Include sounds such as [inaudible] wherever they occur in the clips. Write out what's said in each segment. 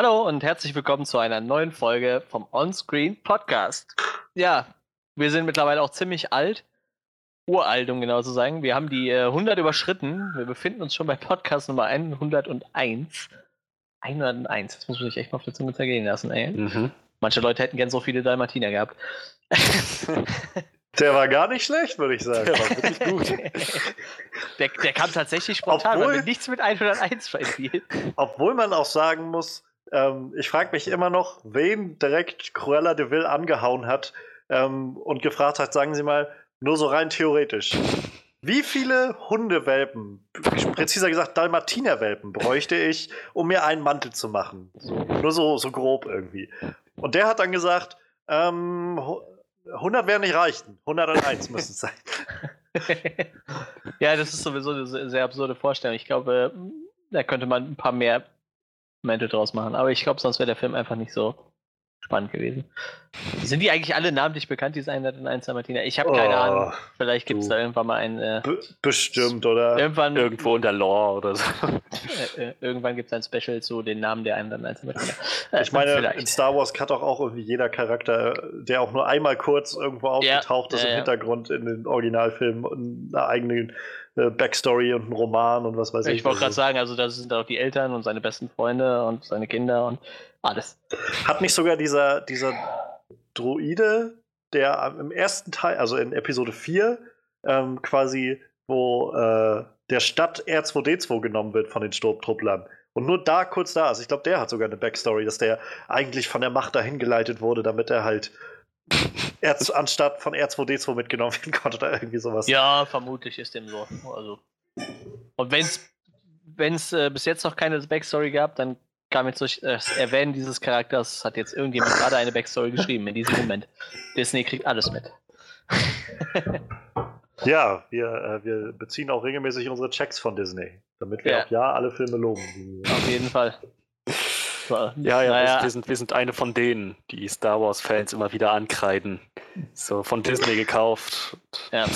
Hallo und herzlich willkommen zu einer neuen Folge vom Onscreen Podcast. Ja, wir sind mittlerweile auch ziemlich alt. Uralt, um genau zu sagen. Wir haben die äh, 100 überschritten. Wir befinden uns schon bei Podcast Nummer 101. 101. Das muss man sich echt mal auf der Zunge zergehen lassen, ey. Mhm. Manche Leute hätten gern so viele Dalmatiner gehabt. Der war gar nicht schlecht, würde ich sagen. Der war wirklich gut. Der, der kam tatsächlich spontan, Obwohl- weil wir nichts mit 101 verspielt. Obwohl man auch sagen muss, ähm, ich frage mich immer noch, wen direkt Cruella de Vil angehauen hat ähm, und gefragt hat, sagen Sie mal, nur so rein theoretisch. Wie viele Hundewelpen, präziser gesagt Dalmatinerwelpen, bräuchte ich, um mir einen Mantel zu machen? Nur so, so grob irgendwie. Und der hat dann gesagt, ähm, hu- 100 werden nicht reichen, 101 müssen es sein. [laughs] ja, das ist sowieso eine sehr absurde Vorstellung. Ich glaube, da könnte man ein paar mehr Mäntel draus machen. Aber ich glaube, sonst wäre der Film einfach nicht so spannend gewesen. Sind die eigentlich alle namentlich bekannt, diese 101 Martina? Ich habe keine Oh, Ahnung. Vielleicht gibt es da irgendwann mal ein. Äh, Be bestimmt, oder? irgendwann Irgendwo in der Lore oder so. äh, äh, irgendwann gibt es ein Special zu den Namen der 101 Martina. [laughs] Äh, Ich meine, in vielleicht. Star Wars hat doch auch irgendwie jeder Charakter, der auch nur einmal kurz irgendwo aufgetaucht ist ja, im ja. Hintergrund in den Originalfilmen, eine eigene äh, Backstory und einen Roman und was weiß ich. Ich wollte gerade Also, sagen, also da sind auch die Eltern und seine besten Freunde und seine Kinder und alles. Hat nicht sogar dieser, dieser Droide, der im ersten Teil, also in Episode 4, ähm, quasi, wo äh, der Stadt R2D2 genommen wird von den Sturmtrupplern. Und nur da kurz da ist. Ich glaube, der hat sogar eine Backstory, dass der eigentlich von der Macht dahin geleitet wurde, damit er halt Anstatt von R2D2 mitgenommen werden konnte oder irgendwie sowas. Ja, vermutlich ist dem so. Also. Und wenn es wenn es äh, bis jetzt noch keine Backstory gab, dann kam jetzt durch das Erwähnen dieses Charakters, hat jetzt irgendjemand gerade eine Backstory geschrieben in diesem Moment. Disney kriegt alles mit. [laughs] Ja, wir, äh, wir beziehen auch regelmäßig unsere Checks von Disney, damit wir Ja. auch ja alle Filme loben. Auf jeden Fall. Ja, ja, naja, wir, wir, sind, wir sind eine von denen, die Star Wars-Fans immer wieder ankreiden. So von Disney gekauft. ja.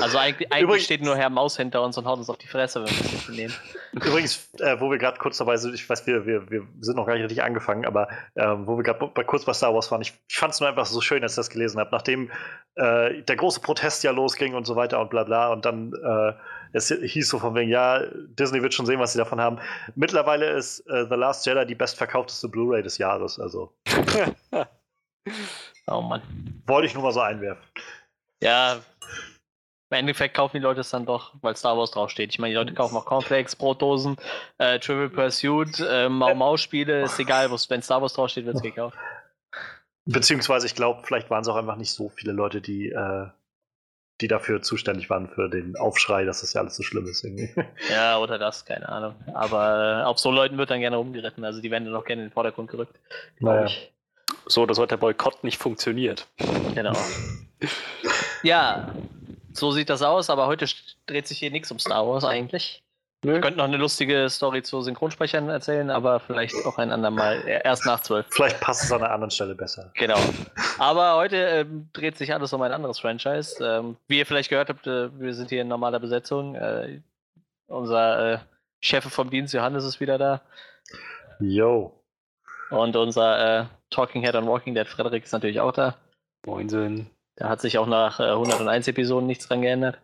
Also eigentlich, eigentlich Übrigens- steht nur Herr Maus hinter uns und haut uns auf die Fresse, wenn wir das nicht nehmen. Übrigens, äh, wo wir gerade kurz dabei sind, ich weiß, wir, wir, wir sind noch gar nicht richtig angefangen, aber ähm, wo wir gerade bei, kurz bei Star Wars waren, ich, ich fand es nur einfach so schön, als ich das gelesen habe, nachdem äh, der große Protest ja losging und so weiter und bla bla und dann äh, es hieß so von wegen, ja, Disney wird schon sehen, was sie davon haben. Mittlerweile ist äh, The Last Jedi die bestverkaufteste Blu-ray des Jahres, also [laughs] Oh Mann. wollte ich nur mal so einwerfen. Ja, im Endeffekt kaufen die Leute es dann doch, weil Star Wars draufsteht. Ich meine, die Leute kaufen auch Cornflakes, Brotdosen, äh, Trivial Pursuit, äh, Mau Mau Spiele, ist egal, wenn Star Wars draufsteht, wird es gekauft. Beziehungsweise, ich glaube, vielleicht waren es auch einfach nicht so viele Leute, die, äh, die dafür zuständig waren für den Aufschrei, dass das ja alles so schlimm ist. Irgendwie. [laughs] Ja, oder das, keine Ahnung. Aber äh, auf so Leuten wird dann gerne rumgeritten, also die werden dann auch gerne in den Vordergrund gerückt. Naja. ich. So, dass heute der Boykott nicht funktioniert. Genau. [laughs] Ja, so sieht das aus, aber heute dreht sich hier nichts um Star Wars eigentlich. Wir könnten noch eine lustige Story zu Synchronsprechern erzählen, aber vielleicht auch ein andermal. äh, Erst nach zwölf. Vielleicht passt es an einer anderen Stelle besser. Genau. Aber heute ähm, dreht sich alles um ein anderes Franchise. Ähm, wie ihr vielleicht gehört habt, äh, wir sind hier in normaler Besetzung. Äh, unser äh, Chef vom Dienst, Johannes, ist wieder da. Yo. Und unser äh, Talking Head on Walking Dead, Frederik, ist natürlich auch da. Moinsen. Da hat sich auch nach äh, 101 Episoden nichts dran geändert.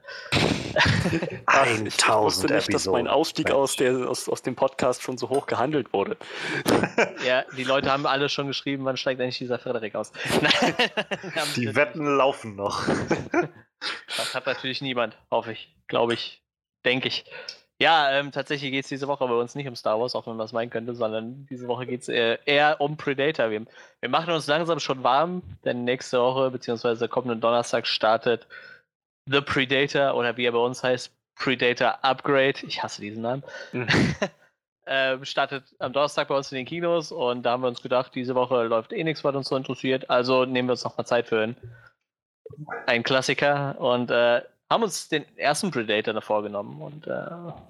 [laughs] Ach, ich- ich 1000 wusste nicht, dass mein. Ausstieg aus, der, aus, aus dem Podcast schon so hoch gehandelt wurde. [laughs] Ja, die Leute haben alle schon geschrieben, wann steigt eigentlich dieser Frederik aus. [laughs] Die Wetten laufen noch. Das hat natürlich niemand, hoffe ich, glaube ich, denke ich. Ja, ähm, tatsächlich geht es diese Woche bei uns nicht um Star Wars, auch wenn man das meinen könnte, sondern diese Woche geht es äh, eher um Predator. Wir, wir machen uns langsam schon warm, denn nächste Woche, beziehungsweise kommenden Donnerstag, startet The Predator oder wie er bei uns heißt, Predator Upgrade. Ich hasse diesen Namen. Mhm. [laughs] ähm, startet am Donnerstag bei uns in den Kinos und da haben wir uns gedacht, diese Woche läuft eh nichts, was uns so interessiert, also nehmen wir uns noch mal Zeit für einen, einen Klassiker und äh, haben uns den ersten Predator da vorgenommen und äh,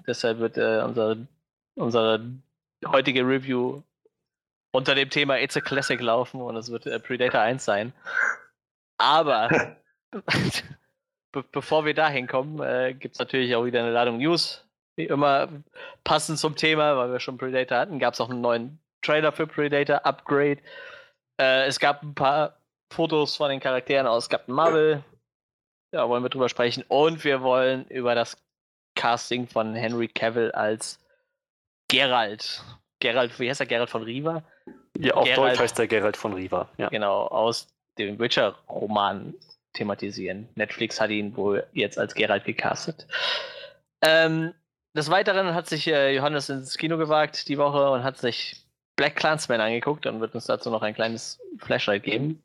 deshalb wird äh, unsere, unsere heutige Review unter dem Thema It's a Classic laufen und es wird äh, Predator 1 sein. Aber [laughs] [laughs] be bevor wir da hinkommen, äh, gibt es natürlich auch wieder eine Ladung News. Wie immer passend zum Thema, weil wir schon Predator hatten, gab es auch einen neuen Trailer für Predator Upgrade. Äh, es gab ein paar Fotos von den Charakteren aus Captain Marvel. Da wollen wir drüber sprechen. Und wir wollen über das Casting von Henry Cavill als Geralt. Geralt, wie heißt er? Geralt von Riva? Ja, auf Geralt, Deutsch heißt der Geralt von Riva. Ja. Genau, aus dem Witcher-Roman thematisieren. Netflix hat ihn wohl jetzt als Geralt gecastet. Ähm, des Weiteren hat sich äh, Johannes ins Kino gewagt die Woche und hat sich Black Clansman angeguckt und wird uns dazu noch ein kleines Flashlight geben.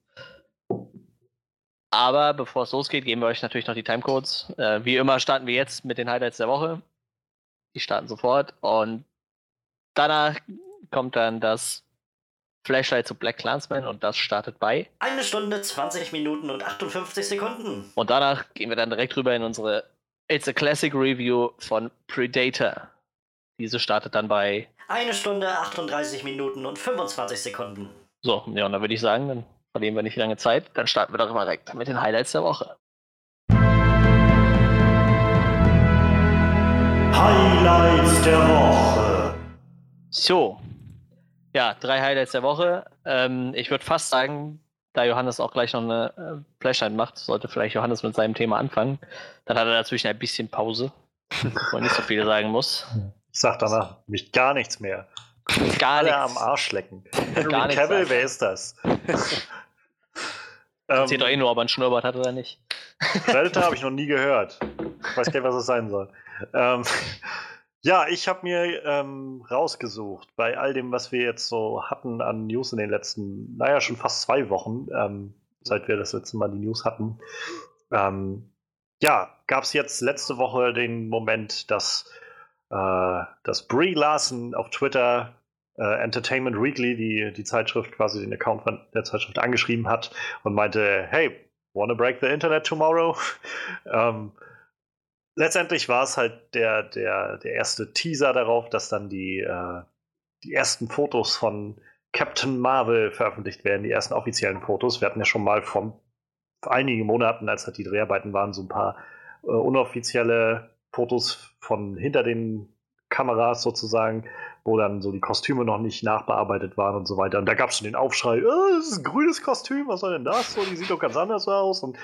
Aber bevor es losgeht, geben wir euch natürlich noch die Timecodes. Äh, wie immer starten wir jetzt mit den Highlights der Woche. Die starten sofort und danach kommt dann das Flashlight zu Black Clansman und das startet bei. Eine Stunde, 20 Minuten und 58 Sekunden. Und danach gehen wir dann direkt rüber in unsere It's a Classic Review von Predator. Diese startet dann bei. Eine Stunde, 38 Minuten und 25 Sekunden. So, ja, und dann würde ich sagen, dann verlieren wir nicht lange Zeit. Dann starten wir doch mal direkt mit den Highlights der Woche. Highlights der Woche. So, ja, drei Highlights der Woche. Ähm, ich würde fast sagen, da Johannes auch gleich noch eine äh, Flashlight macht, sollte vielleicht Johannes mit seinem Thema anfangen. Dann hat er dazwischen ein bisschen Pause, [laughs] wo er nicht so viel sagen muss. Ich sag danach mich gar nichts mehr. Gar Alle nichts. am Arsch lecken. [laughs] Gar Cavill, wer ist das? [laughs] Erzählt doch eh nur, ob er einen Schnurrbart hat oder nicht. Predator habe ich noch nie gehört. Ich weiß gar nicht, was es sein soll. Ähm, ja, ich habe mir ähm, rausgesucht, bei all dem, was wir jetzt so hatten an News in den letzten, naja, schon fast zwei Wochen, ähm, seit wir das letzte Mal die News hatten. Ähm, ja, gab es jetzt letzte Woche den Moment, dass, äh, dass Brie Larson auf Twitter äh, Entertainment Weekly, die, die Zeitschrift, quasi den Account von der Zeitschrift angeschrieben hat und meinte, hey, wanna break the Internet tomorrow? [laughs] ähm, letztendlich war es halt der, der, der erste Teaser darauf, dass dann die, äh, die ersten Fotos von Captain Marvel veröffentlicht werden, die ersten offiziellen Fotos. Wir hatten ja schon mal vor einigen Monaten, als halt die Dreharbeiten waren, so ein paar äh, unoffizielle Fotos von hinter den Kameras sozusagen, wo dann so die Kostüme noch nicht nachbearbeitet waren und so weiter. Und da gab es schon den Aufschrei, oh, das ist ein grünes Kostüm, was soll denn das? So, die sieht doch ganz anders aus. Und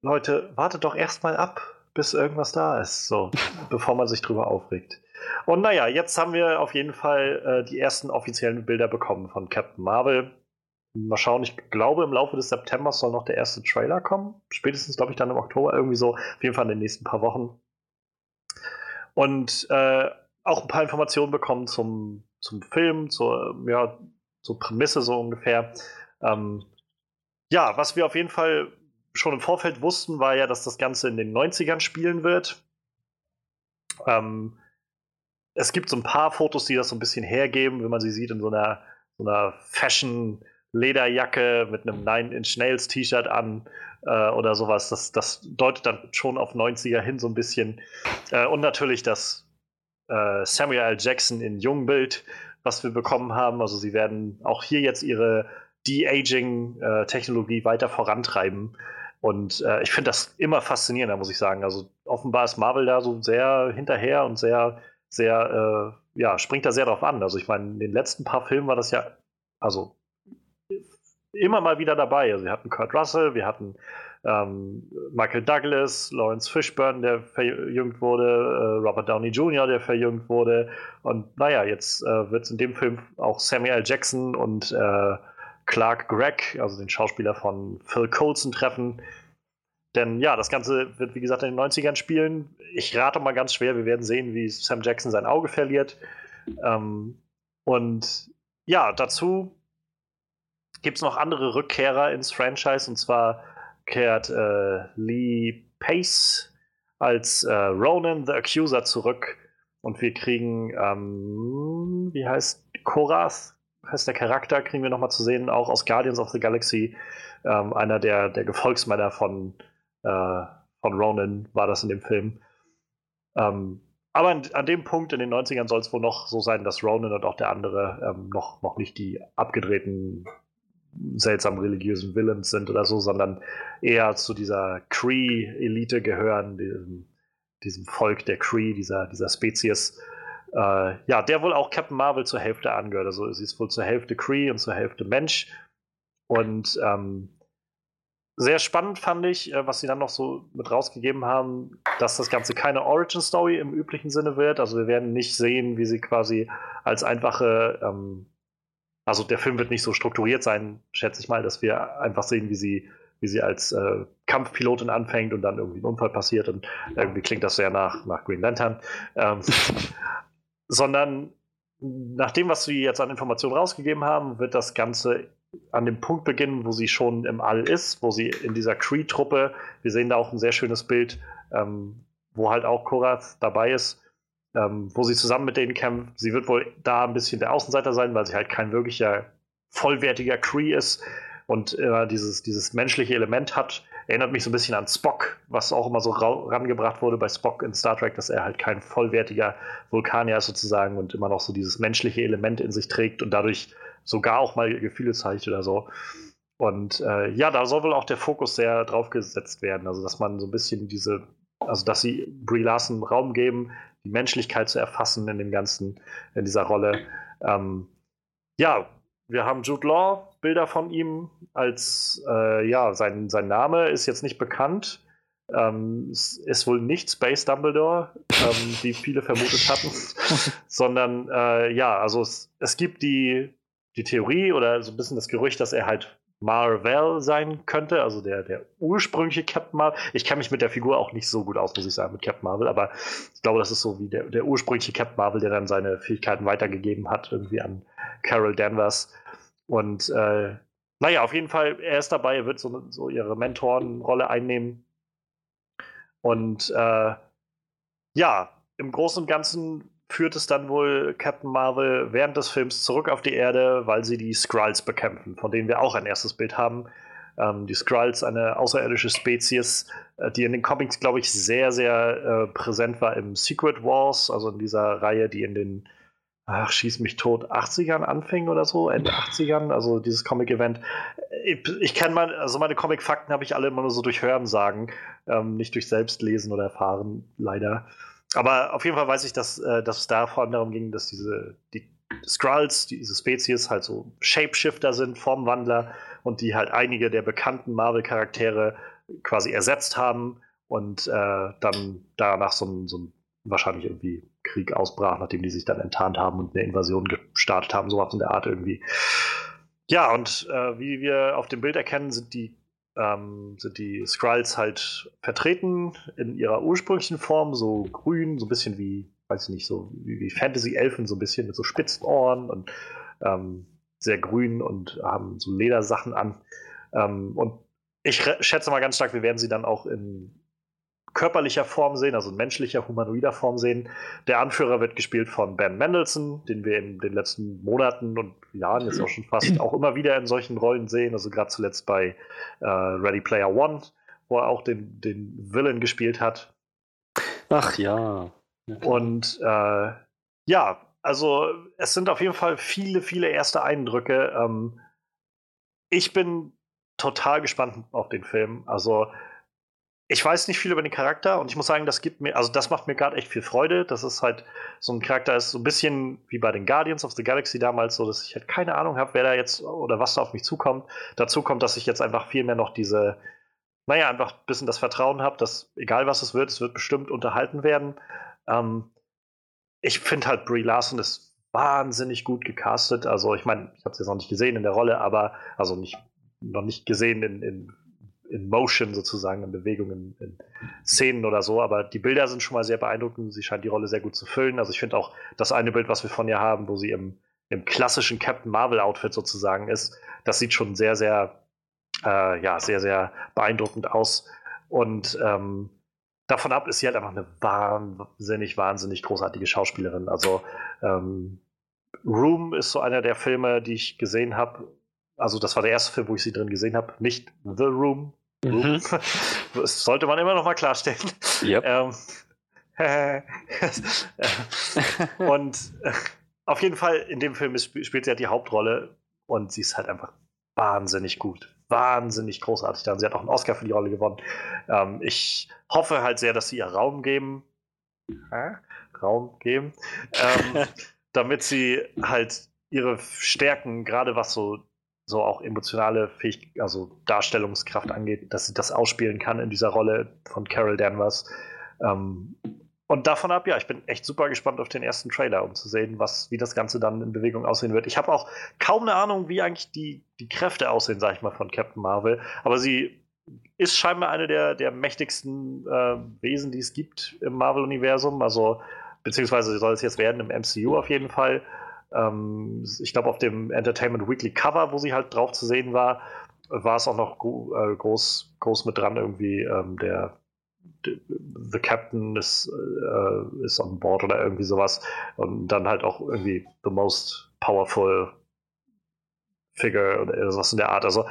Leute, wartet doch erstmal ab, bis irgendwas da ist, so, bevor man sich drüber aufregt. Und naja, jetzt haben wir auf jeden Fall äh, die ersten offiziellen Bilder bekommen von Captain Marvel. Mal schauen, ich glaube, im Laufe des Septembers soll noch der erste Trailer kommen. Spätestens, glaube ich, dann im Oktober, irgendwie so. Auf jeden Fall in den nächsten paar Wochen. Und äh, auch ein paar Informationen bekommen zum, zum Film, zur, ja, zur Prämisse so ungefähr. Ähm, ja, was wir auf jeden Fall schon im Vorfeld wussten, war ja, dass das Ganze in den 90ern spielen wird. Ähm, es gibt so ein paar Fotos, die das so ein bisschen hergeben, wenn man sie sieht in so einer, so einer Fashion-Lederjacke mit einem Nine-Inch-Nails-T-Shirt an äh, oder sowas. Das, das deutet dann schon auf 90er hin so ein bisschen. Äh, und natürlich das äh, Samuel L. Jackson in Jungbild, was wir bekommen haben. Also sie werden auch hier jetzt ihre De-Aging-Technologie weiter vorantreiben. Und äh, ich finde das immer faszinierender, muss ich sagen. Also offenbar ist Marvel da so sehr hinterher und sehr, sehr, äh, ja, springt da sehr drauf an. Also ich meine, in den letzten paar Filmen war das ja, also immer mal wieder dabei. Also wir hatten Kurt Russell, wir hatten ähm, Michael Douglas, Lawrence Fishburne, der verjüngt wurde, äh, Robert Downey Jr., der verjüngt wurde. Und naja, jetzt äh, wird es in dem Film auch Samuel. Jackson und äh, Clark Gregg, also den Schauspieler von Phil Coulson, treffen. Denn ja, das Ganze wird, wie gesagt, in den 90ern spielen. Ich rate mal ganz schwer, wir werden sehen, wie Sam Jackson sein Auge verliert. Ähm, und ja, dazu gibt es noch andere Rückkehrer ins Franchise. Und zwar kehrt äh, Lee Pace als äh, Ronan the Accuser zurück. Und wir kriegen, ähm, wie heißt Korath? Heißt der Charakter, kriegen wir nochmal zu sehen, auch aus Guardians of the Galaxy. Ähm, einer der, der Gefolgsmänner von, äh, von Ronan war das in dem Film. Ähm, aber an, an, dem Punkt in den 90ern soll es wohl noch so sein, dass Ronan und auch der andere ähm, noch, noch nicht die abgedrehten, seltsam religiösen Villains sind oder so, sondern eher zu dieser Cree-Elite gehören, diesem, diesem Volk der Cree, dieser, dieser Spezies. Äh, ja, der wohl auch Captain Marvel zur Hälfte angehört. Also sie ist wohl zur Hälfte Kree und zur Hälfte Mensch. Und ähm, sehr spannend fand ich, äh, was sie dann noch so mit rausgegeben haben, dass das Ganze keine Origin-Story im üblichen Sinne wird. Also wir werden nicht sehen, wie sie quasi als einfache, ähm, also der Film wird nicht so strukturiert sein, schätze ich mal, dass wir einfach sehen, wie sie, wie sie als äh, Kampfpilotin anfängt und dann irgendwie ein Unfall passiert und irgendwie klingt das sehr nach, nach Green Lantern. Ähm, [laughs] sondern nach dem, was sie jetzt an Informationen rausgegeben haben, wird das Ganze an dem Punkt beginnen, wo sie schon im All ist, wo sie in dieser Cree-Truppe, wir sehen da auch ein sehr schönes Bild, ähm, wo halt auch Korath dabei ist, ähm, wo sie zusammen mit denen kämpft. Sie wird wohl da ein bisschen der Außenseiter sein, weil sie halt kein wirklicher vollwertiger Cree ist und äh, dieses, dieses menschliche Element hat. Erinnert mich so ein bisschen an Spock, was auch immer so rangebracht wurde bei Spock in Star Trek, dass er halt kein vollwertiger Vulkanier ist sozusagen und immer noch so dieses menschliche Element in sich trägt und dadurch sogar auch mal Gefühle zeigt oder so. Und äh, ja, da soll wohl auch der Fokus sehr drauf gesetzt werden. Also, dass man so ein bisschen diese, also dass sie Brie Larson Raum geben, die Menschlichkeit zu erfassen in dem Ganzen, in dieser Rolle. Ähm, ja, wir haben Jude Law, Bilder von ihm als, äh, ja, sein, sein Name ist jetzt nicht bekannt. Ähm, es ist wohl nicht Space Dumbledore, ähm, wie viele vermutet hatten, [laughs] sondern äh, ja, also es, es gibt die, die Theorie oder so ein bisschen das Gerücht, dass er halt Marvel sein könnte, also der, der ursprüngliche Captain Marvel. Ich kenne mich mit der Figur auch nicht so gut aus, muss ich sagen, mit Captain Marvel, aber ich glaube, das ist so wie der, der ursprüngliche Captain Marvel, der dann seine Fähigkeiten weitergegeben hat, irgendwie an Carol Danvers. Und äh, naja, auf jeden Fall, er ist dabei, er wird so, so ihre Mentorenrolle einnehmen. Und äh, ja, im Großen und Ganzen führt es dann wohl Captain Marvel während des Films zurück auf die Erde, weil sie die Skrulls bekämpfen, von denen wir auch ein erstes Bild haben. Ähm, die Skrulls, eine außerirdische Spezies, äh, die in den Comics, glaube ich, sehr, sehr äh, präsent war im Secret Wars, also in dieser Reihe, die in den, ach, schieß mich tot, 80ern anfing oder so, Ende 80ern, also dieses Comic-Event. Ich, ich kenne mal, also meine Comic-Fakten habe ich alle immer nur so durch Hören sagen, ähm, nicht durch Selbstlesen oder Erfahren, leider. Aber auf jeden Fall weiß ich, dass, äh, dass es da vor allem darum ging, dass diese die Skrulls, diese Spezies, halt so Shapeshifter sind, Formwandler und die halt einige der bekannten Marvel-Charaktere quasi ersetzt haben und äh, dann danach so ein, so ein wahrscheinlich irgendwie Krieg ausbrach, nachdem die sich dann enttarnt haben und eine Invasion gestartet haben, sowas in der Art irgendwie. Ja, und äh, wie wir auf dem Bild erkennen, sind die ähm, sind die Skrulls halt vertreten in ihrer ursprünglichen Form, so grün, so ein bisschen wie, weiß ich nicht, so wie, wie Fantasy-Elfen, so ein bisschen mit so spitzen Ohren und ähm, sehr grün und haben so Ledersachen an. Ähm, und ich schätze mal ganz stark, wir werden sie dann auch in körperlicher Form sehen, also in menschlicher, humanoider Form sehen. Der Anführer wird gespielt von Ben Mendelssohn, den wir in den letzten Monaten und Jahren jetzt auch schon fast auch immer wieder in solchen Rollen sehen. Also gerade zuletzt bei äh, Ready Player One, wo er auch den, den Villain gespielt hat. Ach ja. Und äh, ja, also es sind auf jeden Fall viele, viele erste Eindrücke. Ähm, ich bin total gespannt auf den Film. Also ich weiß nicht viel über den Charakter und ich muss sagen, das gibt mir, also das macht mir gerade echt viel Freude. dass es halt so ein Charakter ist, so ein bisschen wie bei den Guardians of the Galaxy damals, so dass ich halt keine Ahnung habe, wer da jetzt oder was da auf mich zukommt. Dazu kommt, dass ich jetzt einfach viel mehr noch diese, naja, einfach ein bisschen das Vertrauen habe, dass egal was es wird, es wird bestimmt unterhalten werden. Ähm, ich finde halt Brie Larson ist wahnsinnig gut gecastet. Also ich meine, ich habe es jetzt noch nicht gesehen in der Rolle, aber also nicht noch nicht gesehen in, in in Motion sozusagen, in Bewegungen, in Szenen oder so. Aber die Bilder sind schon mal sehr beeindruckend. Sie scheint die Rolle sehr gut zu füllen. Also ich finde auch das eine Bild, was wir von ihr haben, wo sie im, im klassischen Captain Marvel-Outfit sozusagen ist, das sieht schon sehr, sehr, äh, ja, sehr, sehr beeindruckend aus. Und ähm, davon ab ist sie halt einfach eine wahnsinnig, wahnsinnig großartige Schauspielerin. Also ähm, Room ist so einer der Filme, die ich gesehen habe. Also das war der erste Film, wo ich sie drin gesehen habe. Nicht The Room, Mhm. [laughs] Das sollte man immer noch mal klarstellen. Yep. Ähm, [laughs] und äh, auf jeden Fall, in dem Film spielt sie halt die Hauptrolle und sie ist halt einfach wahnsinnig gut. Wahnsinnig großartig. Sie hat auch einen Oscar für die Rolle gewonnen. Ähm, ich hoffe halt sehr, dass sie ihr Raum geben. äh, Raum geben, ähm, [laughs] damit sie halt ihre Stärken, gerade was so, so auch emotionale Fähigkeit, also Darstellungskraft angeht, dass sie das ausspielen kann in dieser Rolle von Carol Danvers. Ähm, und davon ab, ja, ich bin echt super gespannt auf den ersten Trailer, um zu sehen, was, wie das Ganze dann in Bewegung aussehen wird. Ich habe auch kaum eine Ahnung, wie eigentlich die, die Kräfte aussehen, sag ich mal, von Captain Marvel. Aber sie ist scheinbar eine der, der mächtigsten äh, Wesen, die es gibt im Marvel-Universum. Also, beziehungsweise soll es jetzt werden im MCU auf jeden Fall. Ähm, ich glaube, auf dem Entertainment Weekly Cover, wo sie halt drauf zu sehen war, war es auch noch äh, groß, groß mit dran, irgendwie ähm, der The Captain ist, äh, ist on board oder irgendwie sowas. Und dann halt auch irgendwie the most powerful figure oder sowas in der Art. Also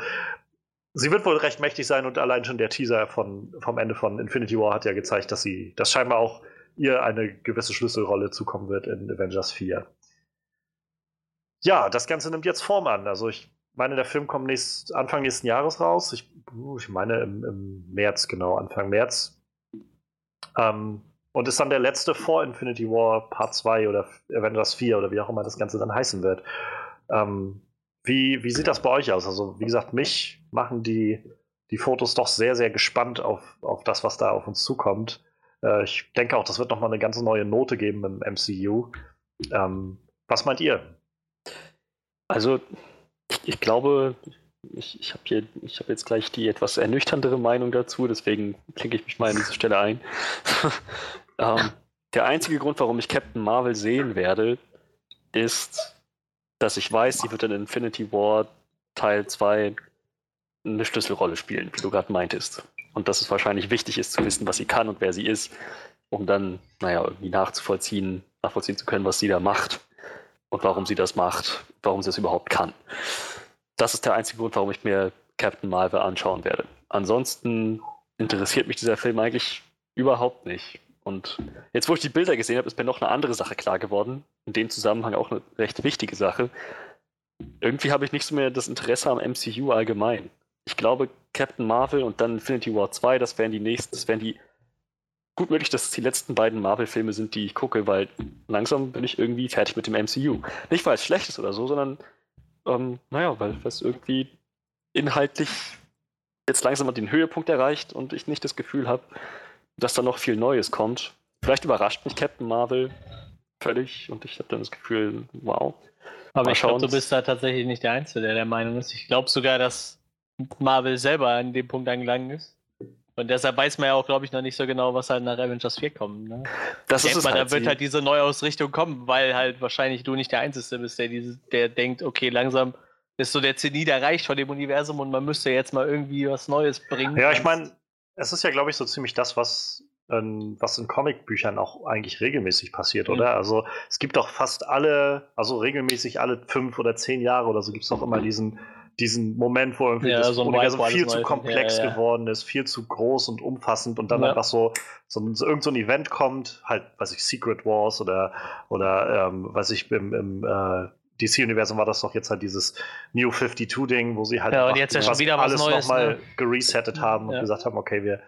sie wird wohl recht mächtig sein und allein schon der Teaser von, vom Ende von Infinity War hat ja gezeigt, dass sie, dass scheinbar auch ihr eine gewisse Schlüsselrolle zukommen wird in Avengers 4. Ja, das Ganze nimmt jetzt Form an. Also ich meine, der Film kommt nächst, Anfang nächsten Jahres raus. Ich, ich meine im, im März, genau, Anfang März. Ähm, und ist dann der letzte vor Infinity War Part 2 oder Avengers 4 oder wie auch immer das Ganze dann heißen wird. Ähm, wie, wie sieht das bei euch aus? Also, wie gesagt, mich machen die, die Fotos doch sehr, sehr gespannt auf, auf das, was da auf uns zukommt. Äh, ich denke auch, das wird nochmal eine ganz neue Note geben im MCU. Ähm, was meint ihr? Also, ich, glaube, ich, ich habe hier, jetzt gleich die etwas ernüchterndere Meinung dazu, deswegen klinke ich mich mal an diese Stelle ein. [laughs] ähm, der einzige Grund, warum ich Captain Marvel sehen werde, ist, dass ich weiß, sie wird in Infinity War Teil 2 eine Schlüsselrolle spielen, wie du gerade meintest. Und dass es wahrscheinlich wichtig ist zu wissen, was sie kann und wer sie ist, um dann, naja, irgendwie nachzuvollziehen, nachvollziehen zu können, was sie da macht und warum sie das macht, warum sie es überhaupt kann das ist der einzige Grund, warum ich mir Captain Marvel anschauen werde. Ansonsten interessiert mich dieser Film eigentlich überhaupt nicht. Und jetzt, wo ich die Bilder gesehen habe, ist mir noch eine andere Sache klar geworden. In dem Zusammenhang auch eine recht wichtige Sache. Irgendwie habe ich nicht so mehr das Interesse am MCU allgemein. Ich glaube, Captain Marvel und dann Infinity War 2, das wären die nächsten, das wären die gut möglich, dass es die letzten beiden Marvel-Filme sind, die ich gucke, weil langsam bin ich irgendwie fertig mit dem MCU. Nicht, weil es schlecht ist oder so, sondern ähm, naja, weil es irgendwie inhaltlich jetzt langsam an den Höhepunkt erreicht und ich nicht das Gefühl habe, dass da noch viel Neues kommt. Vielleicht überrascht mich Captain Marvel völlig und ich habe dann das Gefühl, wow. Aber ich glaube, du bist da tatsächlich nicht der Einzige, der der Meinung ist. Ich glaube sogar, dass Marvel selber an dem Punkt angelangt ist. Und deshalb weiß man ja auch, glaube ich, noch nicht so genau, was halt nach Avengers 4 kommt. Ne? Das ist es mal, halt. Da wird halt diese Neuausrichtung kommen, weil halt wahrscheinlich du nicht der Einzige bist, der, diese, der denkt, okay, langsam ist so der Zenit erreicht von dem Universum und man müsste jetzt mal irgendwie was Neues bringen. Ja, ich meine, es ist ja, glaube ich, so ziemlich das, was, ähm, was in Comicbüchern auch eigentlich regelmäßig passiert, mhm. oder? Also es gibt doch fast alle, also regelmäßig alle fünf oder zehn Jahre oder so gibt es doch immer diesen diesen Moment, wo irgendwie ja, das so Universum viel zu komplex ja, ja. geworden ist, viel zu groß und umfassend und dann einfach so, so, so irgend so ein Event kommt, halt, weiß ich, Secret Wars oder, oder ähm, weiß ich, im, im äh, DC-Universum war das doch jetzt halt dieses New 52-Ding, wo sie halt ja, und jetzt ja schon wieder was alles Neues, nochmal ne? geresettet haben und gesagt haben, okay, wir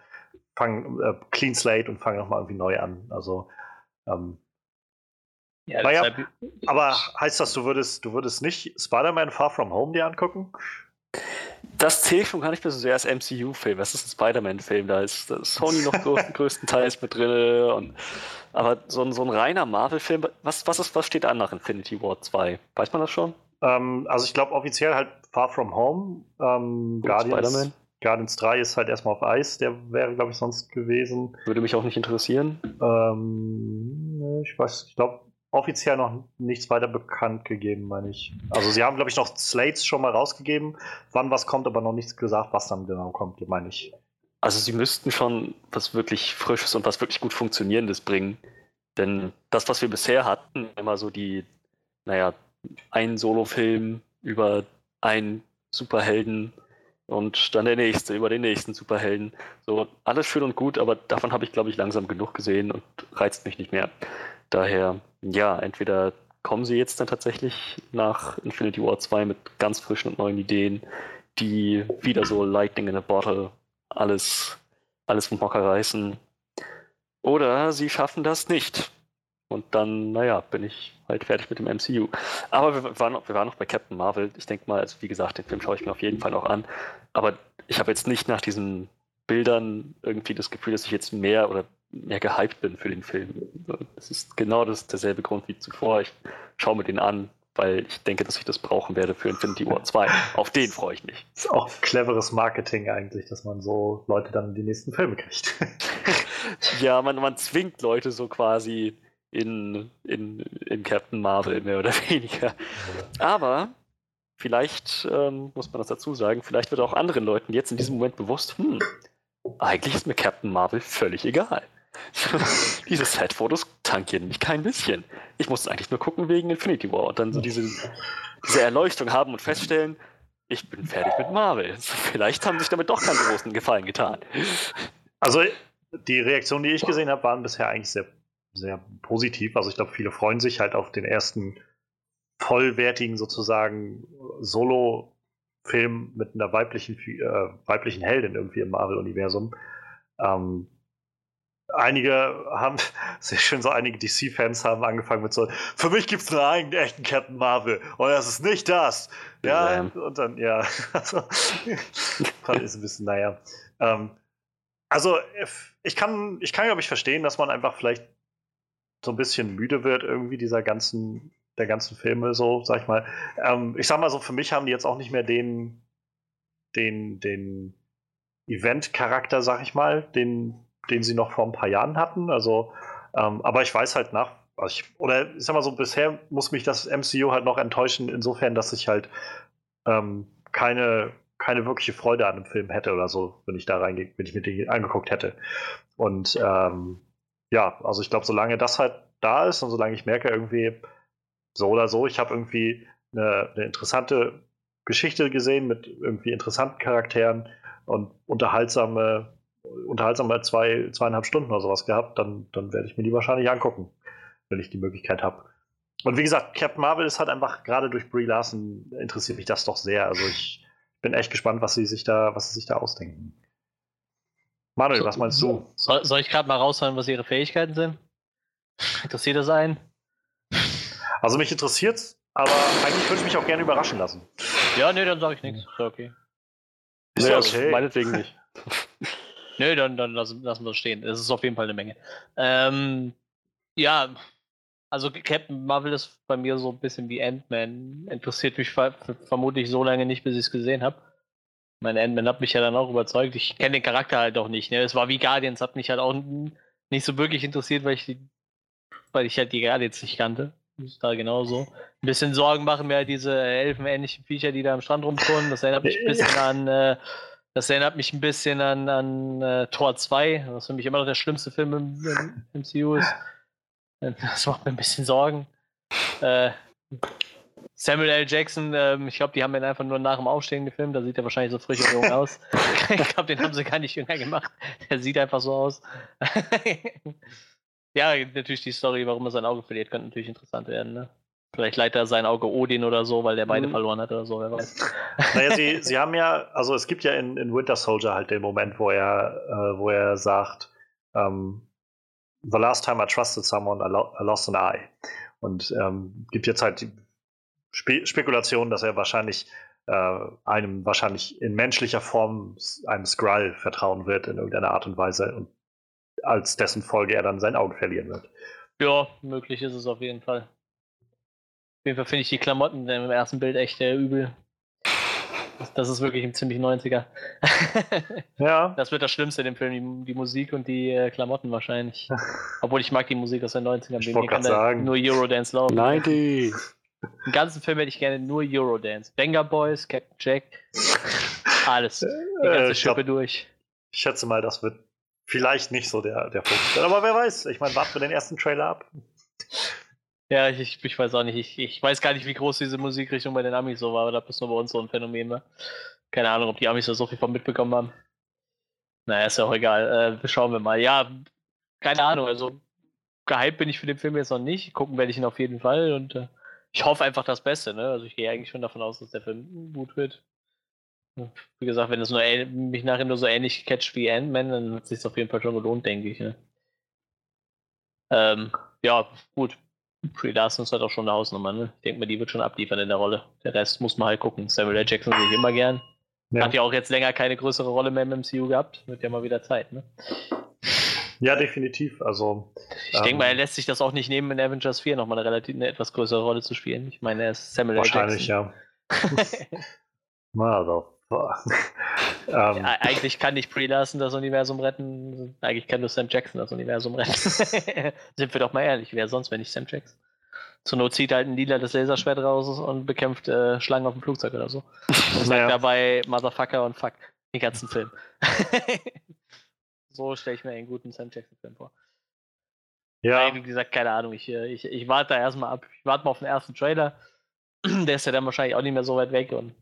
fangen äh, Clean Slate und fangen nochmal irgendwie neu an. Also ähm, ja, naja, aber heißt das, du würdest, du würdest nicht Spider-Man Far From Home dir angucken? Das zählt schon gar nicht mehr so sehr als MCU-Film. Das ist ein Spider-Man-Film. Da ist, da ist Sony noch [laughs] größtenteils mit drin. Und, aber so ein, so ein reiner Marvel-Film, was, was, ist, was steht an nach Infinity War 2? Weiß man das schon? Ähm, also ich glaube offiziell halt Far From Home. Ähm, Guardians, Guardians 3 ist halt erstmal auf Eis. Der wäre, glaube ich, sonst gewesen. Würde mich auch nicht interessieren. Ähm, ich weiß, ich glaube, offiziell noch nichts weiter bekannt gegeben, meine ich. Also sie haben, glaube ich, noch Slates schon mal rausgegeben, wann was kommt, aber noch nichts gesagt, was dann genau kommt, meine ich. Also sie müssten schon was wirklich Frisches und was wirklich gut Funktionierendes bringen. Denn das, was wir bisher hatten, immer so die, naja, ein Solo-Film über einen Superhelden und dann der nächste über den nächsten Superhelden. So, alles schön und gut, aber davon habe ich, glaube ich, langsam genug gesehen und reizt mich nicht mehr. Daher, ja, entweder kommen sie jetzt dann tatsächlich nach Infinity War 2 mit ganz frischen und neuen Ideen, die wieder so Lightning in a Bottle alles, alles vom Hocker reißen. Oder sie schaffen das nicht. Und dann, naja, bin ich halt fertig mit dem MCU. Aber wir waren, noch, wir waren noch bei Captain Marvel. Ich denke mal, also wie gesagt, den Film schaue ich mir auf jeden Fall noch an. Aber ich habe jetzt nicht nach diesen Bildern irgendwie das Gefühl, dass ich jetzt mehr oder mehr gehypt bin für den Film. Das ist genau das, derselbe Grund wie zuvor. Ich schaue mir den an, weil ich denke, dass ich das brauchen werde für Infinity War 2. Auf den freue ich mich. Ist auch cleveres Marketing eigentlich, dass man so Leute dann in die nächsten Filme kriegt. [laughs] ja, man, man zwingt Leute so quasi in, in, in Captain Marvel, mehr oder weniger. Aber vielleicht ähm, muss man das dazu sagen, vielleicht wird auch anderen Leuten jetzt in diesem Moment bewusst, hm, eigentlich ist mir Captain Marvel völlig egal. [laughs] diese Set-Fotos tankieren mich kein bisschen. Ich muss eigentlich nur gucken wegen Infinity War und dann so diese, diese Erleuchtung haben und feststellen, ich bin fertig mit Marvel. [laughs] Vielleicht haben sich damit doch keinen großen Gefallen getan. Also die Reaktionen, die ich gesehen habe, waren bisher eigentlich sehr, sehr positiv. Also ich glaube, viele freuen sich halt auf den ersten vollwertigen sozusagen Solo-Film mit einer weiblichen, äh, weiblichen Heldin irgendwie im Marvel-Universum. Ähm, einige haben, [laughs] sehr schön, so einige DC-Fans haben angefangen mit so, für mich gibt es einen echten Captain Marvel und das ist nicht das. Ja, ja. und dann, ja, [laughs] also, ist ein bisschen, naja. Ähm, also, ich kann, ich kann, glaube ich, verstehen, dass man einfach vielleicht so ein bisschen müde wird, irgendwie dieser ganzen, der ganzen Filme, so, sag ich mal. Ähm, ich sag mal so, für mich haben die jetzt auch nicht mehr den, den, den Event-Charakter, sag ich mal, den, den sie noch vor ein paar Jahren hatten. Also, ähm, aber ich weiß halt nach, also ich, oder ich sag mal so, bisher muss mich das MCU halt noch enttäuschen, insofern, dass ich halt ähm, keine, keine wirkliche Freude an dem Film hätte oder so, wenn ich da reingehe, wenn ich mir den angeguckt hätte. Und ähm, ja, also ich glaube, solange das halt da ist und solange ich merke, irgendwie so oder so, ich habe irgendwie eine, eine interessante Geschichte gesehen mit irgendwie interessanten Charakteren und unterhaltsame unterhaltsam bei zwei, zweieinhalb Stunden oder sowas gehabt, dann, dann werde ich mir die wahrscheinlich angucken, wenn ich die Möglichkeit habe. Und wie gesagt, Captain Marvel ist halt einfach, gerade durch Brie Larson interessiert mich das doch sehr. Also ich bin echt gespannt, was sie sich da, was sie sich da ausdenken. Manuel, so, was meinst du? Soll, soll ich gerade mal raushauen, was ihre Fähigkeiten sind? Interessiert das einen? Also mich interessiert's, aber eigentlich würde ich mich auch gerne überraschen lassen. Ja, nee, dann sage ich nichts. Ist okay. Ist ja okay. Meinetwegen nicht. [laughs] Nö, dann, dann lassen, lassen wir es stehen. Es ist auf jeden Fall eine Menge. Ähm, ja, also Captain Marvel ist bei mir so ein bisschen wie Ant-Man. Interessiert mich ver vermutlich so lange nicht, bis ich es gesehen habe. Mein Ant-Man hat mich ja dann auch überzeugt. Ich kenne den Charakter halt auch nicht. Ne? Es war wie Guardians, hat mich halt auch nicht so wirklich interessiert, weil ich, die, weil ich halt die Guardians nicht kannte. Ist da genauso. Ein bisschen Sorgen machen mir halt diese elfenähnlichen Viecher, die da am Strand rumturnen. Das erinnert mich ein [laughs] bisschen an äh, das erinnert mich ein bisschen an, an uh, Tor 2, was für mich immer noch der schlimmste Film im, im MCU ist. Das macht mir ein bisschen Sorgen. Äh, Samuel L. Jackson, ähm, ich glaube, die haben ihn einfach nur nach dem Aufstehen gefilmt. Da sieht er wahrscheinlich so frisch und jung aus. [laughs] ich glaube, den haben sie gar nicht jünger gemacht. Der sieht einfach so aus. [laughs] ja, natürlich die Story, warum er sein Auge verliert, könnte natürlich interessant werden. Ne? Vielleicht leitet er sein Auge Odin oder so, weil der beide mhm. verloren hat oder so, wer weiß. [laughs] Naja, sie, sie haben ja, also es gibt ja in, in Winter Soldier halt den Moment, wo er, äh, wo er sagt, ähm, The last time I trusted someone, I, lo I lost an eye. Und ähm, gibt jetzt halt die Spe Spekulation, dass er wahrscheinlich äh, einem wahrscheinlich in menschlicher Form einem Skrull vertrauen wird in irgendeiner Art und Weise und als dessen Folge er dann sein Auge verlieren wird. Ja, möglich ist es auf jeden Fall. Auf jeden Fall finde ich die Klamotten im ersten Bild echt äh, übel. Das ist wirklich ein ziemlich 90er. [laughs] ja. Das wird das Schlimmste in dem Film, die, die Musik und die äh, Klamotten wahrscheinlich. Obwohl ich mag die Musik aus den 90ern. Ich wollte gerade sagen. Nur Eurodance laufen. 90 Im ganzen Film hätte ich gerne nur Eurodance. Banger Boys, Captain Jack. Alles. Die ganze äh, Schippe durch. Ich schätze mal, das wird vielleicht nicht so der, der Fokus. Aber wer weiß. Ich meine, warten wir den ersten Trailer ab. Ja, ich, ich weiß auch nicht. Ich, ich weiß gar nicht, wie groß diese Musikrichtung bei den Amis so war, ob das nur bei uns so ein Phänomen war. Keine Ahnung, ob die Amis da so viel von mitbekommen haben. Naja, ist ja auch egal. Äh, schauen wir mal. Ja, keine Ahnung. Also, gehypt bin ich für den Film jetzt noch nicht. Gucken werde ich ihn auf jeden Fall und äh, ich hoffe einfach das Beste. Ne? Also, ich gehe eigentlich schon davon aus, dass der Film gut wird. Wie gesagt, wenn es nur mich nachher nur so ähnlich catcht wie Ant-Man, dann hat es sich auf jeden Fall schon gelohnt, denke ich. Ne? Ähm, ja, gut. Brie Larson ist halt auch schon eine Hausnummer, ne? Ich denke mal, die wird schon abliefern in der Rolle. Der Rest muss man halt gucken. Samuel L. Jackson sehe ich immer gern. Ja. Hat ja auch jetzt länger keine größere Rolle mehr im MCU gehabt. Wird ja mal wieder Zeit, ne? Ja, definitiv. Also, Ich Ähm. denke mal, er lässt sich das auch nicht nehmen, in Avengers 4 nochmal eine relativ eine etwas größere Rolle zu spielen. Ich meine, er ist Samuel wahrscheinlich, Jackson. ja. [laughs] Also, [laughs] ähm, Ja, eigentlich kann nicht Brie Larson das Universum retten. Eigentlich kann nur Sam Jackson das Universum retten. [laughs] Sind wir doch mal ehrlich, wer sonst, wenn nicht Sam Jackson? Zur Not zieht halt ein Lila das Laserschwert raus und bekämpft äh, Schlangen auf dem Flugzeug oder so. [laughs] Und sagt Naja. dabei Motherfucker und Fuck den ganzen Film. so stelle ich mir einen guten Sam Jackson-Film vor. ja, Nein, wie gesagt, keine Ahnung. Ich, äh, ich, ich warte da erstmal ab. Ich warte mal auf den ersten Trailer. [clears throat] Der ist ja dann wahrscheinlich auch nicht mehr so weit weg und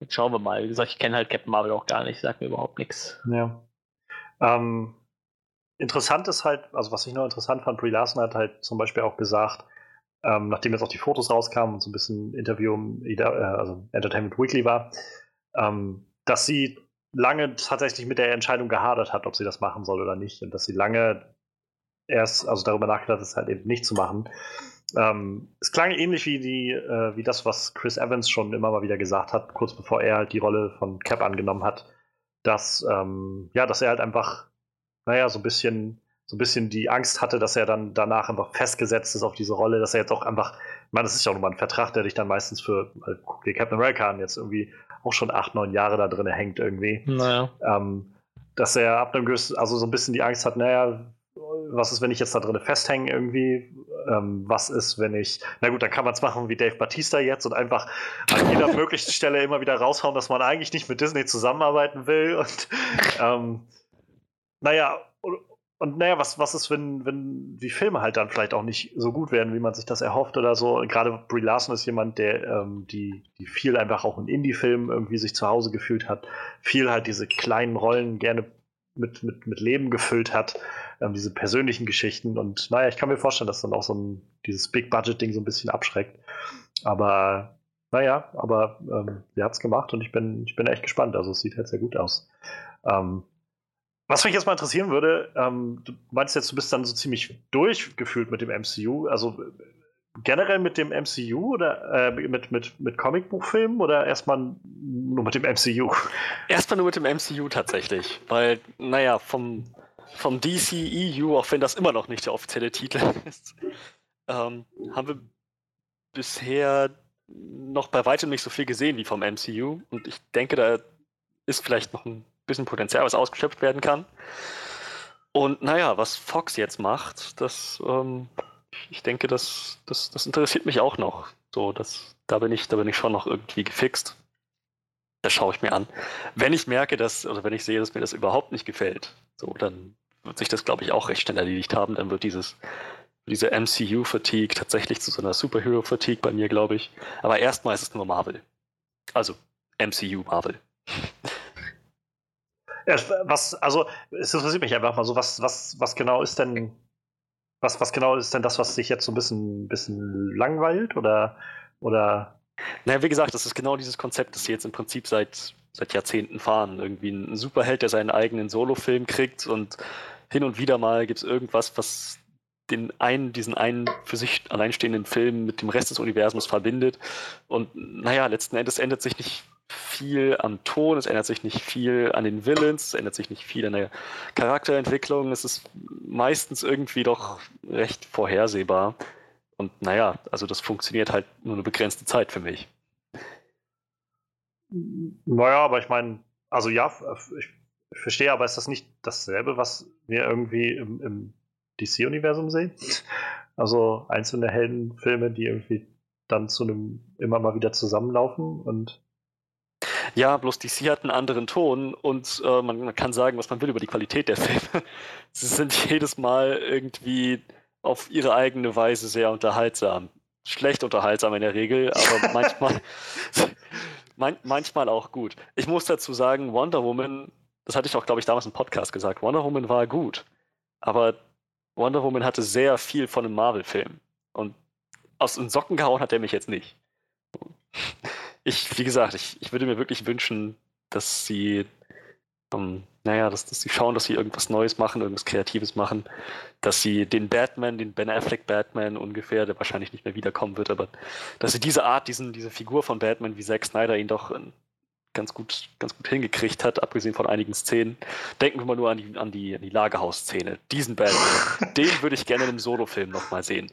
jetzt schauen wir mal. Wie gesagt, ich kenne halt Captain Marvel auch gar nicht, sagt mir überhaupt nichts. Ja. Ähm, interessant ist halt, also was ich noch interessant fand, Brie Larson hat halt zum Beispiel auch gesagt, ähm, nachdem jetzt auch die Fotos rauskamen und so ein bisschen Interview im äh, also Entertainment Weekly war, ähm, dass sie lange tatsächlich mit der Entscheidung gehadert hat, ob sie das machen soll oder nicht. Und dass sie lange erst, also darüber nachgedacht hat, es halt eben nicht zu machen. Ähm, es klang ähnlich wie, die, äh, wie das, was Chris Evans schon immer mal wieder gesagt hat, kurz bevor er halt die Rolle von Cap angenommen hat, dass, ähm, ja, dass er halt einfach, naja, so ein bisschen, so ein bisschen die Angst hatte, dass er dann danach einfach festgesetzt ist auf diese Rolle, dass er jetzt auch einfach, ich meine, das ist ja auch nochmal ein Vertrag, der dich dann meistens für, äh, guck dir Captain America an, jetzt irgendwie auch schon acht, neun Jahre da drin hängt irgendwie Naja. ähm, dass er ab einem gewissen, also so ein bisschen die Angst hat, naja, was ist, wenn ich jetzt da drin festhänge irgendwie? Ähm, was ist, wenn ich, na gut, dann kann man es machen wie Dave Batista jetzt und einfach an jeder [laughs] möglichen Stelle immer wieder raushauen, dass man eigentlich nicht mit Disney zusammenarbeiten will und [laughs] ähm, naja, und, und naja, was, was ist, wenn, wenn die Filme halt dann vielleicht auch nicht so gut werden, wie man sich das erhofft oder so? Und gerade Brie Larson ist jemand, der ähm, die, die viel einfach auch in Indie-Filmen irgendwie sich zu Hause gefühlt hat, viel halt diese kleinen Rollen gerne mit, mit, mit Leben gefüllt hat, ähm, diese persönlichen Geschichten. Und naja, ich kann mir vorstellen, dass dann auch so ein, dieses Big-Budget-Ding so ein bisschen abschreckt. Aber naja, aber ähm, sie hat es gemacht und ich bin, ich bin echt gespannt. Also es sieht halt sehr gut aus. Ähm, was mich jetzt mal interessieren würde, ähm, du meinst jetzt, du bist dann so ziemlich durchgefühlt mit dem MCU, also äh, generell mit dem MCU oder äh, mit, mit, mit Comicbuchfilmen oder erstmal nur mit dem MCU? Erstmal nur mit dem MCU tatsächlich, weil, naja, vom, vom DCEU, auch wenn das immer noch nicht der offizielle Titel [laughs] ist, ähm, haben wir bisher noch bei weitem nicht so viel gesehen wie vom MCU und ich denke, da ist vielleicht noch ein bisschen Potenzial, was ausgeschöpft werden kann. Und naja, was Fox jetzt macht, das, ähm, ich denke, das, das, das interessiert mich auch noch. So, das, da bin ich, da bin ich schon noch irgendwie gefixt. Das schaue ich mir an. Wenn ich merke, dass, oder wenn ich sehe, dass mir das überhaupt nicht gefällt, so, dann wird sich das, glaube ich, auch recht schnell erledigt haben. Dann wird dieses, diese MCU-Fatigue tatsächlich zu so einer Superhero-Fatigue bei mir, glaube ich. Aber erstmal ist es nur Marvel. Also MCU Marvel. Was, also, es interessiert mich einfach mal so, was, was, was genau ist denn, was, was genau ist denn das, was sich jetzt so ein bisschen, bisschen langweilt oder, oder, Naja, wie gesagt, das ist genau dieses Konzept, das sie jetzt im Prinzip seit, seit Jahrzehnten fahren. Irgendwie ein Superheld, der seinen eigenen Solofilm kriegt und hin und wieder mal gibt es irgendwas, was den einen, diesen einen für sich alleinstehenden Film mit dem Rest des Universums verbindet. Und naja, letzten Endes ändert sich nicht viel am Ton, es ändert sich nicht viel an den Villains, es ändert sich nicht viel an der Charakterentwicklung. Es ist meistens irgendwie doch recht vorhersehbar. Und naja, also das funktioniert halt nur eine begrenzte Zeit für mich. naja, aber ich meine, also ja, ich, verstehe, aber ist das nicht dasselbe, was wir irgendwie im, im DC-Universum sehen? [laughs] Also einzelne Heldenfilme, die irgendwie dann zu einem immer mal wieder zusammenlaufen und Ja, bloß DC hat einen anderen Ton und äh, man, man kann sagen, was man will über die Qualität der Filme. [laughs] Sie sind jedes Mal irgendwie auf ihre eigene Weise sehr unterhaltsam. Schlecht unterhaltsam in der Regel, aber [laughs] manchmal, man, manchmal auch gut. Ich muss dazu sagen, Wonder Woman, das hatte ich auch, glaube ich, damals im Podcast gesagt, Wonder Woman war gut, aber Wonder Woman hatte sehr viel von einem Marvel-Film. Und aus den Socken gehauen hat er mich jetzt nicht. Ich, wie gesagt, ich, ich würde mir wirklich wünschen, dass sie ähm, naja, dass, dass sie schauen, dass sie irgendwas Neues machen, irgendwas Kreatives machen, dass sie den Batman, den Ben Affleck Batman ungefähr, der wahrscheinlich nicht mehr wiederkommen wird, aber dass sie diese Art, diesen, diese Figur von Batman, wie Zack Snyder ihn doch ähm, ganz gut, ganz gut hingekriegt hat, abgesehen von einigen Szenen. Denken wir mal nur an die, an die, an die Lagerhaus-Szene. Diesen Batman, [laughs] den würde ich gerne in einem Solofilm nochmal sehen.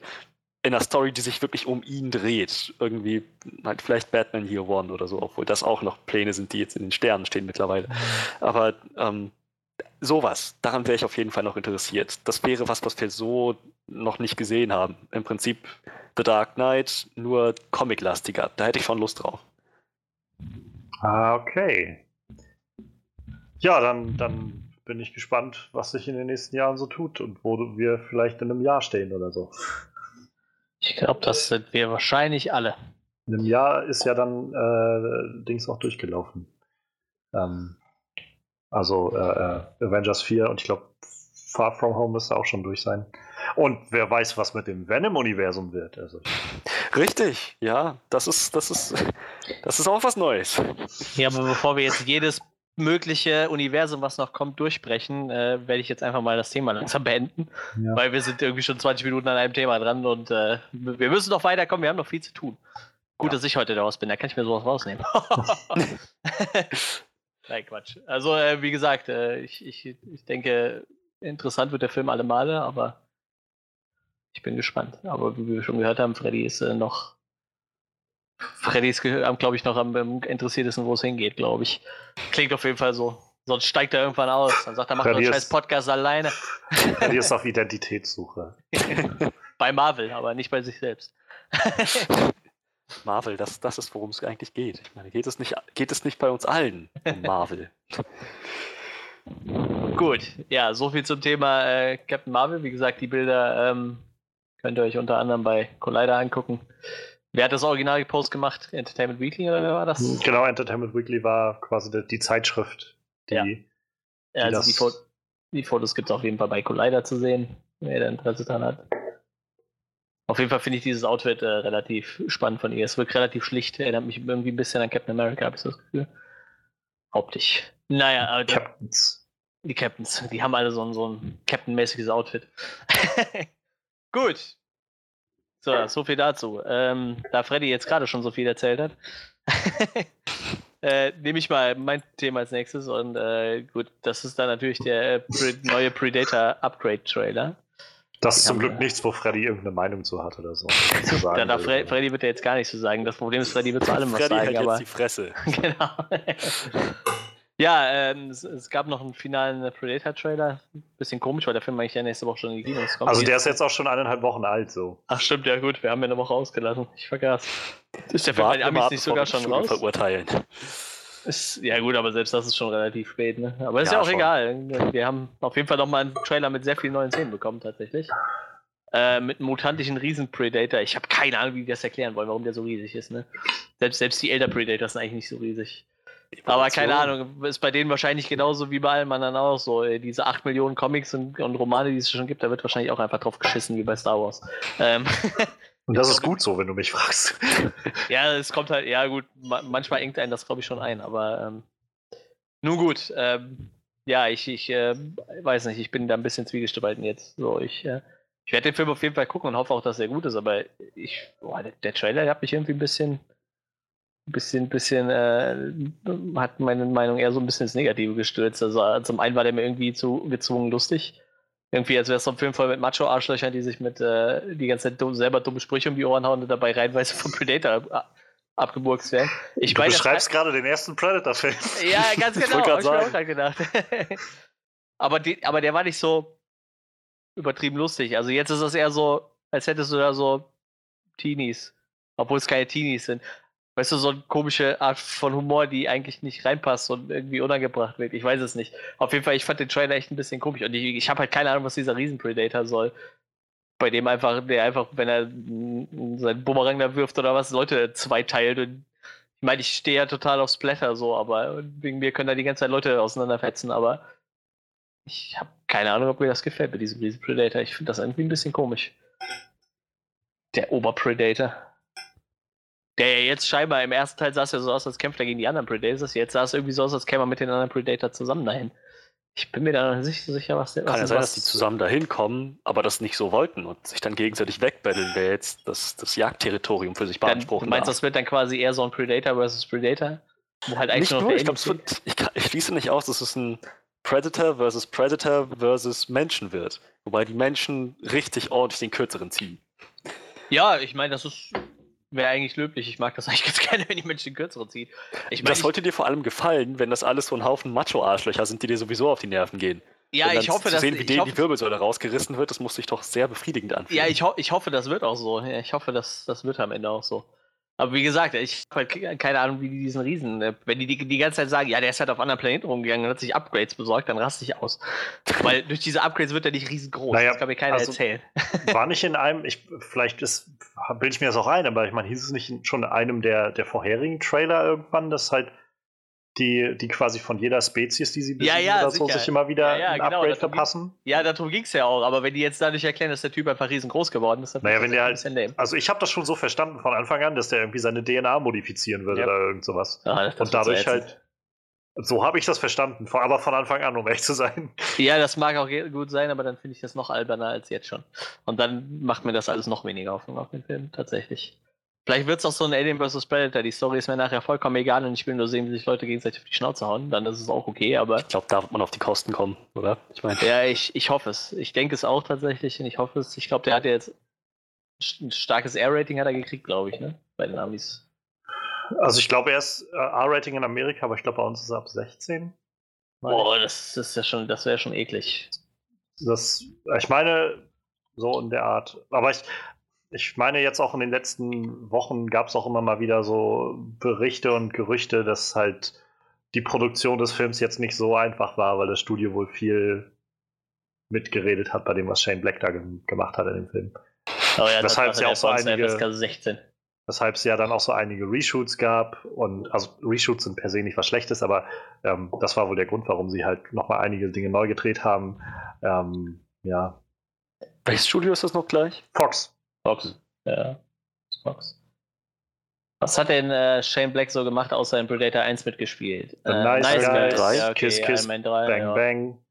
In einer Story, die sich wirklich um ihn dreht. Irgendwie, halt vielleicht Batman Year One oder so, obwohl das auch noch Pläne sind, die jetzt in den Sternen stehen mittlerweile. Aber ähm, sowas, daran wäre ich auf jeden Fall noch interessiert. Das wäre was, was wir so noch nicht gesehen haben. Im Prinzip The Dark Knight, nur comiclastiger. Da hätte ich schon Lust drauf. Ah, okay. Ja, dann, dann bin ich gespannt, was sich in den nächsten Jahren so tut und wo wir vielleicht in einem Jahr stehen oder so. Ich glaube, das sind wir wahrscheinlich alle. In einem Jahr ist ja dann äh, Dings auch durchgelaufen. Ähm, also äh, äh, Avengers 4 und ich glaube Far From Home müsste auch schon durch sein. Und wer weiß, was mit dem Venom-Universum wird. Also, Richtig, ja, das ist, das ist, das ist auch was Neues. Ja, aber bevor wir jetzt jedes mögliche Universum, was noch kommt, durchbrechen, äh, werde ich jetzt einfach mal das Thema langsam beenden. Ja. Weil wir sind irgendwie schon 20 Minuten an einem Thema dran und äh, wir müssen noch weiterkommen, wir haben noch viel zu tun. Gut, Ja. dass ich heute raus bin, da kann ich mir sowas rausnehmen. [laughs] [laughs] Nein, Quatsch. Also, äh, wie gesagt, äh, ich, ich, ich denke, interessant wird der Film alle Male, aber ich bin gespannt. Aber wie wir schon gehört haben, Freddy ist äh, noch. Freddy ist, glaube ich, noch am, am interessiertesten, wo es hingeht, glaube ich. Klingt auf jeden Fall so. Sonst steigt er irgendwann aus. Dann sagt er, macht doch Freddy einen scheiß Podcast alleine. die ist [laughs] auf Identitätssuche. [laughs] bei Marvel, aber nicht bei sich selbst. Marvel, das, das ist, worum es eigentlich geht. Ich meine, geht es nicht, geht es nicht bei uns allen um Marvel? [laughs] Gut, ja, so viel zum Thema äh, Captain Marvel. Wie gesagt, die Bilder ähm, könnt ihr euch unter anderem bei Collider angucken. Wer hat das Original Post gemacht? Entertainment Weekly oder wer war das? Genau, Entertainment Weekly war quasi die, die Zeitschrift, die Ja. Ja, also das- die, Fo die Fotos gibt es auf jeden Fall bei Collider zu sehen, wer da Interesse dran hat. Auf jeden Fall finde ich dieses Outfit äh, relativ spannend von ihr. Es wirkt relativ schlicht, erinnert mich irgendwie ein bisschen an Captain America, habe ich so das Gefühl. Optisch. Naja, aber die, Captains. die Captains, die haben alle so ein, so ein Captain-mäßiges Outfit. [laughs] Gut. So, so viel dazu. Ähm, da Freddy jetzt gerade schon so viel erzählt hat, [laughs] äh, nehme ich mal mein Thema als nächstes und äh, gut, das ist dann natürlich der äh, Pre neue Predator Upgrade Trailer. Das ist zum Glück nichts, wo Freddy irgendeine Meinung zu hat oder so. [laughs] Zu sagen Da. Fre Freddy wird ja jetzt gar nichts zu sagen. Das Problem ist, Freddy wird zu allem was Freddy sagen, hält aber jetzt die Fresse. [laughs] genau. Ja, ähm, es, es gab noch einen finalen Predator-Trailer. Bisschen komisch, weil der Film eigentlich ja nächste Woche schon in die Kinos kommt. Also der ist jetzt auch schon eineinhalb Wochen alt, so. Ach stimmt, ja gut, wir haben ja eine Woche ausgelassen. Ich vergaß. Ist der Film bei den wir Amis nicht wir sogar schon raus? verurteilen. Ist, ja gut, aber selbst das ist schon relativ spät, ne? Aber ist ja, Ja, auch schon. egal. Wir haben auf jeden Fall noch mal einen Trailer mit sehr vielen neuen Szenen bekommen, tatsächlich. Äh, mit einem mutantischen Riesen-Predator. Ich habe keine Ahnung, wie die das erklären wollen, warum der so riesig ist, ne? Selbst, selbst die Elder Predators sind eigentlich nicht so riesig. Aber keine Ahnung, ist bei denen wahrscheinlich genauso wie bei allen anderen auch so. Diese 8 Millionen Comics und, und Romane, die es schon gibt, da wird wahrscheinlich auch einfach drauf geschissen, wie bei Star Wars. Ähm, [laughs] Und das ist gut so, wenn du mich fragst. [laughs] Ja, es kommt halt, ja gut, ma manchmal engt einen das, glaube ich, schon ein, aber ähm, nun gut, ähm, ja, ich, ich äh, weiß nicht, ich bin da ein bisschen zwiegespalten jetzt. So, ich, äh, ich werde den Film auf jeden Fall gucken und hoffe auch, dass er gut ist, aber ich, boah, der, der Trailer der hat mich irgendwie ein bisschen, bisschen, bisschen, äh, hat meine Meinung eher so ein bisschen ins Negative gestürzt. Also zum einen war der mir irgendwie zu gezwungen lustig. Irgendwie, als wäre es so ein Film voll mit Macho-Arschlöchern, die sich mit äh, die ganze Zeit dumm, selber dumme Sprüche um die Ohren hauen und dabei reinweise vom Predator ab, abgeburkst werden. Ich Du meine, beschreibst gerade den ersten Predator-Film. ja, ganz [laughs] genau, ich mir auch grad gedacht. [laughs] aber, die, aber der war nicht so übertrieben lustig. Also jetzt ist es eher so, als hättest du da so Teenies, obwohl es keine Teenies sind. Weißt du, so eine komische Art von Humor, die eigentlich nicht reinpasst und irgendwie unangebracht wird. Ich weiß es nicht. Auf jeden Fall, ich fand den Trailer echt ein bisschen komisch. Und ich, ich habe halt keine Ahnung, was dieser Riesenpredator soll. Bei dem einfach, der einfach, wenn er seinen Bumerang da wirft oder was, Leute zweiteilt. Und ich meine, ich stehe ja total auf Splatter so, aber wegen mir können da die ganze Zeit Leute auseinanderfetzen, aber ich habe keine Ahnung, ob mir das gefällt mit diesem Riesenpredator. Ich finde das irgendwie ein bisschen komisch. Der Oberpredator. Der ja jetzt scheinbar im ersten Teil sah es ja so aus, als kämpft er gegen die anderen Predators. Jetzt sah es irgendwie so aus, als käme er mit den anderen Predator zusammen dahin. Ich bin mir da nicht so sicher, was der Kann ja sein, dass die zusammen dahin kommen, aber das nicht so wollten und sich dann gegenseitig wegbetteln, wer jetzt das, das Jagdterritorium für sich dann, Du beanspruchen meinst, darf. das wird dann quasi eher so ein Predator versus Predator? Wo halt eigentlich Nicht nur ich Alien- wird, ich, ich schließe nicht aus, dass es ein Predator versus Predator versus Menschen wird. Wobei die Menschen richtig ordentlich den kürzeren ziehen. Ja, ich meine, das ist wäre eigentlich löblich. Ich mag das [laughs] eigentlich ganz gerne, wenn die Menschen den kürzeren ziehen. Ich meine, das sollte dir vor allem gefallen, wenn das alles so ein Haufen Macho-Arschlöcher sind, die dir sowieso auf die Nerven gehen. ja, ich hoffe, zu dass sehen, wie denen hoffe, die Wirbelsäule rausgerissen wird, das muss sich doch sehr befriedigend anfühlen. Ja, ich, ho ich hoffe, das wird auch so. Ja, ich hoffe, das, das wird am Ende auch so. Aber wie gesagt, ich habe halt ke- keine Ahnung, wie die diesen Riesen, äh, wenn die, die die ganze Zeit sagen, ja, der ist halt auf anderen Planeten rumgegangen und hat sich Upgrades besorgt, dann raste ich aus. [laughs] Weil durch diese Upgrades wird er nicht riesengroß. Naja, das kann mir keiner also- erzählen. [laughs] War nicht in einem, ich, vielleicht ist, bilde ich mir das auch ein, aber ich meine, hieß es nicht schon in einem der, der vorherigen Trailer irgendwann, dass halt die, die quasi von jeder Spezies, die sie Ja, besiegen ja, oder so, sich immer wieder Ja, ja, ein genau, Upgrade ging- verpassen? Ja, darum ging es ja auch. Aber wenn die jetzt dadurch erklären, dass der Typ einfach riesengroß geworden ist, dann Naja, ist wenn das der ein halt-. Also ich habe das schon so verstanden von Anfang an, dass der irgendwie seine DNA modifizieren würde Ja. oder irgend sowas. Ah, das Und dadurch so halt, so habe ich das verstanden, aber von Anfang an, um echt zu sein. [laughs] Ja, das mag auch gut sein, aber dann finde ich das noch alberner als jetzt schon. Und dann macht mir das alles noch weniger Hoffnung auf den Film, tatsächlich. Vielleicht wird es auch so ein Alien vs. Predator. Die Story ist mir nachher vollkommen egal und ich will nur sehen, wie sich Leute gegenseitig auf die Schnauze hauen. Dann ist es auch okay, aber Ich glaube, da wird man auf die Kosten kommen, oder? Ich meine, ja, ich, ich hoffe es. Ich denke es auch tatsächlich und ich hoffe es. Ich glaube, der hat ja jetzt ein starkes R-Rating hat er gekriegt, glaube ich, ne? Bei den Amis. Also ich glaube, er ist äh, R-Rating in Amerika, aber ich glaube, bei uns ist er ab 16. meine ich. Boah, das ist ja schon, das wäre schon eklig. Das, ich meine, so in der Art. Aber ich, ich meine, jetzt auch in den letzten Wochen gab es auch immer mal wieder so Berichte und Gerüchte, dass halt die Produktion des Films jetzt nicht so einfach war, weil das Studio wohl viel mitgeredet hat bei dem, was Shane Black da ge gemacht hat in dem Film. Aber ja, Weshalb das es ja auch so einige- FSK 16. Weshalb es ja dann auch so einige Reshoots gab. Und also Reshoots sind per se nicht was Schlechtes, aber ähm, das war wohl der Grund, warum sie halt nochmal einige Dinge neu gedreht haben. Ähm, ja, welches Studio ist das noch gleich? Fox. Fox. Ja. Fox. Was hat denn äh, Shane Black so gemacht, außer in Predator 1 mitgespielt? The Nice Guys, drei, ja, okay, Kiss, Kiss, Man 3, Bang ja. Bang.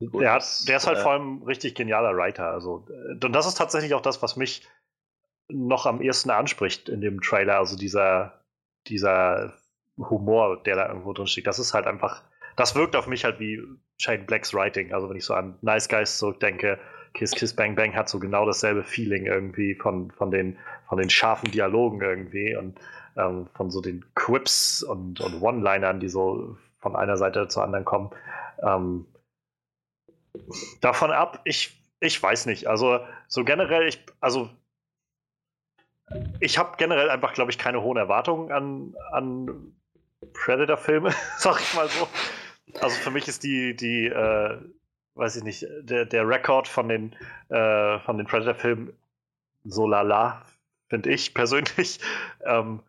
Gut, der, hat, der ist halt äh, vor allem ein richtig genialer Writer. Also, äh, und das ist tatsächlich auch das, was mich noch am ehesten anspricht in dem Trailer. Also dieser, dieser Humor, der da irgendwo drin steht. Das ist halt einfach, das wirkt auf mich halt wie Shane Blacks Writing. Also wenn ich so an Nice Guys zurückdenke, Kiss Kiss Bang Bang hat so genau dasselbe Feeling irgendwie von, von, den, von den scharfen Dialogen irgendwie und ähm, von so den Quips und, und One-Linern, die so von einer Seite zur anderen kommen. Ähm, davon ab, ich, ich weiß nicht. Also, so generell, ich, also, ich habe generell einfach, glaube ich, keine hohen Erwartungen an, an Predator-Filme, [laughs] sag ich mal so. Also, für mich ist die, die, äh, weiß ich nicht, der, der Rekord von den, äh, den Predator-Filmen so lala, finde ich [laughs] persönlich. Ähm,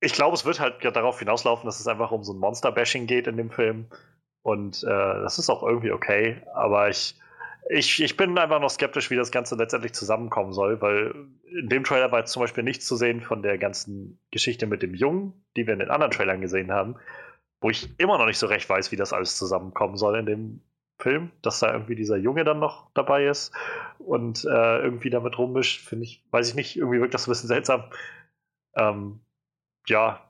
ich glaube, es wird halt darauf hinauslaufen, dass es einfach um so ein Monster-Bashing geht in dem Film. Und äh, das ist auch irgendwie okay. Aber ich, ich, ich bin einfach noch skeptisch, wie das Ganze letztendlich zusammenkommen soll, weil in dem Trailer war jetzt zum Beispiel nichts zu sehen von der ganzen Geschichte mit dem Jungen, die wir in den anderen Trailern gesehen haben, wo ich immer noch nicht so recht weiß, wie das alles zusammenkommen soll in dem Film, dass da irgendwie dieser Junge dann noch dabei ist und äh, irgendwie damit rummischt, finde ich, weiß ich nicht, irgendwie wirkt das ein bisschen seltsam. Ähm, ja,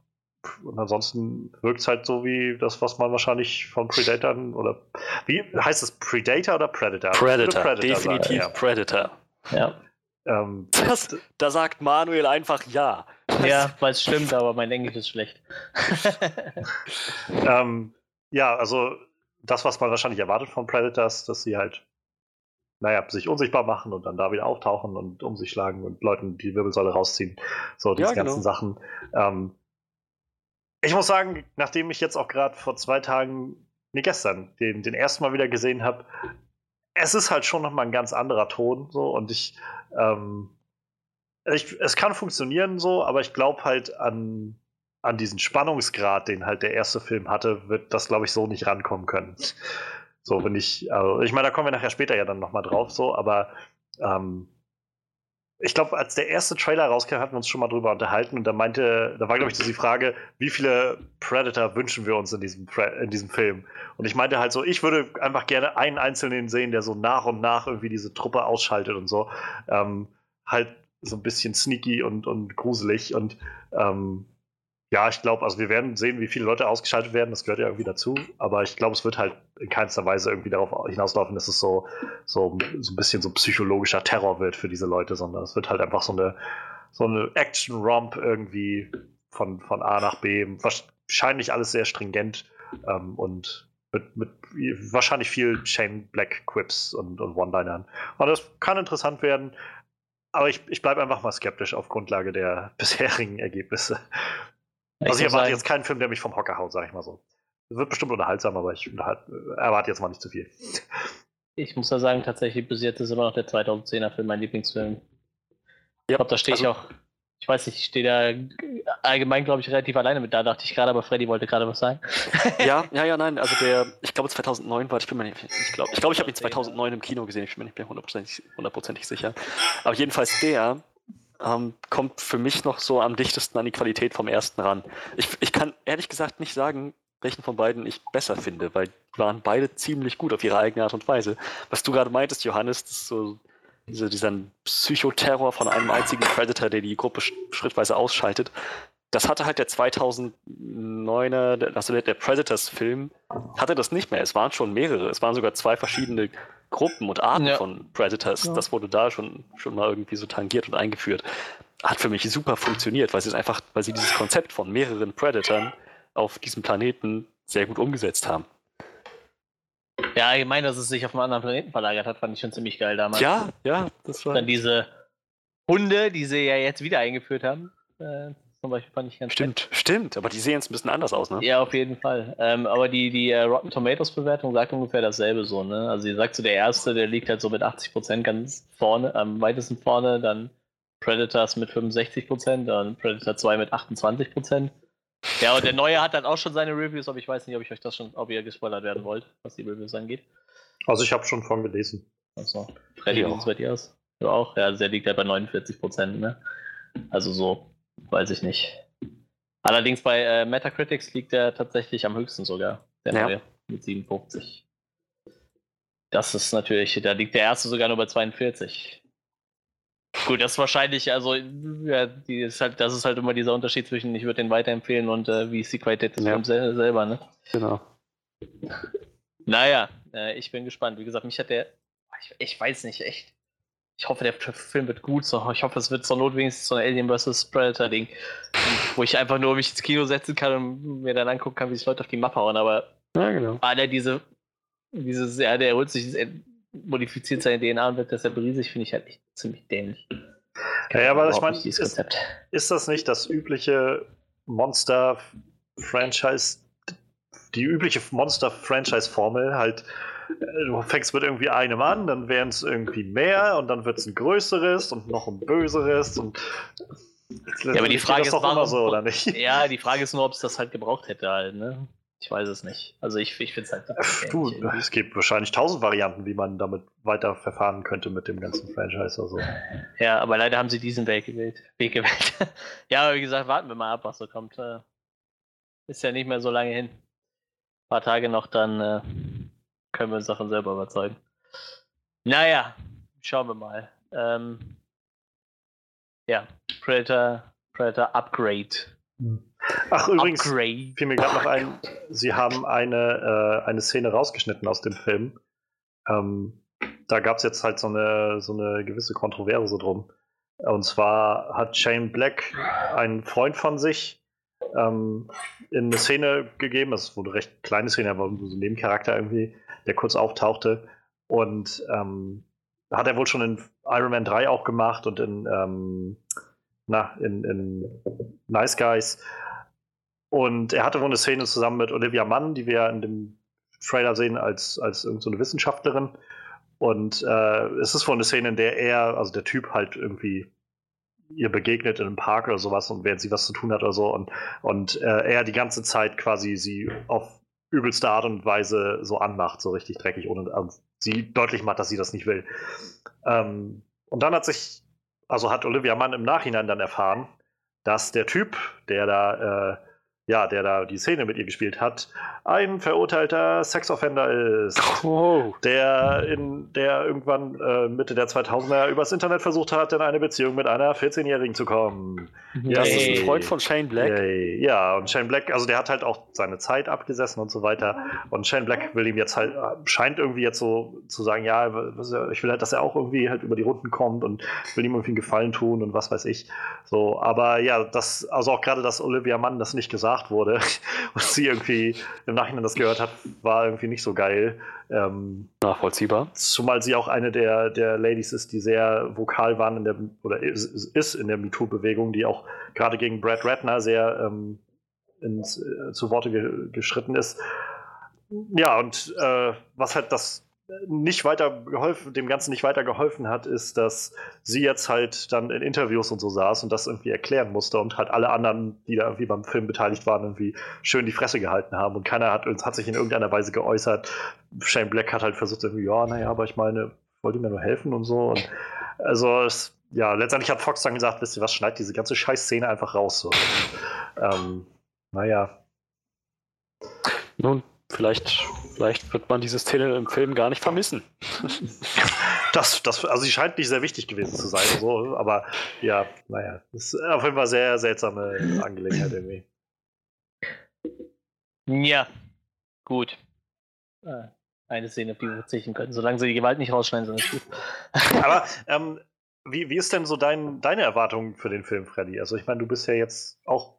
und ansonsten wirkt es halt so wie das, was man wahrscheinlich von Predatoren oder wie heißt es Predator oder Predator? Würde Predator, definitiv sagen, Predator. Ja, ja. Ähm, Das, da sagt Manuel einfach ja. ja weil es stimmt, aber mein Englisch ist schlecht. [laughs] ähm, ja, also das, was man wahrscheinlich erwartet von Predators, dass sie halt, naja, sich unsichtbar machen und dann da wieder auftauchen und um sich schlagen und Leuten die Wirbelsäule rausziehen. So, diese Ja, genau. ganzen Sachen. Ähm, ich muss sagen, nachdem ich jetzt auch gerade vor zwei Tagen, nee, gestern, den, den ersten Mal wieder gesehen habe, es ist halt schon nochmal ein ganz anderer Ton, so, und ich, ähm, ich, es kann funktionieren so, aber ich glaube halt an, an diesen Spannungsgrad, den halt der erste Film hatte, wird das, glaube ich, so nicht rankommen können. So, wenn ich, also, ich meine, da kommen wir nachher später ja dann nochmal drauf, so, aber ähm, ich glaube, als der erste Trailer rauskam, hatten wir uns schon mal drüber unterhalten und da meinte, da war, glaube ich, so die Frage, wie viele Predator wünschen wir uns in diesem, in diesem Film? Und ich meinte halt so, ich würde einfach gerne einen Einzelnen sehen, der so nach und nach irgendwie diese Truppe ausschaltet und so. Ähm, halt so ein bisschen sneaky und, und gruselig und ähm, ja, ich glaube, also wir werden sehen, wie viele Leute ausgeschaltet werden, das gehört ja irgendwie dazu, aber ich glaube, es wird halt in keinster Weise irgendwie darauf hinauslaufen, dass es so, so, so ein bisschen so psychologischer Terror wird für diese Leute, sondern es wird halt einfach so eine, so eine Action-Romp irgendwie von, von A nach B, wahrscheinlich alles sehr stringent ähm, und mit, mit wahrscheinlich viel Shane Black Quips und, und One-Linern. Und das kann interessant werden, aber ich, ich bleibe einfach mal skeptisch auf Grundlage der [laughs] bisherigen Ergebnisse. Ich also ich erwarte sagen, jetzt keinen Film, der mich vom Hocker haut, sag ich mal so. Wird bestimmt unterhaltsam, aber ich unterhalt, erwarte jetzt mal nicht zu viel. Ich muss da sagen, tatsächlich bis jetzt ist immer noch der 2010er Film mein Lieblingsfilm. Ich glaube, da stehe ich also- auch. Ich weiß nicht, ich stehe da allgemein, glaube ich, relativ alleine mit. Da dachte ich gerade, aber Freddy wollte gerade was sagen. Ja, [laughs] ja, ja, nein, also der, ich glaube 2009 war, ich bin mir nicht, ich glaube, ich, glaub, ich habe ihn 2009 im Kino gesehen, ich bin mir nicht mehr hundertprozentig sicher. Aber jedenfalls der ähm, kommt für mich noch so am dichtesten an die Qualität vom ersten ran. Ich, ich kann ehrlich gesagt nicht sagen, welchen von beiden ich besser finde, weil die waren beide ziemlich gut auf ihre eigene Art und Weise. Was du gerade meintest, Johannes, das ist so diese, dieser Psychoterror von einem einzigen Predator, der die Gruppe sch schrittweise ausschaltet. Das hatte halt der 2009er, der- also der, der Predators-Film, hatte das nicht mehr. Es waren schon mehrere. Es waren sogar zwei verschiedene Gruppen und Arten Ja. von Predators. Ja. Das wurde da schon, schon mal irgendwie so tangiert und eingeführt. Hat für mich super funktioniert, weil sie es einfach, weil sie dieses Konzept von mehreren Predatoren auf diesem Planeten sehr gut umgesetzt haben. Ja, allgemein, dass es sich auf einen anderen Planeten verlagert hat, fand ich schon ziemlich geil damals. Ja, ja, das war. Dann diese Hunde, die sie ja jetzt wieder eingeführt haben. Äh, zum Beispiel fand ich ganz Stimmt, stimmt, aber die sehen jetzt ein bisschen anders aus, ne? Ja, auf jeden Fall. Ähm, aber die, die äh, Rotten Tomatoes Bewertung sagt ungefähr dasselbe so, ne? Also sie sagt so, der erste, der liegt halt so mit 80% ganz vorne, am weitesten vorne, dann Predators mit 65%, dann Predator 2 mit 28%. Ja, und der neue hat dann auch schon seine Reviews, aber ich weiß nicht, ob ich euch das schon, ob ihr gespoilert werden wollt, was die Reviews angeht. Also ich habe schon von gelesen. Also, Freddy, Ja. wie sieht's bei dir aus? Du auch? Ja, also der liegt halt bei 49%, ne? Also so, weiß ich nicht. Allerdings bei äh, Metacritics liegt er tatsächlich am höchsten sogar, der Ja. neue, mit 57. Das ist natürlich, da liegt der erste sogar nur bei 42. Gut, das ist wahrscheinlich, also, ja, ist halt, das ist halt immer dieser Unterschied zwischen, ich würde den weiterempfehlen und äh, wie ist die Qualität des Ja. Films sel selber, ne? Genau. [laughs] Naja, äh, ich bin gespannt. Wie gesagt, mich hat der. Ich, ich weiß nicht, echt. Ich hoffe, der Film wird gut. So. Ich hoffe, es wird zur Not wenigstens so ein Alien vs. Predator-Ding, wo ich einfach nur mich ins Kino setzen kann und mir dann angucken kann, wie sich Leute auf die Mappe hauen. Aber Ja, genau. alle diese. Dieses, ja, der holt sich, das- modifiziert seine DNA und wird deshalb riesig, finde ich halt echt ziemlich dämlich. Ja, ja, aber ich meine, ist, ist das nicht das übliche Monster-Franchise, die übliche Monster-Franchise-Formel? Halt, du fängst mit irgendwie einem an, dann wären es irgendwie mehr und dann wird es ein größeres und noch ein böseres und. Ja, aber die Frage ist, doch immer warum- so, oder nicht? [laughs] Ja, die Frage ist nur, ob es das halt gebraucht hätte halt, ne? Ich weiß es nicht. Also ich, ich finde es halt. Du, irgendwie. es gibt wahrscheinlich tausend Varianten, wie man damit weiter verfahren könnte mit dem ganzen Franchise. Also. Ja, aber leider haben sie diesen Weg gewählt. Weg gewählt. [laughs] ja, aber wie gesagt, warten wir mal ab, was so kommt. Äh, Ist ja nicht mehr so lange hin. Ein paar Tage noch, dann äh, können wir uns davon selber überzeugen. Naja, schauen wir mal. Ähm, ja, Predator, Predator Upgrade. Ach, übrigens, Upgrade. fiel mir gerade noch ein, sie haben eine, äh, eine Szene rausgeschnitten aus dem Film. Ähm, da gab es jetzt halt so eine, so eine gewisse Kontroverse drum. Und zwar hat Shane Black einen Freund von sich ähm, in eine Szene gegeben, das wurde eine recht kleine Szene, aber so ein Nebencharakter irgendwie, der kurz auftauchte. Und ähm, hat er wohl schon in Iron Man 3 auch gemacht und in, ähm, na, in, in Nice Guys. Und er hatte wohl eine Szene zusammen mit Olivia Mann, die wir in dem Trailer sehen als, als irgendeine so Wissenschaftlerin. Und äh, es ist wohl eine Szene, in der er, also der Typ halt irgendwie ihr begegnet in einem Park oder sowas und während sie was zu tun hat oder so und, und äh, er die ganze Zeit quasi sie auf übelste Art und Weise so anmacht, so richtig dreckig, ohne also sie deutlich macht, dass sie das nicht will. Ähm, und dann hat sich also hat Olivia Mann im Nachhinein dann erfahren, dass der Typ, der da äh, ja, der da die Szene mit ihr gespielt hat, ein verurteilter Sexoffender ist. [laughs] Oh. Der, in, der irgendwann äh, Mitte der 2000er übers Internet versucht hat, in eine Beziehung mit einer 14-Jährigen zu kommen. Das ist ein Freund von Shane Black. Yay. Ja, und Shane Black, also der hat halt auch seine Zeit abgesessen und so weiter. Und Shane Black will ihm jetzt halt, scheint irgendwie jetzt so zu sagen, ja, ich will halt, dass er auch irgendwie halt über die Runden kommt und will ihm irgendwie einen Gefallen tun und was weiß ich. So, aber ja, das, also auch gerade, dass Olivia Mann das nicht gesagt wurde [laughs] und sie irgendwie im Nachhinein das gehört hat, war irgendwie nicht so geil. Ähm, Nachvollziehbar. Zumal sie auch eine der, der Ladies ist, die sehr vokal waren in der, oder ist, ist in der MeToo-Bewegung, die auch gerade gegen Brad Ratner sehr ähm, ins, äh, zu Worte ge geschritten ist. Ja, und äh, was halt das nicht weiter geholfen, dem Ganzen nicht weiter geholfen hat, ist, dass sie jetzt halt dann in Interviews und so saß und das irgendwie erklären musste und halt alle anderen, die da irgendwie beim Film beteiligt waren, irgendwie schön die Fresse gehalten haben und keiner hat, hat sich in irgendeiner Weise geäußert. Shane Black hat halt versucht, irgendwie, ja, naja, aber ich meine, wollte mir nur helfen und so. Und also, es, ja, letztendlich hat Fox dann gesagt, wisst ihr was, schneid diese ganze Scheißszene einfach raus. So. ähm, naja, Nun, vielleicht, vielleicht wird man diese Szene im Film gar nicht vermissen. das, das, also sie scheint nicht sehr wichtig gewesen zu sein, so, aber ja, naja, das ist auf jeden Fall sehr seltsame Angelegenheit irgendwie. Ja, gut. Äh, Eine Szene, auf die wir verzichten können. Solange sie die Gewalt nicht rausschneiden, sind es gut. Aber ähm, wie, wie ist denn so dein, deine Erwartung für den Film, Freddy? Also ich meine, du bist ja jetzt auch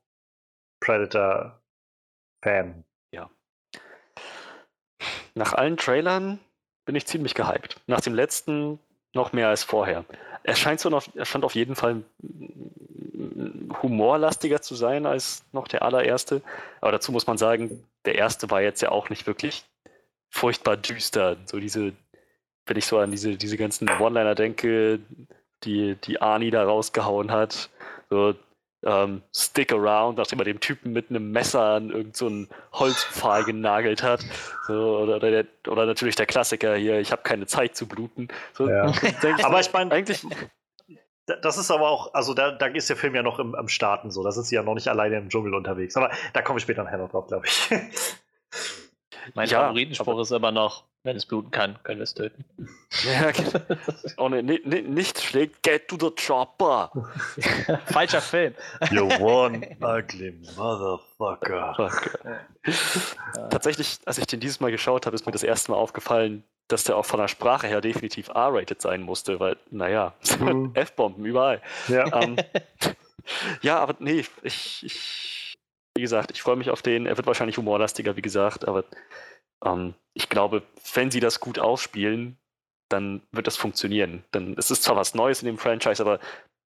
Predator-Fan. Nach allen Trailern bin ich ziemlich gehypt. Nach dem letzten noch mehr als vorher. Er scheint so noch, er scheint auf jeden Fall humorlastiger zu sein als noch der allererste. Aber dazu muss man sagen, der erste war jetzt ja auch nicht wirklich furchtbar düster. So diese, wenn ich so an diese, diese ganzen One-Liner denke, die, die Arnie da rausgehauen hat. So, ähm, Stick around, nachdem er dem Typen mit einem Messer an irgendeinen so einen Holzpfahl genagelt hat. So, oder, oder, der, oder natürlich der Klassiker hier, ich habe keine Zeit zu bluten. So, Ja. [laughs] denk Aber ich meine, eigentlich, Da- Das ist aber auch, also da, da ist der Film ja noch im, am Starten so. Da sind sie ja noch nicht alleine im Dschungel unterwegs. Aber da komme ich später nachher noch drauf, glaube ich. [laughs] Mein Ja, Favoritenspruch aber- ist immer noch, wenn es bluten kann, können wir es töten. [laughs] ja, oh, ne, ne, ne, nicht schlägt, get to the chopper. [laughs] Falscher Film. you one [laughs] ugly motherfucker. Fuck. Tatsächlich, als ich den dieses Mal geschaut habe, ist mir das erste Mal aufgefallen, dass der auch von der Sprache her definitiv R-rated sein musste, weil, naja, Mhm. F-Bomben überall. Ja. ähm, ja, aber nee, ich, ich, wie gesagt, ich freue mich auf den. Er wird wahrscheinlich humorlastiger, wie gesagt, aber ähm, ich glaube, wenn sie das gut ausspielen, dann wird das funktionieren. Dann es ist zwar was Neues in dem Franchise, aber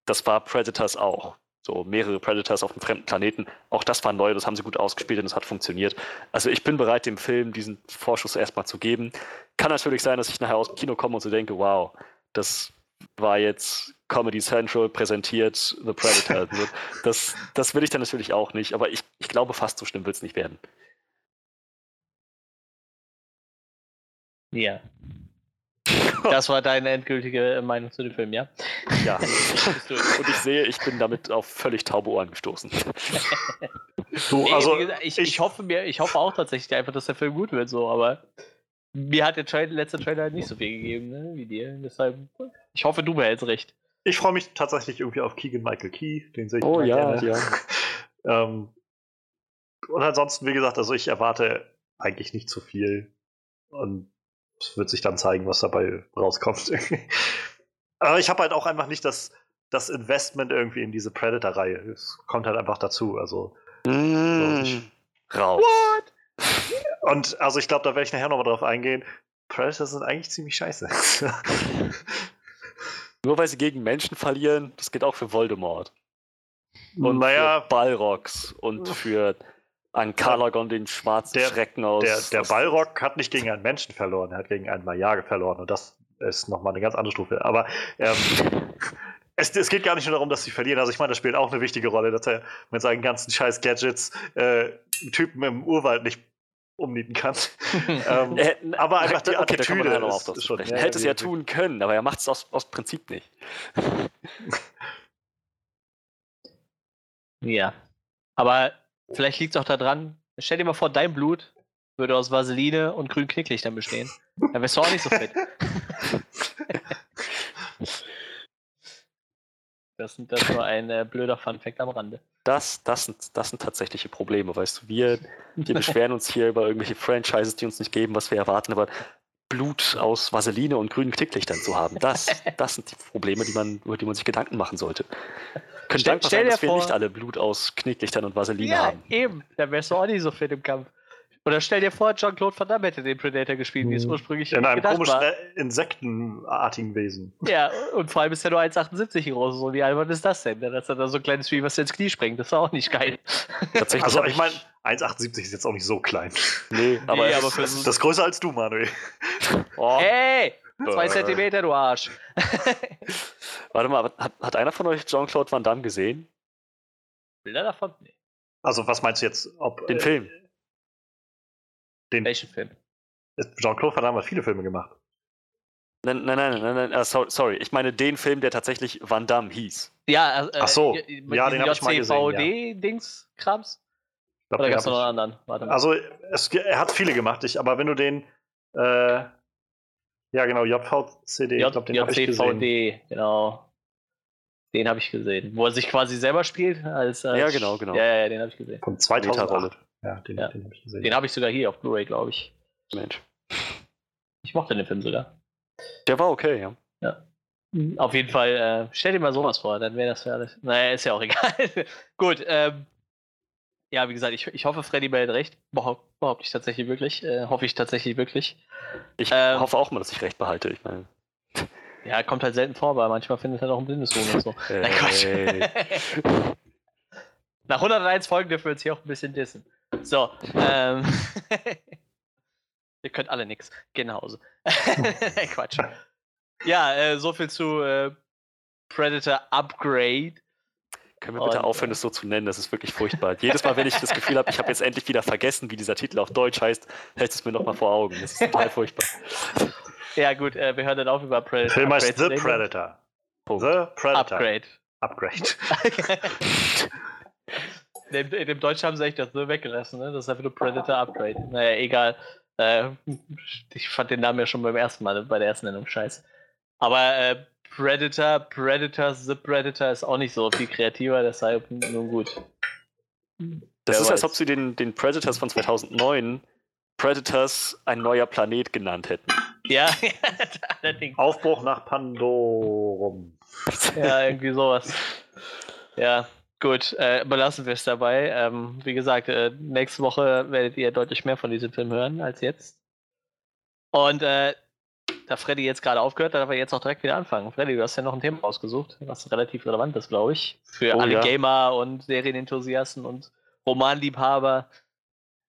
das war Predators auch. So mehrere Predators auf einem fremden Planeten. Auch das war neu, das haben sie gut ausgespielt und es hat funktioniert. Also ich bin bereit, dem Film diesen Vorschuss erstmal zu geben. Kann natürlich sein, dass ich nachher aus dem Kino komme und so denke, wow, das war jetzt Comedy Central präsentiert The Predator. [laughs] Das, das will ich dann natürlich auch nicht, aber ich, ich glaube, fast so schlimm wird es nicht werden. Ja. [laughs] Das war deine endgültige Meinung zu dem Film, ja? Ja. [laughs] und ich sehe, ich bin damit auf völlig taube Ohren gestoßen. Du, Nee, also, gesagt, ich, ich- ich, hoffe mir, ich hoffe auch tatsächlich einfach, dass der Film gut wird, so, aber mir hat der Trailer, letzte Trailer halt nicht so viel gegeben, ne, wie dir. Deshalb, ich hoffe, du behältst recht. ich freue mich tatsächlich irgendwie auf Keegan Michael Key. Den sehe ich Oh ja, gerne. ja. [laughs] ähm, und ansonsten, wie gesagt, also ich erwarte eigentlich nicht zu viel. Und es wird sich dann zeigen, was dabei rauskommt. [laughs] Aber ich habe halt auch einfach nicht das, das Investment irgendwie in diese Predator-Reihe. Es kommt halt einfach dazu. Also, Mm, raus. [laughs] und also ich glaube, da werde ich nachher nochmal drauf eingehen. Predators sind eigentlich ziemlich scheiße. Nur weil sie gegen Menschen verlieren, das geht auch für Voldemort. Und naja, für Balrogs und für Ankalagon, den schwarzen Der- Schrecken aus. der, der Balrog hat nicht gegen einen Menschen verloren, er hat gegen einen Majage verloren. Und das ist nochmal eine ganz andere Stufe. Aber ähm, [laughs] es, es geht gar nicht nur darum, dass sie verlieren. Also ich meine, das spielt auch eine wichtige Rolle, dass er mit seinen ganzen scheiß Gadgets äh, Typen im Urwald nicht umnieten kann. [laughs] ähm, Er, aber einfach die okay, da Attitüde noch ist- auf das ist schon. Er hätte es ja tun können, aber er macht es aus, aus Prinzip nicht. [laughs] Ja. Aber vielleicht liegt es auch daran, stell dir mal vor, dein Blut würde aus Vaseline und grünen Knicklichtern bestehen. Dann wärst du auch nicht so fit. [laughs] Das, sind- das ist nur ein äh, blöder Funfact am Rande. Das, das, sind, das sind tatsächliche Probleme, weißt du. Wir, wir beschweren uns hier über irgendwelche Franchises, die uns nicht geben, was wir erwarten, aber Blut aus Vaseline und grünen Knicklichtern zu haben, das, das sind die Probleme, die man, über die man sich Gedanken machen sollte. Können Stell- dankbar stell sein, dir dass wir vor- nicht alle Blut aus Knicklichtern und Vaseline Ja, haben. eben. Dann wärst du auch nicht so fit im Kampf. Oder stell dir vor, Jean-Claude Van Damme hätte den Predator gespielt, wie es Mhm. ursprünglich In einem komischen war. insektenartigen Wesen. Ja, und vor allem ist er nur 1,78 groß. So wie albern ist das denn? Dass er da so ein kleines Vieh, was dir ins Knie springt. Das ist auch nicht geil. Tatsächlich Also ich meine, 1,78 ist jetzt auch nicht so klein. nee, aber, Nee, aber für Das, das ist größer als du, Manuel. [laughs] oh, Hey! Zwei Äh. Zentimeter, du Arsch. [laughs] warte mal, hat, hat einer von euch Jean-Claude Van Damme gesehen? Bilder davon? Nee. Also was meinst du jetzt? Ob, Den äh, Film? Den, Welchen Film? Jean-Claude Van Damme hat viele Filme gemacht. Nein, nein, nein, nein, nein, ah, sorry, sorry, ich meine den Film, der tatsächlich Van Damme hieß. Ja, äh, Ach so. äh, mit Ja, den hab ich mal gesehen, JCVD-Dings-Krams? Ich glaub, Oder gab es noch einen anderen? Warte mal. Also es, er hat viele gemacht, ich, aber wenn du den äh, ja genau, JVCD, ich glaube, den habe ich gesehen. JCVD, genau. Den habe ich gesehen. Wo er sich quasi selber spielt. Als, als Ja, genau, genau. Ja, ja, ja, den habe ich gesehen. Von Meta-Rolle. 2008. Ja, den, Ja. den habe ich gesehen. Den habe ich sogar hier auf Blu-ray, glaube ich. Mensch. Ich mochte den Film sogar. Der war okay, ja. Auf jeden Fall, äh, stell dir mal sowas vor, dann wäre das alles. Naja, ist ja auch [laughs] egal. Gut, ähm, ja, wie gesagt, ich, ich hoffe, Freddy behält recht. Behaupt, behaupte ich tatsächlich wirklich. Äh, hoffe ich tatsächlich wirklich. Ich Ähm, hoffe auch mal, dass ich recht behalte. Ich meine, Ja, kommt halt selten vor, weil manchmal findet er auch ein blindes Huhn und so. Nein, Quatsch. Ey. [laughs] Nach 101 Folgen dürfen wir uns hier auch ein bisschen dissen. So, ähm. [laughs] Ihr könnt alle nix. Gehen nach Hause. [laughs] Quatsch. Ja, äh, so viel zu äh, Predator Upgrade. Können wir bitte Und, aufhören, äh, das so zu nennen? Das ist wirklich furchtbar. Jedes Mal, wenn ich das Gefühl habe, ich habe jetzt endlich wieder vergessen, wie dieser Titel auf Deutsch heißt, hält es mir nochmal vor Augen. Das ist total furchtbar. Ja, gut, äh, wir hören dann auf über Predator. Film heißt Upgrade The. Predator. Punkt. The Predator. Upgrade. Upgrade. [laughs] in, dem, in dem Deutschen haben sie echt das so weggelassen, ne? Das ist einfach nur Predator Upgrade. Naja, egal. Äh, ich fand den Namen ja schon beim ersten Mal, bei der ersten Nennung scheiße. Aber äh, Predator, Predator, The Predator ist auch nicht so viel kreativer, deshalb nun gut. Das Wer ist, als weiß. ob sie den, den Predators von 2009 Predators ein neuer Planet genannt hätten. Ja, [laughs] allerdings. Aufbruch nach Pandorum. Ja, irgendwie sowas. Ja, gut, äh, belassen wir es dabei. Ähm, wie gesagt, äh, nächste Woche werdet ihr deutlich mehr von diesem Film hören als jetzt. Und äh, da Freddy jetzt gerade aufgehört, darf er jetzt auch direkt wieder anfangen. Freddy, du hast ja noch ein Thema ausgesucht, was relativ relevant ist, glaube ich. Für Oh, alle ja. Gamer und Serienenthusiasten und Romanliebhaber.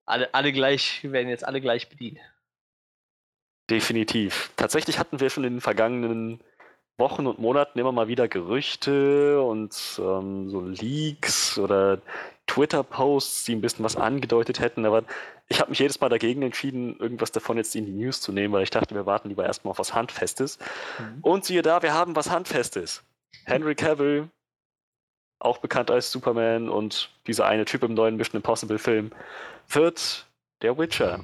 Alle, alle gleich, werden jetzt alle gleich bedient. Definitiv. Tatsächlich hatten wir schon in den vergangenen Wochen und Monaten immer mal wieder Gerüchte und ähm, so Leaks oder Twitter-Posts, die ein bisschen was angedeutet hätten, aber ich habe mich jedes Mal dagegen entschieden, irgendwas davon jetzt in die News zu nehmen, weil ich dachte, wir warten lieber erstmal auf was Handfestes. Mhm. Und siehe da, wir haben was Handfestes. Henry Cavill, auch bekannt als Superman und dieser eine Typ im neuen Mission Impossible Film, wird der Witcher.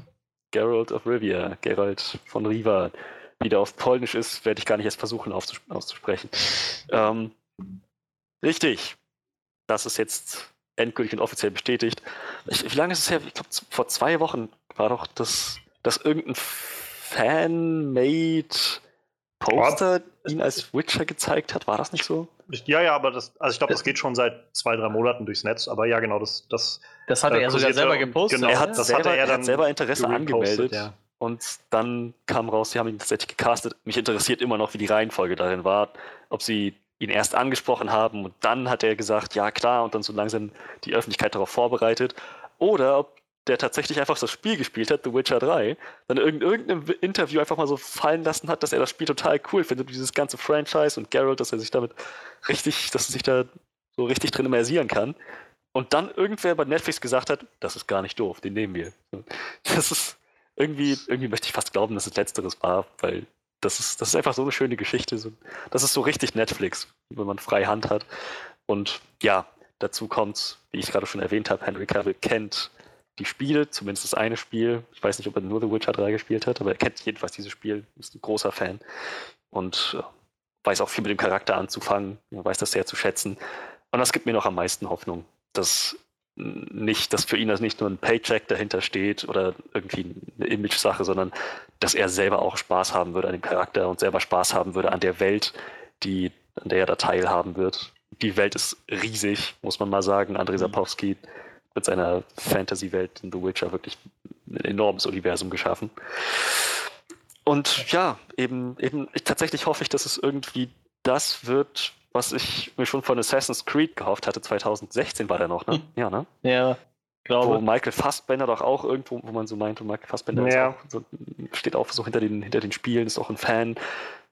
Geralt of Rivia, Geralt von Riva, wie der auf Polnisch ist, werde ich gar nicht erst versuchen aufzus auszusprechen. Ähm, richtig. Das ist jetzt endgültig und offiziell bestätigt. Ich, wie lange ist es her? Ich glaube, vor zwei Wochen war doch das, dass irgendein Fan-made Poster ihn als Witcher gezeigt hat. War das nicht so? Ja, ja, aber das, also ich glaube, das geht schon seit zwei, drei Monaten durchs Netz, aber ja, genau, das, das Das hat Äh, er sogar selber gepostet. genau, er hat, das selber, hatte er er dann hat selber Interesse angemeldet. ja. Und dann kam raus, sie haben ihn tatsächlich gecastet. Mich interessiert immer noch, wie die Reihenfolge darin war. Ob sie ihn erst angesprochen haben und dann hat er gesagt, ja klar, und dann so langsam die Öffentlichkeit darauf vorbereitet. Oder ob der tatsächlich einfach das Spiel gespielt hat, The Witcher 3, dann in irgendeinem Interview einfach mal so fallen lassen hat, dass er das Spiel total cool findet, dieses ganze Franchise und Geralt, dass er sich damit richtig, dass er sich da so richtig drin immersieren kann. und dann irgendwer bei Netflix gesagt hat, das ist gar nicht doof, den nehmen wir. Das ist irgendwie, irgendwie möchte ich fast glauben, dass es letzteres war, weil das ist, das ist einfach so eine schöne Geschichte. Das ist so richtig Netflix, wenn man freie Hand hat. Und ja, dazu kommt, wie ich gerade schon erwähnt habe, Henry Cavill kennt die Spiele, zumindest das eine Spiel. Ich weiß nicht, ob er nur The Witcher 3 gespielt hat, aber er kennt jedenfalls dieses Spiel, ist ein großer Fan und äh, weiß auch viel mit dem Charakter anzufangen, weiß das sehr zu schätzen. Und das gibt mir noch am meisten Hoffnung, dass nicht, dass für ihn das nicht nur ein Paycheck dahinter steht oder irgendwie eine Image-Sache, sondern dass er selber auch Spaß haben würde an dem Charakter und selber Spaß haben würde an der Welt, die, an der er da teilhaben wird. Die Welt ist riesig, muss man mal sagen. Andrei mhm. Sapowski mit seiner Fantasy-Welt in The Witcher wirklich ein enormes Universum geschaffen. Und ja, eben, eben ich, tatsächlich hoffe ich, dass es irgendwie das wird, was ich mir schon von Assassin's Creed gehofft hatte. 2016 war der noch, ne? Hm. Ja, ne? Ja, glaube. Wo Michael Fassbender doch auch irgendwo, wo man so meint, und Michael Fassbender ja. auch, so, steht auch so hinter den, hinter den Spielen, ist auch ein Fan.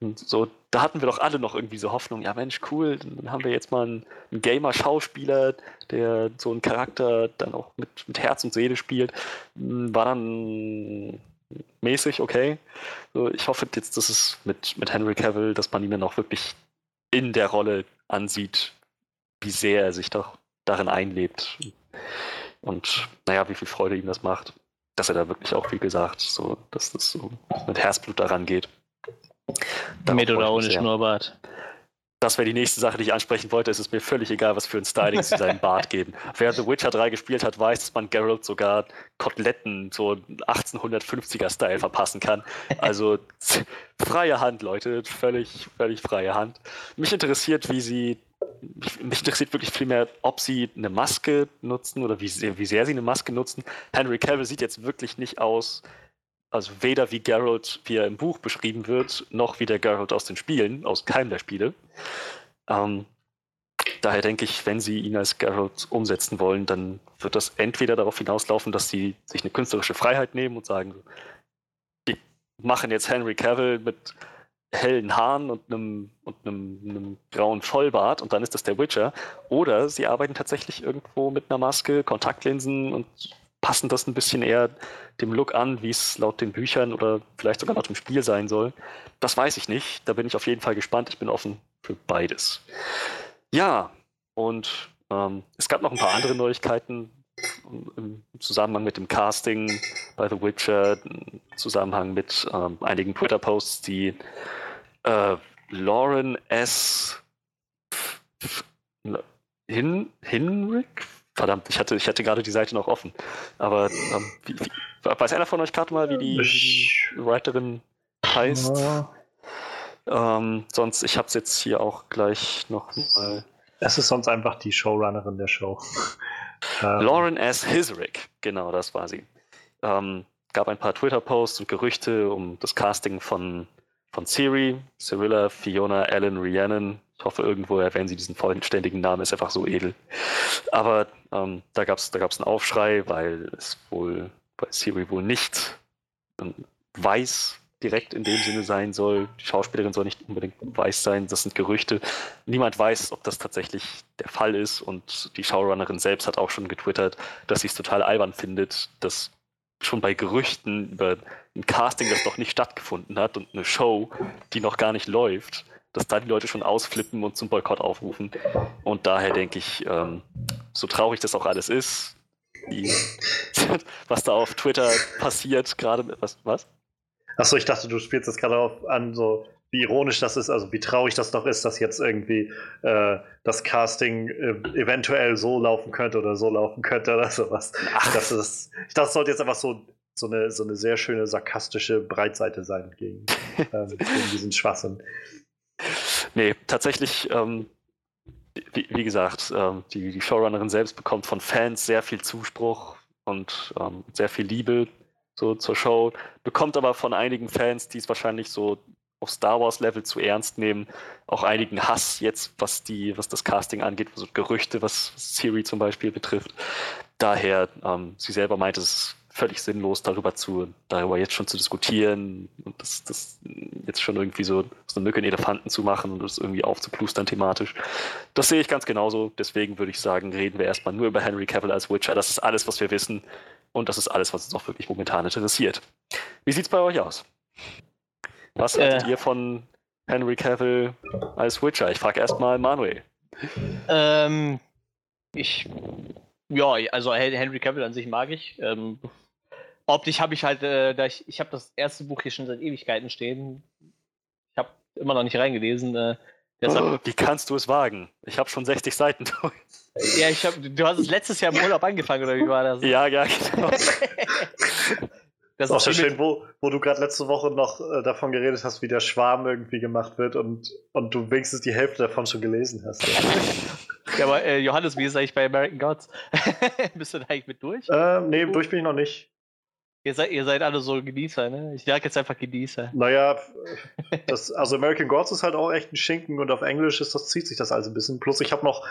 Und so, da hatten wir doch alle noch irgendwie so Hoffnung, ja Mensch, cool, dann haben wir jetzt mal einen, einen Gamer-Schauspieler, der so einen Charakter dann auch mit, mit Herz und Seele spielt. Hm, war dann mäßig, okay. So, ich hoffe jetzt, dass es mit, mit Henry Cavill, dass man ihn dann auch wirklich in der Rolle ansieht, wie sehr er sich doch darin einlebt. Und naja, wie viel Freude ihm das macht. Dass er da wirklich auch, wie gesagt, so, dass das so mit Herzblut daran geht. Mit oder ohne Schnurrbart. Das wäre die nächste Sache, die ich ansprechen wollte. Es ist mir völlig egal, was für ein Styling sie seinen Bart geben. [laughs] Wer The Witcher 3 gespielt hat, weiß, dass man Geralt sogar Koteletten so 1850er-Style verpassen kann. Also [laughs] freie Hand, Leute. Völlig, völlig freie Hand. Mich interessiert, wie sie mich interessiert wirklich viel mehr, ob sie eine Maske nutzen oder wie sehr, wie sehr sie eine Maske nutzen. Henry Cavill sieht jetzt wirklich nicht aus also weder wie Geralt, wie er im Buch beschrieben wird, noch wie der Geralt aus den Spielen, aus keinem der Spiele. Ähm, daher denke ich, wenn sie ihn als Geralt umsetzen wollen, dann wird das entweder darauf hinauslaufen, dass sie sich eine künstlerische Freiheit nehmen und sagen, die machen jetzt Henry Cavill mit hellen Haaren und einem, und einem, einem grauen Vollbart und dann ist das der Witcher. Oder sie arbeiten tatsächlich irgendwo mit einer Maske, Kontaktlinsen und passen das ein bisschen eher dem Look an, wie es laut den Büchern oder vielleicht sogar laut dem Spiel sein soll. Das weiß ich nicht. Da bin ich auf jeden Fall gespannt. Ich bin offen für beides. Ja, und ähm, es gab noch ein paar andere Neuigkeiten im Zusammenhang mit dem Casting bei The Witcher, im Zusammenhang mit ähm, einigen Twitter-Posts, die äh, Lauren S. Hin Hinrick Verdammt, ich hatte, ich hatte gerade die Seite noch offen. Aber ähm, wie, wie, weiß einer von euch gerade mal, wie die, die Writerin heißt? Ja. Ähm, sonst, ich habe es jetzt hier auch gleich noch mal. Es ist sonst einfach die Showrunnerin der Show. [laughs] Ähm. Lauren S. Hisrick, genau, das war sie. Ähm, gab ein paar Twitter-Posts und Gerüchte um das Casting von, von Siri, Cyrilla, Fiona, Alan, Rhiannon, ich hoffe, irgendwo erwähnen sie diesen vollständigen Namen, ist einfach so edel. Aber ähm, da gab es da gab's einen Aufschrei, weil es wohl bei Siri wohl nicht ähm, weiß direkt in dem Sinne sein soll. Die Schauspielerin soll nicht unbedingt weiß sein. Das sind Gerüchte. Niemand weiß, ob das tatsächlich der Fall ist. Und die Showrunnerin selbst hat auch schon getwittert, dass sie es total albern findet, dass schon bei Gerüchten über ein Casting, das noch nicht stattgefunden hat und eine Show, die noch gar nicht läuft, dass da die Leute schon ausflippen und zum Boykott aufrufen. Und daher denke ich, ähm, so traurig das auch alles ist, die, [laughs] was da auf Twitter passiert, gerade was, was? Achso, ich dachte, du spielst das gerade auf an, so wie ironisch das ist, also wie traurig das doch ist, dass jetzt irgendwie äh, das Casting äh, eventuell so laufen könnte oder so laufen könnte oder sowas. Ach. Das ist, ich dachte, es sollte jetzt einfach so, so, eine, so eine sehr schöne sarkastische Breitseite sein gegen, [laughs] äh, gegen diesen Schwachsinn. [laughs] Nee, tatsächlich, ähm, wie, wie, gesagt, ähm, die, die Showrunnerin selbst bekommt von Fans sehr viel Zuspruch und ähm, sehr viel Liebe so zur Show, bekommt aber von einigen Fans, die es wahrscheinlich so auf Star Wars Level zu ernst nehmen, auch einigen Hass jetzt, was die, was das Casting angeht, so Gerüchte, was Siri zum Beispiel betrifft. Daher, ähm, sie selber meint, es ist völlig sinnlos, darüber zu, darüber jetzt schon zu diskutieren. Und das, das jetzt schon irgendwie so, so eine Mücke in Elefanten zu machen und das irgendwie aufzuplustern thematisch. Das sehe ich ganz genauso. Deswegen würde ich sagen, reden wir erstmal nur über Henry Cavill als Witcher. Das ist alles, was wir wissen. Und das ist alles, was uns auch wirklich momentan interessiert. Wie sieht's bei euch aus? Was haltet Äh. ihr von Henry Cavill als Witcher? Ich frage erstmal Manuel. Ähm, ich, ja, also Hen- Henry Cavill an sich mag ich. Ähm, optisch habe ich halt, äh, da ich, ich habe das erste Buch hier schon seit Ewigkeiten stehen. Ich habe immer noch nicht reingelesen. Äh, deshalb, Wie kannst du es wagen? Ich habe schon 60 Seiten durch. ja, ich hab, du hast es letztes Jahr im Urlaub angefangen, oder wie war das? Ja, ja, genau. [laughs] Das Ist auch so schön, wo, wo du gerade letzte Woche noch äh, davon geredet hast, wie der Schwarm irgendwie gemacht wird und, und du wenigstens die Hälfte davon schon gelesen hast. [laughs] Ja, aber äh, Johannes, wie ist es eigentlich bei American Gods? [laughs] Bist du da eigentlich mit durch? ähm, nee, durch bin ich noch nicht. Ihr seid, ihr seid alle so Genießer, ne? Ich sag jetzt einfach Genießer. Naja, [laughs] das, also American Gods ist halt auch echt ein Schinken und auf Englisch ist das, zieht sich das alles ein bisschen. Plus ich habe noch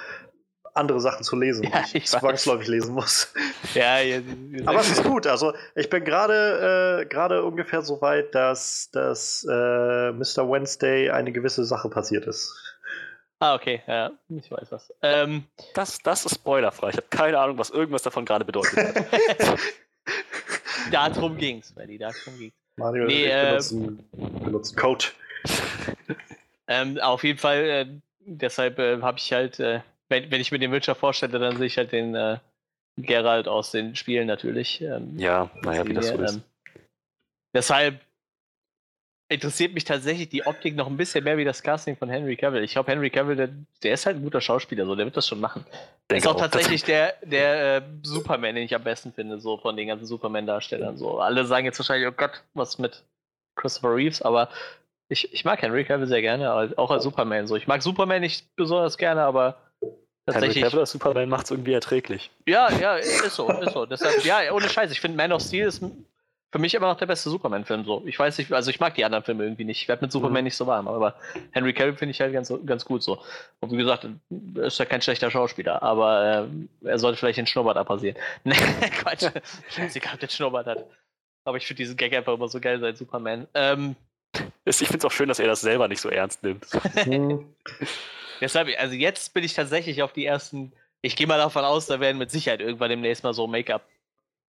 andere Sachen zu lesen, Ja, die ich, zwangsläufig lesen muss. [laughs] Ja, ihr, ihr [laughs] Aber es ist gut. Also ich bin gerade äh, gerade ungefähr so weit, dass, dass äh, Mr. Wednesday eine gewisse Sache passiert ist. Ah, okay, ja, ich weiß was. Ähm, Das, das ist spoilerfrei. Ich habe keine Ahnung, was irgendwas davon gerade bedeutet. Darum ging's, Melly, darum ging's. Mario Nee, äh, benutzen, benutzen Code. [laughs] Ähm, auf jeden Fall, äh, deshalb äh, habe ich halt, äh, wenn, wenn ich mir den Witcher vorstelle, dann sehe ich halt den äh, Geralt aus den Spielen natürlich. Ähm, ja, naja, wie das so ist. ähm, deshalb interessiert mich tatsächlich die Optik noch ein bisschen mehr wie das Casting von Henry Cavill. Ich glaube, Henry Cavill, der, der ist halt ein guter Schauspieler, so, der wird das schon machen. Der ist auch auch, tatsächlich der, der äh, Superman, den ich am besten finde, so von den ganzen Superman-Darstellern. So. Alle sagen jetzt wahrscheinlich, oh Gott, was mit Christopher Reeves, aber ich, ich mag Henry Cavill sehr gerne, auch als Superman. So. Ich mag Superman nicht besonders gerne, aber Henry tatsächlich. Cavill als Superman macht es irgendwie erträglich. Ja, ja, ist so, ist so. Deshalb, ja, ohne Scheiß. Ich finde Man of Steel ist für mich immer noch der beste Superman-Film. So. Ich weiß nicht, also ich mag die anderen Filme irgendwie nicht. Ich werde mit Superman Mhm. nicht so warm, aber Henry Cavill finde ich halt ganz, ganz gut so. Und wie gesagt, ist ja kein schlechter Schauspieler, aber äh, er sollte vielleicht den Schnurrbart abrasieren. [laughs] Nee, Quatsch. Scheißegal, ob der Schnurrbart hat. Aber ich finde diesen Gag einfach immer so geil, sein Superman. Ähm, Ich finde es auch schön, dass er das selber nicht so ernst nimmt. [laughs] Deshalb, also jetzt bin ich tatsächlich auf die ersten. Ich gehe mal davon aus, da werden mit Sicherheit irgendwann demnächst mal so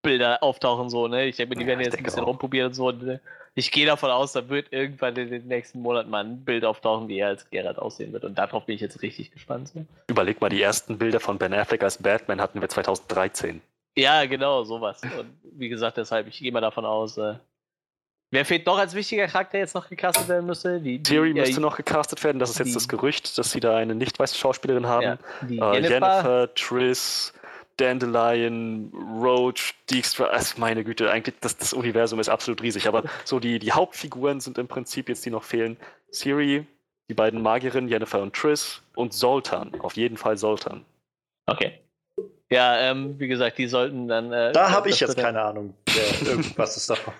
Make-up-Bilder auftauchen, so, ne? Ich denke die werden jetzt ein bisschen auch. rumprobieren und so. Ne? Ich gehe davon aus, da wird irgendwann in den nächsten Monaten mal ein Bild auftauchen, wie er als Geralt aussehen wird. Und darauf bin ich jetzt richtig gespannt. So. Überleg mal, die ersten Bilder von Ben Affleck als Batman hatten wir 2013. Ja, genau, sowas. Und wie gesagt, deshalb, ich gehe mal davon aus. Äh, wer fehlt noch als wichtiger Charakter jetzt noch gecastet werden müsste? Die, die, Theory äh, müsste noch gecastet werden. Das ist die- jetzt das Gerücht, dass sie da eine nicht weiße Schauspielerin haben. ja, die Äh, Jennifer. Jennifer, Triss, Dandelion, Roach, Dijkstra, also meine Güte, eigentlich das, das Universum ist absolut riesig. Aber [laughs] so die, die Hauptfiguren sind im Prinzip jetzt, die noch fehlen, Siri, die beiden Magierinnen, Jennifer und Triss und Zoltan. Auf jeden Fall Zoltan. Okay. Ja, ähm, wie gesagt, die sollten dann. Äh, Da habe ich jetzt keine Ahnung, [laughs] irgendwas ist davon.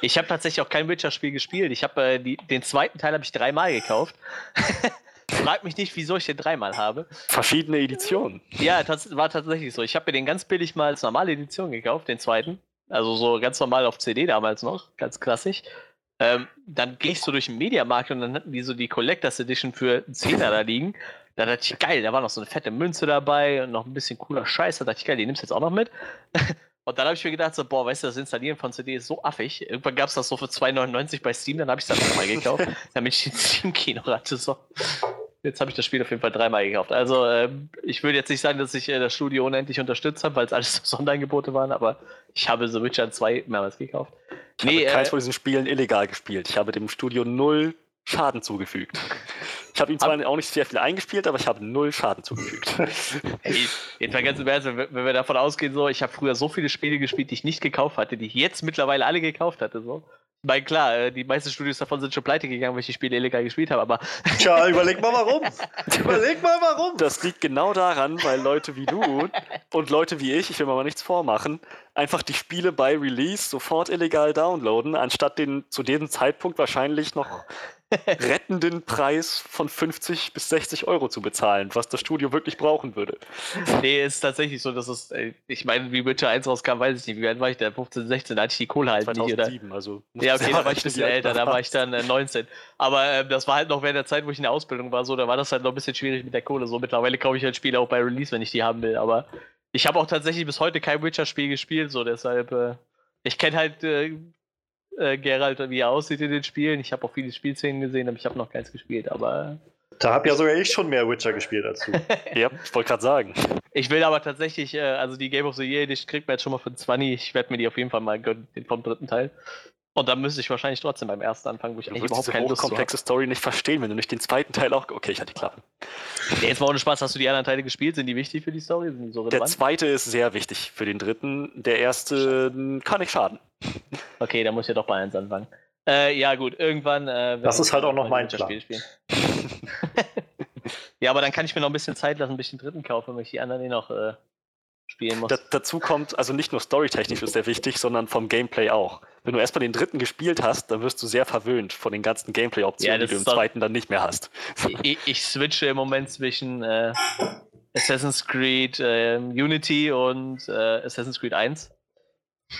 Ich habe tatsächlich auch kein Witcher-Spiel gespielt. Ich habe äh, die- den zweiten Teil habe ich dreimal gekauft. [laughs] Frag mich nicht, wieso ich den dreimal habe. Verschiedene Editionen. Ja, das war tatsächlich so. Ich habe mir den ganz billig mal als normale Edition gekauft, den zweiten. Also so ganz normal auf CD damals noch, ganz klassisch. Ähm, dann gehe ich so durch den Mediamarkt und dann hatten die so die Collectors Edition für einen Zehner da liegen. Da dachte ich, geil, da war noch so eine fette Münze dabei und noch ein bisschen cooler Scheiß. Da dachte ich, geil, die nimmst du jetzt auch noch mit. Und dann habe ich mir gedacht, so, boah, weißt du, das Installieren von CD ist so affig. Irgendwann gab es das so für 2,99 bei Steam, dann habe ich es dann nochmal gekauft, [laughs] damit ich den Steam-Kino hatte. So. Jetzt habe ich das Spiel auf jeden Fall dreimal gekauft. Also, ähm, ich würde jetzt nicht sagen, dass ich äh, das Studio unendlich unterstützt habe, weil es alles [laughs] so Sonderangebote waren, aber ich habe The Witcher 2 mehrmals gekauft. Ich Nee, habe keins äh, von diesen Spielen illegal gespielt. Ich habe dem Studio null Schaden zugefügt. Ich habe ihm zwar auch nicht sehr viel eingespielt, aber ich habe null Schaden zugefügt. [laughs] Ey, jetzt mal ganz im Ernst, wenn wir, davon ausgehen, so, ich habe früher so viele Spiele gespielt, die ich nicht gekauft hatte, die ich jetzt mittlerweile alle gekauft hatte. So. Ich meine, klar, äh, die meisten Studios davon sind schon pleite gegangen, weil ich die Spiele illegal gespielt habe, aber [laughs] Tja, überleg mal warum. überleg mal warum. Das liegt genau daran, weil Leute wie du und Leute wie ich, ich will mir mal nichts vormachen, einfach die Spiele bei Release sofort illegal downloaden, anstatt den zu diesem Zeitpunkt wahrscheinlich noch rettenden Preis von 50 bis 60 Euro zu bezahlen, was das Studio wirklich brauchen würde. Nee, ist tatsächlich so, dass es, äh, ich meine, wie Witcher 1 rauskam, weiß ich nicht, wie alt war ich da? 15, 16, da hatte ich die Kohle halt nicht, oder? 2007, also. Ja, okay, da war ich ein bisschen älter, da war war. ich dann äh, 19. Aber äh, das war halt noch während der Zeit, wo ich in der Ausbildung war, so, da war das halt noch ein bisschen schwierig mit der Kohle. So, mittlerweile kaufe ich halt Spiele auch bei Release, wenn ich die haben will. Aber ich habe auch tatsächlich bis heute kein Witcher-Spiel gespielt, so deshalb, äh, ich kenne halt äh, Geralt, wie er aussieht in den Spielen. Ich habe auch viele Spielszenen gesehen, aber ich habe noch keins gespielt. Aber Da habe ja sogar ich schon mehr Witcher gespielt als du. [laughs] Ja, ich wollte gerade sagen. ich will aber tatsächlich, äh, also die Game of the Year Edition kriegt man jetzt schon mal für 20. Ich werde mir die auf jeden Fall mal gönnen, den vom dritten Teil. Und dann müsste ich wahrscheinlich trotzdem beim ersten anfangen, wo ich Du eigentlich überhaupt diese keine Lust hochkomplexe Story nicht verstehen, wenn du nicht den zweiten Teil auch. Okay, ich hatte die Klappe. Nee, jetzt mal ohne Spaß, hast du die anderen Teile gespielt? Sind die wichtig für die Story? Sind die so Der relevant? zweite ist sehr wichtig für den dritten. Der erste mh, kann nicht schaden. Okay, da muss ich ja doch bei 1 anfangen. Äh, ja, gut, irgendwann. Äh, Das ist halt auch noch mein Witcher-Spiele spielen. [laughs] ja, aber dann kann ich mir noch ein bisschen Zeit lassen, bis ich den dritten kaufe, wenn ich die anderen eh noch äh, spielen muss. Da, dazu kommt, also nicht nur storytechnisch ist der wichtig, sondern vom Gameplay auch. Wenn du erstmal den dritten gespielt hast, dann wirst du sehr verwöhnt von den ganzen Gameplay-Optionen, Ja, die du im zweiten dann nicht mehr hast. [laughs] ich, ich switche im Moment zwischen äh, Assassin's Creed ähm, Unity und äh, Assassin's Creed 1.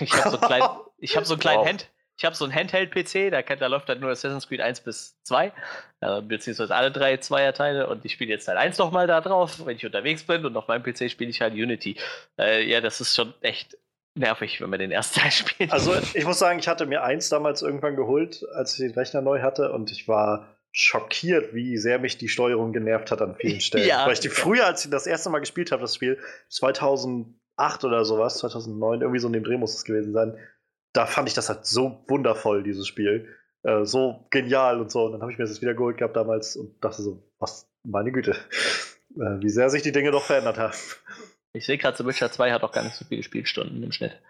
Ich habe so einen kleinen, ich hab so einen [laughs] kleinen Wow. Hand, ich habe so einen Handheld-PC, da, kann- da läuft halt nur Assassin's Creed 1 bis 2, äh, beziehungsweise alle drei Zweierteile und ich spiele jetzt Teil 1 nochmal da drauf, wenn ich unterwegs bin und auf meinem PC spiele ich halt Unity. Äh, ja, das ist schon echt nervig, wenn man den ersten Teil [laughs] spielt. Also ich muss sagen, ich hatte mir eins damals irgendwann geholt, als ich den Rechner neu hatte und ich war schockiert, wie sehr mich die Steuerung genervt hat an vielen [laughs] Stellen. Ja. Weil ich die früher, als ich das erste Mal gespielt habe, das Spiel, 2008 oder sowas, 2009, irgendwie so in dem Dreh muss es gewesen sein, da fand ich das halt so wundervoll, dieses Spiel. Äh, so genial und so. Und dann habe ich mir das wieder geholt gehabt damals und dachte so, was, meine Güte, [laughs] äh, wie sehr sich die Dinge doch verändert haben. Ich sehe gerade, The Witcher 2 hat auch gar nicht so viele Spielstunden im Schnitt.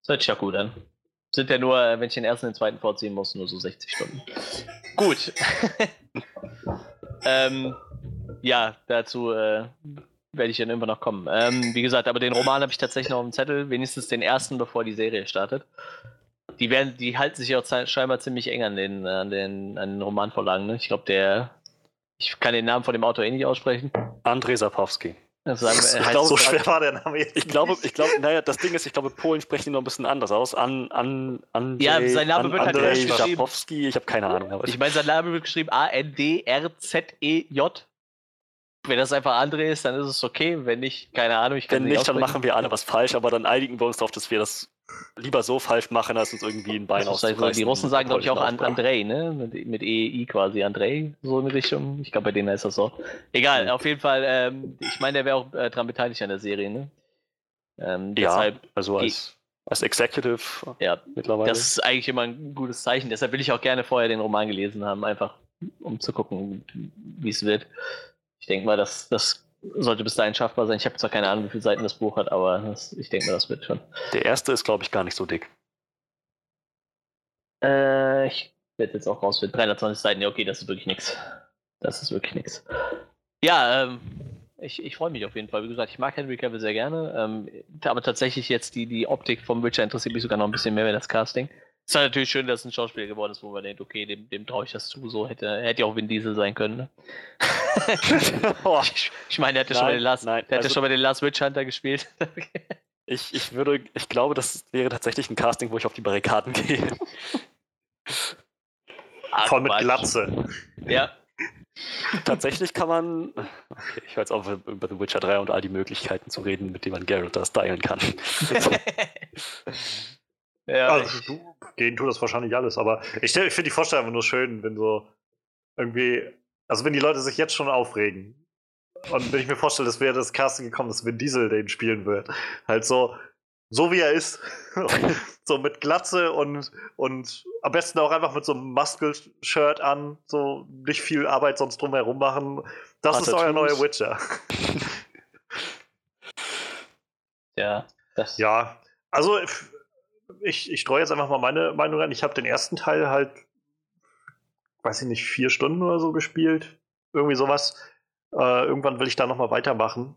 Das hört sich ja gut an. Sind ja nur, äh, wenn ich den ersten und den zweiten vorziehen muss, nur so 60 Stunden. Gut. [laughs] ähm, ja, dazu äh, werde ich dann irgendwann noch kommen. Ähm, wie gesagt, aber den Roman habe ich tatsächlich noch dem Zettel, wenigstens den ersten, bevor die Serie startet. Die werden, die halten sich auch scheinbar ziemlich eng an den, an den, an den Romanvorlagen. Ne? Ich glaube, der, ich kann den Namen von dem Autor eh nicht aussprechen. Andrzej Sapkowski. Also, Ich glaube, so schwer war der Name jetzt. Ich glaube, ich glaube, naja, das Ding ist, ich glaube, Polen sprechen ihn noch ein bisschen anders aus. An, an, an Ja, sein Name wird halt Andrzej geschrieben. Sapkowski, ich habe keine Ahnung. Aber Ich meine, sein Name wird geschrieben A-N-D-R-Z-E-J. Wenn das einfach André ist, dann ist es okay. Wenn nicht, keine Ahnung, ich kann wenn nicht, dann machen wir alle was falsch, aber dann einigen wir uns darauf, dass wir das lieber so falsch machen, als uns irgendwie ein Bein Das ist halt so, auszureißen. die Russen sagen, glaube ich, auch an. Andrei, ne? Mit, mit EI quasi Andrei, so in Richtung. Ich glaube, bei denen heißt das so. Egal, auf jeden Fall, ähm, ich meine, der wäre auch äh, dran beteiligt an der Serie, ne? Ähm, Ja, also als, als Executive ja, mittlerweile. das ist eigentlich immer ein gutes Zeichen. Deshalb will ich auch gerne vorher den Roman gelesen haben, einfach um zu gucken, wie es wird. Ich denke mal, das, das sollte bis dahin schaffbar sein. Ich habe zwar keine Ahnung, wie viele Seiten das Buch hat, aber das, ich denke mal, das wird schon. Der erste ist, glaube ich, gar nicht so dick. Äh, ich werde jetzt auch rausfinden. 320 Seiten, ja, okay, das ist wirklich nichts. Das ist wirklich nichts. Ja, ähm, ich, ich freue mich auf jeden Fall. Wie gesagt, ich mag Henry Cavill sehr gerne. Ähm, aber tatsächlich jetzt die, die Optik vom Witcher interessiert mich sogar noch ein bisschen mehr, wie das Casting. Es ist halt natürlich schön, dass es ein Schauspieler geworden ist, wo man denkt, okay, dem, dem traue ich das zu. So hätte, hätte ja auch Vin Diesel sein können. Ne? [laughs] [laughs] ich, ich meine, der hatte schon Nein, bei den Last, nein, der hatte also- schon bei den Last Witch Hunter gespielt. [laughs] Ich, ich würde, ich glaube, das wäre tatsächlich ein Casting, wo ich auf die Barrikaden gehe. Voll mit. Glatze. Ja. Tatsächlich kann man. Okay, ich höre jetzt auf, über The Witcher 3 und all die Möglichkeiten zu reden, mit denen man Geralt da stylen kann. Ja, Also, ich- du, gehen tut das wahrscheinlich alles, aber ich, ich finde die Vorstellung einfach nur schön, wenn so irgendwie, also wenn die Leute sich jetzt schon aufregen und wenn ich mir vorstelle, es wäre das Casting gekommen, dass Vin Diesel den spielen wird, halt so, so wie er ist, [laughs] so mit Glatze und, und am besten auch einfach mit so einem Muscle-Shirt an, so nicht viel Arbeit sonst drumherum machen. Das Paar ist euer neuer. Witcher. [laughs] ja, das, Ja, also ich, ich streue jetzt einfach mal meine Meinung an. Ich habe den ersten Teil halt, weiß ich nicht, vier Stunden oder so gespielt. Irgendwie sowas. Äh, irgendwann will ich da nochmal weitermachen.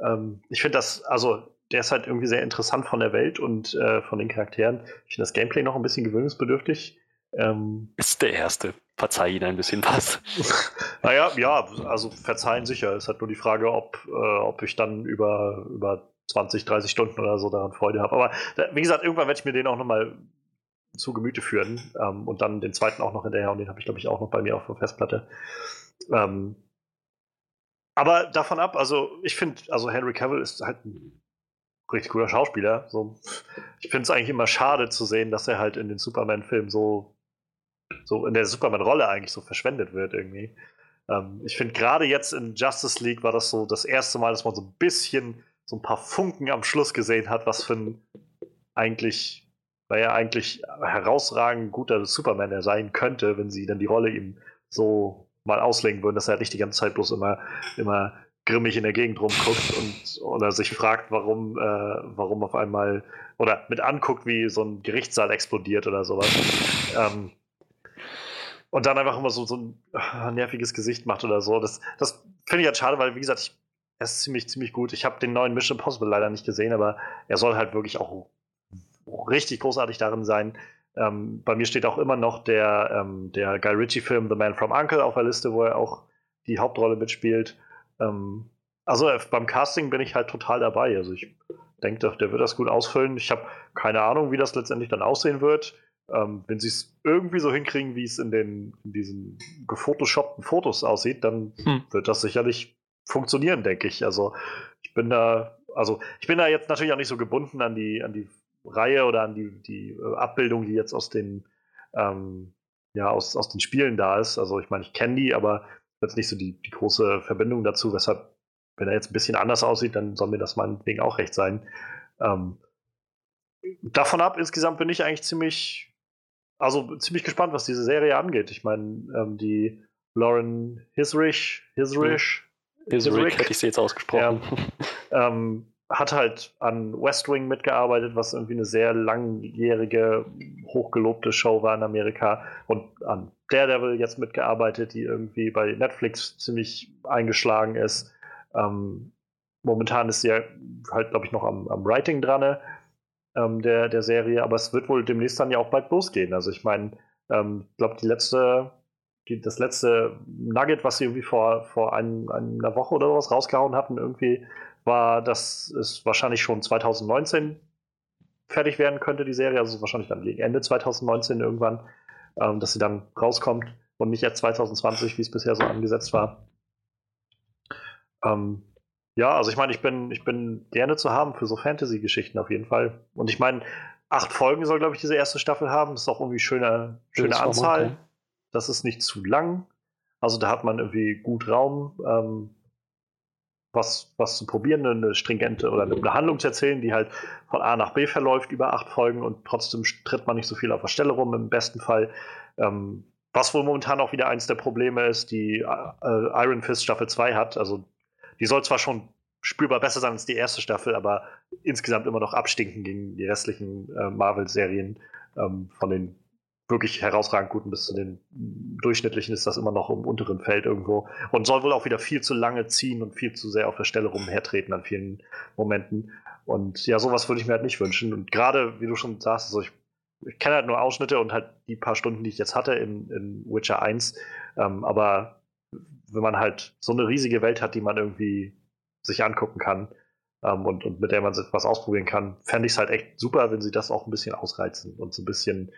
Ähm, ich finde das, also der ist halt irgendwie sehr interessant von der Welt und äh, von den Charakteren. Ich finde das Gameplay noch ein bisschen gewöhnungsbedürftig. Ähm, Ist der erste. Verzeih ihn ein bisschen was. [laughs] naja, ja, also verzeihen sicher. Es hat nur die Frage, ob, äh, ob ich dann über, über 20, 30 Stunden oder so daran Freude habe. Aber wie gesagt, irgendwann werde ich mir den auch nochmal zu Gemüte führen ähm, und dann den zweiten auch noch hinterher und den habe ich, glaube ich, auch noch bei mir auf der Festplatte. Ähm, aber davon ab, also ich finde, also Henry Cavill ist halt ein richtig cooler Schauspieler. So, ich finde es eigentlich immer schade zu sehen, dass er halt in den Superman-Filmen so, so in der Superman-Rolle eigentlich so verschwendet wird irgendwie. Ähm, ich finde gerade jetzt in Justice League war das so das erste Mal, dass man so ein bisschen so ein paar Funken am Schluss gesehen hat, was für ein eigentlich, naja, eigentlich herausragend guter Superman er sein könnte, wenn sie dann die Rolle ihm so mal auslegen würden, dass er nicht die ganze Zeit bloß immer, immer grimmig in der Gegend rumguckt und oder sich fragt, warum, äh, warum auf einmal oder mit anguckt, wie so ein Gerichtssaal explodiert oder sowas. Ähm, und dann einfach immer so, so ein äh, nerviges Gesicht macht oder so. Das, das finde ich halt schade, weil, wie gesagt, ich, er ist ziemlich, ziemlich gut. Ich habe den neuen Mission Impossible leider nicht gesehen, aber er soll halt wirklich auch richtig großartig darin sein. Ähm, bei mir steht auch immer noch der, ähm, der Guy Ritchie-Film The Man from Uncle auf der Liste, wo er auch die Hauptrolle mitspielt. Ähm, also äh, beim Casting bin ich halt total dabei. Also ich denke, der wird das gut ausfüllen. Ich habe keine Ahnung, wie das letztendlich dann aussehen wird. Ähm, wenn sie es irgendwie so hinkriegen, wie es in, den, in diesen gefotoshoppten Fotos aussieht, dann hm. wird das sicherlich funktionieren, denke ich. Also ich bin da, also ich bin da jetzt natürlich auch nicht so gebunden an die, an die Reihe oder an die, die äh, Abbildung, die jetzt aus den, ähm, ja, aus, aus den Spielen da ist. Also ich meine, ich kenne die, aber jetzt nicht so die, die große Verbindung dazu, weshalb, wenn er jetzt ein bisschen anders aussieht, dann soll mir das meinetwegen auch recht sein. Ähm, davon ab, insgesamt bin ich eigentlich ziemlich, also ziemlich gespannt, was diese Serie angeht. Ich meine, ähm, die Lauren Hisrich, Hisrich, Hisrich, hätte ich sie jetzt ausgesprochen. Ja, [laughs] ähm, hat halt an West Wing mitgearbeitet, was irgendwie eine sehr langjährige, hochgelobte Show war in Amerika. Und an Daredevil jetzt mitgearbeitet, die irgendwie bei Netflix ziemlich eingeschlagen ist. Ähm, momentan ist sie ja halt, glaube ich, noch am, am Writing dran ähm, der, der Serie, aber es wird wohl demnächst dann ja auch bald losgehen. Also ich meine, ähm, ich glaube, die letzte, die, das letzte Nugget, was sie irgendwie vor, vor ein, einer Woche oder sowas rausgehauen hatten, irgendwie war, dass es wahrscheinlich schon 2019 fertig werden könnte, die Serie, also wahrscheinlich dann gegen Ende 2019 irgendwann, ähm, dass sie dann rauskommt und nicht erst 2020, wie es bisher so angesetzt war. Ähm, ja, also ich meine, ich bin, ich bin gerne zu haben für so Fantasy-Geschichten auf jeden Fall. Und ich meine, acht Folgen soll, glaube ich, diese erste Staffel haben. Das ist auch irgendwie schöne, schöne Anzahl. Das ist nicht zu lang. Also da hat man irgendwie gut Raum. Ähm, was, was zu probieren, eine stringente oder eine Handlung zu erzählen, die halt von A nach B verläuft über acht Folgen und trotzdem tritt man nicht so viel auf der Stelle rum im besten Fall. Ähm, was wohl momentan auch wieder eins der Probleme ist, die äh, Iron Fist Staffel 2 hat. Also die soll zwar schon spürbar besser sein als die erste Staffel, aber insgesamt immer noch abstinken gegen die restlichen äh, Marvel-Serien ähm, von den wirklich herausragend guten bis zu den durchschnittlichen ist das immer noch im unteren Feld irgendwo und soll wohl auch wieder viel zu lange ziehen und viel zu sehr auf der Stelle rumhertreten an vielen Momenten. Und ja, sowas würde ich mir halt nicht wünschen. Und gerade, wie du schon sagst, also ich, ich kenne halt nur Ausschnitte und halt die paar Stunden, die ich jetzt hatte in, in Witcher 1. Ähm, aber wenn man halt so eine riesige Welt hat, die man irgendwie sich angucken kann ähm, und, und mit der man was ausprobieren kann, fände ich es halt echt super, wenn sie das auch ein bisschen ausreizen und so ein bisschen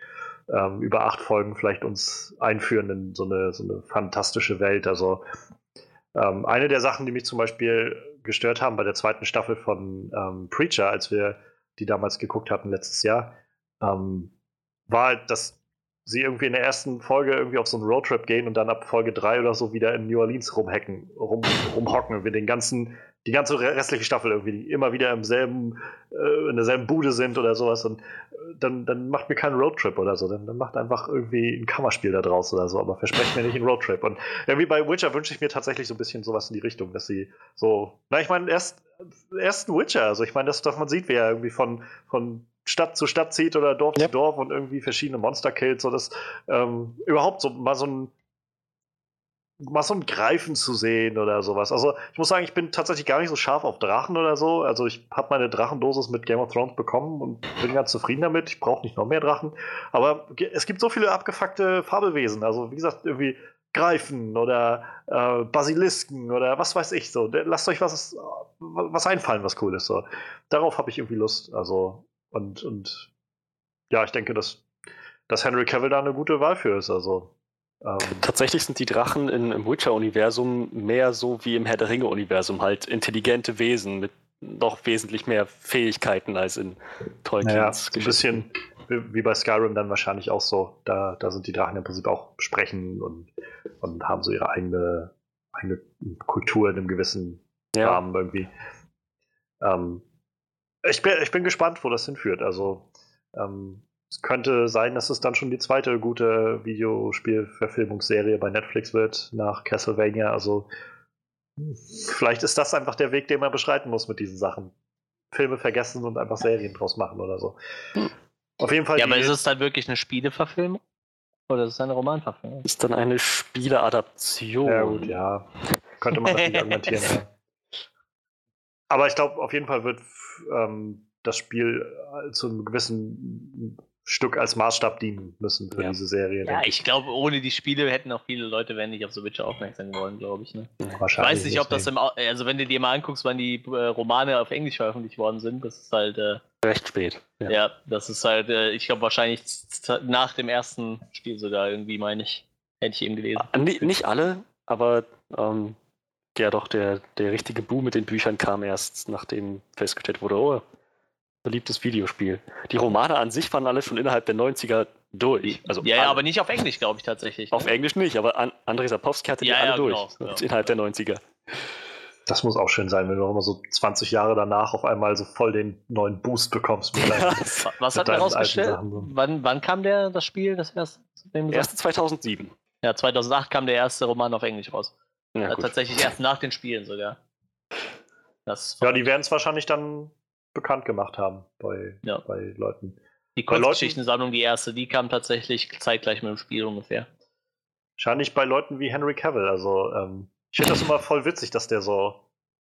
ähm, über acht Folgen vielleicht uns einführen in so eine, so eine fantastische Welt. Also ähm, eine der Sachen, die mich zum Beispiel gestört haben bei der zweiten Staffel von ähm, Preacher, als wir die damals geguckt hatten letztes Jahr, ähm, war halt, dass sie irgendwie in der ersten Folge irgendwie auf so einen Roadtrip gehen und dann ab Folge 3 oder so wieder in New Orleans rumhacken, rum, rumhocken und wir den ganzen die ganze restliche Staffel irgendwie immer wieder im selben, äh, in derselben Bude sind oder sowas und äh, dann, dann macht mir keinen Roadtrip oder so, dann, dann macht einfach irgendwie ein Kammerspiel da draus oder so, aber versprecht mir nicht einen Roadtrip. Und irgendwie bei Witcher wünsche ich mir tatsächlich so ein bisschen sowas in die Richtung, dass sie so, na, ich meine, erst, erst ein Witcher, also ich meine, das, das man sieht, wie er irgendwie von, von Stadt zu Stadt zieht oder Dorf ja. zu Dorf und irgendwie verschiedene Monster killt, so dass ähm, überhaupt so mal so ein mal so ein Greifen zu sehen oder sowas. Also ich muss sagen, ich bin tatsächlich gar nicht so scharf auf Drachen oder so. Also ich habe meine Drachendosis mit Game of Thrones bekommen und bin ganz zufrieden damit. Ich brauche nicht noch mehr Drachen. Aber es gibt so viele abgefuckte Fabelwesen. Also wie gesagt, irgendwie Greifen oder äh, Basilisken oder was weiß ich so. Lasst euch was, was einfallen, was cool ist. So. Darauf habe ich irgendwie Lust. Also und, und ja, ich denke, dass, dass Henry Cavill da eine gute Wahl für ist. Also Tatsächlich sind die Drachen in, im Witcher-Universum mehr so wie im Herr der Ringe-Universum, halt intelligente Wesen mit noch wesentlich mehr Fähigkeiten als in Tolkiens Naja, so ein bisschen wie wie bei Skyrim dann wahrscheinlich auch so. Da, da sind die Drachen im Prinzip auch sprechen und, und haben so ihre eigene, eigene Kultur in einem gewissen Ja. Rahmen irgendwie. Ähm, ich, bin, ich bin gespannt, wo das hinführt. Also ähm, es könnte sein, dass es dann schon die zweite gute Videospielverfilmungsserie bei Netflix wird nach Castlevania. Also hm, vielleicht ist das einfach der Weg, den man beschreiten muss mit diesen Sachen. Filme vergessen und einfach Serien draus machen oder so. Auf jeden Fall. Ja, aber ist es dann wirklich eine Spieleverfilmung? Oder ist es eine Romanverfilmung? Ist dann eine Spieleadaption. Ja, gut, ja. Könnte man natürlich argumentieren, ja. Aber ich glaube, auf jeden Fall wird ähm, das Spiel zu einem gewissen Stück als Maßstab dienen müssen für Ja. diese Serie. Ja, ich glaube, ohne die Spiele hätten auch viele Leute, wenn nicht auf The Witcher aufmerksam geworden, glaube ich. Ne? Ich Wahrscheinlich weiß nicht, ob das im, also wenn du dir mal anguckst, wann die äh, Romane auf Englisch veröffentlicht worden sind, das ist halt, äh, Recht spät. Ja. ja. das ist halt, äh, ich glaube wahrscheinlich nach dem ersten Spiel sogar irgendwie, meine ich, hätte ich eben gelesen. Ah, ni- Nicht alle, aber ähm, ja doch, der, der richtige Boom mit den Büchern kam erst, nachdem festgestellt wurde, oh, beliebtes Videospiel. Die Romane an sich waren alle schon innerhalb der 90er durch. Also ja, ja, aber nicht auf Englisch, glaube ich tatsächlich. Auf ne? Englisch nicht, aber An Andrei Sapkowski hatte die Ja, alle ja, durch. genau, ja. [laughs] Innerhalb der 90er. Das muss auch schön sein, wenn du auch immer so 20 Jahre danach auf einmal so voll den neuen Boost bekommst. Wa- [laughs] Was hat er rausgestellt? Wann, wann kam der, das Spiel, das erste? Erste 2007. sagst? Ja, 2008 kam der erste Roman auf Englisch raus. Ja, Äh, tatsächlich erst nach den Spielen sogar. Das ja, die werden es wahrscheinlich dann bekannt gemacht haben bei, Ja. bei Leuten. Die Kurzgeschichtensammlung, die erste, die kam tatsächlich zeitgleich mit dem Spiel ungefähr. Wahrscheinlich bei Leuten wie Henry Cavill. Also, ähm, ich finde das immer voll witzig, dass der so,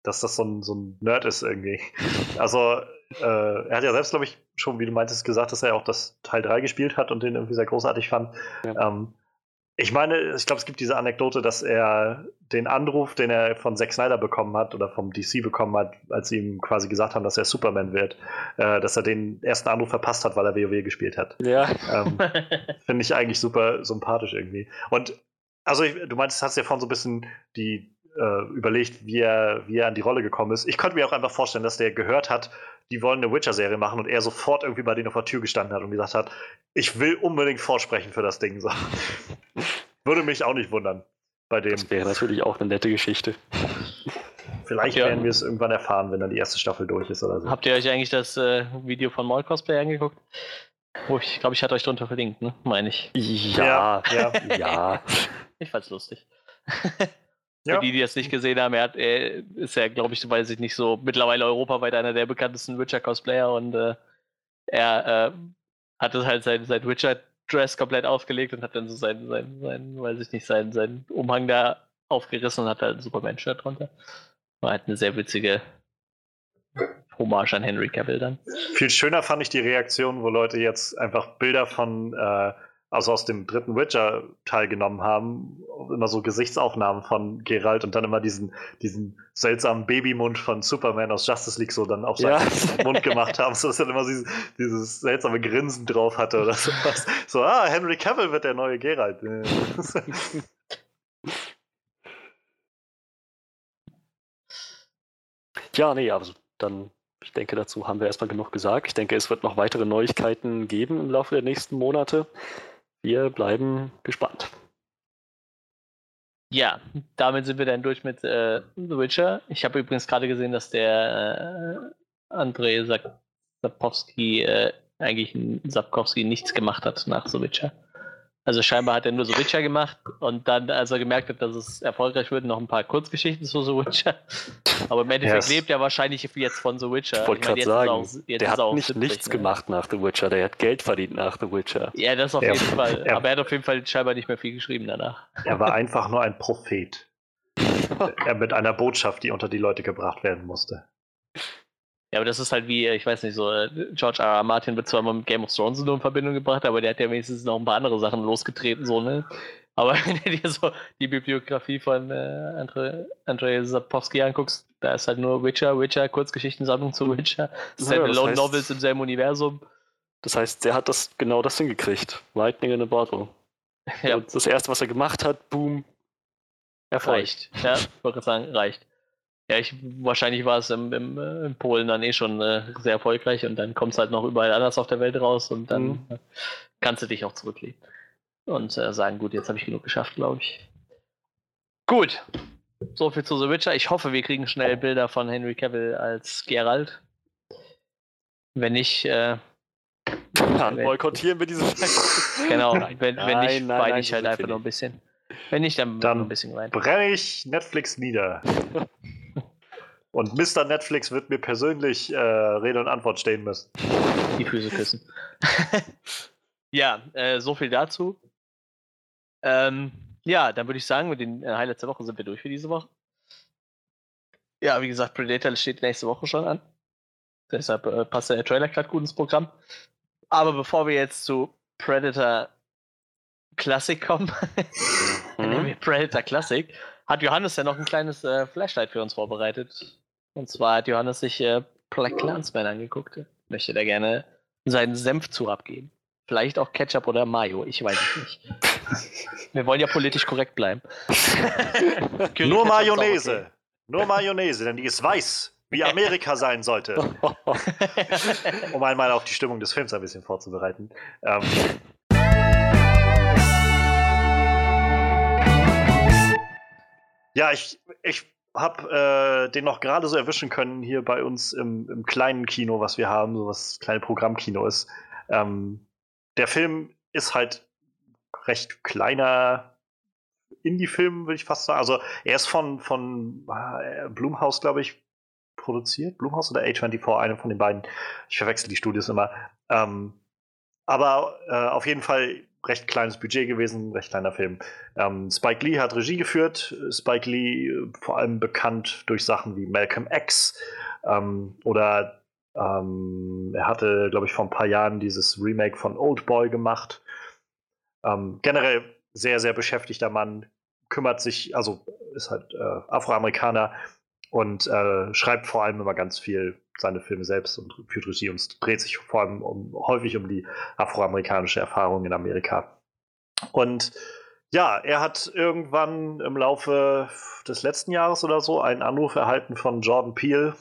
dass das so ein, so ein Nerd ist irgendwie. [laughs] Also, äh, er hat ja selbst, glaube ich, schon, wie du meintest, gesagt, dass er auch das Teil 3 gespielt hat und den irgendwie sehr großartig fand. Ja. Ähm, ich meine, ich glaube, es gibt diese Anekdote, dass er den Anruf, den er von Zack Snyder bekommen hat oder vom DC bekommen hat, als sie ihm quasi gesagt haben, dass er Superman wird, äh, dass er den ersten Anruf verpasst hat, weil er WoW gespielt hat. Ja, Ähm, [laughs] Finde ich eigentlich super sympathisch irgendwie. Und also ich, du meintest, hast ja vorhin so ein bisschen die äh, überlegt, wie er, wie er an die Rolle gekommen ist. Ich könnte mir auch einfach vorstellen, dass der gehört hat, die wollen eine Witcher-Serie machen und er sofort irgendwie bei denen auf der Tür gestanden hat und gesagt hat, ich will unbedingt vorsprechen für das Ding. So. [laughs] Würde mich auch nicht wundern bei dem. das wäre natürlich auch eine nette Geschichte. Vielleicht Ja. werden wir es irgendwann erfahren, wenn dann die erste Staffel durch ist oder so. Habt ihr euch eigentlich das äh, Video von Mall Cosplay angeguckt? Oh, ich glaube, ich hatte euch drunter verlinkt, ne? Meine ich. Ja, ja. ja. [laughs] Ich fand's lustig. [laughs] Ja. Für die, die es nicht gesehen haben, er, hat, er ist ja, glaube ich, weiß ich nicht, so mittlerweile europaweit einer der bekanntesten Witcher-Cosplayer und äh, er äh, hatte halt sein, sein Witcher-Dress komplett aufgelegt und hat dann so sein, sein, sein weiß ich nicht, seinen, seinen Umhang da aufgerissen und hat halt ein Superman-Shirt drunter. War halt eine sehr witzige Hommage an Henry Cavill dann. Viel schöner fand ich die Reaktion, wo Leute jetzt einfach Bilder von, äh, also aus dem dritten Witcher teilgenommen haben, immer so Gesichtsaufnahmen von Geralt und dann immer diesen, diesen seltsamen Babymund von Superman aus Justice League so dann auf seinen Ja. [laughs] Mund gemacht haben, so dass er immer dieses, dieses seltsame Grinsen drauf hatte oder sowas. So, ah, Henry Cavill wird der neue Geralt. [laughs] Ja, nee, also dann, ich denke, dazu haben wir erstmal genug gesagt. Ich denke, es wird noch weitere Neuigkeiten geben im Laufe der nächsten Monate. Wir bleiben gespannt. Ja, damit sind wir dann durch mit äh, The Witcher. Ich habe übrigens gerade gesehen, dass der äh, Andrei Sap- Sapkowski äh, eigentlich Sapkowski nichts gemacht hat nach The Witcher. Also scheinbar hat er nur The Witcher gemacht und dann, als er gemerkt hat, dass es erfolgreich wird, noch ein paar Kurzgeschichten zu The Witcher. [laughs] Aber im Endeffekt Yes. lebt er wahrscheinlich jetzt von The Witcher. Ich wollte gerade er sagen, auch- jetzt der hat auch nicht 70, nichts ne? gemacht nach The Witcher, der hat Geld verdient nach The Witcher. Ja, das auf Er- jeden Fall. er- Aber er hat auf jeden Fall scheinbar nicht mehr viel geschrieben danach. Er war einfach nur ein Prophet. [laughs] er mit einer Botschaft, die unter die Leute gebracht werden musste. Ja, aber das ist halt wie, äh, ich weiß nicht, so, äh, George R. R. Martin wird zwar mal mit Game of Thrones nur in Verbindung gebracht, aber der hat ja wenigstens noch ein paar andere Sachen losgetreten, so, ne? Aber [laughs] wenn du dir so die Bibliografie von äh, Andre, Andrzej Sapkowski anguckst, da ist halt nur Witcher, Witcher, Kurzgeschichtensammlung zu Witcher, das Standalone heißt- Novels im selben Universum. Das heißt, der hat das genau das hingekriegt. Lightning in a Bottle. Ja, Und das erste, was er gemacht hat, boom. Erfolg. reicht. Ja, ich wollte gerade sagen, reicht. Ja, ich, wahrscheinlich war es im, im, äh, in Polen dann eh schon äh, sehr erfolgreich und dann kommt es halt noch überall anders auf der Welt raus und dann Mhm. äh, kannst du dich auch zurücklegen und äh, sagen, gut, jetzt habe ich genug geschafft, glaube ich. Gut, so viel zu The Witcher. Ich hoffe, wir kriegen schnell Bilder von Henry Cavill als Geralt. Wenn nicht, äh, Dann wenn- boykottieren wir diese [laughs] genau, wenn, wenn Nein, nicht, nein, weine nein, ich halt einfach nur ein bisschen. Wenn nicht, dann, Dann ein bisschen rein. Brenne ich Netflix nieder. [laughs] Und Mr. Netflix wird mir persönlich äh, Rede und Antwort stehen müssen. die Füße küssen. [laughs] ja, äh, so viel dazu. Ähm, ja, dann würde ich sagen, mit den äh, Highlights der Woche sind wir durch für diese Woche. Ja, wie gesagt, Predator steht nächste Woche schon an. Deshalb äh, passt der Trailer gerade gut ins Programm. Aber bevor wir jetzt zu Predator Classic kommen, nehmen [laughs] Mhm. wir Predator Classic, hat Johannes ja noch ein kleines äh, Flashlight für uns vorbereitet. Und zwar hat Johannes sich äh, Black Clansman angeguckt. Möchte da gerne seinen Senf zu abgeben. Vielleicht auch Ketchup oder Mayo, ich weiß es nicht. [laughs] Wir wollen ja politisch korrekt bleiben. [laughs] Nur Mayonnaise. Nur Mayonnaise, denn die ist weiß, wie Amerika sein sollte. okay. [laughs] Um einmal auf die Stimmung des Films ein bisschen vorzubereiten. Ähm, ja, ich, ich habe äh, den noch gerade so erwischen können hier bei uns im, im kleinen Kino, was wir haben, so was kleine Programmkino ist. Ähm, der Film ist halt recht kleiner Indie-Film, würde ich fast sagen. Also er ist von, von äh, Blumhouse, glaube ich, produziert. Blumhouse oder A24, eine von den beiden. Ich verwechsel die Studios immer. Ähm, aber äh, auf jeden Fall recht kleines Budget gewesen, recht kleiner Film. Ähm, Spike Lee hat Regie geführt. Spike Lee äh, vor allem bekannt durch Sachen wie Malcolm X ähm, oder ähm, er hatte, glaube ich, vor ein paar Jahren dieses Remake von Old Boy gemacht. Ähm, generell sehr, sehr beschäftigter Mann, kümmert sich, also ist halt äh, Afroamerikaner und äh, schreibt vor allem immer ganz viel seine Filme selbst und führt Regie und dreht sich vor allem um, häufig um die afroamerikanische Erfahrung in Amerika. Und ja, er hat irgendwann im Laufe des letzten Jahres oder so einen Anruf erhalten von Jordan Peele,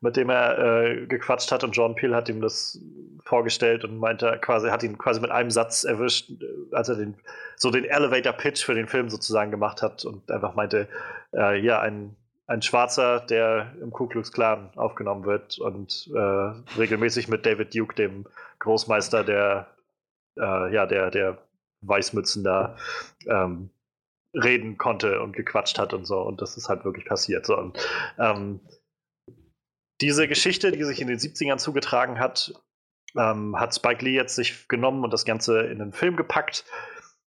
mit dem er äh, gequatscht hat und Jordan Peele hat ihm das vorgestellt und meinte quasi, hat ihn quasi mit einem Satz erwischt, als er den, so den Elevator Pitch für den Film sozusagen gemacht hat und einfach meinte, äh, ja, ein, ein Schwarzer, der im Ku Klux Klan aufgenommen wird und äh, regelmäßig mit David Duke, dem Großmeister der, äh, ja, der, der Weißmützen da, ähm, reden konnte und gequatscht hat und so. Und das ist halt wirklich passiert. So. Und, ähm, diese Geschichte, die sich in den 70ern zugetragen hat, ähm, hat Spike Lee jetzt sich genommen und das Ganze in einen Film gepackt,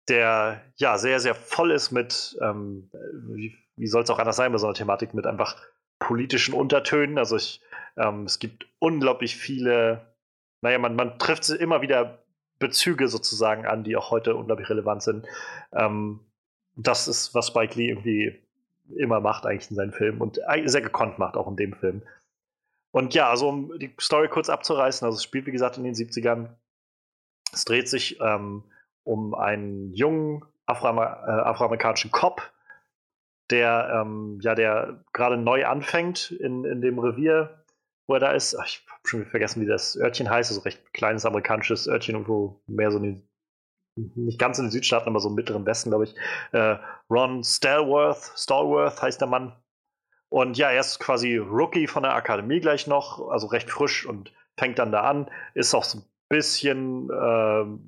der ja sehr, sehr voll ist mit, ähm, wie, wie soll es auch anders sein bei so einer Thematik, mit einfach politischen Untertönen. Also ich, ähm, es gibt unglaublich viele, naja, man, man trifft immer wieder Bezüge sozusagen an, die auch heute unglaublich relevant sind. Ähm, das ist, was Spike Lee irgendwie immer macht eigentlich in seinen Filmen und sehr gekonnt macht, auch in dem Film. Und ja, also um die Story kurz abzureißen, also es spielt wie gesagt in den 70ern. Es dreht sich ähm, um einen jungen Afroamer äh, afroamerikanischen Cop, der ähm, ja, der gerade neu anfängt in, in dem Revier, wo er da ist. Ach, ich habe schon vergessen, wie das Örtchen heißt. Also recht kleines amerikanisches Örtchen, irgendwo mehr so in den, nicht ganz in den Südstaaten, aber so im mittleren Westen, glaube ich. Äh, Ron Stallworth, Stallworth heißt der Mann. Und ja, er ist quasi Rookie von der Akademie gleich noch, also recht frisch und fängt dann da an, ist auch so ein bisschen, ähm,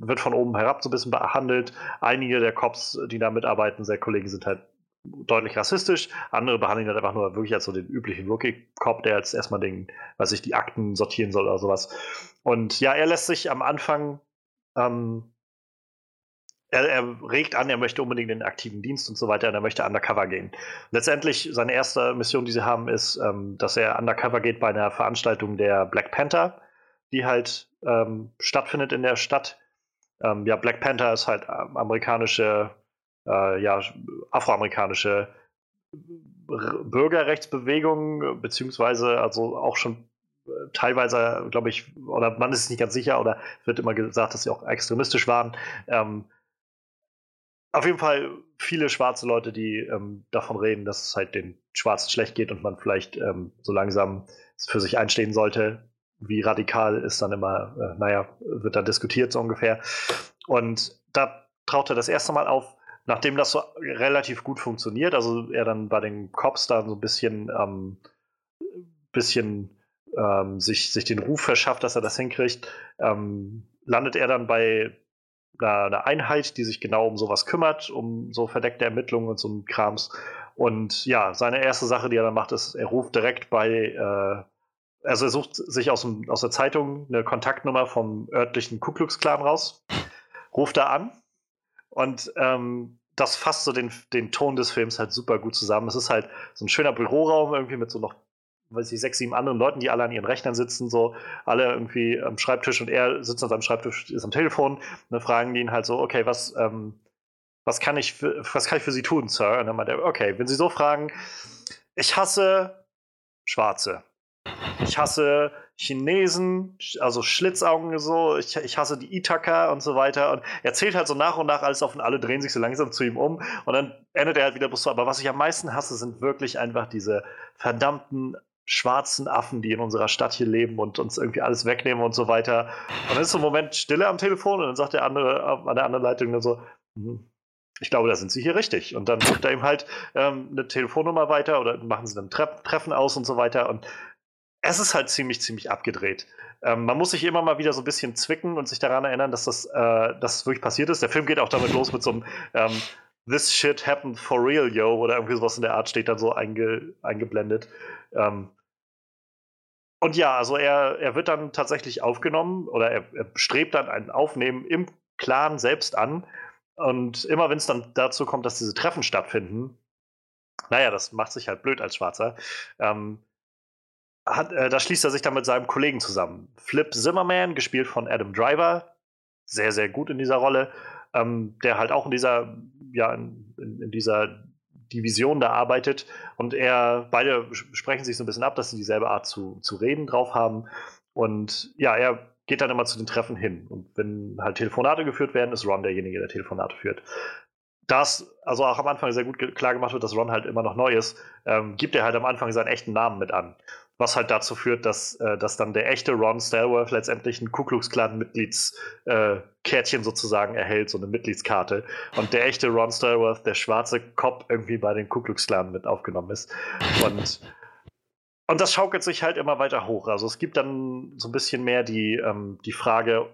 wird von oben herab so ein bisschen behandelt. Einige der Cops, die da mitarbeiten, sehr Kollegen, sind halt deutlich rassistisch. Andere behandeln halt einfach nur wirklich als so den üblichen Rookie-Cop, der jetzt erstmal den, weiß ich, die Akten sortieren soll oder sowas. Und ja, er lässt sich am Anfang, ähm, er, er, regt an, er möchte unbedingt in den aktiven Dienst und so weiter und er möchte undercover gehen. Letztendlich, seine erste Mission, die sie haben, ist, ähm, dass er undercover geht bei einer Veranstaltung der Black Panther, die halt ähm, stattfindet in der Stadt. Ähm, ja, Black Panther ist halt ähm, amerikanische äh, ja, afroamerikanische Bürgerrechtsbewegung, beziehungsweise also auch schon äh, teilweise, glaube ich, oder man ist nicht ganz sicher, oder wird immer gesagt, dass sie auch extremistisch waren. Ähm, auf jeden Fall viele schwarze Leute, die ähm, davon reden, dass es halt den Schwarzen schlecht geht und man vielleicht ähm, so langsam für sich einstehen sollte. Wie radikal ist dann immer, äh, naja, wird dann diskutiert so ungefähr. Und da traut er das erste Mal auf, nachdem das so relativ gut funktioniert, also er dann bei den Cops da so ein bisschen, ähm, bisschen ähm, sich, sich den Ruf verschafft, dass er das hinkriegt, ähm, landet er dann bei einer, Einheit, die sich genau um sowas kümmert, um so verdeckte Ermittlungen und so ein Krams. Und ja, seine erste Sache, die er dann macht, ist, er ruft direkt bei, äh, also er sucht sich aus, dem, aus der Zeitung eine Kontaktnummer vom örtlichen Ku Klux Klan raus, ruft da an und ähm, das fasst so den, den Ton des Films halt super gut zusammen. Es ist halt so ein schöner Büroraum irgendwie mit so noch, weiß ich, sechs, sieben anderen Leuten, die alle an ihren Rechnern sitzen, so alle irgendwie am Schreibtisch und er sitzt an seinem Schreibtisch, ist am Telefon. Und dann fragen die ihn halt so, okay, was, ähm, was kann ich für, was kann ich für Sie tun, Sir? Und dann meint er, okay, wenn Sie so fragen, ich hasse Schwarze. Ich hasse Chinesen, also Schlitzaugen so, ich, ich hasse die Ithaka und so weiter. Und er zählt halt so nach und nach alles auf und alle drehen sich so langsam zu ihm um. Und dann endet er halt wieder so. Aber was ich am meisten hasse, sind wirklich einfach diese verdammten schwarzen Affen, die in unserer Stadt hier leben und uns irgendwie alles wegnehmen und so weiter. Und dann ist so ein Moment Stille am Telefon und dann sagt der andere an der anderen Leitung nur so, hm, ich glaube, da sind sie hier richtig. Und dann gibt er ihm halt ähm, eine Telefonnummer weiter oder machen sie dann Tre Treffen aus und so weiter. Und es ist halt ziemlich, ziemlich abgedreht. Ähm, man muss sich immer mal wieder so ein bisschen zwicken und sich daran erinnern, dass das, äh, das wirklich passiert ist. Der Film geht auch damit los mit so einem ähm, This shit happened for real, yo, oder irgendwie sowas in der Art steht dann so einge, eingeblendet. Ähm, und ja, also er, er wird dann tatsächlich aufgenommen oder er, er strebt dann ein Aufnehmen im Clan selbst an. Und immer wenn es dann dazu kommt, dass diese Treffen stattfinden, naja, das macht sich halt blöd als Schwarzer. Ähm, hat, äh, da schließt er sich dann mit seinem Kollegen zusammen. Flip Zimmerman, gespielt von Adam Driver, sehr, sehr gut in dieser Rolle, ähm, der halt auch in dieser, ja, in, in, dieser Division da arbeitet. Und er, beide sprechen sich so ein bisschen ab, dass sie dieselbe Art zu, zu reden drauf haben. Und ja, er geht dann immer zu den Treffen hin. Und wenn halt Telefonate geführt werden, ist Ron derjenige, der Telefonate führt das, also auch am Anfang sehr gut klar gemacht wird, dass Ron halt immer noch neu ist, ähm, gibt er halt am Anfang seinen echten Namen mit an. Was halt dazu führt, dass, äh, dass dann der echte Ron Stalworth letztendlich ein Ku Klux Klan-Mitgliedskärtchen äh, sozusagen erhält, so eine Mitgliedskarte. Und der echte Ron Stalworth, der schwarze Cop, irgendwie bei den Ku Klux Klan mit aufgenommen ist. Und, und das schaukelt sich halt immer weiter hoch. Also es gibt dann so ein bisschen mehr die, ähm, die Frage,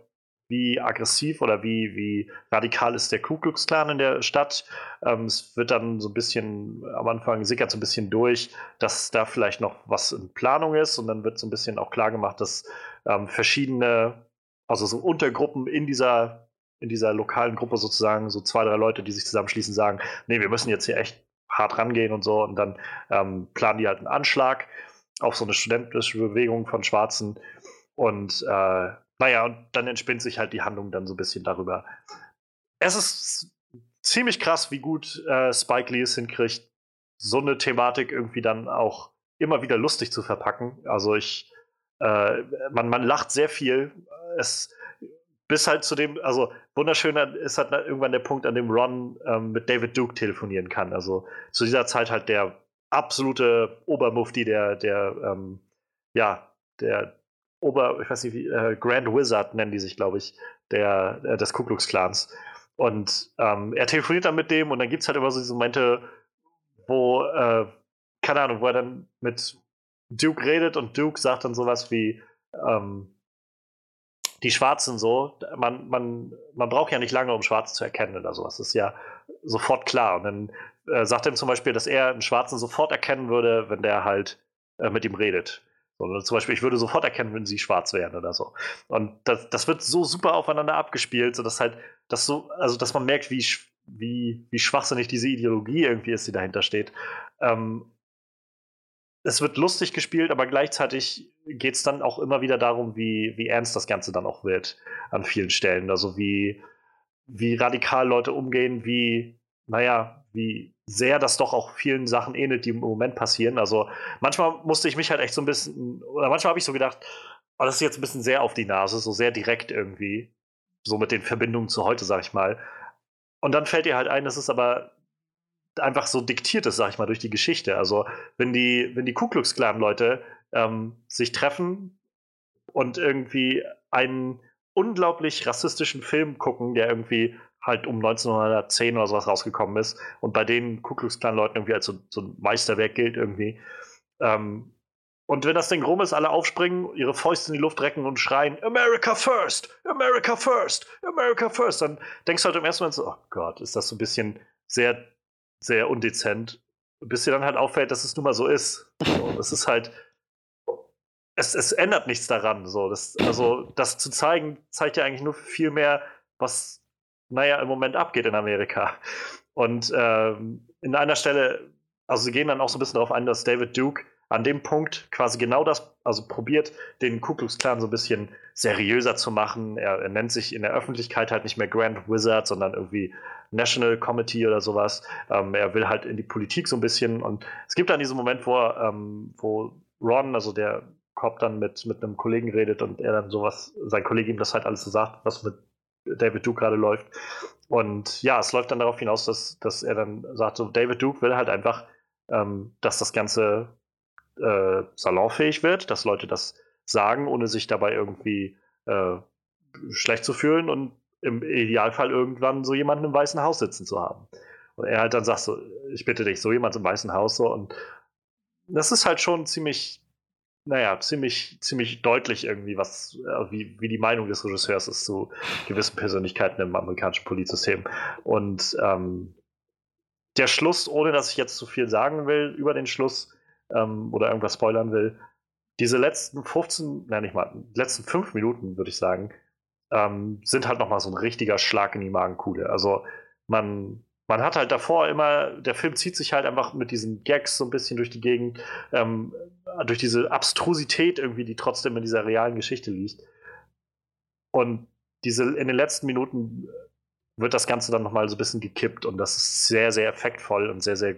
wie aggressiv oder wie, wie radikal ist der Ku Klux Klan in der Stadt. Ähm, es wird dann so ein bisschen, am Anfang sickert so ein bisschen durch, dass da vielleicht noch was in Planung ist und dann wird so ein bisschen auch klar gemacht, dass ähm, verschiedene, also so Untergruppen in dieser, in dieser lokalen Gruppe sozusagen, so zwei, drei Leute, die sich zusammenschließen, sagen, nee, wir müssen jetzt hier echt hart rangehen und so und dann ähm, planen die halt einen Anschlag auf so eine studentische Bewegung von Schwarzen und äh, naja, und dann entspinnt sich halt die Handlung dann so ein bisschen darüber. Es ist ziemlich krass, wie gut äh, Spike Lee es hinkriegt, so eine Thematik irgendwie dann auch immer wieder lustig zu verpacken. Also ich, äh, man, man lacht sehr viel. Es, bis halt zu dem, also wunderschöner ist halt irgendwann der Punkt, an dem Ron ähm, mit David Duke telefonieren kann. Also zu dieser Zeit halt der absolute Obermufti der, der, ähm, ja, der Ober, ich weiß nicht wie, äh, Grand Wizard nennen die sich, glaube ich, der, äh, des Ku Klux Klans. Und ähm, er telefoniert dann mit dem und dann gibt es halt immer so diese Momente, wo, äh, keine Ahnung, wo er dann mit Duke redet und Duke sagt dann sowas wie, ähm, die Schwarzen so, man, man, man braucht ja nicht lange, um Schwarze zu erkennen oder sowas. Das ist ja sofort klar. Und dann äh, sagt er ihm zum Beispiel, dass er einen Schwarzen sofort erkennen würde, wenn der halt äh, mit ihm redet. Sondern zum Beispiel, ich würde sofort erkennen, wenn sie schwarz wären oder so. Und das, das wird so super aufeinander abgespielt, sodass halt, das so, also dass man merkt, wie, wie, wie schwachsinnig diese Ideologie irgendwie ist, die dahinter steht. Ähm, es wird lustig gespielt, aber gleichzeitig geht es dann auch immer wieder darum, wie, wie ernst das Ganze dann auch wird an vielen Stellen. Also wie, wie radikal Leute umgehen, wie, naja, wie sehr das doch auch vielen Sachen ähnelt, die im Moment passieren. Also manchmal musste ich mich halt echt so ein bisschen, oder manchmal habe ich so gedacht, oh, das ist jetzt ein bisschen sehr auf die Nase, so sehr direkt irgendwie, so mit den Verbindungen zu heute, sag ich mal. Und dann fällt dir halt ein, dass es aber einfach so diktiert ist, sag ich mal, durch die Geschichte. Also wenn die, wenn die Ku Klux Klan Leute ähm, sich treffen und irgendwie einen unglaublich rassistischen Film gucken, der irgendwie halt um 1910 oder sowas rausgekommen ist und bei den Ku Klux Klan Leuten irgendwie als so, so ein Meisterwerk gilt irgendwie. Ähm, und wenn das Ding rum ist, alle aufspringen, ihre Fäuste in die Luft recken und schreien, America first, America first, America first, dann denkst du halt im ersten Moment so, oh Gott, ist das so ein bisschen sehr, sehr undezent, bis dir dann halt auffällt, dass es nun mal so ist. So, es ist halt, es, es ändert nichts daran. So. Das, also, das zu zeigen, zeigt ja eigentlich nur viel mehr, was naja, im Moment abgeht in Amerika. Und ähm, in einer Stelle, also sie gehen dann auch so ein bisschen darauf ein, dass David Duke an dem Punkt quasi genau das, also probiert, den Ku Klux Klan so ein bisschen seriöser zu machen. Er, er, nennt sich in der Öffentlichkeit halt nicht mehr Grand Wizard, sondern irgendwie National Committee oder sowas. Ähm, er will halt in die Politik so ein bisschen. Und es gibt dann diesen Moment, wo, ähm, wo Ron, also der Cop, dann mit, mit einem Kollegen redet und er dann sowas, sein Kollege ihm das halt alles so sagt, was mit David Duke gerade läuft. Und ja, es läuft dann darauf hinaus, dass, dass er dann sagt, so David Duke will halt einfach, ähm, dass das Ganze äh, salonfähig wird, dass Leute das sagen, ohne sich dabei irgendwie äh, schlecht zu fühlen und im Idealfall irgendwann so jemanden im Weißen Haus sitzen zu haben. Und er halt dann sagt so, ich bitte dich, so jemand im Weißen Haus so und das ist halt schon ziemlich naja, ziemlich, ziemlich deutlich irgendwie, was, äh, wie, wie die Meinung des Regisseurs ist zu gewissen Persönlichkeiten im amerikanischen Polizsystem. Und ähm, der Schluss, ohne dass ich jetzt zu viel sagen will über den Schluss ähm, oder irgendwas spoilern will, diese letzten 15, nein, nicht mal, letzten fünf Minuten, würde ich sagen, ähm, sind halt nochmal so ein richtiger Schlag in die Magenkuhle. Also man, man hat halt davor immer, der Film zieht sich halt einfach mit diesen Gags so ein bisschen durch die Gegend, ähm, durch diese Abstrusität irgendwie, die trotzdem in dieser realen Geschichte liegt. Und diese, in den letzten Minuten wird das Ganze dann nochmal so ein bisschen gekippt und das ist sehr, sehr effektvoll und sehr, sehr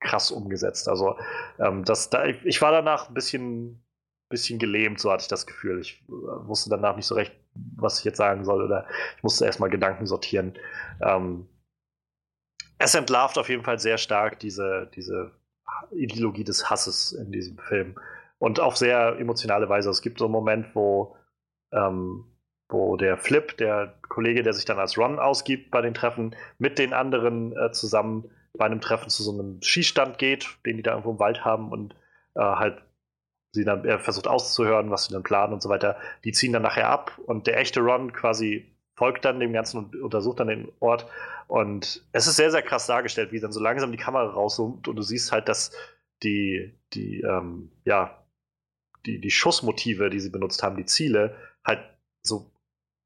krass umgesetzt. Also, ähm, das, da, ich war danach ein bisschen, bisschen gelähmt, so hatte ich das Gefühl. Ich äh, wusste danach nicht so recht, was ich jetzt sagen soll oder ich musste erstmal Gedanken sortieren. Ähm, es entlarvt auf jeden Fall sehr stark diese, diese Ideologie des Hasses in diesem Film. Und auf sehr emotionale Weise. Es gibt so einen Moment, wo, ähm, wo der Flip, der Kollege, der sich dann als Ron ausgibt bei den Treffen, mit den anderen äh, zusammen bei einem Treffen zu so einem Skistand geht, den die da irgendwo im Wald haben und äh, halt sie dann, er versucht auszuhören, was sie dann planen und so weiter. Die ziehen dann nachher ab und der echte Ron quasi folgt dann dem Ganzen und untersucht dann den Ort. Und es ist sehr, sehr krass dargestellt, wie dann so langsam die Kamera rauszoomt und du siehst halt, dass die, die, ähm, ja, die, die Schussmotive, die sie benutzt haben, die Ziele, halt so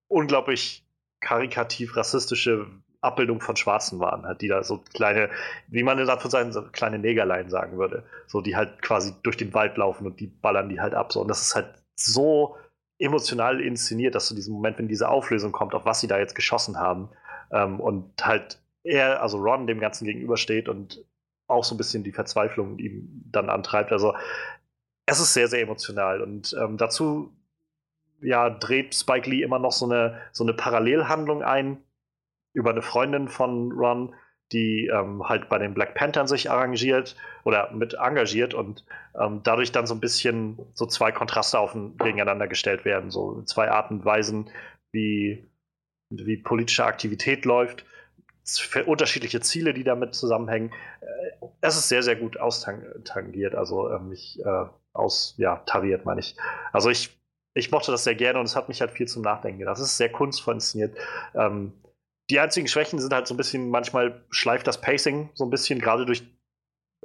unglaublich karikativ rassistische Abbildung von Schwarzen waren, halt, die da so kleine, wie man in seinen so kleine Negerlein sagen würde, so die halt quasi durch den Wald laufen und die ballern die halt ab. So. Und das ist halt so emotional inszeniert, dass du diesen Moment, wenn diese Auflösung kommt, auf was sie da jetzt geschossen haben, ähm, und halt er, also Ron, dem Ganzen gegenübersteht und auch so ein bisschen die Verzweiflung ihm dann antreibt. Also es ist sehr, sehr emotional und ähm, dazu ja, dreht Spike Lee immer noch so eine, so eine Parallelhandlung ein über eine Freundin von Ron, die ähm, halt bei den Black Panthern sich arrangiert oder mit engagiert und ähm, dadurch dann so ein bisschen so zwei Kontraste auf, gegeneinander gestellt werden, so zwei Arten und Weisen, wie, wie politische Aktivität läuft, unterschiedliche Ziele, die damit zusammenhängen. Äh, es ist sehr, sehr gut austangiert, also ähm, ich, äh, aus, ja, tariert meine ich. Also ich ich mochte das sehr gerne und es hat mich halt viel zum Nachdenken gedacht. Es ist sehr kunstvoll inszeniert. Ähm, die einzigen Schwächen sind halt so ein bisschen, manchmal schleift das Pacing so ein bisschen, gerade durch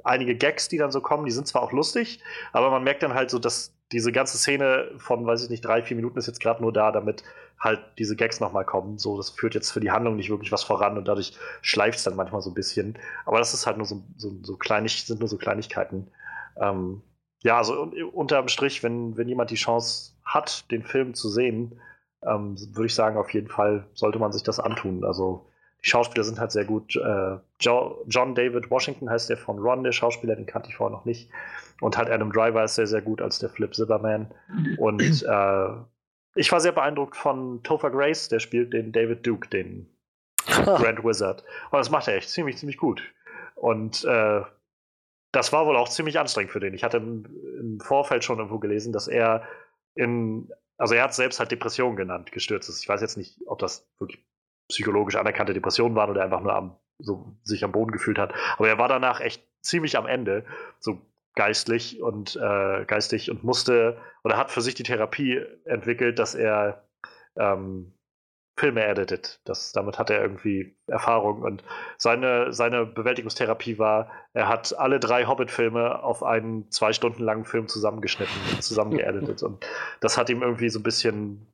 einige Gags, die dann so kommen. Die sind zwar auch lustig, aber man merkt dann halt so, dass diese ganze Szene von, weiß ich nicht, drei, vier Minuten ist jetzt gerade nur da, damit halt diese Gags nochmal kommen. So, das führt jetzt für die Handlung nicht wirklich was voran und dadurch schleift es dann manchmal so ein bisschen. Aber das ist halt nur so, so, so kleinig, sind nur so Kleinigkeiten. Ähm, ja, also unterm Strich, wenn, wenn jemand die Chance hat, den Film zu sehen, ähm, würde ich sagen, auf jeden Fall sollte man sich das antun. Also die Schauspieler sind halt sehr gut. Äh, jo John David Washington heißt der von Ron, der Schauspieler, den kannte ich vorher noch nicht. Und halt Adam Driver ist sehr, sehr gut als der Flip Zimmerman. Und äh, ich war sehr beeindruckt von Topher Grace, der spielt den David Duke, den Grand Wizard. Und das macht er echt ziemlich, ziemlich gut. Und äh, das war wohl auch ziemlich anstrengend für den. Ich hatte im, im Vorfeld schon irgendwo gelesen, dass er in, also er hat selbst halt Depression genannt, gestürzt ist. Ich weiß jetzt nicht, ob das wirklich psychologisch anerkannte Depressionen waren oder einfach nur am, so sich am Boden gefühlt hat. Aber er war danach echt ziemlich am Ende, so geistlich und äh, geistig und musste oder hat für sich die Therapie entwickelt, dass er ähm, Filme editet. Das, damit hat er irgendwie Erfahrung. Und seine, seine Bewältigungstherapie war, er hat alle drei Hobbit-Filme auf einen zwei Stunden langen Film zusammengeschnitten und zusammengeeditet. [laughs] und das hat ihm irgendwie so ein bisschen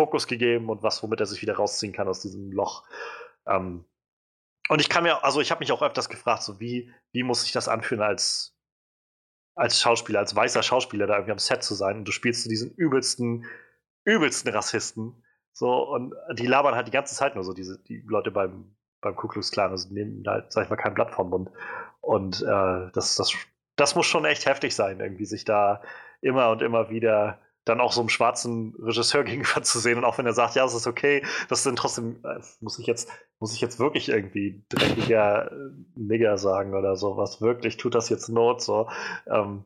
Fokus gegeben und was, womit er sich wieder rausziehen kann aus diesem Loch. Ähm, und ich kann mir, also ich habe mich auch öfters gefragt, so wie, wie muss sich das anfühlen als, als Schauspieler, als weißer Schauspieler da irgendwie am Set zu sein und du spielst diesen übelsten, übelsten Rassisten so, und die labern halt die ganze Zeit nur so, diese, die Leute beim, beim Ku Klux Klan, also nehmen da, sag ich mal, kein Blatt vom Mund. Und äh, das, das, das muss schon echt heftig sein, irgendwie sich da immer und immer wieder dann auch so einem schwarzen Regisseur [laughs] gegenüber zu sehen und auch wenn er sagt, ja, es ist okay, das sind trotzdem, äh, muss ich jetzt, muss ich jetzt wirklich irgendwie dreckiger Nigger sagen oder so, was wirklich, tut das jetzt Not, so. Ähm,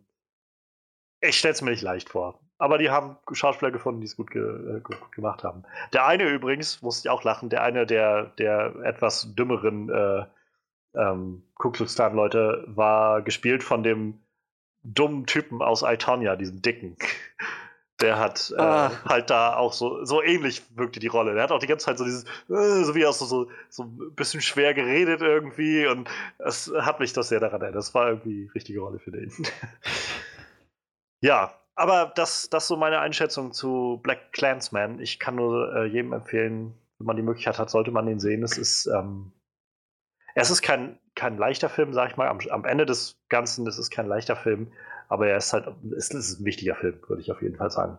ich stell's mir nicht leicht vor. Aber die haben Schauspieler gefunden, die es gut, ge äh, gut, gemacht haben. Der eine übrigens, musste ich auch lachen, der eine der, der etwas dümmeren äh, ähm, Ku Klux Klan Leute war gespielt von dem dummen Typen aus Itonia, diesem dicken. Der hat äh, ah. halt da auch so, so ähnlich wirkte die Rolle. Der hat auch die ganze Zeit so dieses, äh, so wie auch so, so, so ein bisschen schwer geredet irgendwie und es hat mich das sehr daran erinnert. Das war irgendwie die richtige Rolle für den. [laughs] ja, aber das, das ist so meine Einschätzung zu Black Clansman. Ich kann nur äh, jedem empfehlen, wenn man die Möglichkeit hat, sollte man den sehen. Es ist, ähm, es ist kein, kein leichter Film, sag ich mal. Am, am Ende des Ganzen, es ist kein leichter Film, aber er ist halt, es ist ein wichtiger Film, würde ich auf jeden Fall sagen.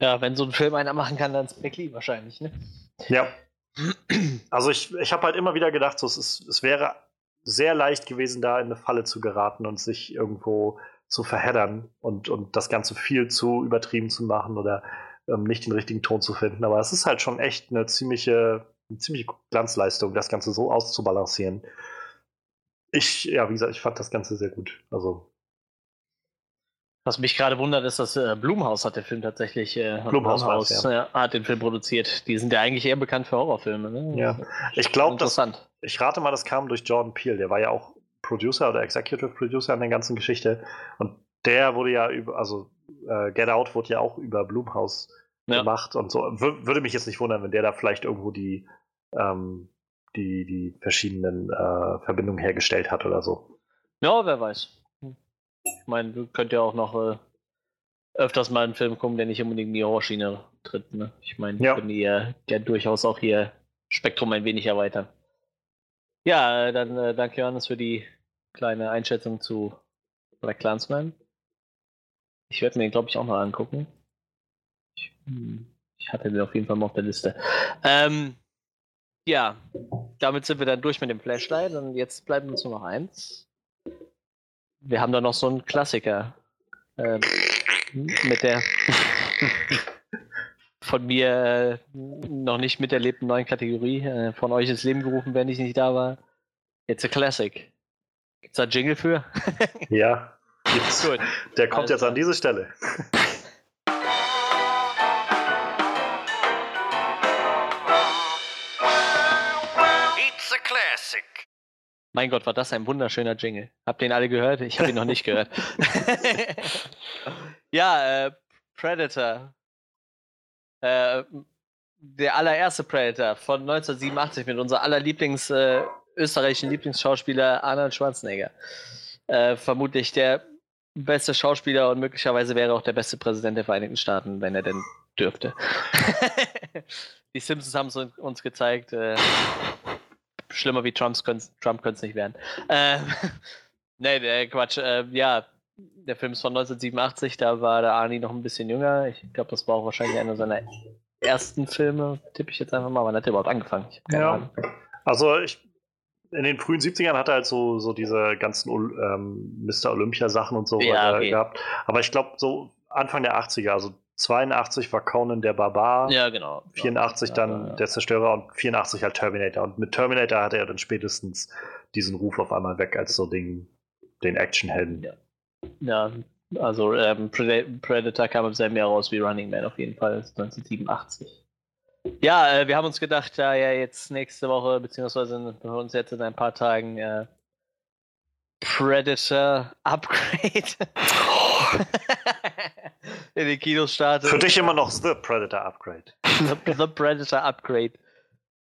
Ja, wenn so ein Film einer machen kann, dann ist Spike Lee wahrscheinlich, ne? Ja. Also ich, ich habe halt immer wieder gedacht, so, es, ist, es wäre sehr leicht gewesen, da in eine Falle zu geraten und sich irgendwo zu verheddern und, und das Ganze viel zu übertrieben zu machen oder ähm, nicht den richtigen Ton zu finden. Aber es ist halt schon echt eine ziemliche, eine ziemliche Glanzleistung, das Ganze so auszubalancieren. Ich, ja, wie gesagt, ich fand das Ganze sehr gut. Also. Was mich gerade wundert, ist, dass äh, Blumhaus hat den Film tatsächlich. Äh, Blumhaus, Blumhaus ja. Ja, hat den Film produziert. Die sind ja eigentlich eher bekannt für Horrorfilme. Ne? Ja, ich glaube, das, ich rate mal, das kam durch Jordan Peele. Der war ja auch Producer oder Executive Producer an der ganzen Geschichte. Und der wurde ja über, also äh, Get Out wurde ja auch über Blumhaus ja. gemacht und so. W würde mich jetzt nicht wundern, wenn der da vielleicht irgendwo die, ähm, die, die verschiedenen äh, Verbindungen hergestellt hat oder so. Ja, wer weiß. Ich meine, du könnt ja auch noch äh, öfters mal einen Film gucken, der nicht unbedingt in die Horrorschiene tritt. Ne? Ich meine, ja. können ihr ja durchaus auch hier Spektrum ein wenig erweitern. Ja, äh, dann äh, danke Johannes für die kleine Einschätzung zu Black Clansman. Ich werde mir den, glaube ich, auch noch angucken. Ich, hm, ich, hatte den auf jeden Fall mal auf der Liste. Ähm, ja, damit sind wir dann durch mit dem Flashlight und jetzt bleibt uns nur noch eins. Wir haben da noch so einen Klassiker. Ähm, mit der [laughs] von mir äh, noch nicht miterlebten neuen Kategorie. Äh, von euch ins Leben gerufen, wenn ich nicht da war. It's a Classic. Gibt's da Jingle für? ja, gibt's. [laughs] Gut. Der kommt also. jetzt an diese Stelle. [laughs] Mein Gott, war das ein wunderschöner Jingle. Habt ihr ihn alle gehört? Ich habe ihn noch nicht gehört. [laughs] Ja, äh, Predator. Äh, der allererste Predator von 1987 mit unser aller äh, österreichischen Lieblingsschauspieler Arnold Schwarzenegger. Äh, vermutlich der beste Schauspieler und möglicherweise wäre auch der beste Präsident der Vereinigten Staaten, wenn er denn dürfte. [laughs] Die Simpsons haben es uns gezeigt. Schlimmer wie Trumps können's, Trump könnte es nicht werden. [laughs] Äh, nee, Quatsch. Äh, ja, der Film ist von 1987, da war der Arnie noch ein bisschen jünger. Ich glaube, das war auch wahrscheinlich einer seiner ersten Filme, tippe ich jetzt einfach mal. Wann hat er überhaupt angefangen? Ja. Ahnung. Also ich, in den frühen 70ern hat er halt so, so diese ganzen ähm, Mr. Olympia-Sachen und so Ja, okay. gehabt. Aber ich glaube, so Anfang der 80er, also 82 war Conan der Barbar, Ja, genau. 84 ja, dann ja. der Zerstörer und 84 halt Terminator. Und mit Terminator hatte er dann spätestens diesen Ruf auf einmal weg als so den, den Actionhelden. Ja. Ja, also ähm, Preda- Predator kam im selben Jahr raus wie Running Man auf jeden Fall, 1987. Ja, äh, wir haben uns gedacht, da ja jetzt nächste Woche, beziehungsweise bei uns jetzt in ein paar Tagen äh, Predator Upgrade [laughs] in den Kinos startet. Für dich immer noch The Predator Upgrade. The, The Predator Upgrade.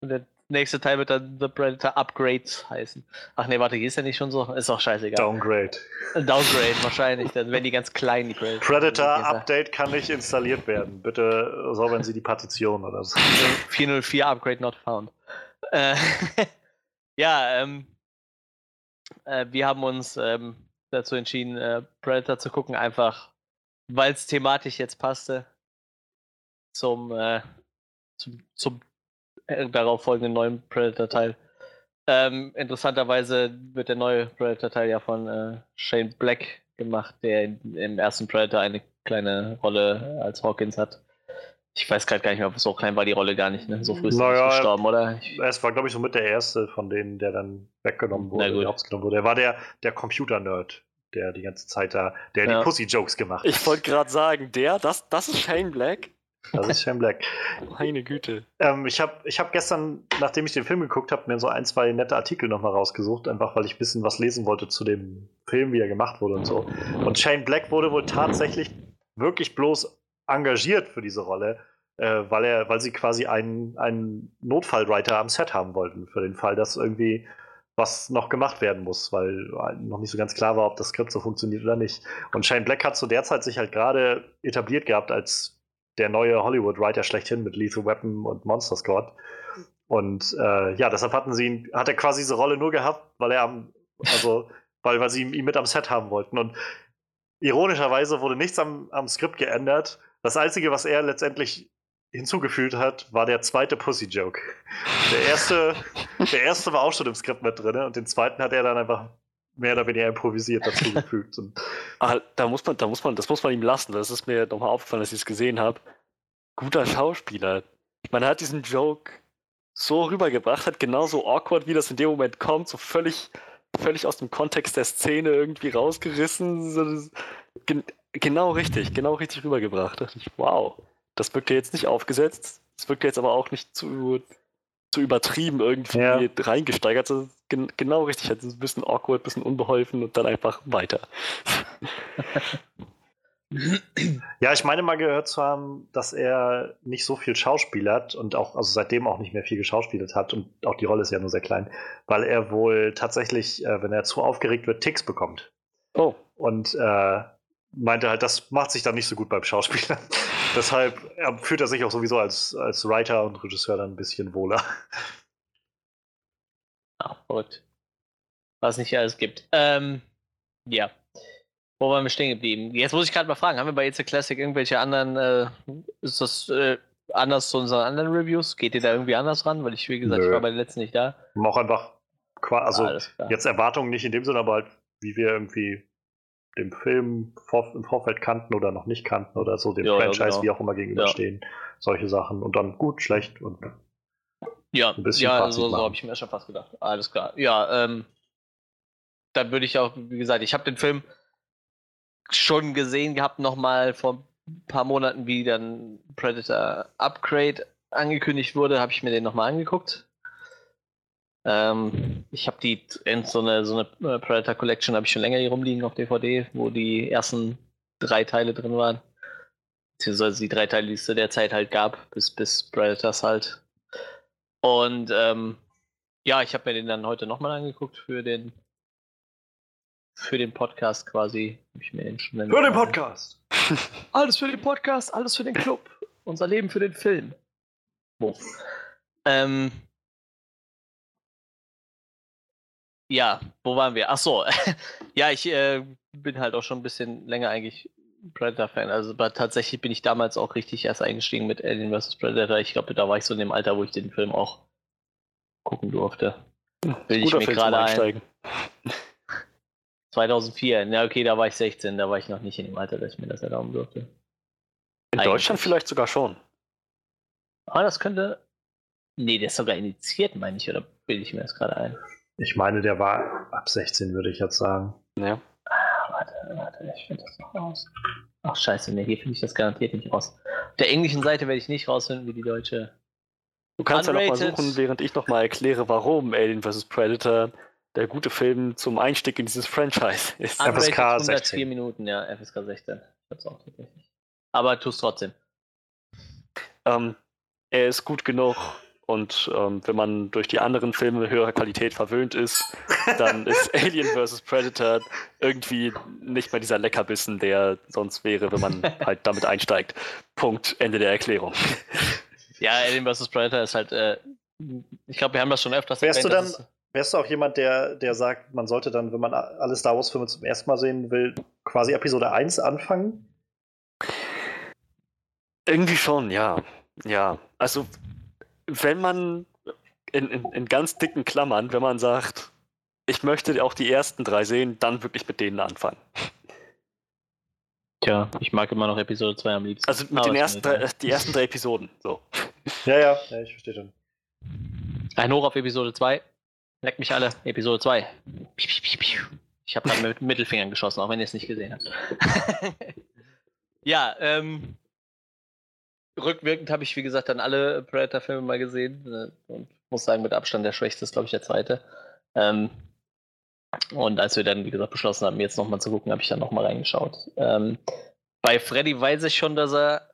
Und der nächste Teil wird dann The Predator Upgrades heißen. Ach nee, warte, hier ist ja nicht schon so? Ist auch scheißegal. Downgrade. Downgrade wahrscheinlich, dann werden die ganz klein, die Predator. Predator. Update kann nicht installiert werden. Bitte säubern Sie die Partition oder so. [laughs] 404 Upgrade not found. Äh, [laughs] ja, ähm, äh, wir haben uns ähm, dazu entschieden, äh, Predator zu gucken, einfach weil es thematisch jetzt passte zum, äh, zum, zum äh, darauf folgenden neuen Predator-Teil. Ähm, interessanterweise wird der neue Predator-Teil ja von äh, Shane Black gemacht, der in, im ersten Predator eine kleine Rolle als Hawkins hat. Ich weiß gerade gar nicht mehr, so klein war die Rolle gar nicht, ne? So früh ist er Naja, nicht gestorben, oder? Es war, glaube ich, so mit der erste von denen, der dann weggenommen wurde, der rausgenommen wurde. Er war der, der Computer-Nerd, der die ganze Zeit da, der Ja. die Pussy-Jokes gemacht hat. Ich wollte gerade sagen, der, das, das ist Shane Black. Das ist Shane Black. [laughs] Meine Güte. Ähm, ich habe ich hab gestern, nachdem ich den Film geguckt habe, mir so ein, zwei nette Artikel nochmal rausgesucht, einfach weil ich ein bisschen was lesen wollte zu dem Film, wie er gemacht wurde und so. Und Shane Black wurde wohl tatsächlich wirklich bloß engagiert für diese Rolle, äh, weil er, weil sie quasi einen, einen Notfallwriter am Set haben wollten, für den Fall, dass irgendwie was noch gemacht werden muss, weil noch nicht so ganz klar war, ob das Skript so funktioniert oder nicht. Und Shane Black hat zu der Zeit sich halt gerade etabliert gehabt als der neue Hollywood-Writer schlechthin mit Lethal Weapon und Monster Squad. Und äh, ja, deshalb hatten sie ihn, hat er quasi diese Rolle nur gehabt, weil er am, also, [laughs] weil, weil sie ihn mit am Set haben wollten. Und ironischerweise wurde nichts am, am Skript geändert. Das Einzige, was er letztendlich hinzugefügt hat, war der zweite Pussy-Joke. Der erste, [laughs] der erste war auch schon im Skript mit drin und den zweiten hat er dann einfach mehr oder weniger improvisiert dazugefügt. [laughs] Ah, da muss man, da muss man, das muss man ihm lassen. Das ist mir nochmal aufgefallen, als ich es gesehen habe. Guter Schauspieler. Er hat diesen Joke so rübergebracht, hat genauso awkward, wie das in dem Moment kommt, so völlig, völlig aus dem Kontext der Szene irgendwie rausgerissen. So, genau richtig, genau richtig rübergebracht. Da dachte ich, wow, das wirkt ja jetzt nicht aufgesetzt. Das wirkt jetzt aber auch nicht zu, zu übertrieben irgendwie Ja. reingesteigert. Gen, genau richtig. Also ein bisschen awkward, ein bisschen unbeholfen und dann einfach weiter. [laughs] Ja, ich meine mal gehört zu haben, dass er nicht so viel schauspielert und auch, also seitdem auch nicht mehr viel geschauspielert hat und auch die Rolle ist ja nur sehr klein, weil er wohl tatsächlich, äh, wenn er zu aufgeregt wird, Ticks bekommt. Oh, Und äh, meinte halt, das macht sich dann nicht so gut beim Schauspielern. [laughs] Deshalb fühlt er sich auch sowieso als, als Writer und Regisseur dann ein bisschen wohler. Ah, verrückt. Was nicht alles gibt. Ähm, ja. Wo waren wir stehen geblieben? Jetzt muss ich gerade mal fragen, haben wir bei a Classic irgendwelche anderen, äh, ist das äh, anders zu unseren anderen Reviews? Geht ihr da irgendwie anders ran? Weil ich, wie gesagt, ich Nö. war bei den letzten nicht da. Auch einfach, also jetzt Erwartungen nicht in dem Sinne, aber halt, wie wir irgendwie den Film vor, im Vorfeld kannten oder noch nicht kannten oder so, dem Ja, ja, Franchise, genau. wie auch immer gegenüberstehen. Solche Sachen. Und dann gut, schlecht und Ja, ein bisschen ja Fazit so, so habe ich mir schon fast gedacht. Alles klar. Ja, ähm, dann würde ich auch, wie gesagt, ich habe den Film schon gesehen gehabt, nochmal vor ein paar Monaten, wie dann Predator Upgrade angekündigt wurde, habe ich mir den nochmal angeguckt. Ähm, ich habe die in so eine, so eine äh, Predator Collection habe ich schon länger hier rumliegen auf DVD, wo die ersten drei Teile drin waren. Beziehungsweise die drei Teile, die es zu der Zeit halt gab, bis, bis Predators halt. Und ähm, ja, ich habe mir den dann heute nochmal angeguckt für den für den Podcast quasi. Ich mir den schon Für den Podcast. Alles für den Podcast, alles für den Club. Unser Leben für den Film. Wo? Ähm, ja, wo waren wir? Ach so, [laughs] ja, ich äh, bin halt auch schon ein bisschen länger eigentlich Predator-Fan. Also aber tatsächlich bin ich damals auch richtig erst eingestiegen mit Alien vs. Predator. Ich glaube, da war ich so in dem Alter, wo ich den Film auch gucken durfte. Will ich mir gerade ein. Einsteigen. [laughs] 2004, na okay, da war ich 16, da war ich noch nicht in dem Alter, dass ich mir das erlauben durfte. In Eigentlich. Deutschland vielleicht sogar schon. Ah, das könnte. Nee, der ist sogar initiiert, meine ich, oder bilde ich mir das gerade ein? Ich meine, der war ab 16, würde ich jetzt sagen. Ja. Ah, warte, warte, ich finde das noch raus. Ach, scheiße, nee, hier finde ich das garantiert nicht raus. Auf der englischen Seite werde ich nicht rausfinden, wie die deutsche. Du kannst ja noch mal Unrated. suchen, während ich noch mal erkläre, warum Alien vs. Predator der gute Film zum Einstieg in dieses Franchise ist. FSK Unrated 104 16. Minuten, ja, FSK 16. Ich hab's auch tatsächlich. Aber tu's trotzdem. Ähm, er ist gut genug und ähm, wenn man durch die anderen Filme höherer Qualität verwöhnt ist, dann [laughs] ist Alien vs. Predator irgendwie nicht mehr dieser Leckerbissen, der sonst wäre, wenn man [laughs] halt damit einsteigt. Punkt. Ende der Erklärung. [laughs] Ja, Alien vs. Predator ist halt, äh, ich glaube, wir haben das schon öfters Wärst du erwähnt, dann- dass Wärst du auch jemand, der, der sagt, man sollte dann, wenn man alle Star Wars-Filme zum ersten Mal sehen will, quasi Episode 1 anfangen? Irgendwie schon, ja. Ja. Also, wenn man in, in, in ganz dicken Klammern, wenn man sagt, ich möchte auch die ersten drei sehen, dann wirklich mit denen anfangen. Tja, ich mag immer noch Episode 2 am liebsten. Also mit Aber den ist ersten drei, die ersten drei Episoden. So. Ja, ja, ja ich verstehe schon. Ein Hoch auf Episode 2. Leckt mich alle. Episode 2. Ich habe gerade mit Mittelfingern geschossen, auch wenn ihr es nicht gesehen habt. [laughs] ja, ähm. Rückwirkend habe ich, wie gesagt, dann alle Predator-Filme mal gesehen. äh, Und muss sagen, mit Abstand der schwächste ist, glaube ich, der zweite. Ähm, und als wir dann, wie gesagt, beschlossen haben, jetzt nochmal zu gucken, habe ich dann nochmal reingeschaut. Ähm, bei Freddy weiß ich schon, dass er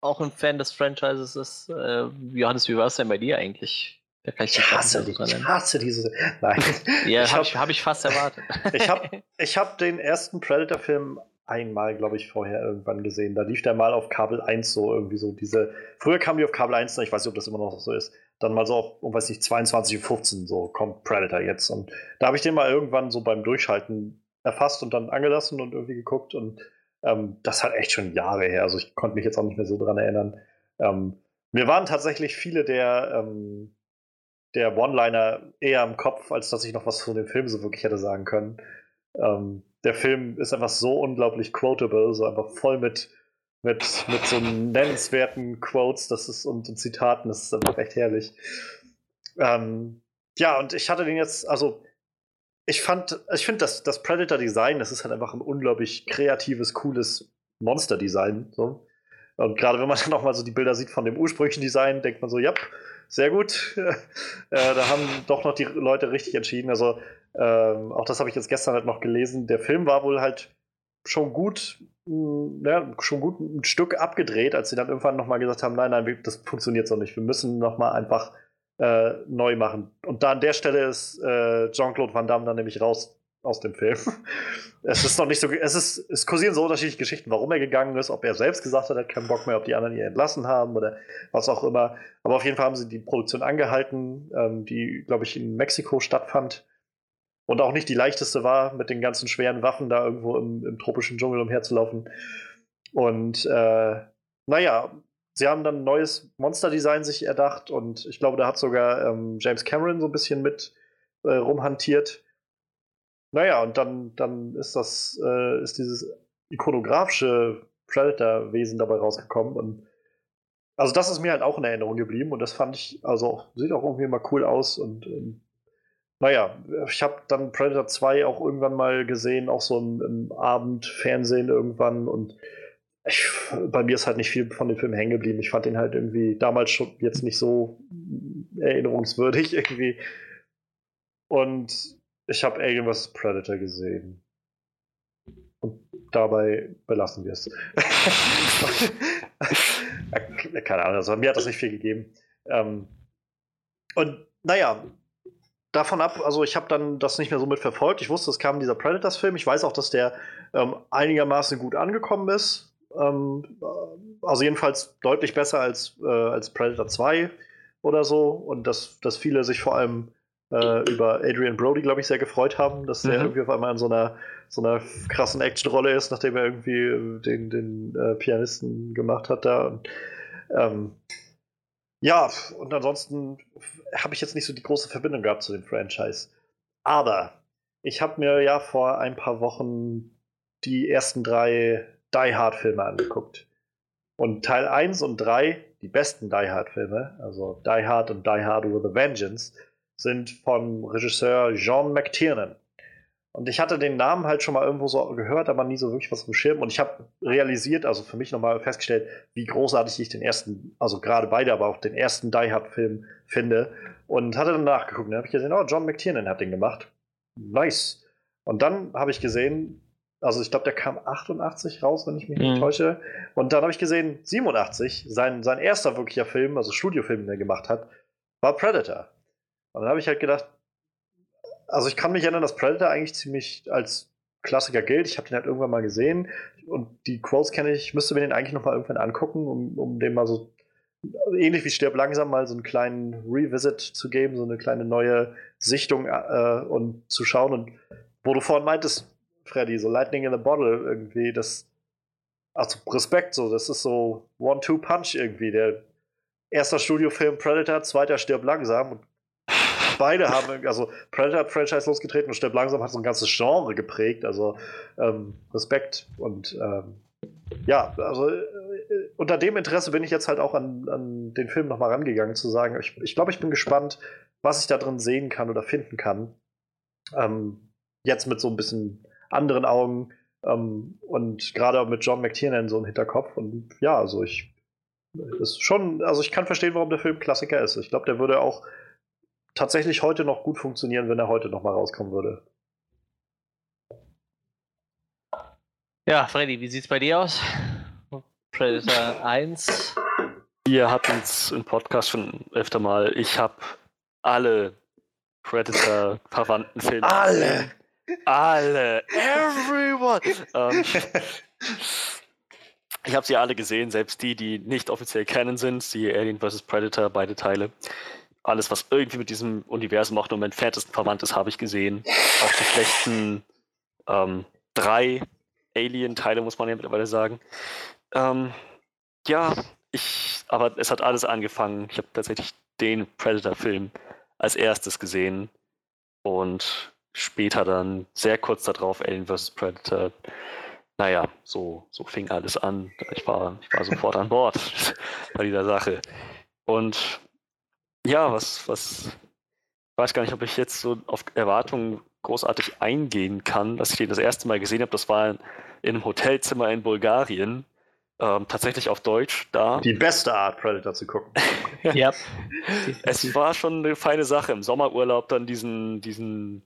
auch ein Fan des Franchises ist. Äh, Johannes, wie war es denn bei dir eigentlich? Da kann ich Ich hasse, dran ich hasse diese. Nein. Ja, habe hab- ich, hab ich fast erwartet. Ich habe ich hab den ersten Predator-Film einmal, glaube ich, vorher irgendwann gesehen. Da lief der mal auf Kabel 1 so irgendwie so diese. Früher kam die auf Kabel 1, ich weiß nicht, ob das immer noch so ist. Dann mal so auf, um, weiß nicht, 22.15 Uhr so kommt Predator jetzt. Und da habe ich den mal irgendwann so beim Durchhalten erfasst und dann angelassen und irgendwie geguckt. Und ähm, das hat echt schon Jahre her. Also ich konnte mich jetzt auch nicht mehr so dran erinnern. Ähm, mir waren tatsächlich viele der, ähm, der One-Liner eher im Kopf, als dass ich noch was von dem Film so wirklich hätte sagen können. Ähm, der Film ist einfach so unglaublich quotable, so einfach voll mit, mit, mit so nennenswerten Quotes das ist, und, und Zitaten. Das ist einfach recht herrlich. Ähm, ja, und ich hatte den jetzt, also ich fand, ich finde das, das Predator-Design, das ist halt einfach ein unglaublich kreatives, cooles Monster-Design. So. Und gerade wenn man [laughs] dann auch mal so die Bilder sieht von dem ursprünglichen Design, denkt man so, ja, sehr gut. [laughs] äh, da haben doch noch die Leute richtig entschieden. Also ähm, auch das habe ich jetzt gestern halt noch gelesen. Der Film war wohl halt schon gut, mh, ja, schon gut ein Stück abgedreht, als sie dann irgendwann nochmal gesagt haben, nein, nein, das funktioniert so nicht. Wir müssen nochmal einfach äh, neu machen. Und da an der Stelle ist äh, Jean-Claude Van Damme dann nämlich raus aus dem Film. [laughs] es ist noch nicht so, es ist, es kursieren so unterschiedliche Geschichten, warum er gegangen ist, ob er selbst gesagt hat, er hat keinen Bock mehr, ob die anderen ihn entlassen haben oder was auch immer. Aber auf jeden Fall haben sie die Produktion angehalten, ähm, die, glaube ich, in Mexiko stattfand. Und auch nicht die leichteste war, mit den ganzen schweren Waffen da irgendwo im, im tropischen Dschungel umherzulaufen. Und äh, naja, sie haben dann ein neues Monsterdesign sich erdacht und ich glaube, da hat sogar ähm, James Cameron so ein bisschen mit äh, rumhantiert. Naja, und dann, dann ist das, äh, ist dieses ikonografische Predator-Wesen dabei rausgekommen und also das ist mir halt auch in Erinnerung geblieben und das fand ich, also sieht auch irgendwie mal cool aus und ähm, naja, ich habe dann Predator 2 auch irgendwann mal gesehen, auch so im, im Abendfernsehen irgendwann und ich, bei mir ist halt nicht viel von dem Film hängen geblieben. Ich fand den halt irgendwie damals schon jetzt nicht so erinnerungswürdig [laughs] irgendwie. Und ich habe Alien vs. Predator gesehen. Und dabei belassen wir es. [laughs] Keine Ahnung, also mir hat das nicht viel gegeben. Ähm, und naja, davon ab, also ich habe dann das nicht mehr so mitverfolgt. Ich wusste, es kam dieser Predators-Film. Ich weiß auch, dass der ähm, einigermaßen gut angekommen ist. Ähm, also jedenfalls deutlich besser als, äh, als Predator 2 oder so. Und dass, dass viele sich vor allem äh, über Adrian Brody, glaube ich, sehr gefreut haben, dass der mhm. irgendwie auf einmal in so einer, so einer krassen Actionrolle ist, nachdem er irgendwie den, den äh, Pianisten gemacht hat da. Und, ähm, ja, und ansonsten habe ich jetzt nicht so die große Verbindung gehabt zu dem Franchise. Aber ich habe mir ja vor ein paar Wochen die ersten drei Die Hard-Filme angeguckt. Und Teil 1 und 3, die besten Die Hard-Filme, also Die Hard und Die Hard with a Vengeance, sind vom Regisseur Jean McTiernan. Und ich hatte den Namen halt schon mal irgendwo so gehört, aber nie so wirklich was dem Schirm. Und ich habe realisiert, also für mich nochmal festgestellt, wie großartig ich den ersten, also gerade beide, aber auch den ersten Die Hard-Film finde. Und hatte dann nachgeguckt. Dann habe ich gesehen, oh, John McTiernan hat den gemacht. Nice. Und dann habe ich gesehen, also ich glaube, der kam 88 raus, wenn ich mich nicht mhm. täusche. Und dann habe ich gesehen, 87, sein, sein erster wirklicher Film, also Studiofilm, den er gemacht hat, war Predator. Und dann habe ich halt gedacht, also ich kann mich erinnern, dass Predator eigentlich ziemlich als Klassiker gilt. Ich habe den halt irgendwann mal gesehen und die Quotes kenne ich. Müsste mir den eigentlich noch mal irgendwann angucken, um, um dem mal so ähnlich wie Stirb langsam mal so einen kleinen Revisit zu geben, so eine kleine neue Sichtung äh, und zu schauen. Und wo du vorhin meintest, Freddy, so Lightning in the Bottle irgendwie, das, also Respekt, so, das ist so One-Two-Punch irgendwie. Der erster Studiofilm Predator, zweiter Stirb langsam und beide haben, also Predator Franchise losgetreten und Stirb langsam hat so ein ganzes Genre geprägt, also ähm, Respekt und ähm, ja, also äh, unter dem Interesse bin ich jetzt halt auch an, an den Film nochmal rangegangen, zu sagen, ich, ich glaube, ich bin gespannt, was ich da drin sehen kann oder finden kann. Ähm, jetzt mit so ein bisschen anderen Augen ähm, und gerade mit John McTiernan so im Hinterkopf. Und ja, also ich ist schon, also ich kann verstehen, warum der Film Klassiker ist. Ich glaube, der würde auch tatsächlich heute noch gut funktionieren, wenn er heute noch mal rauskommen würde. Ja, Freddy, wie sieht's bei dir aus? Predator 1. Wir hatten es im Podcast schon öfter mal. Ich habe alle Predator-verwandten Filme. Alle! Alle. Everyone. ähm, ich habe sie alle gesehen, selbst die, die nicht offiziell kennen sind, die Alien vs. Predator, beide Teile. Alles, was irgendwie mit diesem Universum auch nur im entferntesten verwandt ist, habe ich gesehen. Auch die schlechten ähm, drei Alien-Teile, muss man ja mittlerweile sagen. Ähm, ja, ich, aber es hat alles angefangen. Ich habe tatsächlich den Predator-Film als erstes gesehen und später dann sehr kurz darauf Alien vs. Predator. Naja, so, so fing alles an. Ich war, ich war sofort an Bord [laughs] bei dieser Sache. Und ja, was, was, ich weiß gar nicht, ob ich jetzt so auf Erwartungen großartig eingehen kann, dass ich den das erste Mal gesehen habe. Das war in einem Hotelzimmer in Bulgarien. Ähm, tatsächlich auf Deutsch da. Die beste Art, Predator zu gucken. [laughs] ja. Es war schon eine feine Sache, im Sommerurlaub dann diesen, diesen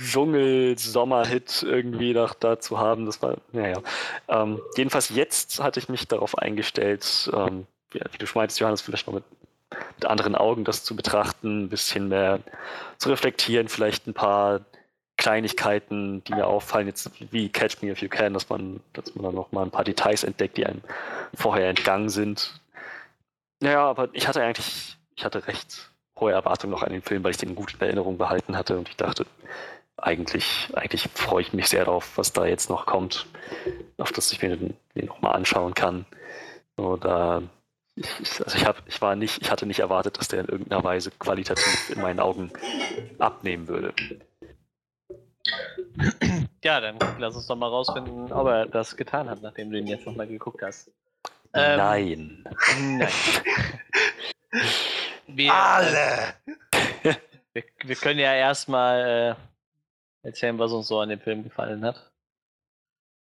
Dschungel-Sommer-Hit irgendwie noch da zu haben. Das war, naja. Ähm, jedenfalls jetzt hatte ich mich darauf eingestellt, ähm, wie, wie, du meintest, Johannes, vielleicht mal mit, mit, anderen Augen das zu betrachten, ein bisschen mehr zu reflektieren, vielleicht ein paar Kleinigkeiten, die mir auffallen, jetzt wie Catch Me If You Can, dass man, dass man dann noch mal ein paar Details entdeckt, die einem vorher entgangen sind. Naja, aber ich hatte eigentlich, ich hatte recht hohe Erwartungen noch an den Film, weil ich den gut in Erinnerung behalten hatte und ich dachte, eigentlich, eigentlich freue ich mich sehr darauf, was da jetzt noch kommt, auf das ich mir den, den nochmal anschauen kann. Oder ich, also ich, hab, ich war nicht, ich hatte nicht erwartet, dass der in irgendeiner Weise qualitativ in meinen Augen abnehmen würde. Ja, dann lass uns doch mal rausfinden, ob er das getan hat, nachdem du ihn jetzt nochmal geguckt hast. Ähm, nein. Nein. [laughs] wir, Alle! [laughs] Wir, wir, können ja erstmal äh, erzählen, was uns so an dem Film gefallen hat.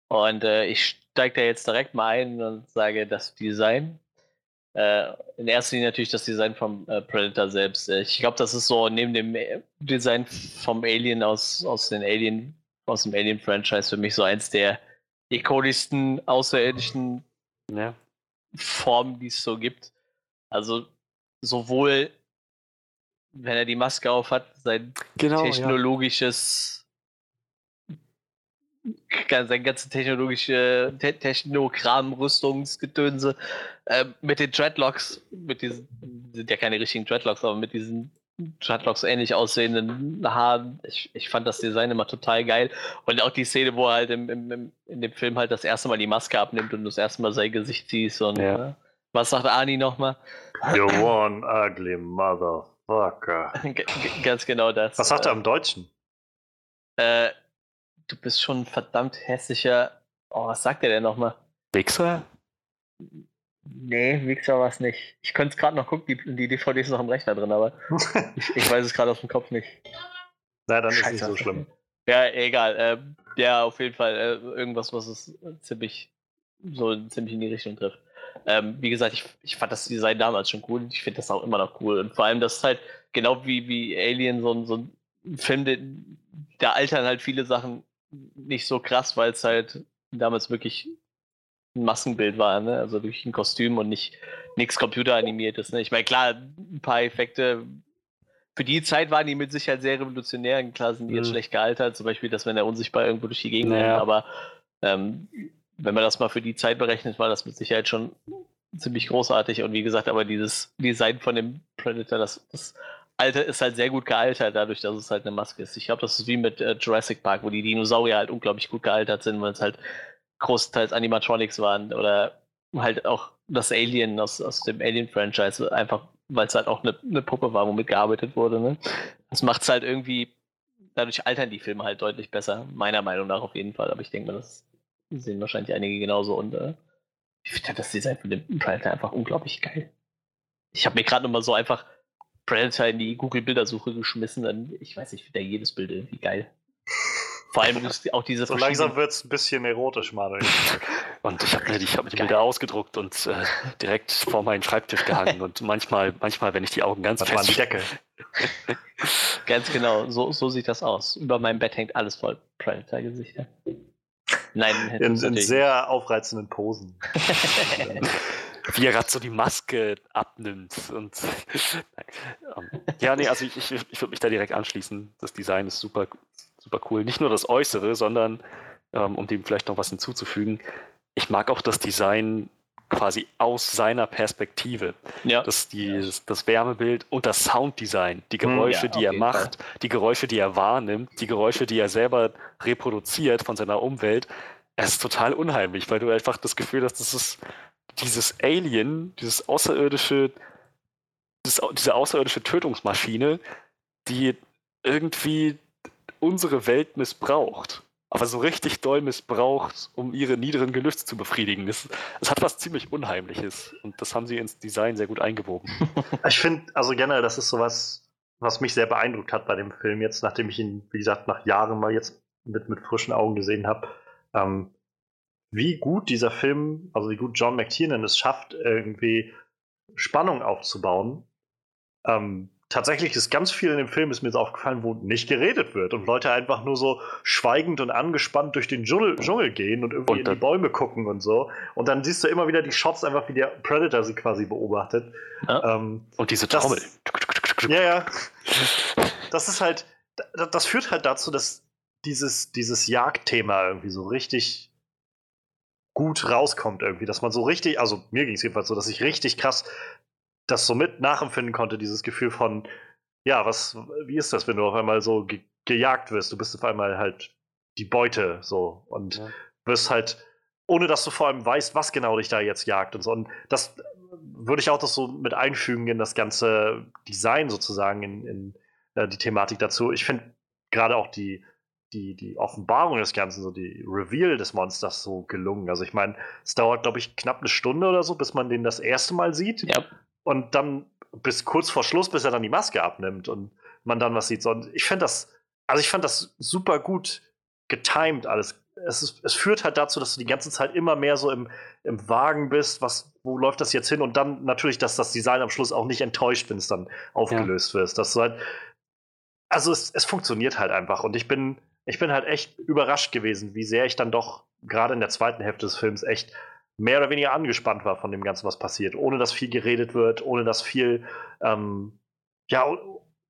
Und äh, ich steige da jetzt direkt mal ein und sage das Design. Äh, in erster Linie natürlich das Design vom äh, Predator selbst. Äh, ich glaube, das ist so neben dem Design vom Alien aus, aus den Alien, aus dem Alien-Franchise für mich so eins der ikonischsten außerirdischen Ja. Formen, die es so gibt. Also sowohl, wenn er die Maske auf hat, sein Genau. Ja. technologisches, ga- sein ganze technologische Te Technokram, Rüstungsgedönse, äh, mit den Dreadlocks, mit diesen, sind ja keine richtigen Dreadlocks, aber mit diesen Dreadlocks ähnlich aussehenden Haaren. Ich, ich fand das Design immer total geil. Und auch die Szene, wo er halt im, im, im, in dem Film halt das erste Mal die Maske abnimmt und das erste Mal sein Gesicht siehst und Ja. äh, was sagt Ani nochmal? You one ugly motherfucker. [laughs] G- Ganz genau das. Was sagt er Äh, im Deutschen? Äh, du bist schon ein verdammt hässlicher. Oh, was sagt er denn nochmal? Wichser? Nee, Mixer war es nicht. Ich könnte es gerade noch gucken, die, die DVD ist noch im Rechner drin, aber [laughs] ich, ich weiß es gerade aus dem Kopf nicht. Na, dann ist Scheiße, nicht so schlimm. Ja, egal. ähm, ja, auf jeden Fall äh, irgendwas, was es ziemlich so ziemlich in die Richtung trifft. Ähm, wie gesagt, ich, ich fand das Design damals schon cool ich finde das auch immer noch cool. Und vor allem, das ist halt genau wie, wie Alien so ein, so ein Film, der, da altern halt viele Sachen nicht so krass, weil es halt damals wirklich ein Maskenbild war, ne? Also durch ein Kostüm und nicht nichts computeranimiertes. Ne? Ich meine, klar, ein paar Effekte für die Zeit waren die mit Sicherheit sehr revolutionär. Klar sind die jetzt Mhm. schlecht gealtert, zum Beispiel, dass wenn er unsichtbar irgendwo durch die Gegend Naja. rennt, aber ähm, wenn man das mal für die Zeit berechnet, war das mit Sicherheit schon ziemlich großartig. Und wie gesagt, aber dieses Design von dem Predator, das, das Alter ist halt sehr gut gealtert, dadurch, dass es halt eine Maske ist. Ich glaube, das ist wie mit äh, Jurassic Park, wo die Dinosaurier halt unglaublich gut gealtert sind, weil es halt großteils Animatronics waren oder halt auch das Alien aus, aus dem Alien-Franchise, einfach weil es halt auch eine, eine Puppe war, womit gearbeitet wurde. Ne? Das macht es halt irgendwie, dadurch altern die Filme halt deutlich besser, meiner Meinung nach auf jeden Fall. Aber ich denke mal, das sehen wahrscheinlich einige genauso. Und äh, ich finde das Design von dem Predator einfach unglaublich geil. Ich habe mir gerade nochmal so einfach Predator in die Google-Bildersuche geschmissen. Und ich weiß nicht, ich finde da jedes Bild irgendwie geil. Vor allem [laughs] ist auch diese So langsam wird es ein bisschen erotisch, Manuel. [laughs] Und ich habe mir, die- ich hab mir die. Bilder ausgedruckt und äh, direkt vor meinen Schreibtisch gehangen. Und manchmal, manchmal, wenn ich die Augen ganz Das fest Deckel. [laughs] Ganz genau, so, so sieht das aus. Über meinem Bett hängt alles voll Predator-Gesichter. Nein, In, in sehr aufreizenden Posen. Wie er gerade so die Maske abnimmt. Und. [laughs] Ähm, ja, nee, also ich, ich, ich würde mich da direkt anschließen. Das Design ist super, super cool. Nicht nur das Äußere, sondern ähm, um dem vielleicht noch was hinzuzufügen, ich mag auch das Design quasi aus seiner Perspektive. ja, Das, die, das Wärmebild und das Sounddesign, die Hm, Geräusche, ja, die er macht, die Geräusche, die er wahrnimmt, die Geräusche, die er selber reproduziert von seiner Umwelt. Es ist total unheimlich, weil du einfach das Gefühl hast, das ist dieses Alien, dieses außerirdische, dieses, diese außerirdische Tötungsmaschine, die irgendwie unsere Welt missbraucht. Aber so richtig doll missbraucht, um ihre niederen Gelüste zu befriedigen. Es, es hat was ziemlich Unheimliches. Und das haben sie ins Design sehr gut eingewoben. [laughs] Ich finde, also generell, das ist sowas, was mich sehr beeindruckt hat bei dem Film jetzt, nachdem ich ihn, wie gesagt, nach Jahren mal jetzt mit, mit frischen Augen gesehen habe. Ähm, wie gut dieser Film, also wie gut John McTiernan es schafft, irgendwie Spannung aufzubauen. Ähm, tatsächlich ist ganz viel in dem Film, ist mir jetzt aufgefallen, wo nicht geredet wird und Leute einfach nur so schweigend und angespannt durch den Dschungel, Dschungel gehen und irgendwie Und in die Bäume gucken und so. Und dann siehst du immer wieder die Shots, einfach wie der Predator sie quasi beobachtet. Ja. Ähm, Und diese Das- Trommel. ja, ja. Das ist halt, da- das führt halt dazu, dass dieses, dieses Jagdthema irgendwie so richtig gut rauskommt irgendwie, dass man so richtig, also mir ging es jedenfalls so, dass ich richtig krass das so mit nachempfinden konnte, dieses Gefühl von, ja, was, wie ist das, wenn du auf einmal so ge gejagt wirst? Du bist auf einmal halt die Beute so und Ja. wirst halt, ohne dass du vor allem weißt, was genau dich da jetzt jagt und so. Und das würde ich auch das so mit einfügen in das ganze Design sozusagen, in, in äh, die Thematik dazu. Ich finde gerade auch die, die, die Offenbarung des Ganzen, so die Reveal des Monsters so gelungen. Also ich meine, es dauert, glaube ich, knapp eine Stunde oder so, bis man den das erste Mal sieht. ja. Und dann bis kurz vor Schluss, bis er dann die Maske abnimmt und man dann was sieht. Und ich fand das, also ich fand das super gut getimed alles. Es, ist, es führt halt dazu, dass du die ganze Zeit immer mehr so im, im Wagen bist, was, wo läuft das jetzt hin? Und dann natürlich, dass das Design am Schluss auch nicht enttäuscht, wenn es dann aufgelöst wird. Dass du halt, also es, es funktioniert halt einfach. Und ich bin ich bin halt echt überrascht gewesen, wie sehr ich dann doch gerade in der zweiten Hälfte des Films echt mehr oder weniger angespannt war von dem Ganzen, was passiert, ohne dass viel geredet wird, ohne dass viel, ähm, ja,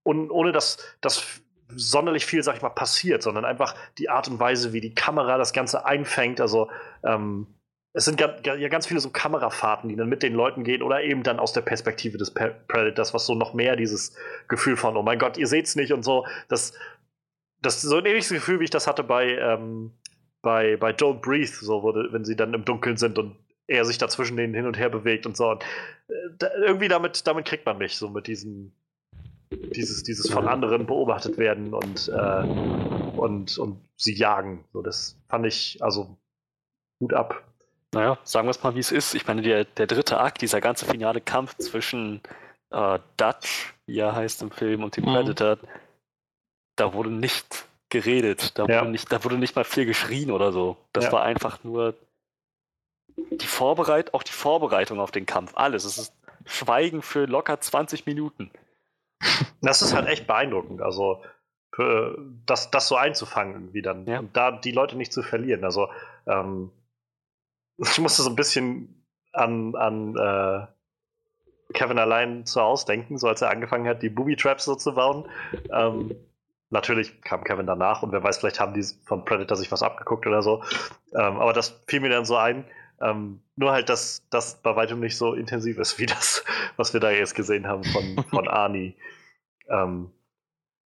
und ohne dass, dass sonderlich viel, sag ich mal, passiert, sondern einfach die Art und Weise, wie die Kamera das Ganze einfängt. Also ähm, es sind ja ganz viele so Kamerafahrten, die dann mit den Leuten gehen oder eben dann aus der Perspektive des Predators, was so noch mehr dieses Gefühl von, oh mein Gott, ihr seht's nicht und so. Das, das so ein ähnliches Gefühl, wie ich das hatte bei, ähm, bei, bei Don't Breathe, so, wo, wenn sie dann im Dunkeln sind und er sich dazwischen denen hin und her bewegt und so. Und, äh, da, irgendwie damit, damit kriegt man mich, so mit diesen dieses, dieses von anderen beobachtet werden und, äh, und, und sie jagen. So, das fand ich, also gut ab. Naja, sagen wir es mal, wie es ist. Ich meine, der, der dritte Akt, dieser ganze finale Kampf zwischen äh, Dutch, wie er heißt im Film, und dem mhm. Predator, da wurde nicht geredet. Da, ja. wurde nicht, da wurde nicht mal viel geschrien oder so. Das ja. war einfach nur die Vorbereit auch die Vorbereitung auf den Kampf. Alles. Es ist Schweigen für locker 20 Minuten. Das ist halt echt beeindruckend. Also, für, das, das so einzufangen, irgendwie dann. Ja. Und da die Leute nicht zu verlieren. Also, ähm, [laughs] ich musste so ein bisschen an, an äh, Kevin allein zu Hause denken, so als er angefangen hat, die Booby Traps so zu bauen. Ähm, natürlich kam Kevin danach und wer weiß, vielleicht haben die von Predator sich was abgeguckt oder so. Ähm, aber das fiel mir dann so ein. Ähm, nur halt, dass das bei weitem nicht so intensiv ist, [laughs] wie das, was wir da jetzt gesehen haben von, von [laughs] Arnie. Ähm,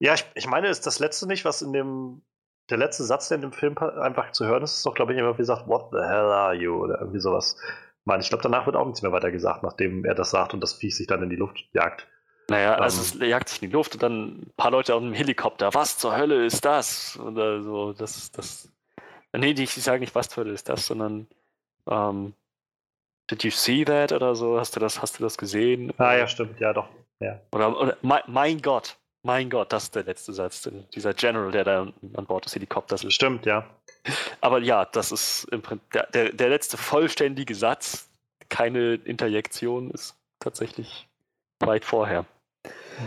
ja, ich, ich meine, ist das letzte nicht, was in dem, der letzte Satz, der in dem Film einfach zu hören ist, ist doch, glaube ich, immer wie gesagt, What the hell are you? Oder irgendwie sowas. Ich meine, ich glaube, danach wird auch nichts mehr weiter gesagt, nachdem er das sagt und das Viech sich dann in die Luft jagt. Naja, ähm, also es jagt sich in die Luft und dann ein paar Leute auf dem Helikopter. Was zur Hölle ist das? Oder so, das, das. Nee, die, die sagen nicht, was zur Hölle ist das, sondern ähm, Did you see that oder so? Hast du das, hast du das gesehen? Ah ja, stimmt, ja doch. Ja. Oder, oder mein, mein Gott, mein Gott, das ist der letzte Satz. Dieser General, der da an Bord des Helikopters ist. Stimmt, ja. Aber ja, das ist im Prinzip der, der, der letzte vollständige Satz, keine Interjektion, ist tatsächlich weit vorher.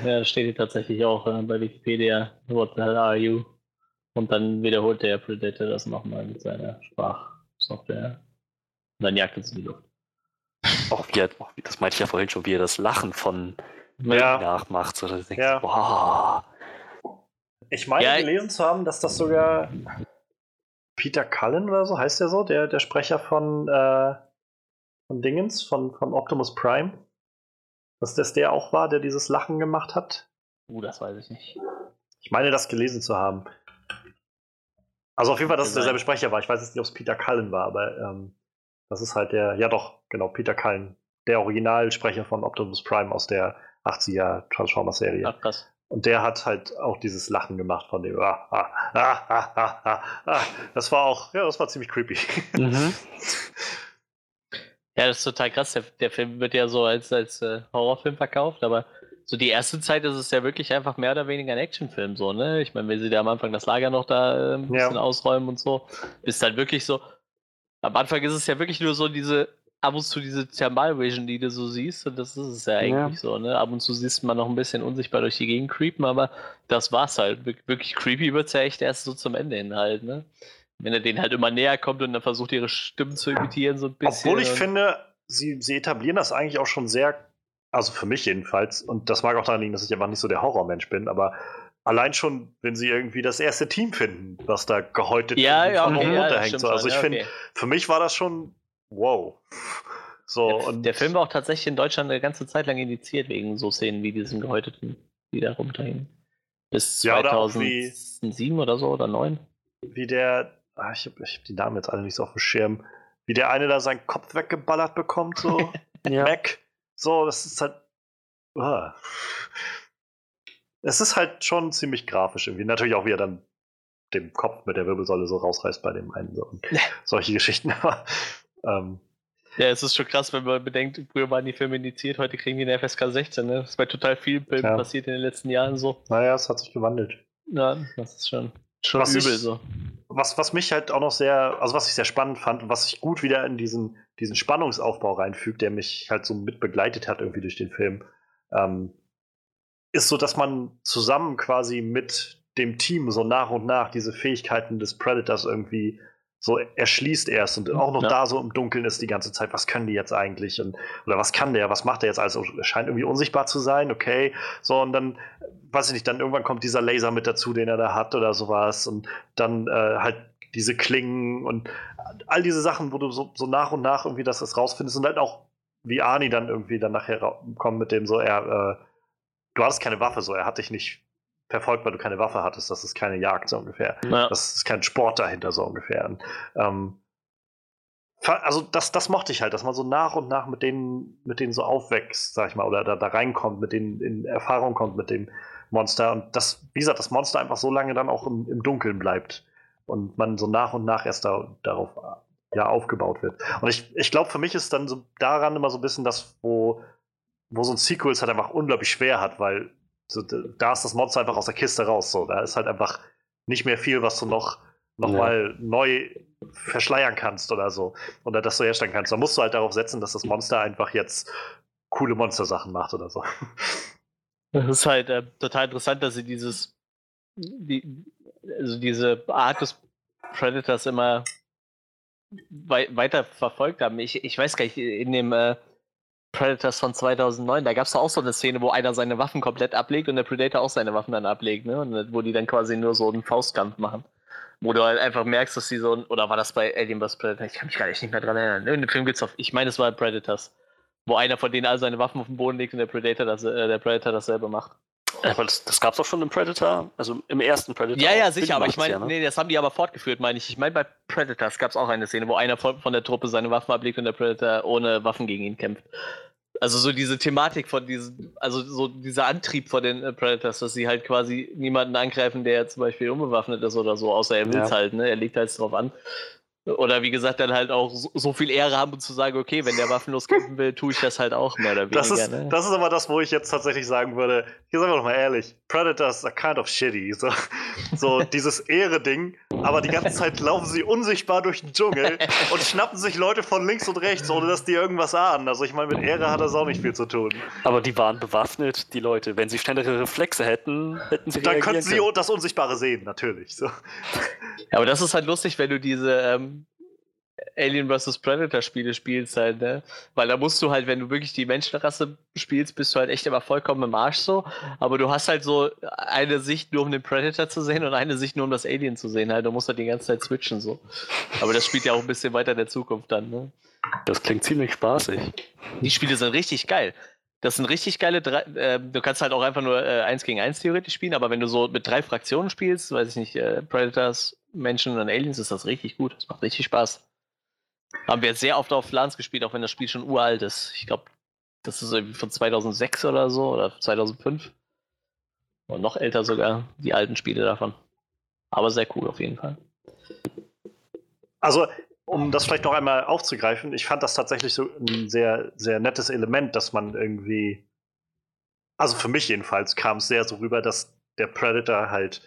Ja, steht hier tatsächlich auch äh, bei Wikipedia. What the hell are you? Und dann wiederholt der Predator das nochmal mit seiner Sprachsoftware. Und dann jagt er es in die Luft. Auch wie er, das meinte ich ja vorhin schon, wie er das Lachen von ja. nachmacht. So, dass ja. denkst, wow. Ich meine ja, gelesen zu haben, dass das sogar Peter Cullen oder so, heißt der so, der, der Sprecher von, äh, von Dingens, von, von Optimus Prime. Dass das der auch war, der dieses Lachen gemacht hat. Uh, das weiß ich nicht. Ich meine, das gelesen zu haben. Also auf jeden Fall, dass es derselbe Sprecher war. Ich weiß jetzt nicht, ob es Peter Cullen war, aber ähm, das ist halt der, ja doch, genau, Peter Cullen, der Originalsprecher von Optimus Prime aus der 80er Transformers-Serie. Ach, krass. Und der hat halt auch dieses Lachen gemacht von dem. Ah, ah, ah, ah, ah, ah. ah. Das war auch, ja, das war ziemlich creepy. Mhm. [laughs] Ja, das ist total krass. Der, der, Film wird ja so als, als äh, Horrorfilm verkauft, aber so die erste Zeit ist es ja wirklich einfach mehr oder weniger ein Actionfilm, so, ne? Ich meine, wenn sie da am Anfang das Lager noch da äh, ein bisschen ja. ausräumen und so, ist dann wirklich so, am Anfang ist es ja wirklich nur so diese, ab und zu diese Thermalvision, die du so siehst, und das ist es ja eigentlich ja. so, ne? Ab und zu siehst man noch ein bisschen unsichtbar durch die Gegend creepen, aber das war's halt. Wir wirklich creepy wird's ja echt erst so zum Ende hin halt, ne? Wenn er denen halt immer näher kommt und dann versucht, ihre Stimmen zu imitieren, so ein bisschen. Obwohl ich finde, sie, sie etablieren das eigentlich auch schon sehr, also für mich jedenfalls, und das mag auch daran liegen, dass ich einfach nicht so der Horrormensch bin, aber Allein schon, wenn sie irgendwie das erste Team finden, was da gehäutet ja, ja, okay, runterhängt. Ja, so. Also ich ja, finde, für mich war das schon wow. So, der, und der Film war auch tatsächlich in Deutschland eine ganze Zeit lang indiziert wegen so Szenen wie diesen gehäuteten, die da runterhängen. Bis ja, 2007 oder, oder so oder 9. Wie der, ach, ich habe hab die Namen jetzt alle nicht so auf dem Schirm, wie der eine da seinen Kopf weggeballert bekommt, so [laughs] ja. Mac. So, das ist halt. Uh es ist halt schon ziemlich grafisch irgendwie. Natürlich auch, wie er dann den Kopf mit der Wirbelsäule so rausreißt bei dem einen. So. [laughs] Solche Geschichten. Aber, [laughs] ähm, ja, es ist schon krass, wenn man bedenkt, früher waren die Filme indiziert, heute kriegen die eine FSK 16. Ne? Das ist bei total vielen Filmen ja. passiert in den letzten Jahren so. Naja, es hat sich gewandelt. Ja, das ist schon, schon was übel ich, so. Was, was mich halt auch noch sehr, also was ich sehr spannend fand und was sich gut wieder in diesen, diesen Spannungsaufbau reinfügt, der mich halt so mit begleitet hat irgendwie durch den Film, ähm, ist so, dass man zusammen quasi mit dem Team so nach und nach diese Fähigkeiten des Predators irgendwie so erschließt erst und auch noch Ja. da so im Dunkeln ist die ganze Zeit, was können die jetzt eigentlich und oder was kann der, was macht der jetzt also er scheint irgendwie unsichtbar zu sein, okay, so und dann weiß ich nicht, dann irgendwann kommt dieser Laser mit dazu, den er da hat oder sowas und dann äh, halt diese Klingen und all diese Sachen, wo du so, so nach und nach irgendwie das, rausfindest und halt auch wie Arnie dann irgendwie dann nachher kommt mit dem so, er, äh, du hattest keine Waffe, so, er hat dich nicht verfolgt, weil du keine Waffe hattest, das ist keine Jagd, so ungefähr. Ja. Das ist kein Sport dahinter, so ungefähr. Und, ähm, also das, das mochte ich halt, dass man so nach und nach mit denen, mit denen so aufwächst, sag ich mal, oder da, da reinkommt, mit denen in Erfahrung kommt mit dem Monster. Und das, wie gesagt, das Monster einfach so lange dann auch im, im Dunkeln bleibt. Und man so nach und nach erst da, darauf ja, aufgebaut wird. Und ich, ich glaube, für mich ist dann so daran immer so ein bisschen das, wo, wo so ein Sequel es halt einfach unglaublich schwer hat, weil so, da ist das Monster einfach aus der Kiste raus. So. Da ist halt einfach nicht mehr viel, was du noch, noch Ja. mal neu verschleiern kannst oder so. Oder das so herstellen kannst. Da musst du halt darauf setzen, dass das Monster einfach jetzt coole Monstersachen macht oder so. [laughs] Das ist halt äh, total interessant, dass sie dieses, die, also diese Art des Predators immer wei weiter verfolgt haben. Ich, ich weiß gar nicht, in dem äh, Predators von 2009, da gab es auch so eine Szene, wo einer seine Waffen komplett ablegt und der Predator auch seine Waffen dann ablegt, ne? Und, wo die dann quasi nur so einen Faustkampf machen. Wo du halt einfach merkst, dass sie so ein, oder war das bei Alien vs. Predator? Ich kann mich gar nicht mehr dran erinnern. Irgendeinen Film gibt's auf, ich meine, es war Predators. Wo einer von denen all seine Waffen auf den Boden legt und der Predator, das, äh, der Predator dasselbe macht. Aber das, das gab es auch schon im Predator, also im ersten Predator. Ja, ja, sicher, aber ich meine, ja, ne? nee, das haben die aber fortgeführt, meine ich. Ich meine, bei Predators gab es auch eine Szene, wo einer von, von der Truppe seine Waffen ablegt und der Predator ohne Waffen gegen ihn kämpft. Also so diese Thematik von diesen, also so dieser Antrieb von den äh, Predators, dass sie halt quasi niemanden angreifen, der zum Beispiel unbewaffnet ist oder so, außer er will Ja. halt, ne? Er legt halt drauf an. Oder wie gesagt, dann halt auch so, so viel Ehre haben, um zu sagen, okay, wenn der waffenlos kämpfen will, tue ich das halt auch mehr oder weniger. Das ist, ne? das ist aber das, wo ich jetzt tatsächlich sagen würde, hier sagen wir doch mal ehrlich, Predators are kind of shitty. So, so dieses Ehre-Ding, aber die ganze Zeit laufen sie unsichtbar durch den Dschungel [laughs] und schnappen sich Leute von links und rechts, ohne dass die irgendwas ahnen. Also ich meine, mit Ehre hat das auch nicht viel zu tun. Aber die waren bewaffnet, die Leute. Wenn sie schnellere Reflexe hätten, hätten sie Dann reagieren könnten sie können. das Unsichtbare sehen, natürlich. So. Ja, aber das ist halt lustig, wenn du diese ähm, Alien vs. Predator Spiele spielst halt, ne? Weil da musst du halt, wenn du wirklich die Menschenrasse spielst, bist du halt echt immer vollkommen im Arsch so. Aber du hast halt so eine Sicht nur um den Predator zu sehen und eine Sicht nur um das Alien zu sehen halt. Du musst halt die ganze Zeit switchen so. Aber das spielt ja auch ein bisschen weiter in der Zukunft dann, ne? Das klingt ziemlich spaßig. Die Spiele sind richtig geil. Das sind richtig geile drei, äh, du kannst halt auch einfach nur äh, eins gegen eins theoretisch spielen, aber wenn du so mit drei Fraktionen spielst, weiß ich nicht, äh, Predators, Menschen und Aliens, ist das richtig gut. Das macht richtig Spaß. Haben wir sehr oft auf LANs gespielt, auch wenn das Spiel schon uralt ist. Ich glaube, das ist irgendwie von 2006 oder so oder 2005. Und noch älter sogar, die alten Spiele davon. Aber sehr cool auf jeden Fall. Also, um das vielleicht noch einmal aufzugreifen, ich fand das tatsächlich so ein sehr, sehr nettes Element, dass man irgendwie, also für mich jedenfalls, kam es sehr so rüber, dass der Predator halt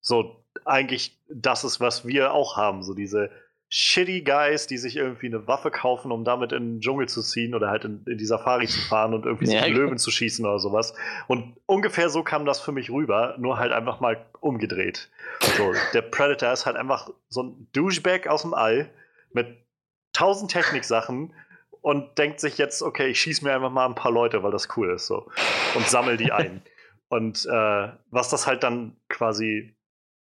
so eigentlich das ist, was wir auch haben, so diese shitty Guys, die sich irgendwie eine Waffe kaufen, um damit in den Dschungel zu ziehen oder halt in, in die Safari zu fahren und irgendwie Ja, sich. Löwen zu schießen oder sowas. Und ungefähr so kam das für mich rüber, nur halt einfach mal umgedreht. So, der Predator ist halt einfach so ein Douchebag aus dem All mit tausend Techniksachen und denkt sich jetzt, okay, ich schieße mir einfach mal ein paar Leute, weil das cool ist so und sammel die ein. [laughs] und äh, was das halt dann quasi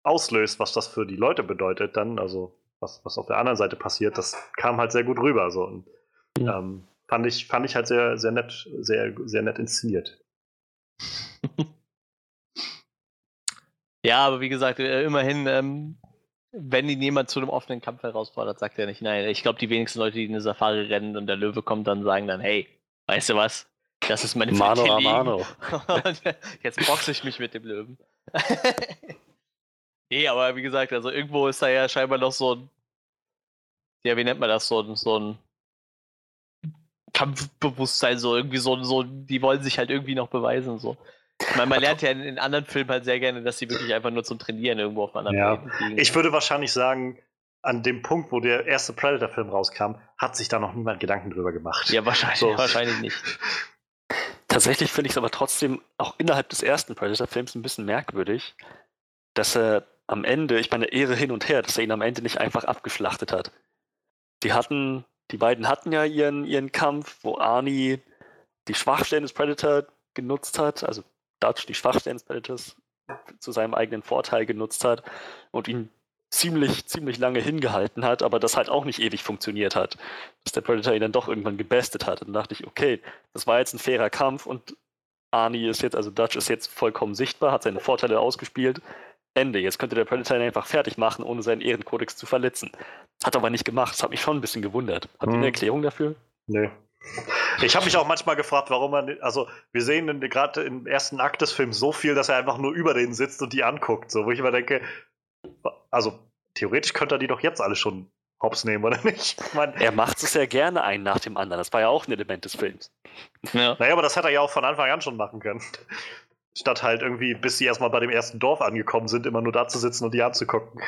auslöst, was das für die Leute bedeutet, dann, also was, was auf der anderen Seite passiert, das kam halt sehr gut rüber. So. Und, Ja. ähm, fand, ich, fand ich halt sehr, sehr nett, sehr, sehr nett inszeniert. [laughs] Ja, aber wie gesagt, äh, immerhin, ähm, wenn ihn jemand zu einem offenen Kampf herausfordert, sagt er nicht nein. Ich glaube, die wenigsten Leute, die in eine Safari rennen und der Löwe kommt, dann sagen dann, hey, weißt du was? Das ist meine Mano a mano. [laughs] Jetzt boxe ich mich mit dem Löwen. [laughs] nee, aber wie gesagt, also irgendwo ist da ja scheinbar noch so ein, ja, wie nennt man das, so ein, so ein Kampfbewusstsein, so irgendwie so, so, die wollen sich halt irgendwie noch beweisen, so. Ich meine, man lernt [laughs] ja in, in anderen Filmen halt sehr gerne, dass sie wirklich einfach nur zum Trainieren irgendwo auf anderen Ja. Fliegen. Ich würde wahrscheinlich sagen, an dem Punkt, wo der erste Predator-Film rauskam, hat sich da noch niemand Gedanken drüber gemacht. ja, wahrscheinlich, So. wahrscheinlich nicht. [laughs] Tatsächlich finde ich es aber trotzdem auch innerhalb des ersten Predator-Films ein bisschen merkwürdig, dass er am Ende, ich meine, Ehre hin und her, dass er ihn am Ende nicht einfach abgeschlachtet hat. Die hatten, die beiden hatten ja ihren, ihren Kampf, wo Arnie die Schwachstellen des Predator genutzt hat, also Dutch die Schwachstellen des Predators zu seinem eigenen Vorteil genutzt hat und ihn ziemlich, ziemlich lange hingehalten hat, aber das halt auch nicht ewig funktioniert hat. Dass der Predator ihn dann doch irgendwann gebestet hat. Und dann dachte ich, okay, das war jetzt ein fairer Kampf und Arnie ist jetzt, also Dutch ist jetzt vollkommen sichtbar, hat seine Vorteile ausgespielt. Ende. Jetzt könnte der Predator ihn einfach fertig machen, ohne seinen Ehrenkodex zu verletzen. Hat aber nicht gemacht. Das hat mich schon ein bisschen gewundert. Habt ihr Hm. eine Erklärung dafür? Nee. Ich habe mich auch manchmal gefragt, warum man, also wir sehen in- gerade im ersten Akt des Films so viel, dass er einfach nur über denen sitzt und die anguckt. So, wo ich immer denke, also theoretisch könnte er die doch jetzt alle schon hops nehmen, oder nicht? Ich mein, Er macht es sehr gerne einen nach dem anderen. Das war ja auch ein Element des Films. Ja. naja, aber das hätte er ja auch von Anfang an schon machen können. Statt halt irgendwie, bis sie erstmal bei dem ersten Dorf angekommen sind, immer nur da zu sitzen und die anzugucken.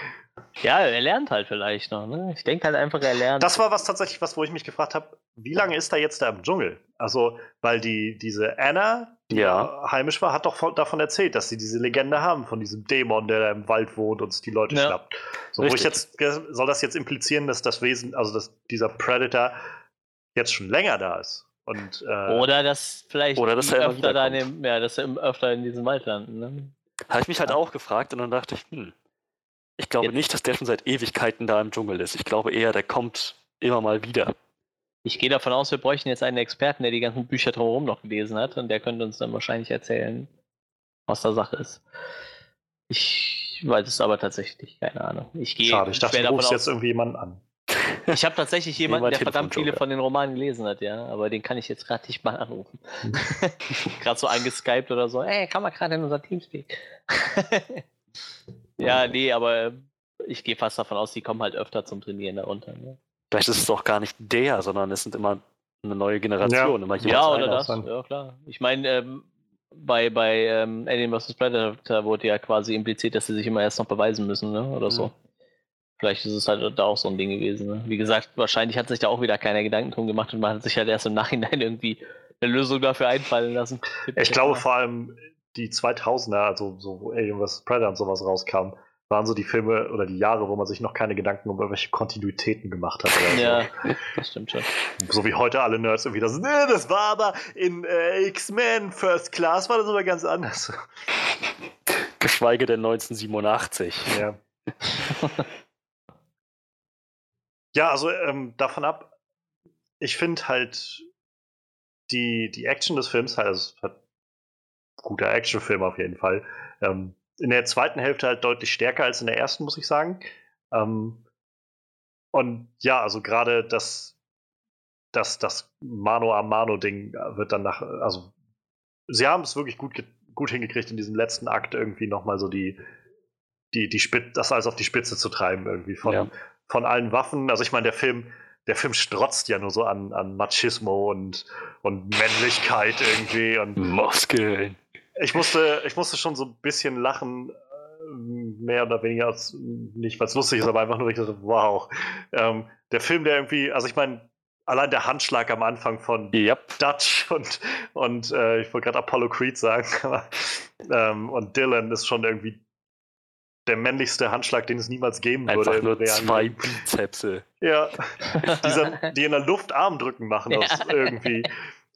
ja, er lernt halt vielleicht noch. Ne? Ich denke halt einfach, er lernt. Das war was tatsächlich was, wo ich mich gefragt habe, wie lange ist er jetzt da im Dschungel? Also, weil die, diese Anna, die Ja. heimisch war, hat doch von, davon erzählt, dass sie diese Legende haben von diesem Dämon, der da im Wald wohnt und sich die Leute Ja. schnappt. So, wo ich jetzt, soll das jetzt implizieren, dass das Wesen, also dass dieser Predator jetzt schon länger da ist? Und, äh, Oder dass vielleicht Oder dass er öfter da in dem, ja, dass er öfter in diesem Wald landen. Ne? Habe ich mich halt auch gefragt und dann dachte ich, hm, ich glaube Jetzt- nicht, dass der schon seit Ewigkeiten da im Dschungel ist. Ich glaube eher, der kommt immer mal wieder. Ich gehe davon aus, wir bräuchten jetzt einen Experten, der die ganzen Bücher drumherum noch gelesen hat und der könnte uns dann wahrscheinlich erzählen, was da Sache ist. Ich weiß es aber tatsächlich, keine Ahnung. Ich gehe schade, ich dachte, du rufst jetzt irgendwie jemanden an. Ich habe tatsächlich jemanden, Jemand der verdammt viele von den Romanen gelesen hat, ja, aber den kann ich jetzt gerade nicht mal anrufen. [laughs] Hm. gerade so angeskypt oder so. Ey, kann man gerade in unser Teamspeak. [laughs] ja, nee, aber ich gehe fast davon aus, die kommen halt öfter zum Trainieren da runter. Ne? Vielleicht ist es doch gar nicht der, sondern es sind immer eine neue Generation. Immer Ja, oder das, sein. ja klar. Ich meine, ähm, bei, bei ähm, Alien vs. Predator wurde ja quasi impliziert, dass sie sich immer erst noch beweisen müssen, ne? oder so. Vielleicht ist es halt da auch so ein Ding gewesen. Ne? Wie gesagt, wahrscheinlich hat sich da auch wieder keiner Gedanken drum gemacht und man hat sich halt erst im Nachhinein irgendwie eine Lösung dafür einfallen lassen. Ich glaube vor allem die 2000er, also so wo Alien vs. Predator und sowas rauskam, waren so die Filme oder die Jahre, wo man sich noch keine Gedanken um irgendwelche Kontinuitäten gemacht hat. Oder Ja, das stimmt schon. so. so wie heute alle Nerds irgendwie das, nee, das war aber in äh, X-Men First Class war das aber ganz anders. Geschweige denn 1987. Ja. [laughs] ja, also ähm, davon ab, ich finde halt die, die Action des Films halt, also es hat guter Actionfilm auf jeden Fall. Ähm, in der zweiten Hälfte halt deutlich stärker als in der ersten, muss ich sagen. Ähm, und ja, also gerade das, das, das Mano a Mano-Ding wird dann nach, also sie haben es wirklich gut, gut hingekriegt, in diesem letzten Akt irgendwie nochmal so die, die, die Spitze, das alles auf die Spitze zu treiben, irgendwie von, Ja. Von allen Waffen. Also ich meine, der Film, der Film strotzt ja nur so an, an Machismo und, und Männlichkeit irgendwie. Und Muskeln. ich musste, ich musste schon so ein bisschen lachen, äh, mehr oder weniger als nicht, weil es lustig ist, aber einfach nur, weil ich dachte, wow. Ähm, der Film, der irgendwie, also ich meine, allein der Handschlag am Anfang von Yep. Dutch und, und äh, ich wollte gerade Apollo Creed sagen, [laughs] aber ähm, und Dylan ist schon irgendwie der männlichste Handschlag, den es niemals geben würde. Einfach nur zwei. Bizepse. Ja, [laughs] dieser, die in der Luft Armdrücken machen, das Ja. irgendwie.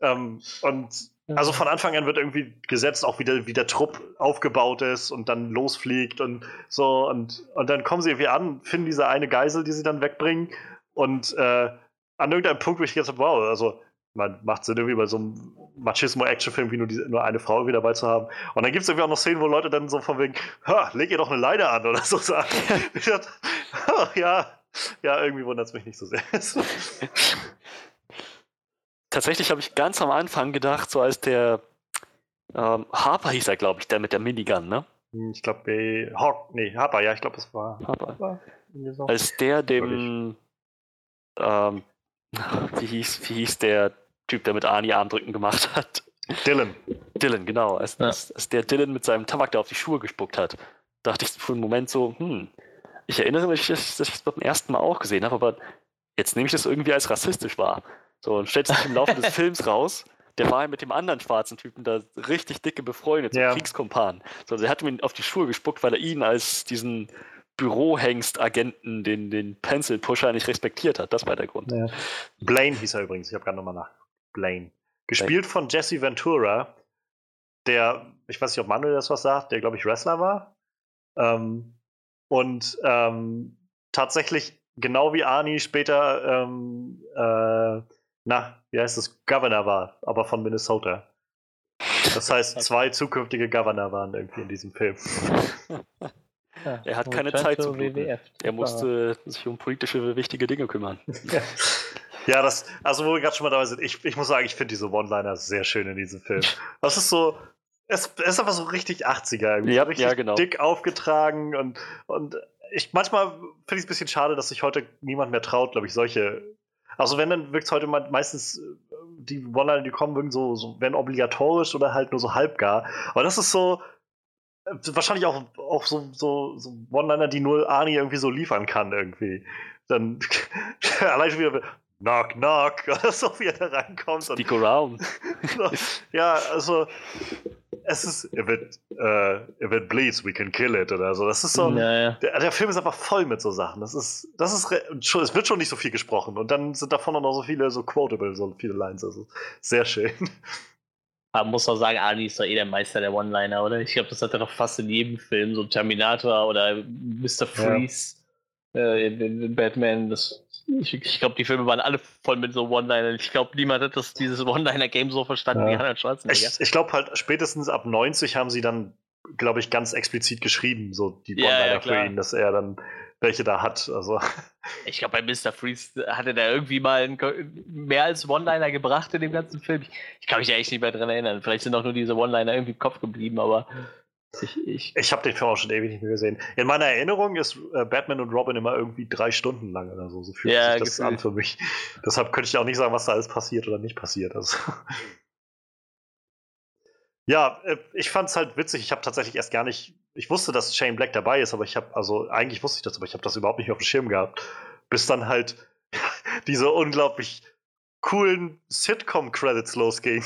Ähm, und also von Anfang an wird irgendwie gesetzt, auch wie der, wie der Trupp aufgebaut ist und dann losfliegt und so. Und, und dann kommen sie irgendwie an, finden diese eine Geisel, die sie dann wegbringen. Und äh, an irgendeinem Punkt, wo ich jetzt wow, also man macht Sinn, irgendwie bei so einem Machismo-Action-Film wie nur, diese, nur eine Frau irgendwie dabei zu haben. Und dann gibt es irgendwie auch noch Szenen, wo Leute dann so von wegen, ha, leg ihr doch eine Leine an oder so sagen. [laughs] ich dachte, ja, ja, irgendwie wundert es mich nicht so sehr. [laughs] Tatsächlich habe ich ganz am Anfang gedacht, so als der ähm, Harper hieß er, glaube ich, der mit der Minigun, ne? ich glaube, Hawk, nee, Harper, ja, ich glaube, das war. Harper. So. Als der dem ähm, [laughs] wie hieß, wie hieß der Typ, der mit Arnie Armdrücken gemacht hat? Dylan. Dylan, genau. Als, Ja. als, als der Dylan mit seinem Tabak da auf die Schuhe gespuckt hat, dachte ich für einen Moment so, hm, ich erinnere mich, dass, dass ich das beim ersten Mal auch gesehen habe, aber jetzt nehme ich das irgendwie als rassistisch wahr. So, und stellt sich im Laufe des [laughs] Films raus, der war ja mit dem anderen schwarzen Typen da richtig dicke befreundet, so Ja. Kriegskumpan. So, also er hat ihm auf die Schuhe gespuckt, weil er ihn als diesen Bürohengst-Agenten, den, den Pencil-Pusher nicht respektiert hat. Das war der Grund. Ja. Blaine hieß er übrigens, ich habe gerade nochmal nachgeguckt. Blaine. Gespielt von Jesse Ventura, der, ich weiß nicht, ob Manuel das was sagt, der, glaube ich, Wrestler war. Ähm, und ähm, tatsächlich, genau wie Arnie später, ähm, äh, na, wie heißt es, Governor war, aber von Minnesota. Das heißt, [laughs] zwei zukünftige Governor waren irgendwie in diesem Film. [laughs] Er hat keine Zeit zu bluten. WWF. Er musste sich um politische wichtige Dinge kümmern. [laughs] Ja, das, also wo wir gerade schon mal dabei sind, ich, ich muss sagen, ich finde diese One-Liner sehr schön in diesem Film. Das ist so, es, es ist einfach so richtig 80er, irgendwie. Ja, richtig ja, genau. dick aufgetragen und, und ich manchmal finde ich es ein bisschen schade, dass sich heute niemand mehr traut, glaube ich, solche. Also wenn, dann wirkt es heute meistens, äh, die One-Liner, die kommen, wirken so, so, werden obligatorisch oder halt nur so halbgar. Aber das ist so, äh, wahrscheinlich auch, auch so, so, so One-Liner, die nur Arnie irgendwie so liefern kann, irgendwie. Dann [laughs] allein schon wieder Knock, knock, [laughs] oder so wie er da reinkommt. Und, Stick around. [laughs] ja, also es ist, if it, uh, if it bleeds, we can kill it oder so. Das ist so, Naja. der, der Film ist einfach voll mit so Sachen. Das ist, das ist, es wird schon nicht so viel gesprochen und dann sind davon auch noch so viele so quotable, so viele Lines. Also sehr schön. Man muss doch sagen, Ali ist doch eh der Meister der One-Liner, oder? Ich glaube, das hat er doch fast in jedem Film, so Terminator oder Mr. Freeze, äh, in, in Batman. Das, ich ich glaube, die Filme waren alle voll mit so One-Linern. Ich glaube, niemand hat das, dieses One-Liner-Game so verstanden Ja. wie Arnold Schwarzenegger. Ich, ich glaube halt, spätestens ab 90 haben sie dann, glaube ich, ganz explizit geschrieben, so die Ja, One-Liner ja, für ihn, dass er dann welche da hat. Also, Ich glaube, bei Mr. Freeze hatte der irgendwie mal einen, mehr als One-Liner gebracht in dem ganzen Film. Ich, ich kann mich da echt nicht mehr dran erinnern. Vielleicht sind auch nur diese One-Liner irgendwie im Kopf geblieben, aber ich, ich, ich habe den Film auch schon ewig nicht mehr gesehen. In meiner Erinnerung ist äh, Batman und Robin immer irgendwie drei Stunden lang oder so. So fühlt Ja, sich das gefühlt. an für mich. Deshalb könnte ich auch nicht sagen, was da alles passiert oder nicht passiert. Also. [laughs] Ja, äh, ich fand es halt witzig. Ich habe tatsächlich erst gar nicht. Ich wusste, dass Shane Black dabei ist, aber ich habe, also eigentlich wusste ich das, aber ich habe das überhaupt nicht auf dem Schirm gehabt. Bis dann halt [laughs] diese unglaublich coolen Sitcom-Credits losgingen.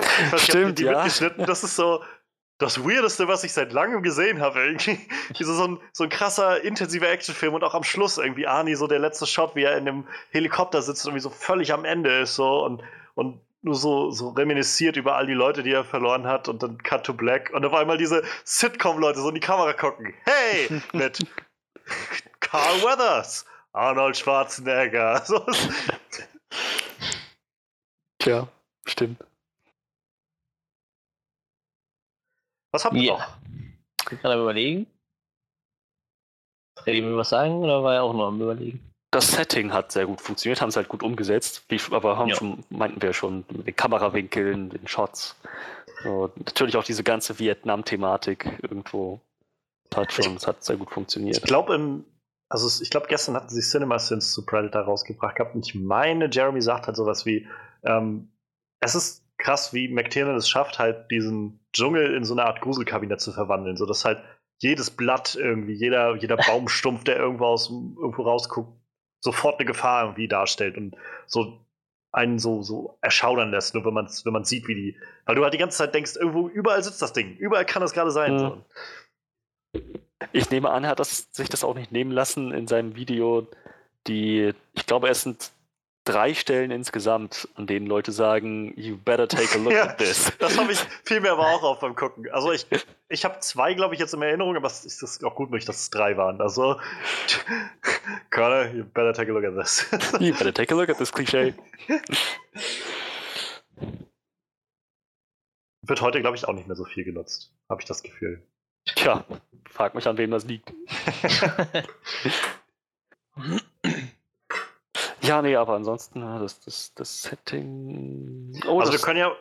Ich weiß Stimmt, die ja. mitgeschnitten? Das ist so das Weirdeste, was ich seit langem gesehen habe. Irgendwie. [laughs] Diese, so, ein, so ein krasser, intensiver Actionfilm und auch am Schluss irgendwie Arnie, so der letzte Shot, wie er in dem Helikopter sitzt und irgendwie so völlig am Ende ist so und, und nur so, so reminisziert über all die Leute, die er verloren hat und dann Cut to Black und auf einmal diese Sitcom-Leute so in die Kamera gucken. Hey! [laughs] Mit Carl Weathers, Arnold Schwarzenegger. [laughs] So, Tja, stimmt. Was habt ihr Ja. noch? ich kann aber überlegen. Hätte ich mir was sagen oder war er auch noch am Überlegen? Das Setting hat sehr gut funktioniert, haben es halt gut umgesetzt, wie, aber haben Ja. schon, meinten wir schon, mit den Kamerawinkeln, den Shots. So, natürlich auch diese ganze Vietnam-Thematik irgendwo. Hat schon, es hat sehr gut Ich funktioniert. glaube, im, also ich glaube, gestern hatten sie CinemaSins zu Predator rausgebracht gehabt und ich meine, Jeremy sagt halt sowas wie, ähm, es ist krass, wie McTiernan es schafft, halt diesen Dschungel in so eine Art Gruselkabinett zu verwandeln, sodass halt jedes Blatt irgendwie, jeder, jeder Baumstumpf, [laughs] der irgendwo aus irgendwo rausguckt, sofort eine Gefahr irgendwie darstellt und so einen so, so erschaudern lässt, nur wenn man wenn man sieht, wie die, weil du halt die ganze Zeit denkst, irgendwo, überall sitzt das Ding, überall kann das gerade sein. Mhm. So. Ich nehme an, er hat das, sich das auch nicht nehmen lassen in seinem Video. Die, ich glaube, es sind drei Stellen insgesamt, an denen Leute sagen, you better take a look Ja, at this. [laughs] Das habe ich fiel mir aber auch auf beim Gucken. Also ich, ich habe zwei, glaube ich, jetzt in Erinnerung, aber es ist das auch gut möglich, dass es drei waren. Also [laughs] Connor, you better take a look at this. [laughs] You better take a look at this Klischee. Wird heute, glaube ich, auch nicht mehr so viel genutzt, habe ich das Gefühl. Tja, frag mich, an wem das liegt. Ja, nee, aber ansonsten, ja, das, das, das Setting. Oh, also wir das, können ja.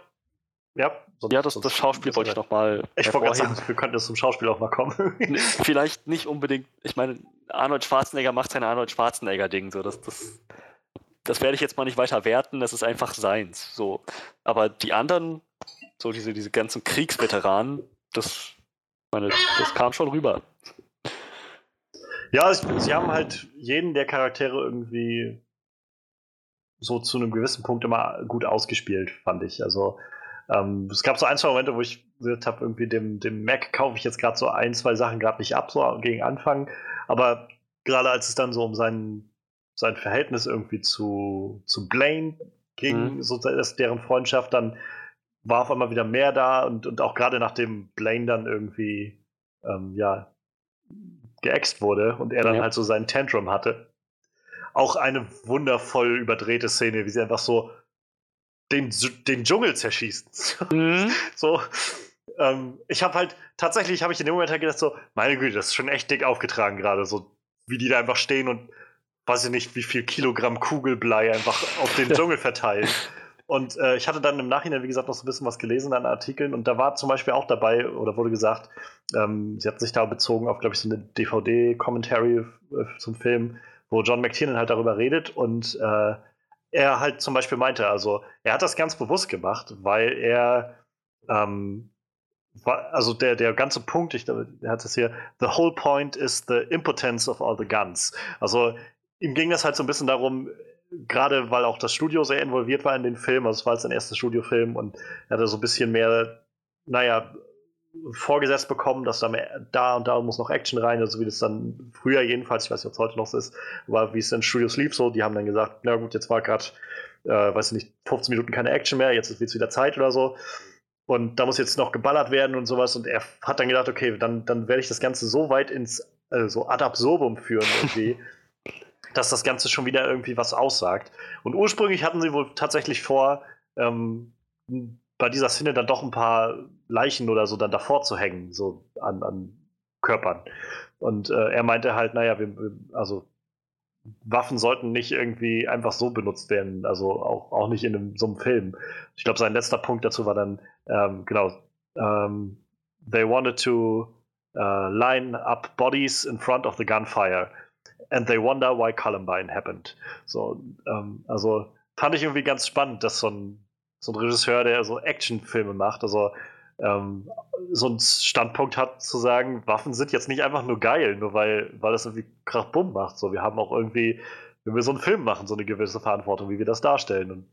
Ja, sonst- ja, das, das Schauspiel wollte ich nochmal. Ich wollte gerade sagen, wir könnten jetzt zum Schauspiel auch mal kommen. Vielleicht nicht unbedingt. Ich meine, Arnold Schwarzenegger macht sein Arnold Schwarzenegger-Ding. So, das, das, das werde ich jetzt mal nicht weiter werten. Das ist einfach seins. So. Aber die anderen, so diese, diese ganzen Kriegsveteranen, das, meine, das kam schon rüber. ja, sie haben halt jeden der Charaktere irgendwie so zu einem gewissen Punkt immer gut ausgespielt, fand ich. Also ähm, es gab so ein, zwei Momente, wo ich gesagt habe, irgendwie dem, dem Mac kaufe ich jetzt gerade so ein, zwei Sachen gerade nicht ab, so gegen Anfang. Aber gerade als es dann so um sein, sein Verhältnis irgendwie zu, zu Blaine ging, Mhm. so dass deren Freundschaft, dann war auf einmal wieder mehr da und, und auch gerade nachdem Blaine dann irgendwie ähm, ja geäxt wurde und er dann Ja. halt so seinen Tantrum hatte. Auch eine wundervoll überdrehte Szene, wie sie einfach so den, den Dschungel zerschießt. [laughs] Mhm. So, ähm, ich habe halt, tatsächlich habe ich in dem Moment halt gedacht, so, meine Güte, das ist schon echt dick aufgetragen gerade, so wie die da einfach stehen und weiß ich nicht, wie viel Kilogramm Kugelblei einfach auf den [laughs] Dschungel verteilen. Und äh, ich hatte dann im Nachhinein, wie gesagt, noch so ein bisschen was gelesen an Artikeln und da war zum Beispiel auch dabei, oder wurde gesagt, ähm, sie hat sich da bezogen auf, glaube ich, so eine DVD-Commentary äh, zum Film, wo John McTiernan halt darüber redet und äh, er halt zum Beispiel meinte, also er hat das ganz bewusst gemacht, weil er ähm, also der, der ganze Punkt, ich glaube, er hat es hier, the whole point is the impotence of all the guns. Also ihm ging das halt so ein bisschen darum, gerade weil auch das Studio sehr involviert war in den Film, also es war sein erster Studiofilm und er hatte so ein bisschen mehr, naja, vorgesetzt bekommen, dass da mehr, da und da muss noch Action rein, also wie das dann früher jedenfalls, ich weiß nicht, ob es heute noch so ist, aber wie es in Studios lief so, die haben dann gesagt, na gut, jetzt war gerade, äh, weiß ich nicht, 15 Minuten keine Action mehr, jetzt ist jetzt wieder Zeit oder so. Und da muss jetzt noch geballert werden und sowas. Und er hat dann gedacht, okay, dann, dann werde ich das Ganze so weit ins äh, so ad absurdum führen irgendwie, [laughs] dass das Ganze schon wieder irgendwie was aussagt. Und ursprünglich hatten sie wohl tatsächlich vor, ähm, bei dieser Szene dann doch ein paar Leichen oder so dann davor zu hängen, so an, an Körpern. Und äh, er meinte halt, naja, wir, also Waffen sollten nicht irgendwie einfach so benutzt werden, also auch, auch nicht in einem, so einem Film. Ich glaube, sein letzter Punkt dazu war dann, ähm, genau, ähm, they wanted to uh, line up bodies in front of the gunfire and they wonder why Columbine happened. So, ähm, also fand ich irgendwie ganz spannend, dass so ein, so ein Regisseur, der so Actionfilme macht, also ähm, so einen Standpunkt hat zu sagen, Waffen sind jetzt nicht einfach nur geil, nur weil, weil das irgendwie krachbumm macht. So, wir haben auch irgendwie, wenn wir so einen Film machen, so eine gewisse Verantwortung, wie wir das darstellen. Und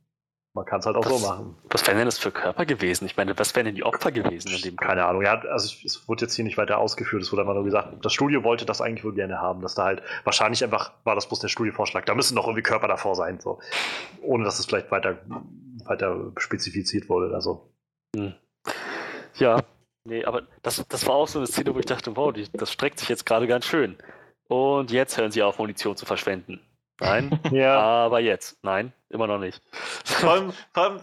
man kann es halt auch Was- so machen. Was wären denn das für Körper gewesen? Ich meine, was wären denn die Opfer gewesen in dem Keine Ahnung. Ja, also es wurde jetzt hier nicht weiter ausgeführt, es wurde einfach nur gesagt, das Studio wollte das eigentlich wohl gerne haben, dass da halt wahrscheinlich einfach war das bloß der Studiovorschlag. Da müssen doch irgendwie Körper davor sein, so. Ohne dass es vielleicht weiter, weiter spezifiziert wurde. Also. Ja, nee, aber das, das war auch so eine Szene, wo ich dachte, wow, die, das streckt sich jetzt gerade ganz schön. Und jetzt hören sie auf, Munition zu verschwenden. Nein, [laughs] Ja. aber jetzt. Nein, immer noch nicht. vor, allem, [laughs] vor allem,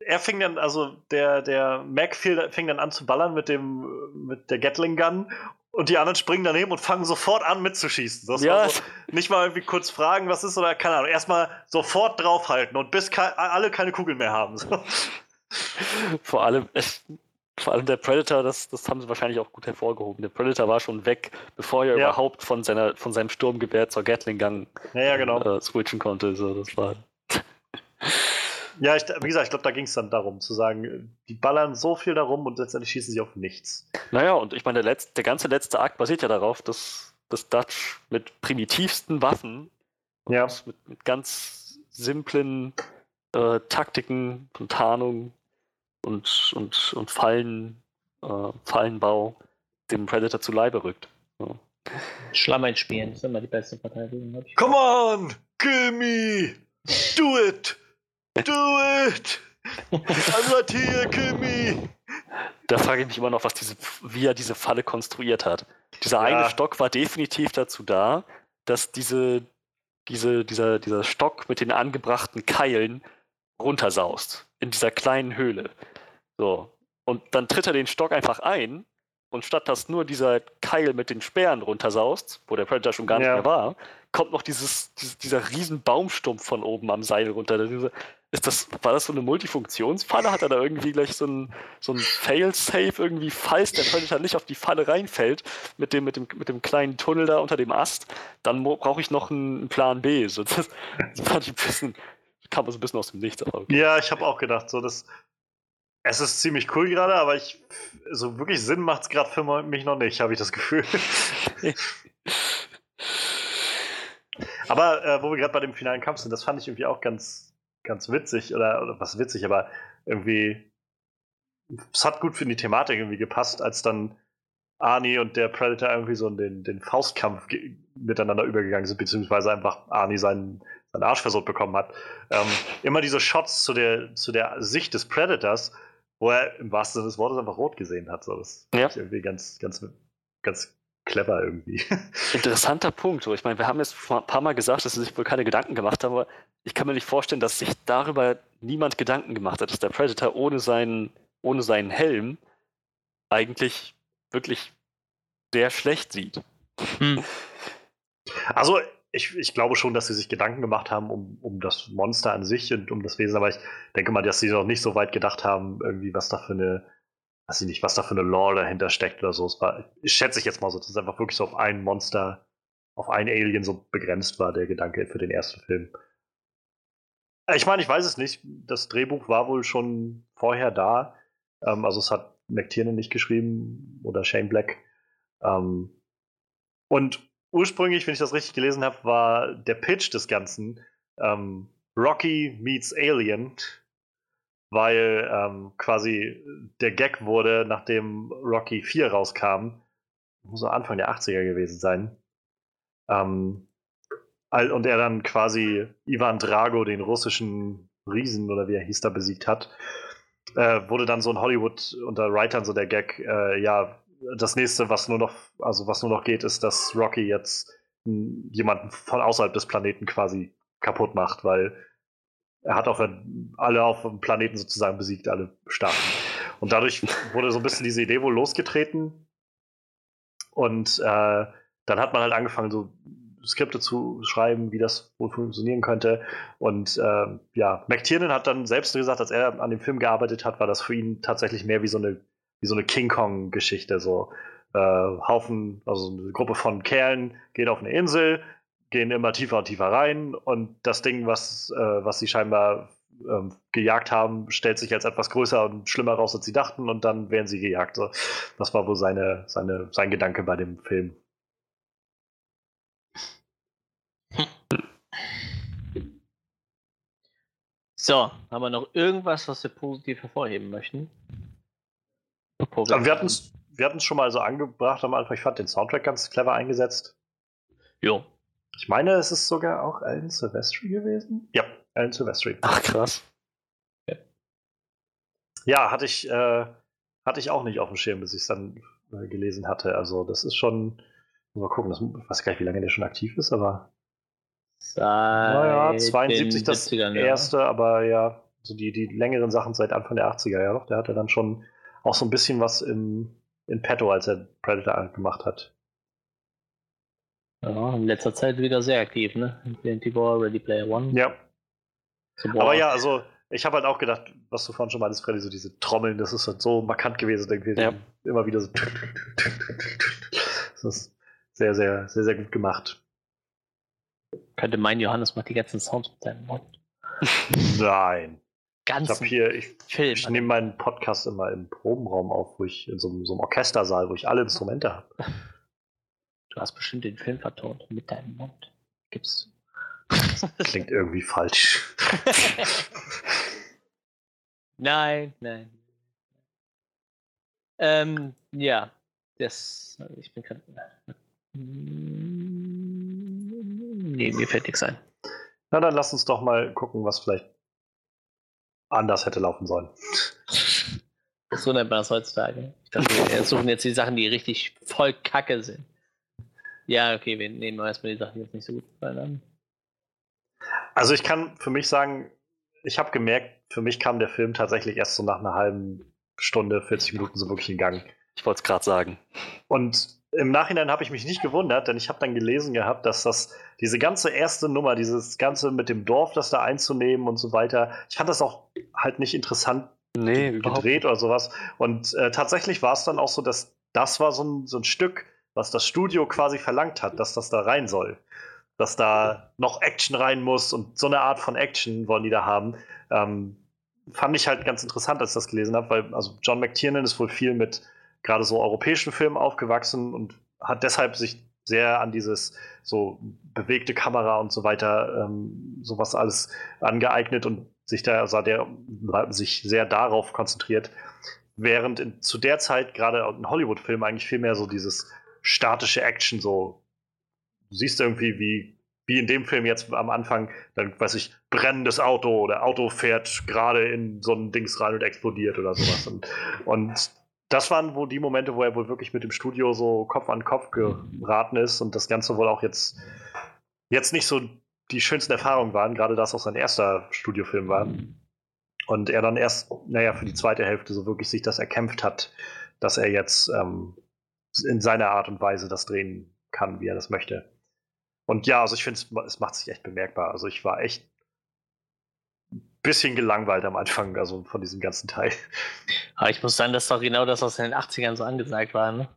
er fing dann, also der, der Mac fing dann an zu ballern mit dem, mit der Gatling Gun und die anderen springen daneben und fangen sofort an mitzuschießen. Das Ja. so, nicht mal irgendwie kurz fragen, was ist oder keine Ahnung. Erstmal sofort draufhalten und bis ke alle keine Kugeln mehr haben. So. Vor allem, vor allem der Predator, das, das haben sie wahrscheinlich auch gut hervorgehoben. Der Predator war schon weg, bevor er Ja. überhaupt von, seiner, von seinem Sturmgewehr zur Gatling-Gun Ja, ja, genau. äh, switchen konnte. So, das war, [laughs] Ja, ich, wie gesagt, ich glaube, da ging es dann darum, zu sagen, die ballern so viel darum und letztendlich schießen sie auf nichts. Naja, und ich meine, der, der ganze letzte Akt basiert ja darauf, dass das Dutch mit primitivsten Waffen Ja. mit, mit ganz simplen äh, Taktiken und Tarnung und, und, und Fallen, äh, Fallenbau dem Predator zu Leibe rückt. Schlamm einspielen ist immer die beste ich. Come on, kill me, do it, do it, I'm right here, kill me. Da frage ich mich immer noch, was diese, wie er diese Falle konstruiert hat. Dieser Ja. eine Stock war definitiv dazu da, dass diese, diese, dieser, dieser Stock mit den angebrachten Keilen runtersaust. In dieser kleinen Höhle. So. Und dann tritt er den Stock einfach ein und statt dass nur dieser Keil mit den Speeren runtersaust, wo der Predator schon gar nicht Ja. mehr war, kommt noch dieses, dieses, dieser riesen Baumstumpf von oben am Seil runter. Ist das, war das so eine Multifunktionsfalle? Hat er da irgendwie gleich so ein, so ein Fail-Safe irgendwie, falls der Predator nicht auf die Falle reinfällt, mit dem, mit dem, mit dem kleinen Tunnel da unter dem Ast, dann brauche ich noch einen Plan B. So, das, das fand ich ein bisschen, kam so ein bisschen aus dem Nichts. Okay. Ja, ich habe auch gedacht, so das. Es ist ziemlich cool gerade, aber ich so wirklich Sinn macht es gerade für mich noch nicht, habe ich das Gefühl. [laughs] aber äh, wo wir gerade bei dem finalen Kampf sind, das fand ich irgendwie auch ganz ganz witzig, oder, oder was witzig, aber irgendwie, es hat gut für die Thematik irgendwie gepasst, als dann Arnie und der Predator irgendwie so in den, den Faustkampf miteinander übergegangen sind, beziehungsweise einfach Arnie seinen, seinen Arsch versucht bekommen hat. Ähm, immer diese Shots zu der, zu der Sicht des Predators, wo er im wahrsten Sinne des Wortes einfach rot gesehen hat. So, das Ja. ist irgendwie ganz, ganz, ganz clever irgendwie. [laughs] Interessanter Punkt. Ich meine, wir haben jetzt ein paar Mal gesagt, dass sie sich wohl keine Gedanken gemacht haben, aber ich kann mir nicht vorstellen, dass sich darüber niemand Gedanken gemacht hat, dass der Predator ohne seinen, ohne seinen Helm eigentlich wirklich sehr schlecht sieht. Also, ich, ich glaube schon, dass sie sich Gedanken gemacht haben um, um das Monster an sich und um das Wesen, aber ich denke mal, dass sie noch nicht so weit gedacht haben, irgendwie, was da für eine, weiß ich nicht, was da für eine Lore dahinter steckt oder so. Es war, ich schätze ich jetzt mal so, dass es einfach wirklich so auf ein Monster, auf ein Alien so begrenzt war, der Gedanke für den ersten Film. Ich meine, ich weiß es nicht. Das Drehbuch war wohl schon vorher da. Ähm, also es hat McTiernan nicht geschrieben oder Shane Black. Ähm, und ursprünglich, wenn ich das richtig gelesen habe, war der Pitch des Ganzen ähm, Rocky meets Alien, weil ähm, quasi der Gag wurde, nachdem Rocky 4 rauskam, muss so Anfang der 80er gewesen sein. Ähm, und er dann quasi Ivan Drago, den russischen Riesen oder wie er hieß, da besiegt hat, äh, wurde dann so in Hollywood unter Writern so der Gag, äh, ja, das nächste, was nur noch, also was nur noch geht, ist, dass Rocky jetzt jemanden von außerhalb des Planeten quasi kaputt macht, weil er hat auch alle auf dem Planeten sozusagen besiegt, alle Staaten. Und dadurch [laughs] wurde so ein bisschen diese Idee wohl losgetreten. Und äh, dann hat man halt angefangen, so Skripte zu schreiben, wie das wohl funktionieren könnte. Und äh, ja, McTiernan hat dann selbst gesagt, als er an dem Film gearbeitet hat, war das für ihn tatsächlich mehr wie so eine, wie so eine King Kong-Geschichte. So äh, Haufen, also eine Gruppe von Kerlen gehen auf eine Insel, gehen immer tiefer und tiefer rein und das Ding, was, äh, was sie scheinbar ähm, gejagt haben, stellt sich als etwas größer und schlimmer raus, als sie dachten und dann werden sie gejagt. Das war wohl seine, seine, sein Gedanke bei dem Film. So, haben wir noch irgendwas, was wir positiv hervorheben möchten? Aber wir hatten es wir hatten's schon mal so angebracht am Anfang. Ich fand den Soundtrack ganz clever eingesetzt. Jo. Ich meine, es ist sogar auch Alan Silvestri gewesen. Ja, Alan Silvestri. Ach, krass. Ja, hatte ich, äh, hatte ich auch nicht auf dem Schirm, bis ich es dann äh, gelesen hatte. Also, das ist schon. Mal gucken, das, ich weiß gar nicht, wie lange der schon aktiv ist, aber. Seit Naja, den 72 das 70ern, ja. erste, aber ja, so die, die längeren Sachen seit Anfang der 80er, ja doch. Der hatte dann schon auch so ein bisschen was im, in petto, als er Predator gemacht hat. Ja, in letzter Zeit wieder sehr aktiv, ne? Infinity War, Ready Player One. Ja, So, aber ja, also ich habe halt auch gedacht, was du vorhin schon meintest, Freddy, so diese Trommeln, das ist halt so markant gewesen, irgendwie Ja. immer wieder so. [laughs] Das ist sehr, sehr, sehr, sehr gut gemacht. Könnte meinen, Johannes macht die ganzen Sounds mit seinem Mund. Nein. Ich Ganzen habe hier, ich, Film. ich nehme meinen Podcast immer im Probenraum auf, wo ich in so, einem- so einem Orchestersaal, wo ich alle Instrumente habe. Du hast bestimmt den Film vertont mit deinem Mund. Gibst [laughs] Klingt irgendwie falsch. [laughs] Nein, nein. Ähm, ja. Das. Ich bin gerade. Nee, mir fällt nichts ein. Na, dann lass uns doch mal gucken, was vielleicht anders hätte laufen sollen. So nennt man das heutzutage. Ich dachte, wir suchen jetzt die Sachen, die richtig voll kacke sind. Ja, okay, wir nehmen erstmal die Sachen, die uns nicht so gut gefallen haben. Also ich kann für mich sagen, ich habe gemerkt, für mich kam der Film tatsächlich erst so nach einer halben Stunde, 40 Minuten so wirklich in Gang. Ich wollte es gerade sagen. Und im Nachhinein habe ich mich nicht gewundert, denn ich habe dann gelesen gehabt, dass das diese ganze erste Nummer, dieses ganze mit dem Dorf, das da einzunehmen und so weiter, ich fand das auch halt nicht interessant Nee, gedreht oder sowas. Und äh, tatsächlich war es dann auch so, dass das war so ein, so ein Stück, was das Studio quasi verlangt hat, dass das da rein soll. Dass da noch Action rein muss und so eine Art von Action wollen die da haben. Ähm, fand ich halt ganz interessant, als ich das gelesen habe, weil also John McTiernan ist wohl viel mit gerade so europäischen Filmen aufgewachsen und hat deshalb sich sehr an dieses so bewegte Kamera und so weiter, ähm, sowas alles angeeignet und sich da sah der sich sehr darauf konzentriert, während in, zu der Zeit gerade ein Hollywood-Film eigentlich viel mehr so dieses statische Action so du siehst irgendwie wie wie in dem Film jetzt am Anfang, dann weiß ich, brennendes Auto oder Auto fährt gerade in so ein Dings rein und explodiert oder sowas. Und, und das waren wohl die Momente, wo er wohl wirklich mit dem Studio so Kopf an Kopf geraten ist und das Ganze wohl auch jetzt, jetzt nicht so die schönsten Erfahrungen waren, gerade da es auch sein erster Studiofilm war. Und er dann erst, naja, für die zweite Hälfte so wirklich sich das erkämpft hat, dass er jetzt ähm, in seiner Art und Weise das drehen kann, wie er das möchte. Und ja, also ich finde, es macht sich echt bemerkbar. Also ich war echt bisschen gelangweilt am Anfang, also von diesem ganzen Teil. Aber ich muss sagen, das ist doch genau das, was in den 80ern so angesagt war, ne?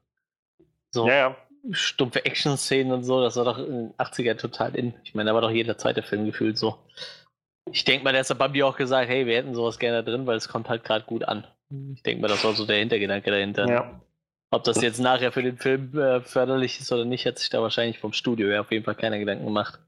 So Ja, ja. stumpfe Action-Szenen und so, das war doch in den 80ern total in. Ich meine, da war doch jeder zweite Film gefühlt so. Ich denke mal, der hat Bambi auch gesagt, hey, wir hätten sowas gerne drin, weil es kommt halt gerade gut an. Ich denke mal, das war so der Hintergedanke dahinter. ja. Ob das jetzt nachher für den Film äh, förderlich ist oder nicht, hat sich da wahrscheinlich vom Studio her auf jeden Fall keine Gedanken gemacht.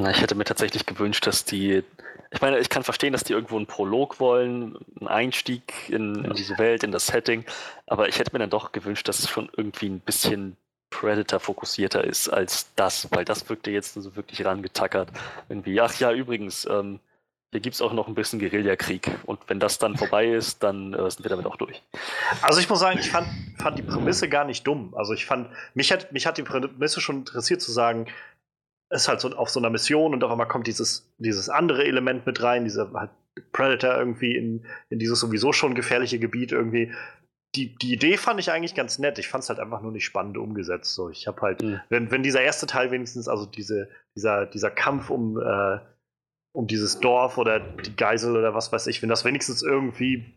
Na, ich hätte mir tatsächlich gewünscht, dass die. Ich meine, ich kann verstehen, dass die irgendwo einen Prolog wollen, einen Einstieg in, in diese Welt, in das Setting, aber ich hätte mir dann doch gewünscht, dass es schon irgendwie ein bisschen Predator-fokussierter ist als das, weil das wirkte jetzt so wirklich rangetackert. Irgendwie, ach ja, übrigens, ähm, hier gibt es auch noch ein bisschen Guerillakrieg und wenn das dann vorbei ist, dann äh, sind wir damit auch durch. Also ich muss sagen, ich fand, fand die Prämisse gar nicht dumm. Also ich fand, mich hat, mich hat die Prämisse schon interessiert zu sagen, ist halt so auf so einer Mission und auf einmal kommt dieses, dieses andere Element mit rein, dieser halt Predator irgendwie in, in dieses sowieso schon gefährliche Gebiet irgendwie. Die, die Idee fand ich eigentlich ganz nett. Ich fand es halt einfach nur nicht spannend umgesetzt. So, ich habe halt, Mhm. wenn, wenn dieser erste Teil wenigstens, also diese, dieser, dieser Kampf um, äh, um dieses Dorf oder die Geisel oder was weiß ich, wenn das wenigstens irgendwie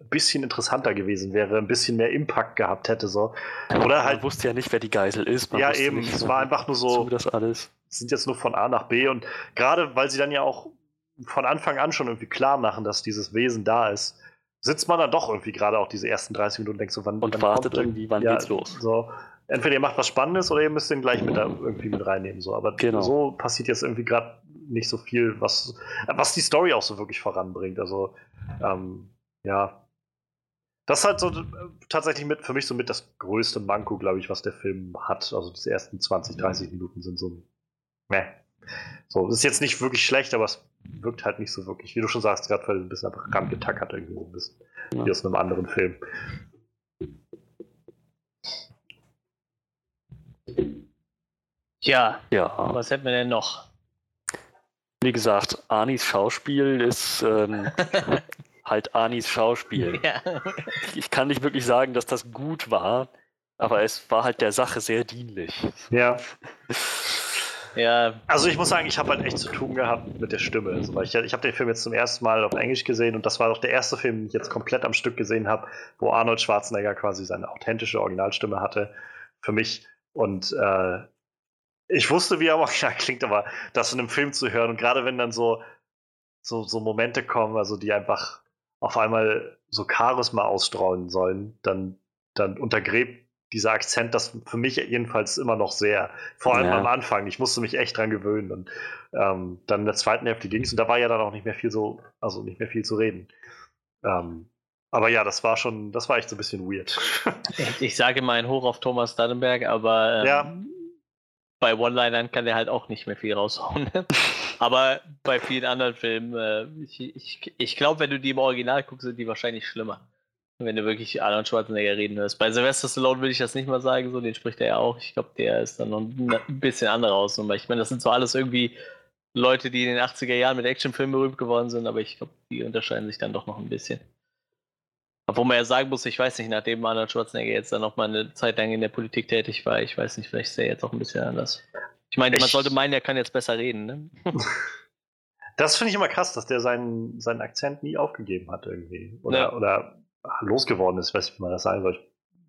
ein bisschen interessanter gewesen wäre, ein bisschen mehr Impact gehabt hätte, so. Oder Man halt, wusste ja nicht, wer die Geisel ist. Man ja eben, nicht, es war einfach nur so, das alles. sind jetzt nur von A nach B und gerade weil sie dann ja auch von Anfang an schon irgendwie klar machen, dass dieses Wesen da ist, sitzt man dann doch irgendwie gerade auch diese ersten 30 Minuten und denkt so, wann Und wann wartet irgendwie, wann ja, geht's los. So, entweder ihr macht was Spannendes oder ihr müsst den gleich mit da irgendwie mit reinnehmen. So. Aber Genau. so passiert jetzt irgendwie gerade nicht so viel, was, was die Story auch so wirklich voranbringt. Also, ähm, ja. Das ist halt so äh, tatsächlich mit, für mich so mit das größte Manko, glaube ich, was der Film hat. Also die ersten 20, 30 Minuten sind so Meh. So, das ist jetzt nicht wirklich schlecht, aber es wirkt halt nicht so wirklich, wie du schon sagst, gerade weil es ein bisschen einfach rangetackert irgendwie so ein bisschen. Ja. Wie aus einem anderen Film. Ja, Ja, was hätten wir denn noch? wie gesagt, Anis Schauspiel ist ähm, [laughs] halt Anis Schauspiel. [laughs] Ja. Ich kann nicht wirklich sagen, dass das gut war, aber es war halt der Sache sehr dienlich. Ja. ja, Also ich muss sagen, ich habe halt echt zu tun gehabt mit der Stimme. Also, weil ich ich habe den Film jetzt zum ersten Mal auf Englisch gesehen und das war doch der erste Film, den ich jetzt komplett am Stück gesehen habe, wo Arnold Schwarzenegger quasi seine authentische Originalstimme hatte für mich. Und äh, ich wusste, wie er am Original klingt, aber das in einem Film zu hören und gerade wenn dann so, so, so Momente kommen, also die einfach auf einmal so Charisma ausstrahlen sollen, dann, dann untergräbt dieser Akzent das für mich jedenfalls immer noch sehr. Vor allem Ja. am Anfang. Ich musste mich echt dran gewöhnen. Und ähm, dann in der zweiten Hälfte ging es und da war ja dann auch nicht mehr viel so, also nicht mehr viel zu reden. Ähm, aber ja, das war schon, das war echt so ein bisschen weird. ich, sage mal ein Hoch auf Thomas Dannenberg, aber ähm, Ja. Bei One-Linern kann der halt auch nicht mehr viel raushauen. [laughs] aber bei vielen anderen Filmen, äh, ich, ich, ich glaube, wenn du die im Original guckst, sind die wahrscheinlich schlimmer. Wenn du wirklich Arnold Schwarzenegger reden hörst. Bei Sylvester Stallone will ich das nicht mal sagen, so den spricht er ja auch. Ich glaube, der ist dann noch ein ein bisschen andere Ausnummer. Ich meine, das sind so alles irgendwie Leute, die in den 80er Jahren mit Actionfilmen berühmt geworden sind, aber ich glaube, die unterscheiden sich dann doch noch ein bisschen. Obwohl man ja sagen muss, ich weiß nicht, nachdem Arnold Schwarzenegger jetzt dann noch mal eine Zeit lang in der Politik tätig war, ich weiß nicht, vielleicht ist er jetzt auch ein bisschen anders. Ich meine, man Ich- sollte meinen, er kann jetzt besser reden, ne? [laughs] Das finde ich immer krass, dass der seinen, seinen Akzent nie aufgegeben hat irgendwie. Oder, Ja. oder losgeworden ist, weiß nicht, wie man das sagen soll.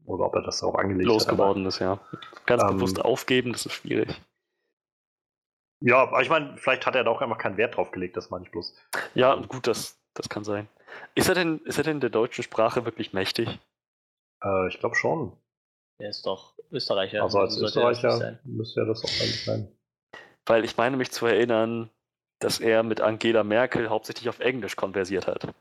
Oder ob er das darauf angelegt hat. Losgeworden ist, ja. Ganz Ähm, bewusst aufgeben, das ist schwierig. Ja, aber ich meine, vielleicht hat er da auch einfach keinen Wert drauf gelegt, das meine ich bloß. Ja, gut, das, das kann sein. Ist er denn, ist er denn der deutschen Sprache wirklich mächtig? Äh, ich glaube schon. Er ist doch Österreicher. also als er Österreicher müsste er das auch eigentlich sein. Weil ich meine mich zu erinnern, dass er mit Angela Merkel hauptsächlich auf Englisch konversiert hat.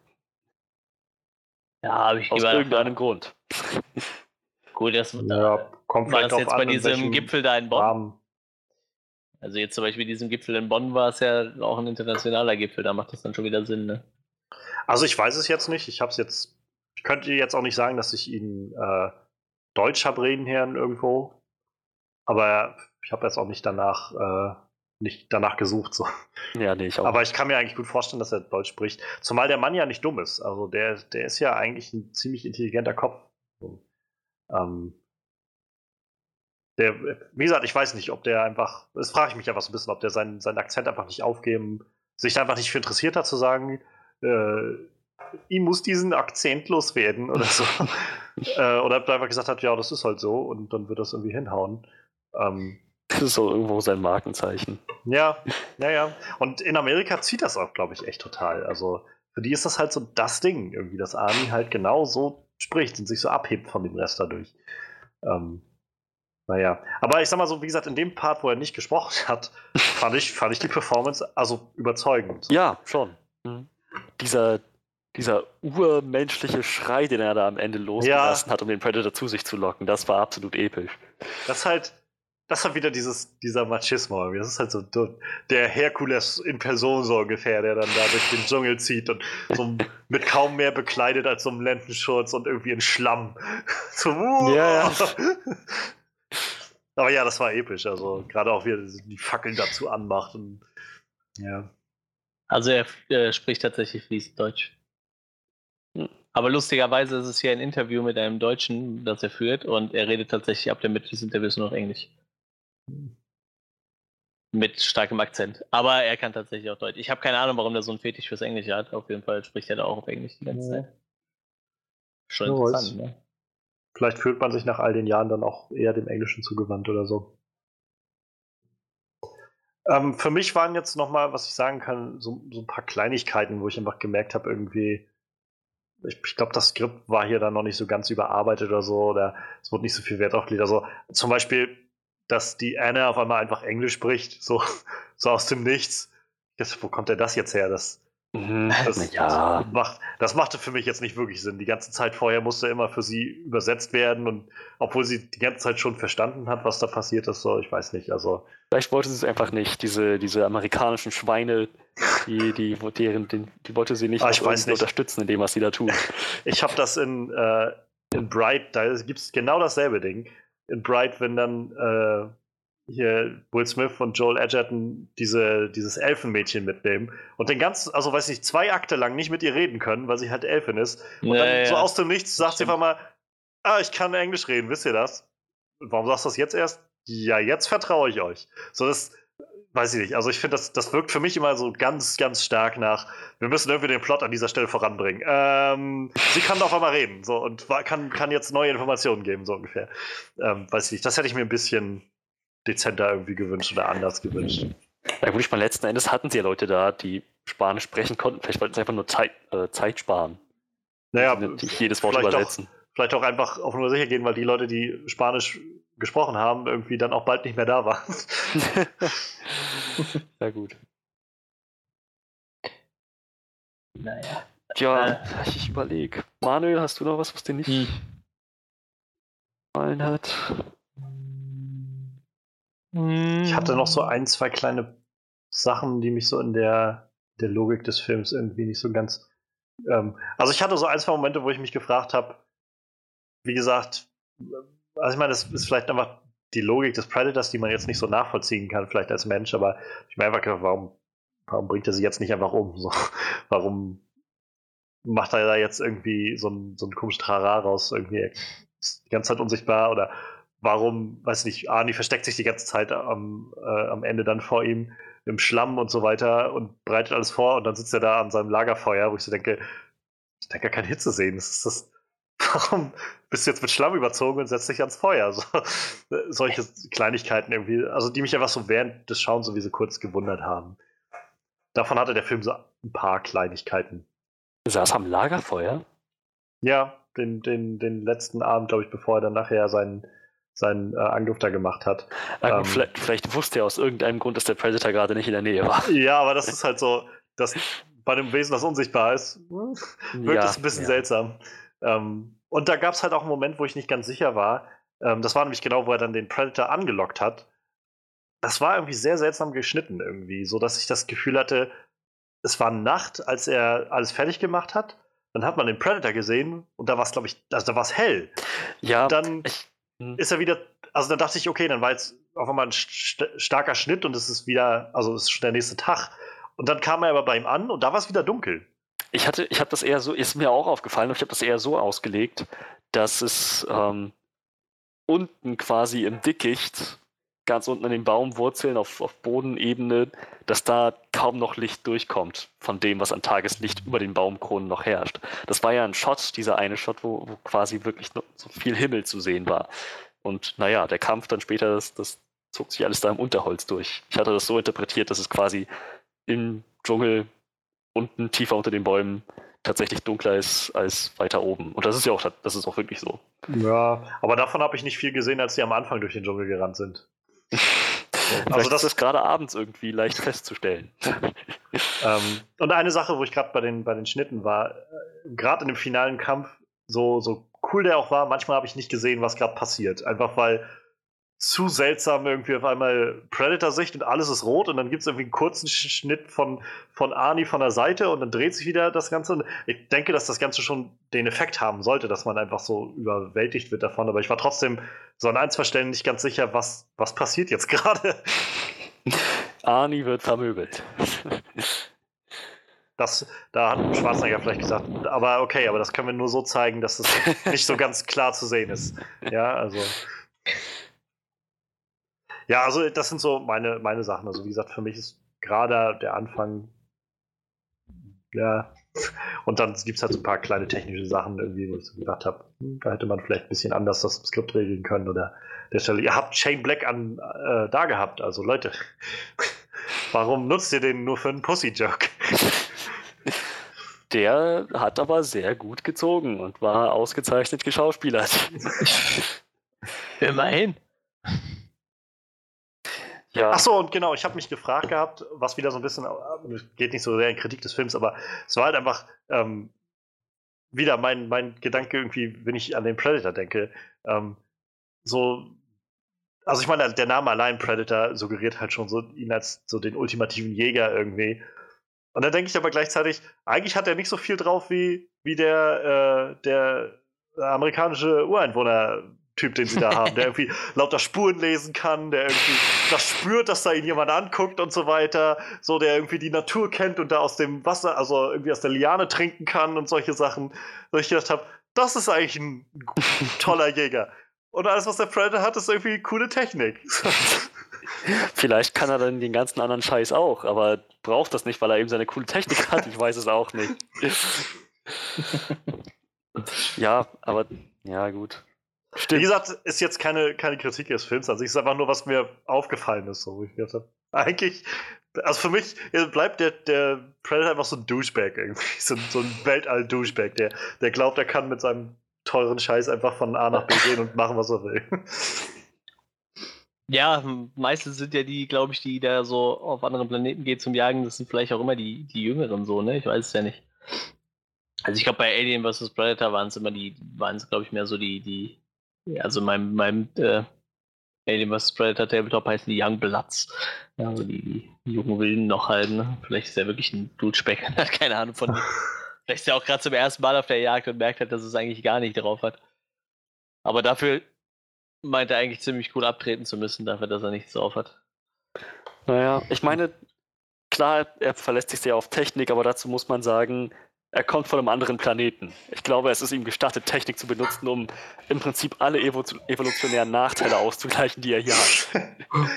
Ja, habe ich Aus irgendeinem Grund. [laughs] Gut, das Ja, kommt war vielleicht das auch jetzt an, bei diesem Gipfel da in Bonn. Rahmen. Also jetzt zum Beispiel diesem Gipfel in Bonn war es ja auch ein internationaler Gipfel, da macht das dann schon wieder Sinn, ne? Also ich weiß es jetzt nicht. Ich habe es jetzt. Ich könnte jetzt auch nicht sagen, dass ich ihn äh, Deutsch habe reden hören irgendwo. Aber ich habe jetzt auch nicht danach äh, nicht danach gesucht. So. Ja, nee, ich auch. Aber ich kann mir eigentlich gut vorstellen, dass er Deutsch spricht. Zumal der Mann ja nicht dumm ist. Also der, der ist ja eigentlich ein ziemlich intelligenter Kopf. Ähm, der, wie gesagt, ich weiß nicht, ob der einfach, das frage ich mich einfach so ein bisschen, ob der seinen, seinen Akzent einfach nicht aufgeben, sich da einfach nicht für interessiert hat zu sagen, äh, ich muss diesen Akzent loswerden oder so. [laughs] äh, oder er einfach gesagt hat, ja, das ist halt so und dann wird das irgendwie hinhauen. Ähm, das ist so irgendwo sein Markenzeichen. ja, ja, ja. Und in Amerika zieht das auch, glaube ich, echt total. Also für die ist das halt so das Ding, irgendwie, dass Arnie halt genau so spricht und sich so abhebt von dem Rest dadurch. Ähm, naja, aber ich sag mal so, wie gesagt, in dem Part, wo er nicht gesprochen hat, fand ich, fand ich die Performance also überzeugend. Ja, schon. Mhm. Dieser, dieser urmenschliche Schrei, den er da am Ende losgelassen hat, um den Predator zu sich zu locken, das war absolut episch. Das ist halt, das ist halt wieder dieses, dieser Machismo. irgendwie. Das ist halt so der Herkules in Person so ungefähr, der dann da durch den Dschungel zieht und so mit kaum mehr bekleidet als so einem Lendenschurz und irgendwie in Schlamm. [laughs] So, uh, Ja, ja. Aber ja, das war episch. Also gerade auch wie er die Fackeln dazu anmacht. Und, ja. Also er äh, spricht tatsächlich fließend Deutsch. Hm. Aber lustigerweise ist es hier ein Interview mit einem Deutschen, das er führt, und er redet tatsächlich ab der Mitte des Interviews nur noch Englisch. Mit starkem Akzent. Aber er kann tatsächlich auch Deutsch. Ich habe keine Ahnung, warum er so einen Fetisch fürs Englische hat. Auf jeden Fall spricht er da auch auf Englisch die ganze Ja. Zeit. Schon interessant, ne? Vielleicht fühlt man sich nach all den Jahren dann auch eher dem Englischen zugewandt oder so. Ähm, für mich waren jetzt nochmal, was ich sagen kann, so, so ein paar Kleinigkeiten, wo ich einfach gemerkt habe, irgendwie, ich, ich glaube, das Skript war hier dann noch nicht so ganz überarbeitet oder so, oder es wurde nicht so viel Wert drauf gelegt. Also zum Beispiel, dass die Anna auf einmal einfach Englisch spricht, so, [laughs] so aus dem Nichts. Ich dachte, wo kommt denn das jetzt her? Das. Das, ja, macht, das machte für mich jetzt nicht wirklich Sinn. Die ganze Zeit vorher musste immer für sie übersetzt werden und obwohl sie die ganze Zeit schon verstanden hat, was da passiert ist, so, ich weiß nicht. Also, vielleicht wollte sie es einfach nicht. Diese, diese amerikanischen Schweine, die, die, deren, den, die wollte sie nicht Ah, ich weiß nicht. unterstützen in dem, was sie da tun. [laughs] ich habe das in, äh, in Bright, da gibt es genau dasselbe Ding. In Bright, wenn dann äh, hier Will Smith und Joel Edgerton diese, dieses Elfenmädchen mitnehmen und den ganzen, also weiß ich, zwei Akte lang nicht mit ihr reden können, weil sie halt Elfin ist. Und Ja, dann ja. so aus dem Nichts sagt sie einfach mal, ah, ich kann Englisch reden, wisst ihr das? Und warum sagst du das jetzt erst? Ja, jetzt vertraue ich euch. So, das weiß ich nicht. Also ich finde, das, das wirkt für mich immer so ganz, ganz stark nach, wir müssen irgendwie den Plot an dieser Stelle voranbringen. Ähm, sie kann auf einmal reden so, und kann, kann jetzt neue Informationen geben, so ungefähr. Ähm, weiß ich nicht. Das hätte ich mir ein bisschen dezenter irgendwie gewünscht oder anders gewünscht. Ja gut, ich meine, letzten Endes hatten sie ja Leute da, die Spanisch sprechen konnten. Vielleicht wollten sie einfach nur Zeit, äh, Zeit sparen. Naja, nicht jedes Wort vielleicht auch- übersetzen. vielleicht auch einfach auf Nummer sicher gehen, weil die Leute, die Spanisch gesprochen haben, irgendwie dann auch bald nicht mehr da waren. [laughs] ja gut. Naja. Tja, ich überlege. Manuel, hast du noch was, was dir nicht Hm. gefallen hat? Ich hatte noch so ein, zwei kleine Sachen, die mich so in der, der Logik des Films irgendwie nicht so ganz. Ähm, also ich hatte so ein, zwei Momente, wo ich mich gefragt habe, wie gesagt, also ich meine, das ist vielleicht einfach die Logik des Predators, die man jetzt nicht so nachvollziehen kann, vielleicht als Mensch, aber ich mir einfach warum, warum bringt er sie jetzt nicht einfach um? So, [laughs] warum macht er da jetzt irgendwie so ein, so ein komisches Trara raus, irgendwie die ganze Zeit unsichtbar oder warum, weiß nicht, Arnie versteckt sich die ganze Zeit am, äh, am Ende dann vor ihm im Schlamm und so weiter und bereitet alles vor und dann sitzt er da an seinem Lagerfeuer, wo ich so denke, ich kann gar keine Hitze sehen. Das ist das, [laughs] warum bist du jetzt mit Schlamm überzogen und setzt dich ans Feuer? So, [laughs] solche Kleinigkeiten irgendwie, also die mich einfach so während des Schauens sowieso kurz gewundert haben. Davon hatte der Film so ein paar Kleinigkeiten. Saß am Lagerfeuer? Ja, den, den, den letzten Abend, glaube ich, bevor er dann nachher seinen, seinen äh, Angriff da gemacht hat. Ähm, vielleicht, vielleicht wusste er aus irgendeinem Grund, dass der Predator gerade nicht in der Nähe war. [laughs] Ja, aber das ist halt so, dass bei einem Wesen, das unsichtbar ist, hm, wirkt es ein bisschen ja. seltsam. Ähm, und da gab es halt auch einen Moment, wo ich nicht ganz sicher war. Ähm, das war nämlich genau, wo er dann den Predator angelockt hat. Das war irgendwie sehr seltsam geschnitten irgendwie, so dass ich das Gefühl hatte, es war Nacht, als er alles fertig gemacht hat. Dann hat man den Predator gesehen und da war es, glaube ich, also da war es hell. Ja, Dann ich, hm. ist er wieder, also dann dachte ich, okay, dann war jetzt auf einmal ein st starker Schnitt und es ist wieder, also es ist schon der nächste Tag. Und dann kam er aber bei ihm an und da war es wieder dunkel. Ich hatte, ich habe das eher so, ist mir auch aufgefallen, und ich habe das eher so ausgelegt, dass es ähm, unten quasi im Dickicht, ganz unten an den Baumwurzeln auf, auf Bodenebene, dass da kaum noch Licht durchkommt von dem, was an Tageslicht über den Baumkronen noch herrscht. Das war ja ein Shot, dieser eine Shot, wo, wo quasi wirklich noch so viel Himmel zu sehen war. Und naja, der Kampf dann später, das, das zog sich alles da im Unterholz durch. Ich hatte das so interpretiert, dass es quasi im Dschungel unten tiefer unter den Bäumen tatsächlich dunkler ist als weiter oben. Und das ist ja auch, das ist auch wirklich so. Ja. Aber davon habe ich nicht viel gesehen, als die am Anfang durch den Dschungel gerannt sind. Also ist das, das gerade abends irgendwie leicht festzustellen. [laughs] ähm, und eine Sache, wo ich gerade bei den, bei den Schnitten war, äh, gerade in dem finalen Kampf, so, so cool der auch war, manchmal habe ich nicht gesehen, was gerade passiert. Einfach weil zu seltsam irgendwie auf einmal Predator-Sicht und alles ist rot und dann gibt es irgendwie einen kurzen Sch- Schnitt von, von Arnie von der Seite und dann dreht sich wieder das Ganze. Und ich denke, dass das Ganze schon den Effekt haben sollte, dass man einfach so überwältigt wird davon. Aber ich war trotzdem so an ein, zwei Stellen nicht ganz sicher, was, was passiert jetzt [laughs] gerade. Arnie wird vermöbelt. Das, da hat Schwarzenegger vielleicht gesagt, aber okay, aber das können wir nur so zeigen, dass es nicht so [laughs] ganz klar zu sehen ist. Ja, also. Ja, also das sind so meine, meine Sachen. Also wie gesagt, für mich ist gerade der Anfang. Ja. Und dann gibt es halt so ein paar kleine technische Sachen irgendwie, wo ich so gedacht habe, hm, da hätte man vielleicht ein bisschen anders das Skript regeln können oder der Stelle. Ihr habt Shane Black an, äh, da gehabt, also Leute. [laughs] Warum nutzt ihr den nur für einen Pussy-Joke? [laughs] Der hat aber sehr gut gezogen und war ausgezeichnet geschauspielert. Immerhin. Ja, Ach so, und genau, ich habe mich gefragt gehabt, was wieder so ein bisschen, äh, geht nicht so sehr in Kritik des Films, aber es war halt einfach ähm, wieder mein, mein Gedanke irgendwie, wenn ich an den Predator denke, ähm, so, also ich meine, der Name allein Predator suggeriert halt schon so ihn als so den ultimativen Jäger irgendwie. Und dann denke ich aber gleichzeitig, eigentlich hat er nicht so viel drauf wie, wie der, äh, der amerikanische Ureinwohner-Typ, den sie da haben, der [laughs] irgendwie lauter Spuren lesen kann, der irgendwie das spürt, dass da ihn jemand anguckt und so weiter, so der irgendwie die Natur kennt und da aus dem Wasser, also irgendwie aus der Liane trinken kann und solche Sachen. Wo ich gedacht habe, das ist eigentlich ein toller [laughs] Jäger. Und alles, was der Predator hat, ist irgendwie coole Technik. [laughs] vielleicht kann er dann den ganzen anderen Scheiß auch, aber braucht das nicht, weil er eben seine coole Technik hat. Ich weiß es auch nicht. ja, aber ja, gut. Wie Stimmt. gesagt, ist jetzt keine, keine Kritik des Films an sich, ist einfach nur, was mir aufgefallen ist, so ich gedacht habe. Eigentlich, also für mich bleibt der, der Predator einfach so ein Douchebag irgendwie. [laughs] So, ein- so ein Weltall-Douchebag, der, der glaubt, er kann mit seinem teuren Scheiß einfach von A nach B gehen und machen, was er will. [laughs] Ja, meistens sind ja die, glaube ich, die da so auf anderen Planeten gehen zum Jagen, das sind vielleicht auch immer die, die Jüngeren so, ne? Ich weiß es ja nicht. Also ich glaube, bei Alien vs. Predator waren es immer die, waren es, glaube ich, mehr so die, die, ja, also mein, meinem äh, Alien vs. Predator Tabletop heißen die Young Bloods. Ja, also die, die jungen Wilden noch halt, ne? Vielleicht ist er wirklich ein Dutspeck, [laughs] hat keine Ahnung von. Vielleicht ist er auch gerade zum ersten Mal auf der Jagd und merkt halt, dass es eigentlich gar nicht drauf hat. Aber dafür meint er eigentlich ziemlich gut abtreten zu müssen, dafür, dass er nichts drauf hat. Naja, ich meine, klar, er verlässt sich sehr auf Technik, aber dazu muss man sagen, er kommt von einem anderen Planeten. Ich glaube, es ist ihm gestattet, Technik zu benutzen, um im Prinzip alle evo evolutionären Nachteile auszugleichen, die er hier hat. [laughs]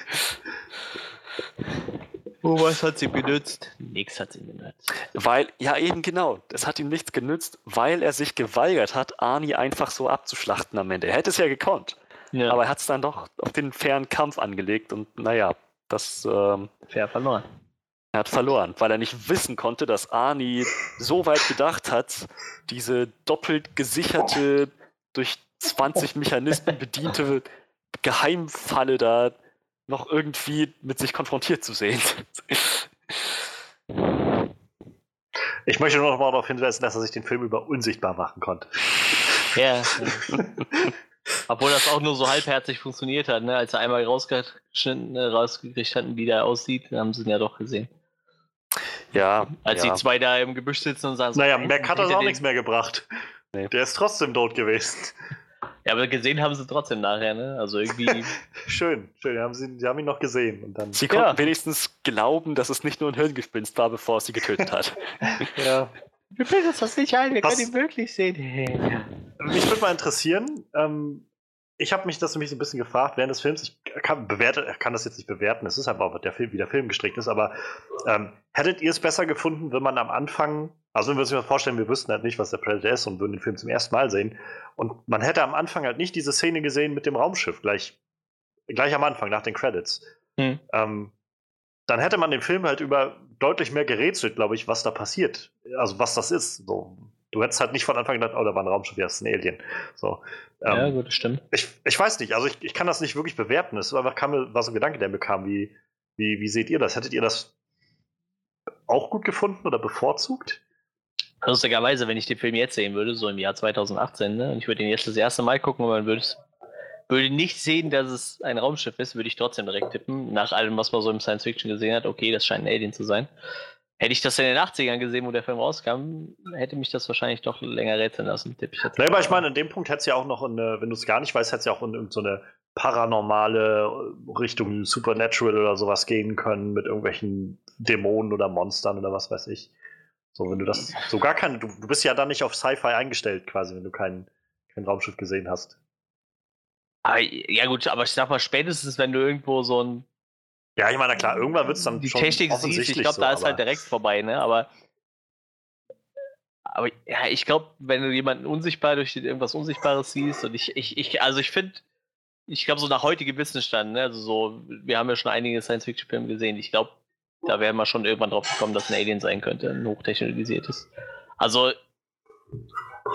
Oh, was hat sie benutzt? Nix hat sie benutzt. Weil, ja eben genau, es hat ihm nichts genützt, weil er sich geweigert hat, Arnie einfach so abzuschlachten am Ende. Er hätte es ja gekonnt, Ja, aber er hat es dann doch auf den fairen Kampf angelegt und naja, das ähm, fair verloren. Er hat verloren, weil er nicht wissen konnte, dass Arnie so weit gedacht hat, diese doppelt gesicherte, durch 20 Mechanismen bediente Geheimfalle da noch irgendwie mit sich konfrontiert zu sehen. Ich möchte nur noch mal darauf hinweisen, dass er sich den Film über unsichtbar machen konnte. Ja. Obwohl das auch nur so halbherzig funktioniert hat, ne? Als er einmal rausgeschnitten, rausgekriegt hatten, wie der aussieht, haben sie ihn ja doch gesehen. Ja. Als ja. die zwei da im Gebüsch sitzen und sagen so, Naja, "Hey, Mac hat das auch den-" nichts mehr gebracht. Nee. Der ist trotzdem tot gewesen. Ja, aber gesehen haben sie trotzdem nachher, ne? Also irgendwie. [laughs] Schön, schön. Haben sie, sie haben ihn noch gesehen. Und dann, Sie konnten Ja. wenigstens glauben, dass es nicht nur ein Hirngespinst war, bevor es sie getötet hat. [laughs] ja. wir bilden uns das nicht ein, wir Was- können ihn wirklich sehen. Mich würde mal interessieren, ähm, ich habe mich das nämlich so ein bisschen gefragt während des Films. Ich kann, bewerte, kann das jetzt nicht bewerten, es ist einfach der Film, wie der Film gestrickt ist, aber ähm, hättet ihr es besser gefunden, wenn man am Anfang, also wenn wir uns mal vorstellen, wir wüssten halt nicht, was der Predator ist und würden den Film zum ersten Mal sehen, und man hätte am Anfang halt nicht diese Szene gesehen mit dem Raumschiff, gleich, gleich am Anfang, nach den Credits. Hm. Ähm, dann hätte man den Film halt über deutlich mehr gerätselt, glaube ich, was da passiert. Also was das ist. So, du hättest halt nicht von Anfang gedacht, oh, da war ein Raumschiff, ja, das ist ein Alien. So, ähm, Ja, gut, das stimmt. ich, ich weiß nicht, also ich, ich kann das nicht wirklich bewerten. Es war einfach kam, war so ein Gedanke, der mir kam. Wie, wie, wie seht ihr das? Hättet ihr das auch gut gefunden oder bevorzugt? Lustigerweise, wenn ich den Film jetzt sehen würde, so im Jahr 2018, ne, und ich würde ihn jetzt das erste Mal gucken und man würde, es- würde nicht sehen, dass es ein Raumschiff ist, würde ich trotzdem direkt tippen. Nach allem, was man so im Science Fiction gesehen hat, okay, das scheint ein Alien zu sein. Hätte ich das in den 80ern gesehen, wo der Film rauskam, hätte mich das wahrscheinlich doch länger rätseln lassen, ich. Nee, aber ich meine, in dem Punkt hätte es ja auch noch, eine, wenn du es gar nicht weißt, hätte es ja auch in, in so eine paranormale Richtung Supernatural oder sowas gehen können mit irgendwelchen Dämonen oder Monstern oder was weiß ich. So, wenn du das [laughs] so gar kein, du, du bist ja dann nicht auf Sci-Fi eingestellt quasi, wenn du kein, kein Raumschiff gesehen hast. Aber, ja gut, aber ich sag mal, spätestens, wenn du irgendwo so ein Ja, ich meine, na klar, irgendwann wird es dann die schon Technik siehst, offensichtlich ich glaube, so, da ist halt direkt vorbei, ne? Aber, aber ja, ich glaube, wenn du jemanden unsichtbar durch irgendwas Unsichtbares siehst und ich, ich, ich also ich finde, ich glaube, so nach heutigem Wissensstand, ne? Also so, wir haben ja schon einige Science-Fiction-Filme gesehen, ich glaube, da wären wir schon irgendwann drauf gekommen, dass ein Alien sein könnte, ein hochtechnologisiertes. Also,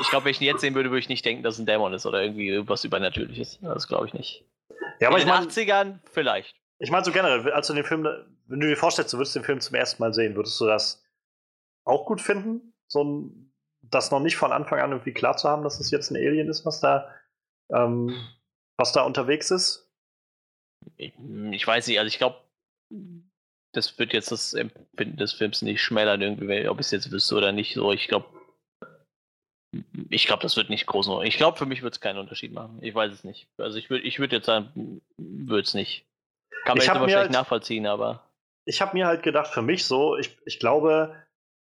ich glaube, wenn ich ihn jetzt sehen würde, würde ich nicht denken, dass es ein Dämon ist oder irgendwie irgendwas Übernatürliches. Das glaube ich nicht. Ja, aber In ich den meine, 80ern vielleicht. Ich meine so generell, als du den Film, wenn du dir vorstellst, du würdest den Film zum ersten Mal sehen, würdest du das auch gut finden? So ein, das noch nicht von Anfang an irgendwie klar zu haben, dass es jetzt ein Alien ist, was da, ähm, was da unterwegs ist? Ich, weiß nicht, also ich glaube, das wird jetzt das Empfinden des Films nicht schmälern, irgendwie, ob ich es jetzt wüsste oder nicht. So, ich glaube, ich glaube, das wird nicht groß. Ich glaube, für mich wird es keinen Unterschied machen. Ich weiß es nicht. Also ich würde ich würd jetzt sagen, würde es nicht. Kann man Ich jetzt aber schlecht halt- nachvollziehen, aber. ich habe mir halt gedacht, für mich so, ich, ich glaube,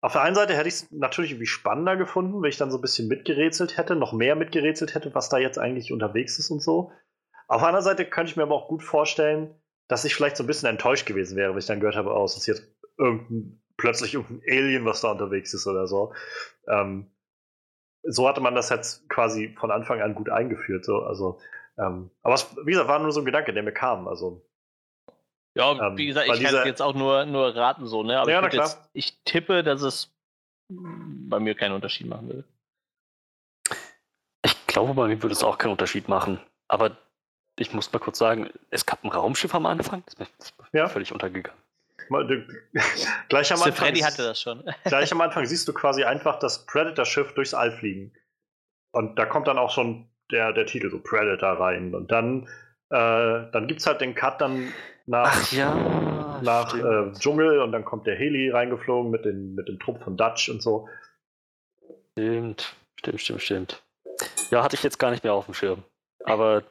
auf der einen Seite hätte ich es natürlich irgendwie spannender gefunden, wenn ich dann so ein bisschen mitgerätselt hätte, noch mehr mitgerätselt hätte, was da jetzt eigentlich unterwegs ist und so. Auf der anderen Seite könnte ich mir aber auch gut vorstellen, dass ich vielleicht so ein bisschen enttäuscht gewesen wäre, wenn ich dann gehört habe, oh, es ist jetzt irgendein, plötzlich irgendein Alien, was da unterwegs ist oder so. Ähm, so hatte man das jetzt quasi von Anfang an gut eingeführt. So. Also, ähm, aber es, wie gesagt, war nur so ein Gedanke, der mir kam. Also, Ja, Ähm, wie gesagt, ich kann jetzt auch nur, nur raten so, ne? Aber Ja, ich, na würd klar. jetzt, ich tippe, dass es bei mir keinen Unterschied machen würde. Ich glaube, bei mir würde es auch keinen Unterschied machen. Aber ich muss mal kurz sagen, es gab ein Raumschiff am Anfang. Das ist mir Ja. völlig untergegangen. [laughs] gleich am Anfang. Freddy hatte das schon. [laughs] Gleich am Anfang siehst du quasi einfach das Predator-Schiff durchs All fliegen. Und da kommt dann auch schon der, der Titel, so Predator rein. Und dann, äh, dann gibt es halt den Cut dann nach, ja. nach äh, Dschungel und dann kommt der Heli reingeflogen mit, den, mit dem Trupp von Dutch und so. Stimmt, stimmt, stimmt, stimmt. Ja, hatte ich jetzt gar nicht mehr auf dem Schirm. Aber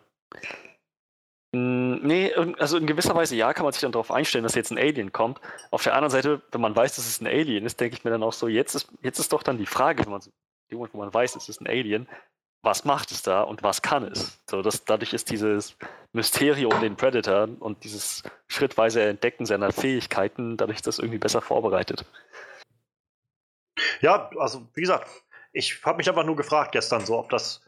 mh, nee, in- also in gewisser Weise ja, kann man sich dann darauf einstellen, dass jetzt ein Alien kommt. Auf der anderen Seite, wenn man weiß, dass es ein Alien ist, denke ich mir dann auch so, jetzt ist, jetzt ist doch dann die Frage, wenn man, wo man weiß, es ist ein Alien, was macht es da und was kann es? So, das, dadurch ist dieses Mysterium um den Predator und dieses schrittweise Entdecken seiner Fähigkeiten, dadurch das irgendwie besser vorbereitet. Ja, also wie gesagt, ich habe mich einfach nur gefragt gestern so, ob das,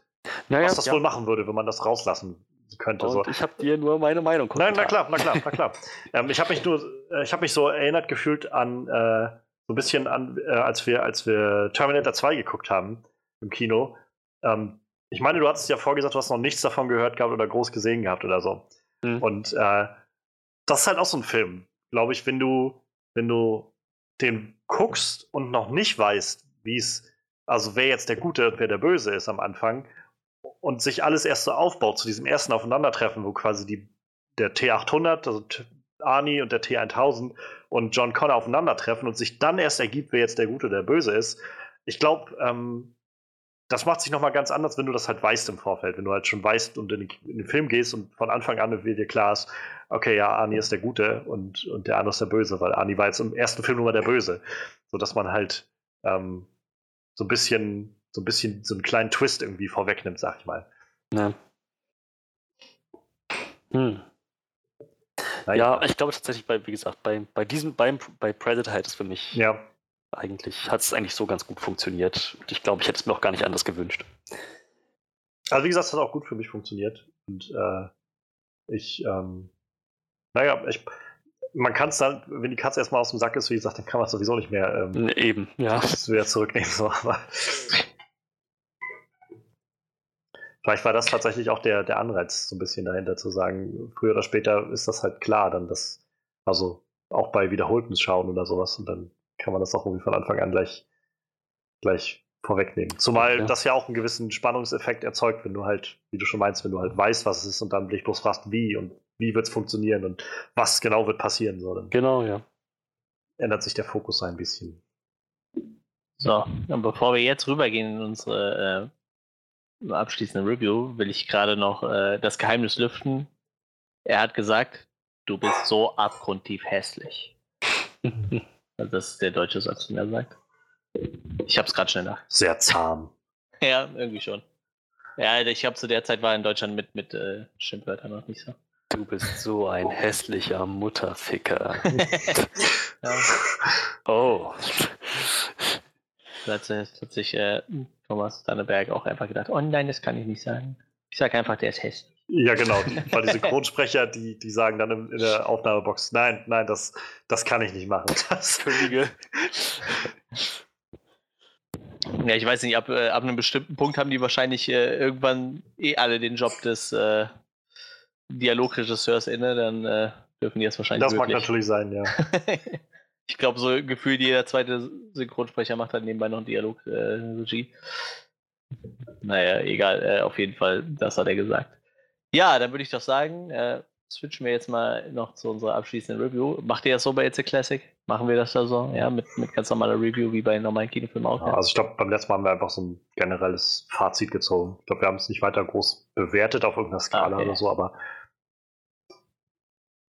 Naja, was das ja. wohl machen würde, wenn man das rauslassen könnte. so. Und ich habe dir nur meine Meinung Nein, na klar, na klar, na klar. [laughs] ähm, ich habe mich nur, äh, ich habe mich so erinnert gefühlt an äh, so ein bisschen an, äh, als wir, als wir Terminator 2 geguckt haben im Kino. Ähm, ich meine, du hattest ja vorgesagt, du hast noch nichts davon gehört gehabt oder groß gesehen gehabt oder so. Mhm. Und äh, das ist halt auch so ein Film, glaube ich, wenn du, wenn du den guckst und noch nicht weißt, wie es, also wer jetzt der Gute und wer der Böse ist am Anfang und sich alles erst so aufbaut zu diesem ersten Aufeinandertreffen, wo quasi die, der T800, also Arnie und der T1000 und John Connor aufeinandertreffen und sich dann erst ergibt, wer jetzt der Gute oder der Böse ist. Ich glaube, ähm, das macht sich nochmal ganz anders, wenn du das halt weißt im Vorfeld, wenn du halt schon weißt und in den, in den Film gehst und von Anfang an wird dir klar ist, okay, ja, Arnie ist der Gute und, und der andere ist der Böse, weil Arnie war jetzt im ersten Film nur mal der Böse. So dass man halt ähm, so ein bisschen, so ein bisschen so einen kleinen Twist irgendwie vorwegnimmt, sag ich mal. Ja. Hm. Naja. Ja, ich glaube tatsächlich, bei, wie gesagt, bei, bei diesem, beim, bei Predator hat es für mich Ja, eigentlich, hat es eigentlich so ganz gut funktioniert. Und ich glaube, ich hätte es mir auch gar nicht anders gewünscht. also wie gesagt, es hat auch gut für mich funktioniert. Und äh, ich, ähm, naja, ich, man kann es dann, wenn die Katze erstmal aus dem Sack ist, wie gesagt, dann kann man es sowieso nicht mehr ähm, Eben, ja. [laughs] wieder zurücknehmen. So. Aber vielleicht war das tatsächlich auch der, der Anreiz, so ein bisschen dahinter zu sagen, früher oder später ist das halt klar, dann das, also auch bei wiederholten Schauen oder sowas, und dann kann man das auch irgendwie von Anfang an gleich, gleich vorwegnehmen. Zumal Ja. das ja auch einen gewissen Spannungseffekt erzeugt, wenn du halt, wie du schon meinst, wenn du halt weißt, was es ist und dann dich bloß fragst, wie und wie wird es funktionieren und was genau wird passieren, so, dann Genau, ja. ändert sich der Fokus ein bisschen. So, und bevor wir jetzt rübergehen in unsere äh, abschließende Review, will ich gerade noch äh, das Geheimnis lüften. Er hat gesagt, du bist so abgrundtief hässlich. [laughs] Also das ist der deutsche Satz, den er sagt. Ich hab's gerade schnell nach. Sehr zahm. [laughs] Ja, irgendwie schon. Ja, ich glaube, zu der Zeit war in Deutschland mit, mit äh, Schimpfwörtern noch nicht so. Du bist so ein hässlicher Mutterficker. [laughs] Ja, Oh. da hat, sich- äh, Thomas Danneberg auch einfach gedacht, oh nein, das kann ich nicht sagen. Ich sag einfach, der ist hässlich. Ja, genau. Weil die [laughs] Synchronsprecher, die, die sagen dann in, der Aufnahmebox, nein, nein, das, das kann ich nicht machen. Das, [laughs] Könige. Ja, ich weiß nicht, ab, äh, ab einem bestimmten Punkt haben die wahrscheinlich äh, irgendwann eh alle den Job des äh, Dialogregisseurs inne, dann äh, dürfen die das wahrscheinlich das mag wirklich. natürlich sein, ja. [laughs] ich glaube, so gefühlt jeder zweite Synchronsprecher macht dann nebenbei noch Dialogregie. Äh, Regie. naja, egal, äh, auf jeden Fall, das hat er gesagt. Ja, dann würde ich doch sagen, äh, switchen wir jetzt mal noch zu unserer abschließenden Review. Macht ihr das so bei It's a Classic? Machen wir das da so? Ja, mit, mit ganz normaler Review wie bei normalen Kinofilmen auch? Ja? Also ich glaube, beim letzten Mal haben wir einfach so ein generelles Fazit gezogen. Ich glaube, wir haben es nicht weiter groß bewertet auf irgendeiner Skala Ah, okay. oder so, aber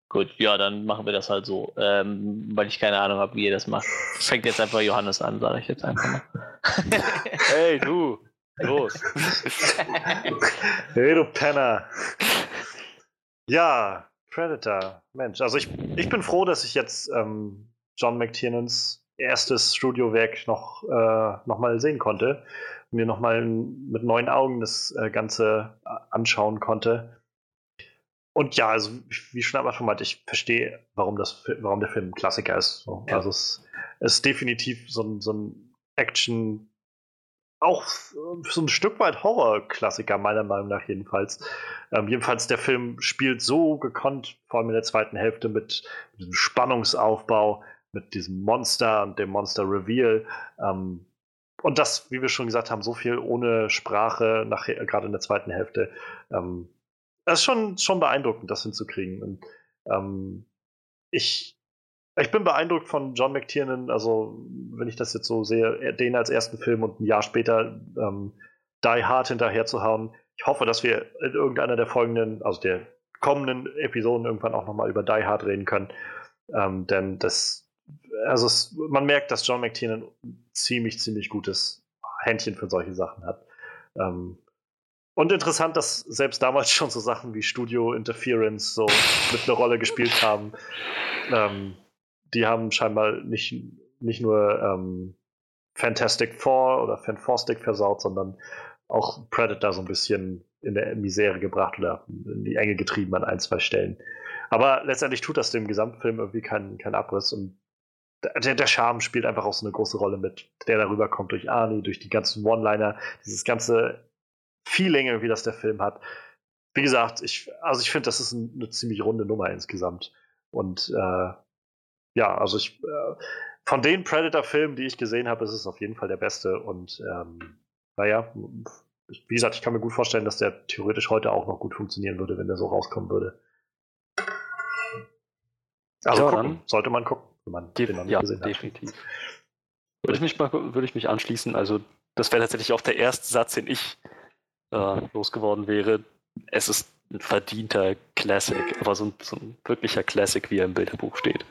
Gut, ja, dann machen wir das halt so. Ähm, weil ich keine Ahnung habe, wie ihr das macht. Fängt jetzt einfach Johannes an, sage ich jetzt einfach mal. [laughs] Hey, du. Los. hey, du Penner. Ja, Predator. Mensch, also ich, ich bin froh, dass ich jetzt ähm, John McTiernans erstes Studiowerk noch, äh, noch mal sehen konnte. Mir noch mal mit neuen Augen das äh, Ganze äh, anschauen konnte. Und ja, also wie schon am Anfang meinte, ich verstehe, warum, das, warum der Film ein Klassiker ist. Also es ist definitiv so ein, so ein Action, auch so ein Stück weit Horror-Klassiker, meiner Meinung nach jedenfalls. Ähm, jedenfalls, der Film spielt so gekonnt, vor allem in der zweiten Hälfte, mit, mit diesem Spannungsaufbau, mit diesem Monster und dem Monster-Reveal. Ähm, und das, wie wir schon gesagt haben, so viel ohne Sprache, gerade in der zweiten Hälfte. Ähm, ist schon, schon beeindruckend, das hinzukriegen. Und ähm, ich, ich bin beeindruckt von John McTiernan, also wenn ich das jetzt so sehe, den als ersten Film und ein Jahr später ähm, Die Hard hinterher zu hauen. Ich hoffe, dass wir in irgendeiner der folgenden, also der kommenden Episoden irgendwann auch nochmal über Die Hard reden können. Ähm, denn das, also es, man merkt, dass John McTiernan ziemlich, ziemlich gutes Händchen für solche Sachen hat. Ähm, und interessant, dass selbst damals [laughs] schon so Sachen wie Studio Interference so mit einer Rolle gespielt haben. Ähm, die haben scheinbar nicht, nicht nur ähm, Fantastic Four oder Fantastic versaut, sondern auch Predator so ein bisschen in der Misere gebracht oder in die Enge getrieben an ein, zwei Stellen. Aber letztendlich tut das dem Gesamtfilm irgendwie keinen keinen Abriss und der, der Charme spielt einfach auch so eine große Rolle mit, der darüber kommt durch Arnie, durch die ganzen One-Liner, dieses ganze Feeling irgendwie, das der Film hat. Wie gesagt, ich, also ich finde, das ist ein, eine ziemlich runde Nummer insgesamt. Und äh, ja, also ich, äh, von den Predator-Filmen, die ich gesehen habe, ist es auf jeden Fall der beste. Und ähm, naja, wie gesagt, ich kann mir gut vorstellen, dass der theoretisch heute auch noch gut funktionieren würde, wenn der so rauskommen würde. Also Ja, gucken, sollte man gucken, wenn man den noch nicht ja, gesehen hat. definitiv. Würde ich, mich mal, würde ich mich anschließen. Also, das wäre tatsächlich auch der erste Satz, den ich äh, losgeworden wäre. Es ist ein verdienter Classic, aber so ein, so ein wirklicher Classic, wie er im Bilderbuch steht.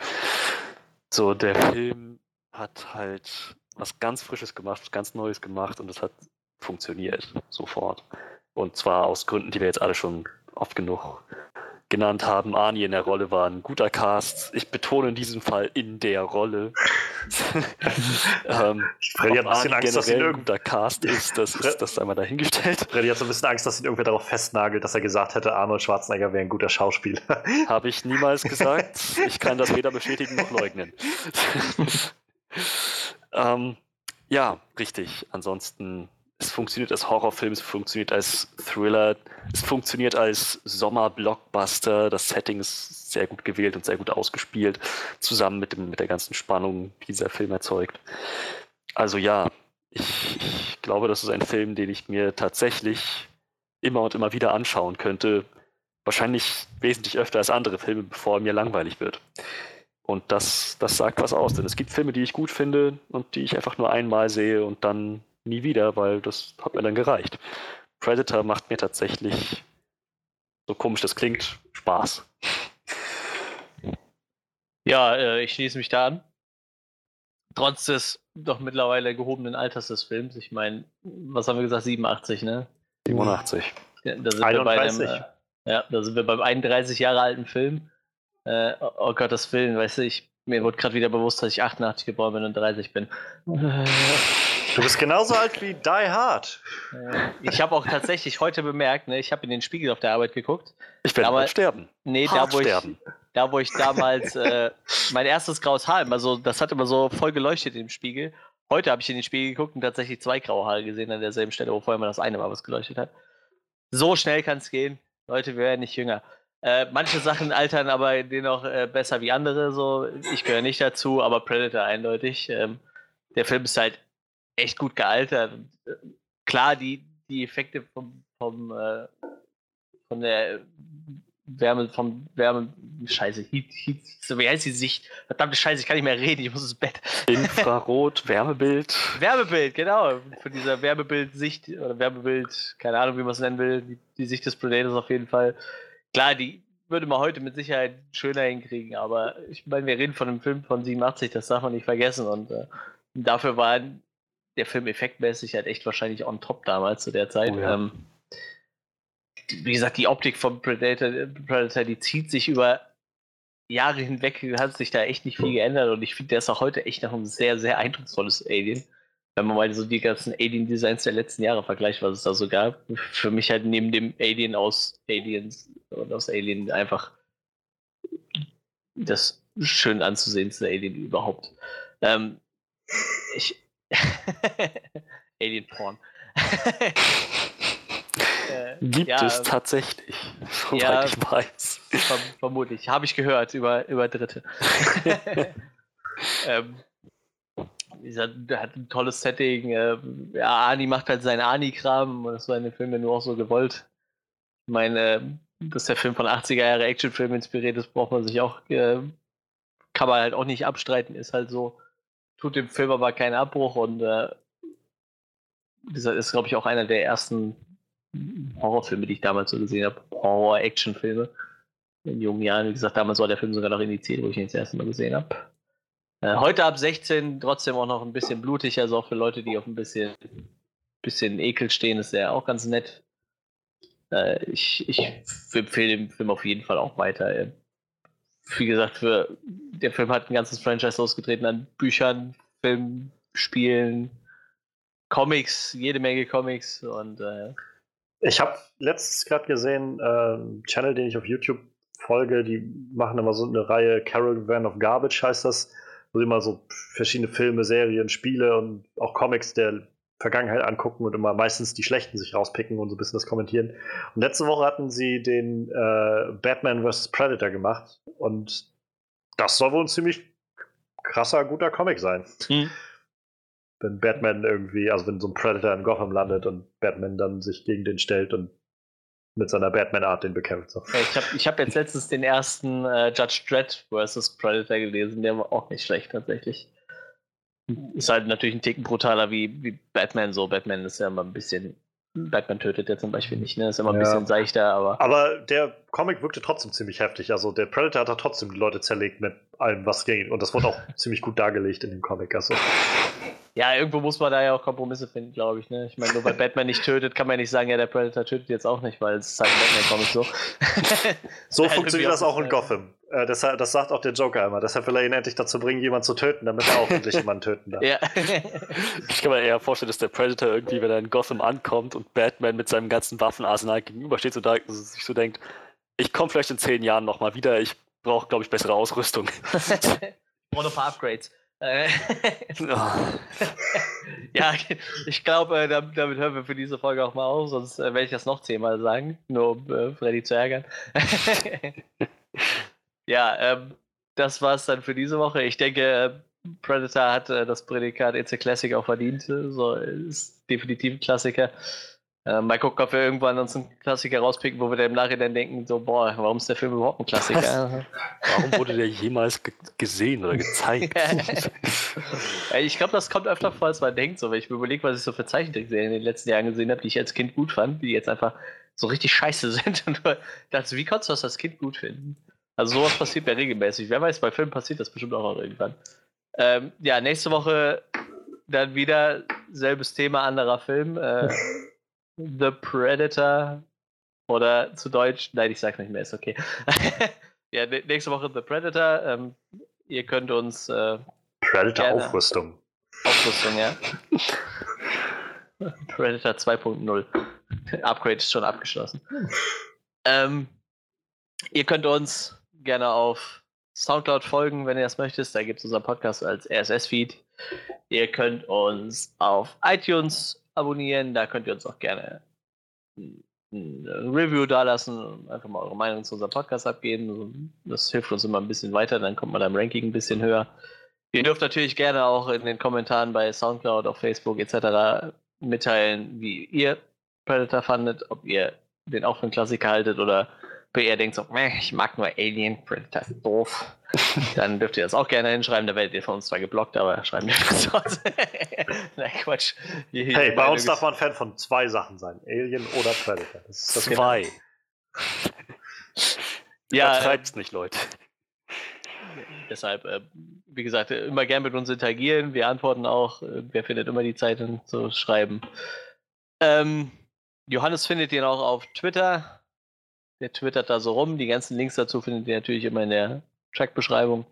So, der Film hat halt was ganz Frisches gemacht, was ganz Neues gemacht und es hat funktioniert sofort. Und zwar aus Gründen, die wir jetzt alle schon oft genug genannt haben. Arnie in der Rolle war ein guter Cast. Ich betone in diesem Fall in der Rolle. [laughs] ähm, Freddy hat ein bisschen Angst, dass ihn ein guter Cast ist, das ist das einmal dahingestellt. [laughs] Freddy hat so ein bisschen Angst, dass ihn irgendwer darauf festnagelt, dass er gesagt hätte, Arnold Schwarzenegger wäre ein guter Schauspieler. [laughs] Habe ich niemals gesagt. Ich kann das weder bestätigen noch leugnen. ähm, ja, richtig. Ansonsten, es funktioniert als Horrorfilm, es funktioniert als Thriller, es funktioniert als Sommer-Blockbuster. Das Setting ist sehr gut gewählt und sehr gut ausgespielt, zusammen mit, dem, mit der ganzen Spannung, die dieser Film erzeugt. Also ja, ich, ich glaube, das ist ein Film, den ich mir tatsächlich immer und immer wieder anschauen könnte, wahrscheinlich wesentlich öfter als andere Filme, bevor mir langweilig wird. Und das, das sagt was aus, denn es gibt Filme, die ich gut finde und die ich einfach nur einmal sehe und dann nie wieder, weil das hat mir dann gereicht. Predator macht mir tatsächlich, so komisch das klingt, Spaß. Ja, äh, ich schließe mich da an. Trotz des doch mittlerweile gehobenen Alters des Films. Ich meine, was haben wir gesagt? 87, ne? 87. Ja, Da sind wir bei 31. einem, äh, ja, da sind wir beim 31 Jahre alten Film. Äh, oh, oh Gott, das Willen, weißt du, ich, mir wurde gerade wieder bewusst, dass ich 88 geboren bin und 30 bin. [laughs] Du bist genauso alt wie Die Hard. Äh, ich habe auch tatsächlich heute bemerkt, ne, ich habe in den Spiegel auf der Arbeit geguckt. Ich werde Aber- bald sterben. Nee, Hart da wo, ich, sterben. da wo ich damals äh, mein erstes graues Haar, also das hat immer so voll geleuchtet im Spiegel. Heute habe ich in den Spiegel geguckt und tatsächlich zwei graue Haare gesehen an derselben Stelle, wo vorher mal das eine Mal was geleuchtet hat. So schnell kann es gehen. Leute, wir werden nicht jünger. Äh, manche Sachen altern aber dennoch äh, besser wie andere. So, ich gehöre nicht dazu, aber Predator eindeutig. Ähm, der Film ist halt echt gut gealtert. Und, äh, klar, die, die Effekte vom, vom äh, von der Wärme, vom Wärme, Scheiße, Heat, Heat, so, wie heißt die Sicht? Verdammte Scheiße, ich kann nicht mehr reden, ich muss ins Bett. Infrarot, Wärmebild. [laughs] Wärmebild, genau. Von dieser Wärmebild-Sicht oder Wärmebild, keine Ahnung, wie man es nennen will, die, die Sicht des Predators auf jeden Fall. Klar, die würde man heute mit Sicherheit schöner hinkriegen, aber ich meine, wir reden von einem Film von 87, das darf man nicht vergessen und äh, dafür war der Film effektmäßig halt echt wahrscheinlich on top damals zu der Zeit. Oh ja. ähm, wie gesagt, die Optik vom Predator, Predator, die zieht sich über Jahre hinweg, hat sich da echt nicht viel geändert und ich finde, der ist auch heute echt noch ein sehr, sehr eindrucksvolles Alien. Wenn man mal so die ganzen Alien-Designs der letzten Jahre vergleicht, was es da so gab. Für mich halt neben dem Alien aus Aliens und aus Alien einfach das schön anzusehendste Alien überhaupt. Ähm, ich. [laughs] Alien-Porn. [laughs] Äh, Gibt ja, es tatsächlich, [laughs] soweit ja. ich weiß. Verm vermutlich. Habe ich gehört über, über Dritte. ähm, der hat ein tolles Setting. ähm, ja, Ani macht halt seinen Ani-Kram und das war in dem Film ja nur auch so gewollt. Ich meine, ähm, dass der Film von 80er Jahre Actionfilm inspiriert ist, braucht man sich auch, äh, kann man halt auch nicht abstreiten, ist halt so. Tut dem Film aber keinen Abbruch und äh, gesagt, ist, glaube ich, auch einer der ersten Horrorfilme, die ich damals so gesehen habe. Horror-Action-Filme in jungen Jahren. Wie gesagt, damals war der Film sogar noch indiziert, wo ich ihn das erste Mal gesehen habe. Äh, heute ab 16 trotzdem auch noch ein bisschen blutig, also auch für Leute, die auf ein bisschen, bisschen Ekel stehen, ist der auch ganz nett. Äh, ich, ich empfehle den Film auf jeden Fall auch weiter. Wie gesagt, für, der Film hat ein ganzes Franchise ausgetreten an Büchern, Filmen, Spielen, Comics, jede Menge Comics und äh, Ich habe letztens gerade gesehen, äh, Channel, den ich auf YouTube folge, die machen immer so eine Reihe Caravan of Garbage heißt das, wo sie immer so verschiedene Filme, Serien, Spiele und auch Comics der Vergangenheit angucken und immer meistens die schlechten sich rauspicken und so ein bisschen das kommentieren. Und letzte Woche hatten sie den äh, Batman vs. Predator gemacht und das soll wohl ein ziemlich krasser, guter Comic sein. Hm. Wenn Batman irgendwie, also wenn so ein Predator in Gotham landet und Batman dann sich gegen den stellt und mit seiner Batman-Art den bekämpft. So. Ich habe ich hab jetzt letztens den ersten äh, Judge Dredd vs. Predator gelesen, der war auch nicht schlecht tatsächlich. Ist halt natürlich ein Ticken brutaler wie, wie Batman so. Batman ist ja immer ein bisschen. Batman tötet ja zum Beispiel nicht, ne? Ist immer ein Ja. bisschen seichter, aber. Aber der Comic wirkte trotzdem ziemlich heftig. Also der Predator hat da trotzdem die Leute zerlegt mit allem, was ging. Und das wurde auch [laughs] ziemlich gut dargelegt in dem Comic. Also, Ja, irgendwo muss man da ja auch Kompromisse finden, glaube ich. Ne? Ich meine, nur weil Batman nicht tötet, kann man nicht sagen, ja, der Predator tötet jetzt auch nicht, weil es ist halt Batman-Comic so. [laughs] so Ja, funktioniert das auch in Gotham. Äh, deshalb, das sagt auch der Joker immer. Deshalb will er ihn endlich dazu bringen, jemanden zu töten, damit er auch endlich jemanden töten darf. ja. [laughs] Ich kann mir eher vorstellen, dass der Predator irgendwie, wenn er in Gotham ankommt und Batman mit seinem ganzen Waffenarsenal gegenübersteht, so da, sich so denkt, ich komme vielleicht in zehn Jahren nochmal wieder, ich brauche, glaube ich, bessere Ausrüstung. [laughs] Und ein paar Upgrades. Äh, Ah, [laughs] ja, ich glaube, äh, damit, damit hören wir für diese Folge auch mal auf, sonst äh, werde ich das noch zehnmal sagen, nur um äh, Freddy zu ärgern. [laughs] ja, ähm, das war's dann für diese Woche. Ich denke, Predator hat äh, das Prädikat It's a Classic auch verdient. So ist definitiv ein Klassiker. Äh, mal gucken, ob wir irgendwann uns einen Klassiker rauspicken, wo wir dann im Nachhinein denken, so, boah, warum ist der Film überhaupt ein Klassiker? warum wurde der jemals ge gesehen oder gezeigt? [laughs] Ja, ich glaube, das kommt öfter vor, als man denkt. So, wenn ich mir überlege, was ich so für Zeichentrickserien in den letzten Jahren gesehen habe, die ich als Kind gut fand, die jetzt einfach so richtig scheiße [laughs] sind. Und du dachte, wie konntest du das als Kind gut finden? Also sowas passiert ja regelmäßig. Wer weiß, bei Filmen passiert das bestimmt auch irgendwann. Ähm, ja, nächste Woche dann wieder selbes Thema, anderer Film. Äh, [laughs] The Predator oder zu Deutsch, nein, ich sag's nicht mehr, ist okay. [laughs] ja, nä- nächste Woche The Predator. Ähm, ihr könnt uns äh, Predator-Aufrüstung. Aufrüstung, ja. [laughs] Predator 2.0. Upgrade ist schon abgeschlossen. Ähm, ihr könnt uns gerne auf Soundcloud folgen, wenn ihr das möchtet. Da gibt es unseren Podcast als RSS-Feed. Ihr könnt uns auf iTunes abonnieren. Da könnt ihr uns auch gerne ein ein Review dalassen einfach mal eure Meinung zu unserem Podcast abgeben. Das hilft uns immer ein bisschen weiter, dann kommt man im Ranking ein bisschen höher. Ihr dürft natürlich gerne auch in den Kommentaren bei Soundcloud, auf Facebook etc. mitteilen, wie ihr Predator fandet, ob ihr den auch für einen Klassiker haltet oder ob ihr denkt, so, "Meh, ich mag nur Alien, Predator ist doof. Dann dürft ihr das auch gerne hinschreiben, da werdet ihr von uns zwar geblockt, aber schreiben wir das aus. [laughs] Nein, Quatsch. Hier- hier- Hey, bei uns darf man Fan von zwei Sachen sein: Alien oder Predator. Das ist das Zwei. [laughs] Ja, äh, Übertreibt's nicht, Leute. Deshalb, äh, wie gesagt, äh, immer gern mit uns interagieren. Wir antworten auch. Äh, wer findet immer die Zeit, dann zu schreiben. Ähm, Johannes findet ihn auch auf Twitter. Der twittert da so rum. Die ganzen Links dazu findet ihr natürlich immer in der Track-Beschreibung.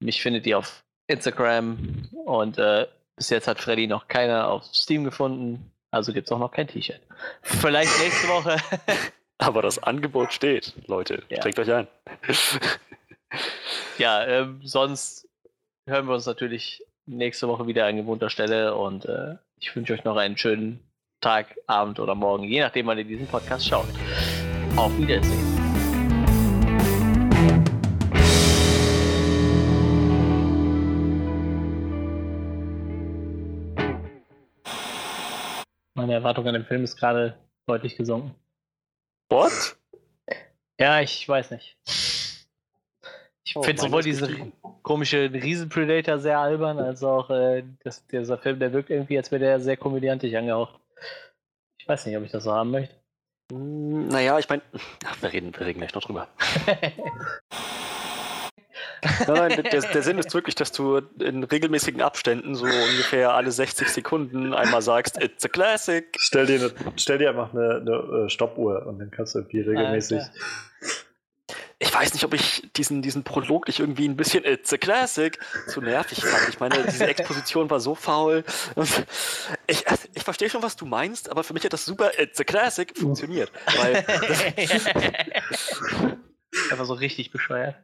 Mich findet ihr auf Instagram. Und äh, bis jetzt hat Freddy noch keiner auf Steam gefunden. Also gibt es auch noch kein T-Shirt. Vielleicht nächste Woche. [laughs] Aber das Angebot steht, Leute. Ja. Steckt euch ein. ja, ähm, sonst hören wir uns natürlich nächste Woche wieder an gewohnter Stelle und äh, ich wünsche euch noch einen schönen Tag, Abend oder Morgen, je nachdem, wann ihr diesen Podcast schaut. Auf Wiedersehen. Meine Erwartung an den Film ist gerade deutlich gesunken. What? Ja, ich weiß nicht. Ich Oh, finde sowohl gestiegen. komischen Riesenpredator sehr albern, als auch äh, das, dieser Film, der wirkt irgendwie, als wäre der sehr komödiantisch angehaucht. Ich weiß nicht, ob ich das so haben möchte. Hm, Naja, ich meine, [laughs] wir reden, wir reden gleich noch drüber. [laughs] Nein, der, der Sinn ist wirklich, dass du in regelmäßigen Abständen, so ungefähr alle 60 Sekunden, einmal sagst, it's a classic. Stell dir, eine, stell dir einfach eine, eine äh, Stoppuhr und dann kannst du irgendwie regelmäßig. Alter. Ich weiß nicht, ob ich diesen, diesen Prolog nicht irgendwie ein bisschen it's a classic zu nervig fand. Ich meine, diese Exposition war so faul. Ich, ich verstehe schon, was du meinst, aber für mich hat das super it's a classic funktioniert. Weil das, [laughs] Einfach so richtig bescheuert.